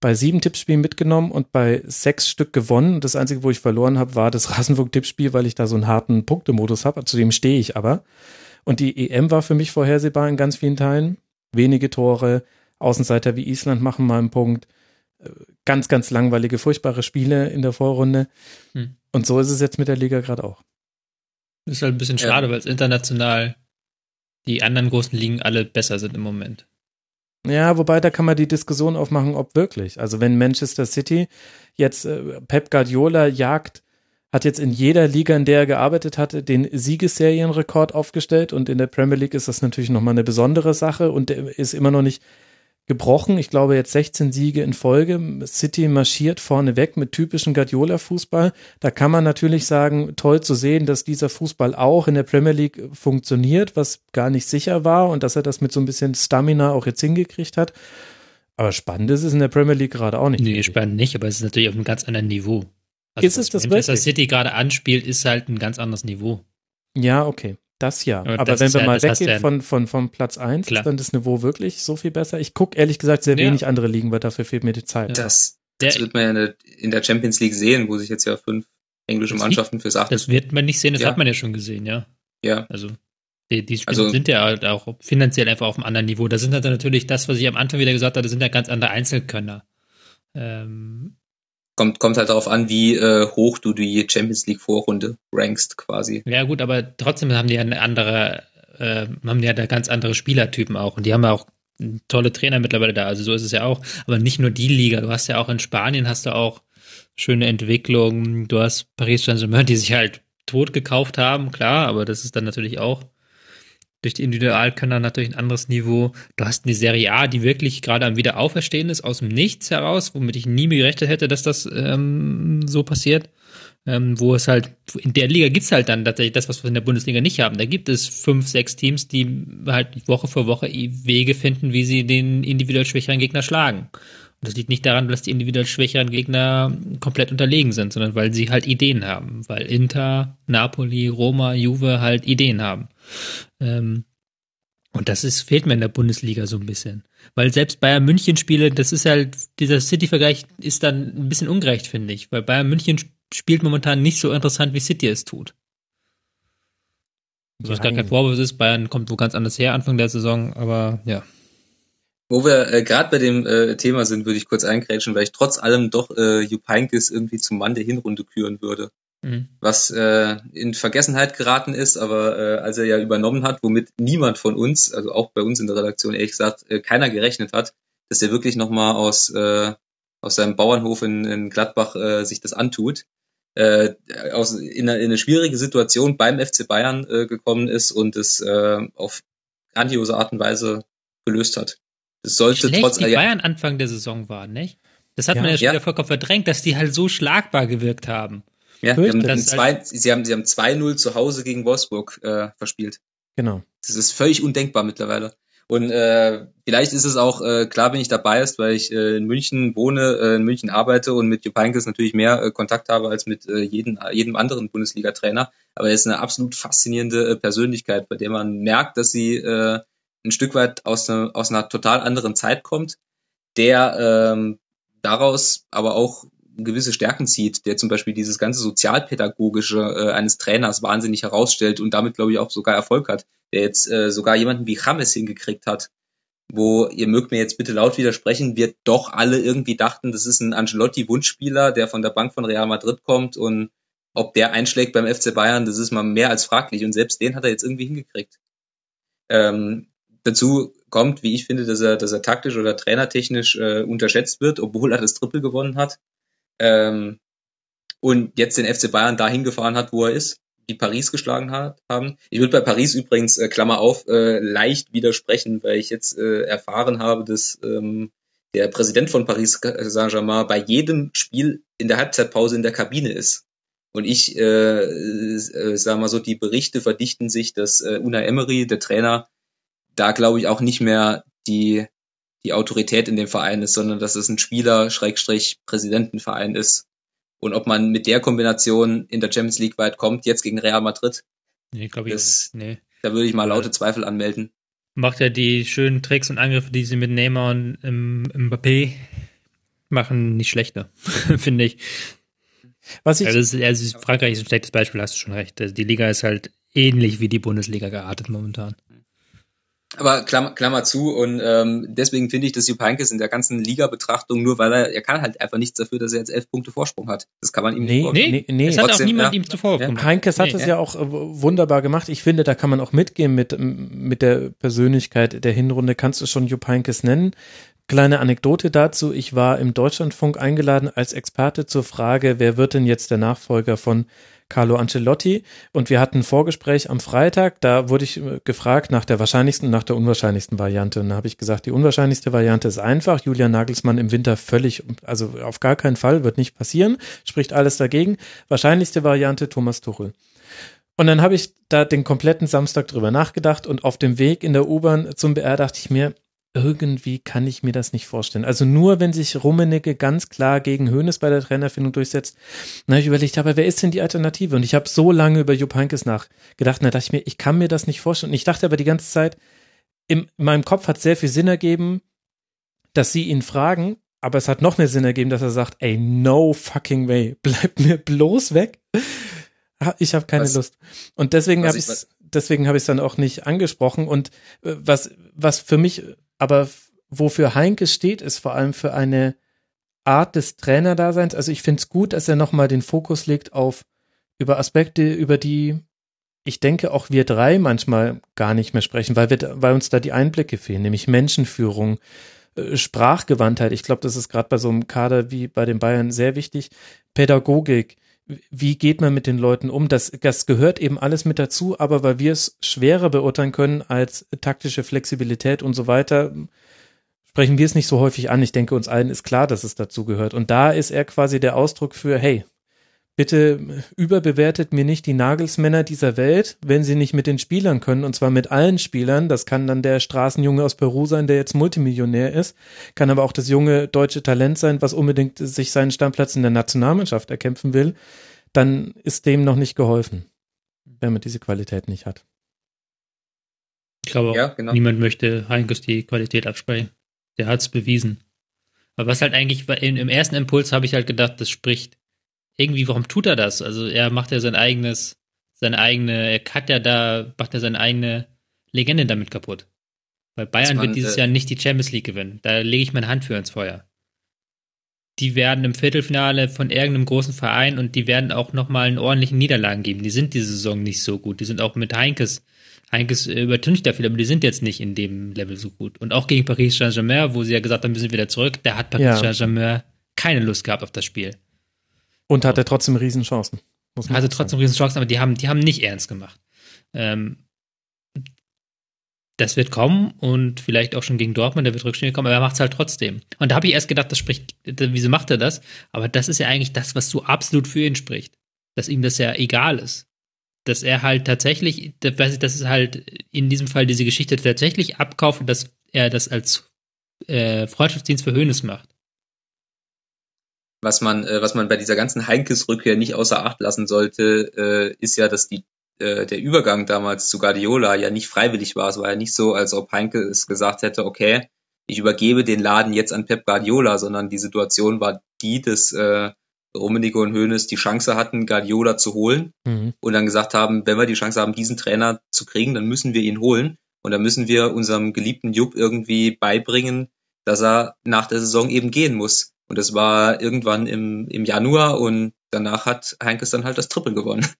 bei sieben Tippspielen mitgenommen und bei sechs Stück gewonnen. Das Einzige, wo ich verloren habe, war das *laughs* Rasenfunk-Tippspiel, weil ich da so einen harten Punktemodus habe. Zu dem stehe ich aber. Und die EM war für mich vorhersehbar in ganz vielen Teilen. Wenige Tore, Außenseiter wie Island machen mal einen Punkt. Ganz, ganz langweilige, furchtbare Spiele in der Vorrunde. Hm. Und so ist es jetzt mit der Liga gerade auch. Das ist halt ein bisschen schade, ja. weil es international die anderen großen Ligen alle besser sind im Moment. Ja, wobei da kann man die Diskussion aufmachen, ob wirklich. Also wenn Manchester City jetzt äh, Pep Guardiola jagt, hat jetzt in jeder Liga, in der er gearbeitet hatte, den Siegesserienrekord aufgestellt und in der Premier League ist das natürlich nochmal eine besondere Sache und der ist immer noch nicht gebrochen. Ich glaube jetzt 16 Siege in Folge. City marschiert vorne weg mit typischem Guardiola-Fußball. Da kann man natürlich sagen, toll zu sehen, dass dieser Fußball auch in der Premier League funktioniert, was gar nicht sicher war und dass er das mit so ein bisschen Stamina auch jetzt hingekriegt hat. Aber spannend ist es in der Premier League gerade auch nicht. Nee, spannend nicht, aber es ist natürlich auf einem ganz anderen Niveau. Also ist es das Manchester City gerade anspielt, ist halt ein ganz anderes Niveau. Ja, okay. Das ja. Aber, Aber wenn wir ja, mal weggehen von, von, von Platz 1, Klar. ist dann das Niveau wirklich so viel besser. Ich gucke ehrlich gesagt sehr ja. wenig andere Ligen, weil dafür fehlt mir die Zeit. Das, das wird man ja in der Champions League sehen, wo sich jetzt ja fünf englische Mannschaften fürs Achte. Das wird man nicht sehen, das ja. hat man ja schon gesehen, ja. Ja. Also die, die Spiele also, sind ja halt auch finanziell einfach auf einem anderen Niveau. Da sind halt natürlich das, was ich am Anfang wieder gesagt habe, das sind ja ganz andere Einzelkönner. Ähm, kommt, kommt halt darauf an, wie äh, hoch du die Champions League Vorrunde rankst quasi. Ja gut, aber trotzdem haben die ja eine andere, äh, haben die ja da ganz andere Spielertypen auch und die haben ja auch tolle Trainer mittlerweile da, also so ist es ja auch. Aber nicht nur die Liga, du hast ja auch in Spanien hast du auch schöne Entwicklungen. Du hast Paris Saint-Germain, die sich halt tot gekauft haben, klar, aber das ist dann natürlich auch durch die Individualkönner natürlich ein anderes Niveau. Du hast eine Serie A, die wirklich gerade am Wiederauferstehen ist, aus dem Nichts heraus, womit ich nie gerechnet hätte, dass das ähm, so passiert. Ähm, wo es halt, in der Liga gibt's halt dann tatsächlich das, was wir in der Bundesliga nicht haben. Da gibt es fünf, sechs Teams, die halt Woche für Woche Wege finden, wie sie den individuell schwächeren Gegner schlagen. Und das liegt nicht daran, dass die individuell schwächeren Gegner komplett unterlegen sind, sondern weil sie halt Ideen haben. Weil Inter, Napoli, Roma, Juve halt Ideen haben. Ähm, und das ist, fehlt mir in der Bundesliga so ein bisschen. Weil selbst Bayern München Spiele, das ist halt, dieser City-Vergleich ist dann ein bisschen ungerecht, finde ich. Weil Bayern München spielt momentan nicht so interessant, wie City es tut. Was gar kein Vorwurf ist, Bayern kommt wo ganz anders her Anfang der Saison, aber ja. Wo wir äh, gerade bei dem äh, Thema sind, würde ich kurz eingrätschen, weil ich trotz allem doch äh, Jupp Heynckes irgendwie zum Mann der Hinrunde küren würde. Mhm. Was äh, in Vergessenheit geraten ist, aber äh, als er ja übernommen hat, womit niemand von uns, also auch bei uns in der Redaktion ehrlich gesagt, äh, keiner gerechnet hat, dass er wirklich nochmal aus, äh, aus seinem Bauernhof in, in Gladbach äh, sich das antut äh, aus, in, eine, in eine schwierige Situation beim FC Bayern äh, gekommen ist und es äh, auf grandiose Art und Weise gelöst hat. Das sollte Schlecht trotz die Bayern Anfang der Saison waren, nicht? Das hat ja, man ja schon ja. wieder vollkommen verdrängt, dass die halt so schlagbar gewirkt haben. Ja, sie haben, zwei, halt sie haben, sie haben 2-0 zu Hause gegen Wolfsburg äh, verspielt. Genau. Das ist völlig undenkbar mittlerweile. Und äh, vielleicht ist es auch, äh, klar bin ich dabei ist, weil ich äh, in München wohne, äh, in München arbeite und mit Jupp Heynckes natürlich mehr äh, Kontakt habe als mit äh, jedem, jedem anderen Bundesliga-Trainer. Aber er ist eine absolut faszinierende äh, Persönlichkeit, bei der man merkt, dass sie äh, ein Stück weit aus, ne, aus einer total anderen Zeit kommt, der ähm, daraus aber auch gewisse Stärken zieht, der zum Beispiel dieses ganze sozialpädagogische äh, eines Trainers wahnsinnig herausstellt und damit, glaube ich, auch sogar Erfolg hat, der jetzt äh, sogar jemanden wie James hingekriegt hat, wo ihr mögt mir jetzt bitte laut widersprechen, wir doch alle irgendwie dachten, das ist ein Ancelotti-Wunschspieler, der von der Bank von Real Madrid kommt und ob der einschlägt beim FC Bayern, das ist mal mehr als fraglich und selbst den hat er jetzt irgendwie hingekriegt. Ähm, dazu kommt, wie ich finde, dass er, dass er taktisch oder trainertechnisch äh, unterschätzt wird, obwohl er das Triple gewonnen hat ähm, und jetzt den FC Bayern dahin gefahren hat, wo er ist, die Paris geschlagen hat, haben. Ich würde bei Paris übrigens, äh, Klammer auf, äh, leicht widersprechen, weil ich jetzt äh, erfahren habe, dass ähm, der Präsident von Paris Saint-Germain bei jedem Spiel in der Halbzeitpause in der Kabine ist. Und ich äh, äh, sag mal so, die Berichte verdichten sich, dass äh, Una Emery, der Trainer, da glaube ich auch nicht mehr die die Autorität in dem Verein ist, sondern dass es ein Spieler-Präsidentenverein ist. Und ob man mit der Kombination in der Champions League weit kommt, jetzt gegen Real Madrid, nee, glaube ich das, nicht. Nee. da würde ich mal laute Zweifel anmelden. Macht ja die schönen Tricks und Angriffe, die sie mit Neymar und Mbappé machen, nicht schlechter, *laughs* finde ich. Was ich also, also Frankreich ist ein schlechtes Beispiel, hast du schon recht. Also die Liga ist halt ähnlich wie die Bundesliga geartet momentan. Aber Klammer, Klammer zu und ähm, deswegen finde ich, dass Jupp Heynckes in der ganzen Liga-Betrachtung nur, weil er, er kann halt einfach nichts dafür, dass er jetzt elf Punkte Vorsprung hat. Das kann man ihm nee, nicht Nee, nee, nee. Es hat auch niemand ja. ihm zuvor ja. Heinkes hat es ja. ja auch äh, wunderbar gemacht. Ich finde, da kann man auch mitgehen mit, mit der Persönlichkeit der Hinrunde. Kannst du schon Jupp Heynckes nennen? Kleine Anekdote dazu. Ich war im Deutschlandfunk eingeladen als Experte zur Frage, wer wird denn jetzt der Nachfolger von Carlo Ancelotti und wir hatten ein Vorgespräch am Freitag, da wurde ich äh, gefragt nach der wahrscheinlichsten nach der unwahrscheinlichsten Variante und da habe ich gesagt, die unwahrscheinlichste Variante ist einfach, Julian Nagelsmann im Winter völlig, also auf gar keinen Fall, wird nicht passieren, spricht alles dagegen. Wahrscheinlichste Variante Thomas Tuchel. Und dann habe ich da den kompletten Samstag drüber nachgedacht und auf dem Weg in der U-Bahn zum BR dachte ich mir, irgendwie kann ich mir das nicht vorstellen. Also nur, wenn sich Rummenigge ganz klar gegen Hoeneß bei der Trainerfindung durchsetzt. Na, ich überlegt habe, wer ist denn die Alternative? Und ich habe so lange über Jupp Heynckes nachgedacht. Da dachte ich mir, ich kann mir das nicht vorstellen. Und ich dachte aber die ganze Zeit, in meinem Kopf hat sehr viel Sinn ergeben, dass sie ihn fragen, aber es hat noch mehr Sinn ergeben, dass er sagt, ey, no fucking way, *laughs* bleib mir bloß weg. Ich habe keine was, Lust. Und deswegen habe ich deswegen habe ich es dann auch nicht angesprochen. Und äh, was, was für mich aber wofür Heinke steht, ist vor allem für eine Art des Trainerdaseins. Also ich finde es gut, dass er nochmal den Fokus legt auf über Aspekte, über die ich denke auch wir drei manchmal gar nicht mehr sprechen, weil wir, weil uns da die Einblicke fehlen, nämlich Menschenführung, äh, Sprachgewandtheit. Ich glaube, das ist gerade bei so einem Kader wie bei den Bayern sehr wichtig. Pädagogik, wie geht man mit den Leuten um? Das, das gehört eben alles mit dazu, aber weil wir es schwerer beurteilen können als taktische Flexibilität und so weiter, sprechen wir es nicht so häufig an. Ich denke, uns allen ist klar, dass es dazu gehört. Und da ist er quasi der Ausdruck für, hey, bitte überbewertet mir nicht die Nagelsmänner dieser Welt, wenn sie nicht mit den Spielern können, und zwar mit allen Spielern. Das kann dann der Straßenjunge aus Peru sein, der jetzt Multimillionär ist, kann aber auch das junge deutsche Talent sein, was unbedingt sich seinen Stammplatz in der Nationalmannschaft erkämpfen will. Dann ist dem noch nicht geholfen, wenn man diese Qualität nicht hat. Ich glaube, ja, genau. niemand möchte Heinkes die Qualität absprechen. Der hat es bewiesen. Aber was halt eigentlich, im ersten Impuls habe ich halt gedacht, das spricht irgendwie, warum tut er das? Also er macht ja sein eigenes, seine eigene, er hat ja da, macht er seine eigene Legende damit kaputt. Weil Bayern man, wird dieses äh, Jahr nicht die Champions League gewinnen. Da lege ich meine Hand für ins Feuer. Die werden im Viertelfinale von irgendeinem großen Verein und die werden auch nochmal einen ordentlichen Niederlagen geben. Die sind diese Saison nicht so gut. Die sind auch mit Heinkes. Heinkes übertüncht dafür, aber die sind jetzt nicht in dem Level so gut. Und auch gegen Paris Saint-Germain, wo sie ja gesagt haben, wir sind wieder zurück, da hat Paris ja. Saint-Germain keine Lust gehabt auf das Spiel. Und hatte trotzdem Riesenchancen. Hatte trotzdem Riesenchancen, aber die haben, die haben nicht ernst gemacht. Ähm, das wird kommen und vielleicht auch schon gegen Dortmund, der wird rückständig kommen, aber er macht es halt trotzdem. Und da habe ich erst gedacht, das spricht, wieso macht er das? Aber das ist ja eigentlich das, was so absolut für ihn spricht. Dass ihm das ja egal ist. Dass er halt tatsächlich, das ist halt in diesem Fall diese Geschichte tatsächlich abkauft und dass er das als äh, Freundschaftsdienst für Hönes macht was man, äh, was man bei dieser ganzen Heinkes-Rückkehr nicht außer Acht lassen sollte, äh, ist ja, dass die, äh, der Übergang damals zu Guardiola ja nicht freiwillig war. Es war ja nicht so, als ob Heinke es gesagt hätte, okay, ich übergebe den Laden jetzt an Pep Guardiola, sondern die Situation war die, dass äh, Rummenigge und Hoeneß die Chance hatten, Guardiola zu holen mhm. und dann gesagt haben, wenn wir die Chance haben, diesen Trainer zu kriegen, dann müssen wir ihn holen und dann müssen wir unserem geliebten Jupp irgendwie beibringen, dass er nach der Saison eben gehen muss. Und das war irgendwann im, im Januar und danach hat Heinkes dann halt das Triple gewonnen. *laughs*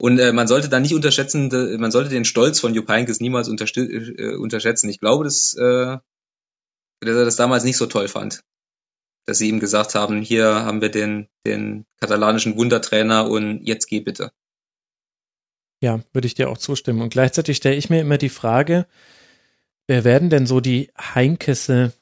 Und äh, man sollte da nicht unterschätzen, man sollte den Stolz von Jupp Heinkes niemals äh, unterschätzen. Ich glaube, dass, äh, dass er das damals nicht so toll fand. Dass sie ihm gesagt haben, hier haben wir den, den katalanischen Wundertrainer und jetzt geh bitte. Ja, würde ich dir auch zustimmen. Und gleichzeitig stelle ich mir immer die Frage, wer werden denn so die Heinkesse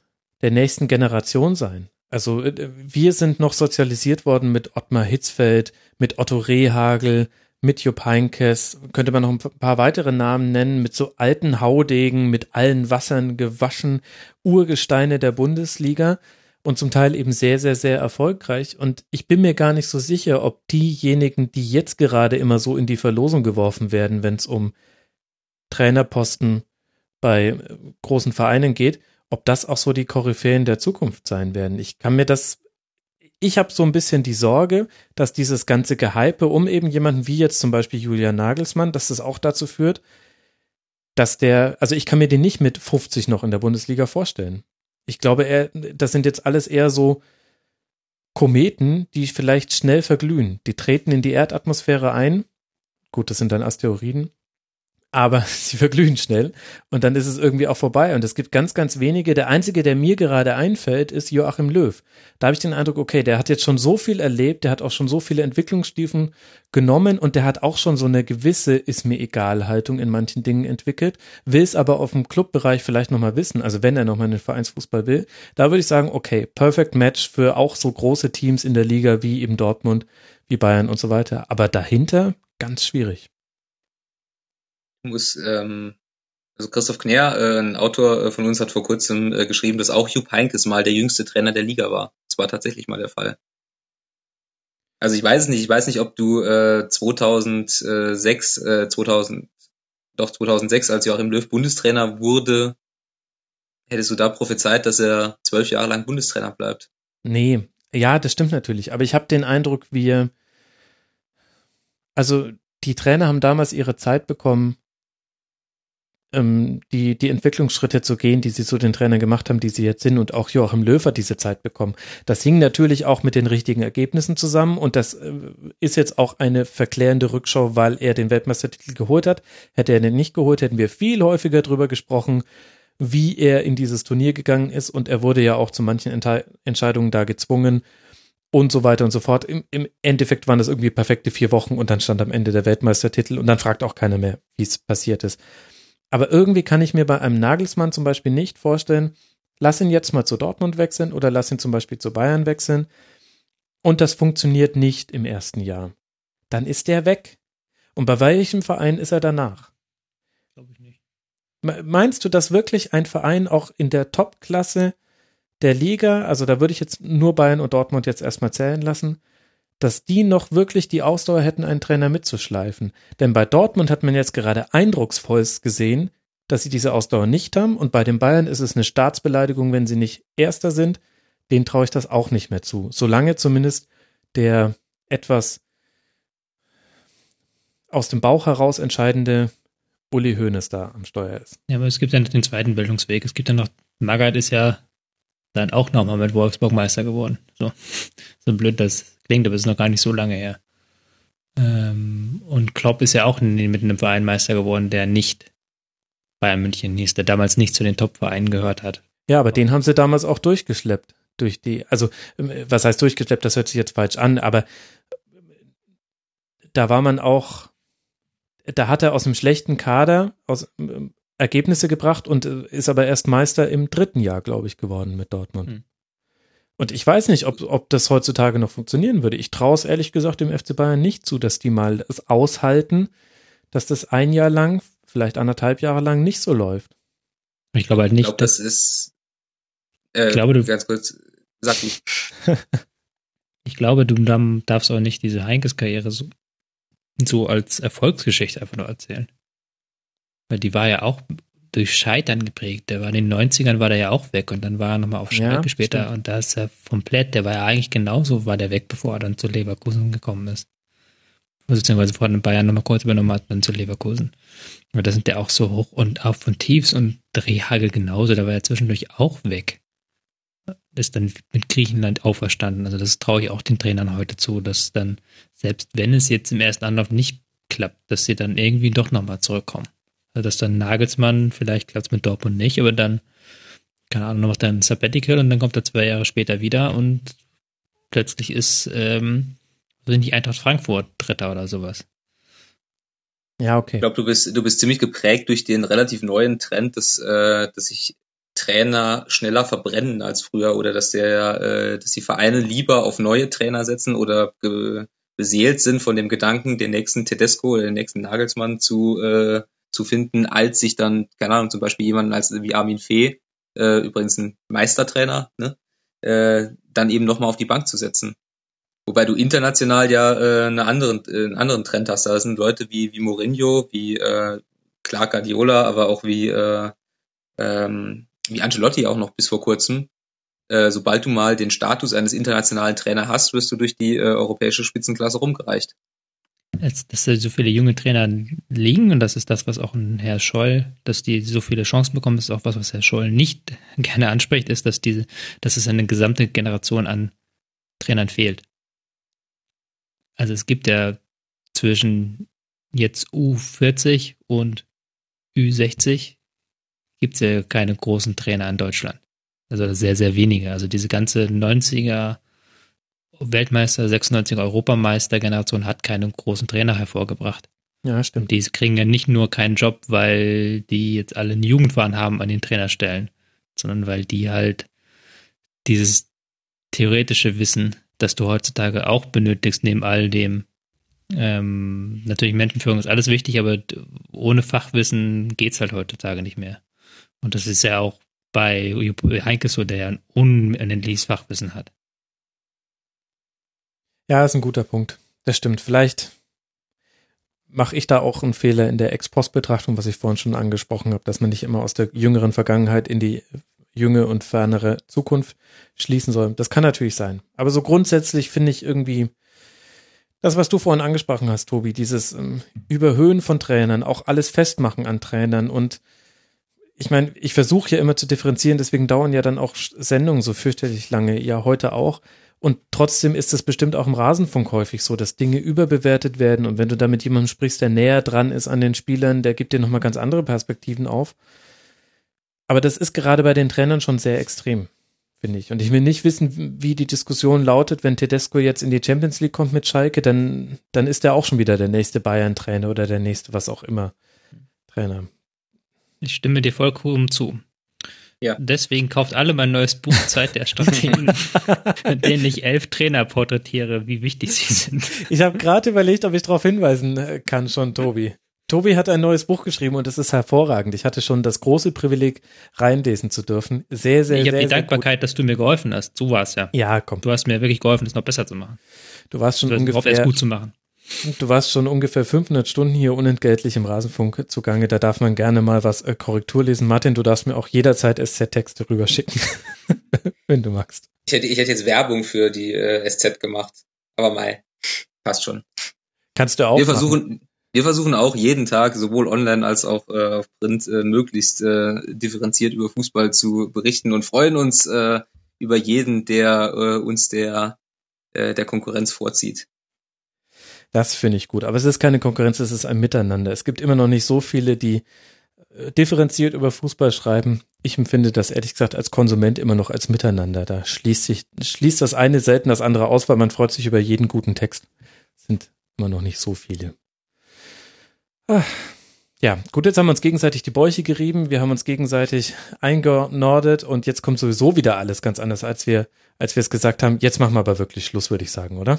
der nächsten Generation sein. Also äh, wir sind noch sozialisiert worden mit Ottmar Hitzfeld, mit Otto Rehagel, mit Jupp Heinkes, könnte man noch ein paar weitere Namen nennen, mit so alten Haudegen, mit allen Wassern gewaschen, Urgesteine der Bundesliga und zum Teil eben sehr, sehr, sehr erfolgreich. Und ich bin mir gar nicht so sicher, ob diejenigen, die jetzt gerade immer so in die Verlosung geworfen werden, wenn es um Trainerposten bei äh, großen Vereinen geht, ob das auch so die Koryphäen der Zukunft sein werden. Ich kann mir das, ich habe so ein bisschen die Sorge, dass dieses ganze Gehype um eben jemanden wie jetzt zum Beispiel Julian Nagelsmann, dass das auch dazu führt, dass der, also ich kann mir den nicht mit 50 noch in der Bundesliga vorstellen. Ich glaube, er, das sind jetzt alles eher so Kometen, die vielleicht schnell verglühen. Die treten in die Erdatmosphäre ein. Gut, das sind dann Asteroiden aber *laughs* sie verglühen schnell und dann ist es irgendwie auch vorbei. Und es gibt ganz, ganz wenige. Der einzige, der mir gerade einfällt, ist Joachim Löw. Da habe ich den Eindruck, okay, der hat jetzt schon so viel erlebt, der hat auch schon so viele Entwicklungsstufen genommen und der hat auch schon so eine gewisse ist mir egal Haltung in manchen Dingen entwickelt, will es aber auf dem Clubbereich vielleicht nochmal wissen, also wenn er nochmal einen Vereinsfußball will, da würde ich sagen, okay, perfect match für auch so große Teams in der Liga wie eben Dortmund, wie Bayern und so weiter. Aber dahinter ganz schwierig muss, ähm, also Christoph Knär, äh, ein Autor äh, von uns, hat vor kurzem äh, geschrieben, dass auch Jupp Heynckes mal der jüngste Trainer der Liga war. Das war tatsächlich mal der Fall. Also ich weiß es nicht, ich weiß nicht, ob du äh, 2006, äh, 2000, doch 2006, als Joachim Löw Bundestrainer wurde, hättest du da prophezeit, dass er zwölf Jahre lang Bundestrainer bleibt? Nee, ja, das stimmt natürlich. Aber ich habe den Eindruck, wir, also die Trainer haben damals ihre Zeit bekommen, ähm, die, die Entwicklungsschritte zu gehen, die sie zu den Trainern gemacht haben, die sie jetzt sind und auch Joachim hat diese Zeit bekommen. Das hing natürlich auch mit den richtigen Ergebnissen zusammen und das äh, ist jetzt auch eine verklärende Rückschau, weil er den Weltmeistertitel geholt hat. Hätte er den nicht geholt, hätten wir viel häufiger drüber gesprochen, wie er in dieses Turnier gegangen ist und er wurde ja auch zu manchen Ente Entscheidungen da gezwungen und so weiter und so fort. Im, Im Endeffekt waren das irgendwie perfekte vier Wochen und dann stand am Ende der Weltmeistertitel und dann fragt auch keiner mehr, wie es passiert ist. Aber irgendwie kann ich mir bei einem Nagelsmann zum Beispiel nicht vorstellen, lass ihn jetzt mal zu Dortmund wechseln oder lass ihn zum Beispiel zu Bayern wechseln und das funktioniert nicht im ersten Jahr, dann ist der weg. Und bei welchem Verein ist er danach? Glaube ich nicht. Meinst du, dass wirklich ein Verein auch in der Top-Klasse der Liga, also da würde ich jetzt nur Bayern und Dortmund jetzt erstmal zählen lassen, dass die noch wirklich die Ausdauer hätten, einen Trainer mitzuschleifen? Denn bei Dortmund hat man jetzt gerade eindrucksvollst gesehen, dass sie diese Ausdauer nicht haben und bei den Bayern ist es eine Staatsbeleidigung, wenn sie nicht Erster sind. Den traue ich das auch nicht mehr zu. Solange zumindest der etwas aus dem Bauch heraus entscheidende Uli Hoeneß da am Steuer ist. Ja, aber es gibt ja noch den zweiten Bildungsweg. Es gibt ja noch, Magath ist ja dann auch nochmal mit Wolfsburg Meister geworden. So, so blöd das klingt, aber es ist noch gar nicht so lange her. Ähm, und Klopp ist ja auch mit einem Verein Meister geworden, der nicht Bayern München hieß, der damals nicht zu den Top-Vereinen gehört hat. Ja, aber den haben sie damals auch durchgeschleppt. Durch die, also, ähm, was heißt durchgeschleppt, das hört sich jetzt falsch an, aber da war man auch, da hat er aus einem schlechten Kader aus, ähm, Ergebnisse gebracht und äh, ist aber erst Meister im dritten Jahr, glaube ich, geworden mit Dortmund. Hm. Und ich weiß nicht, ob, ob das heutzutage noch funktionieren würde. Ich traue es ehrlich gesagt dem FC Bayern nicht zu, dass die mal es aushalten, dass das ein Jahr lang, vielleicht anderthalb Jahre lang nicht so läuft. Ich glaube halt nicht. Ich glaube, das ist. Äh, ich glaube, du. Ganz kurz, sag du. *laughs* ich glaube, du darfst auch nicht diese Heinkes-Karriere so, so als Erfolgsgeschichte einfach nur erzählen. Weil die war ja auch durch Scheitern geprägt. Der war in den 90ern war der ja auch weg und dann war er nochmal auf Schalke ja, später stimmt. und da ist er komplett, der war ja eigentlich genauso, war der weg, bevor er dann zu Leverkusen gekommen ist. Beziehungsweise vor den Bayern nochmal kurz übernommen hat, dann zu Leverkusen. Aber da sind der auch so hoch und auf von Tiefs und Drehhagel genauso, da war er zwischendurch auch weg. Ist dann mit Griechenland auferstanden. Also das traue ich auch den Trainern heute zu, dass dann, selbst wenn es jetzt im ersten Anlauf nicht klappt, dass sie dann irgendwie doch nochmal zurückkommen. Also, dass dann Nagelsmann, vielleicht klappt es mit Dortmund nicht, aber dann, keine Ahnung, macht er ein Sabbatical und dann kommt er zwei Jahre später wieder und plötzlich ist, ähm, sind die Eintracht Frankfurt Dritter oder sowas. Ja, okay. Ich glaube, du bist, du bist ziemlich geprägt durch den relativ neuen Trend, dass, äh, dass sich Trainer schneller verbrennen als früher oder dass der, äh, dass die Vereine lieber auf neue Trainer setzen oder beseelt sind von dem Gedanken, den nächsten Tedesco oder den nächsten Nagelsmann zu, äh, zu finden, als sich dann, keine Ahnung, zum Beispiel jemanden als wie Armin Fee, äh, übrigens ein Meistertrainer, ne, äh, dann eben nochmal auf die Bank zu setzen. Wobei du international ja äh, eine anderen, äh, einen anderen Trend hast. Da sind Leute wie, wie Mourinho, wie äh, Clark Guardiola, aber auch wie, äh, ähm, wie Ancelotti auch noch bis vor kurzem. Äh, sobald du mal den Status eines internationalen Trainer hast, wirst du durch die äh, europäische Spitzenklasse rumgereicht dass da so viele junge Trainer liegen und das ist das, was auch ein Herr Scholl, dass die so viele Chancen bekommen, ist auch was, was Herr Scholl nicht *laughs* gerne anspricht, ist, dass diese, dass es eine gesamte Generation an Trainern fehlt. Also es gibt ja zwischen jetzt U40 und Ü60 gibt es ja keine großen Trainer in Deutschland. Also sehr, sehr wenige. Also diese ganze 90er, Weltmeister, 96 Europameister Generation hat keinen großen Trainer hervorgebracht. Ja, stimmt. Die kriegen ja nicht nur keinen Job, weil die jetzt alle einen Jugendwahn haben an den Trainerstellen, sondern weil die halt dieses theoretische Wissen, das du heutzutage auch benötigst, neben all dem, ähm, natürlich Menschenführung ist alles wichtig, aber ohne Fachwissen geht's halt heutzutage nicht mehr. Und das ist ja auch bei Heinke so, der ja ein unendliches Fachwissen hat. Ja, ist ein guter Punkt. Das stimmt. Vielleicht mache ich da auch einen Fehler in der Ex-Post-Betrachtung, was ich vorhin schon angesprochen habe, dass man nicht immer aus der jüngeren Vergangenheit in die junge und fernere Zukunft schließen soll. Das kann natürlich sein. Aber so grundsätzlich finde ich irgendwie das, was du vorhin angesprochen hast, Tobi, dieses ähm, Überhöhen von Trainern, auch alles festmachen an Trainern und ich meine, ich versuche ja immer zu differenzieren, deswegen dauern ja dann auch Sendungen so fürchterlich lange, ja heute auch. Und trotzdem ist es bestimmt auch im Rasenfunk häufig so, dass Dinge überbewertet werden. Und wenn du da mit jemandem sprichst, der näher dran ist an den Spielern, der gibt dir nochmal ganz andere Perspektiven auf. Aber das ist gerade bei den Trainern schon sehr extrem, finde ich. Und ich will nicht wissen, wie die Diskussion lautet, wenn Tedesco jetzt in die Champions League kommt mit Schalke, dann, dann ist er auch schon wieder der nächste Bayern-Trainer oder der nächste, was auch immer, Trainer. Ich stimme dir vollkommen zu. Ja. Deswegen kauft alle mein neues Buch Zeit der Strategien, *laughs* in denen ich elf Trainer porträtiere, wie wichtig sie sind. Ich habe gerade überlegt, ob ich darauf hinweisen äh, kann schon, Tobi. Tobi hat ein neues Buch geschrieben und es ist hervorragend. Ich hatte schon das große Privileg, reinlesen zu dürfen. Sehr, sehr, ich sehr. Ich habe die Dankbarkeit, gut. dass du mir geholfen hast. So war es ja. Ja, komm. Du hast mir wirklich geholfen, es noch besser zu machen. Du warst schon du ungefähr. Es gut zu machen. Du warst schon ungefähr 500 Stunden hier unentgeltlich im Rasenfunk zugange. Da darf man gerne mal was äh, Korrektur lesen. Martin, du darfst mir auch jederzeit SZ-Texte rüberschicken, *laughs* wenn du magst. Ich hätte, ich hätte jetzt Werbung für die äh, SZ gemacht. Aber mal, passt schon. Kannst du auch. Wir versuchen, wir versuchen auch jeden Tag, sowohl online als auch äh, auf Print, äh, möglichst äh, differenziert über Fußball zu berichten und freuen uns äh, über jeden, der äh, uns der, äh, der Konkurrenz vorzieht. Das finde ich gut. Aber es ist keine Konkurrenz, es ist ein Miteinander. Es gibt immer noch nicht so viele, die äh, differenziert über Fußball schreiben. Ich empfinde das ehrlich gesagt als Konsument immer noch als Miteinander. Da schließt sich, schließt das eine selten das andere aus, weil man freut sich über jeden guten Text. Es sind immer noch nicht so viele. Ach. Ja, gut, jetzt haben wir uns gegenseitig die Bäuche gerieben, wir haben uns gegenseitig eingenordet und jetzt kommt sowieso wieder alles ganz anders, als wir, als wir es gesagt haben. Jetzt machen wir aber wirklich Schluss, würde ich sagen, oder?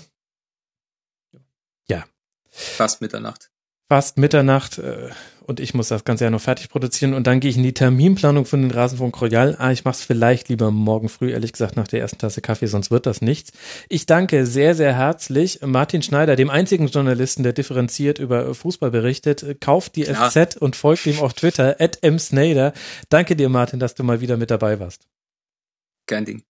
Ja. Fast Mitternacht. Fast Mitternacht äh, und ich muss das Ganze ja noch fertig produzieren und dann gehe ich in die Terminplanung von den Rasenfunk Royal. Ah, ich mache es vielleicht lieber morgen früh, ehrlich gesagt, nach der ersten Tasse Kaffee, sonst wird das nichts. Ich danke sehr, sehr herzlich Martin Schneider, dem einzigen Journalisten, der differenziert über Fußball berichtet. Kauft die ja. SZ und folgt ihm auf Twitter, at msnader. Danke dir, Martin, dass du mal wieder mit dabei warst. Kein Ding.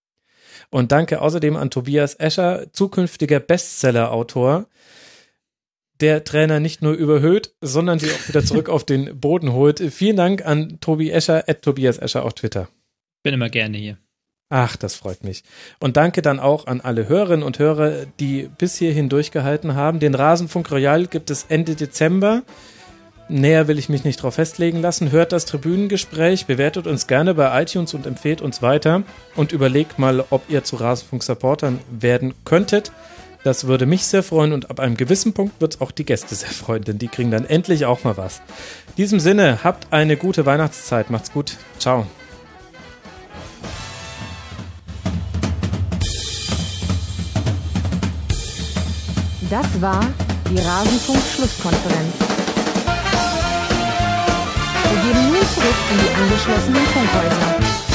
Und danke außerdem an Tobias Escher, zukünftiger Bestseller-Autor der Trainer nicht nur überhöht, sondern sie auch wieder zurück auf den Boden holt. Vielen Dank an Tobi Escher, at Tobias Escher auf Twitter. Bin immer gerne hier. Ach, das freut mich. Und danke dann auch an alle Hörerinnen und Hörer, die bis hierhin durchgehalten haben. Den Rasenfunk Royal gibt es Ende Dezember. Näher will ich mich nicht drauf festlegen lassen. Hört das Tribünengespräch, bewertet uns gerne bei iTunes und empfehlt uns weiter und überlegt mal, ob ihr zu Rasenfunk-Supportern werden könntet. Das würde mich sehr freuen und ab einem gewissen Punkt wird es auch die Gäste sehr freuen, denn die kriegen dann endlich auch mal was. In diesem Sinne, habt eine gute Weihnachtszeit. Macht's gut. Ciao. Das war die Rasenfunk-Schlusskonferenz. Wir gehen nun zurück in die angeschlossenen Funkhäuser.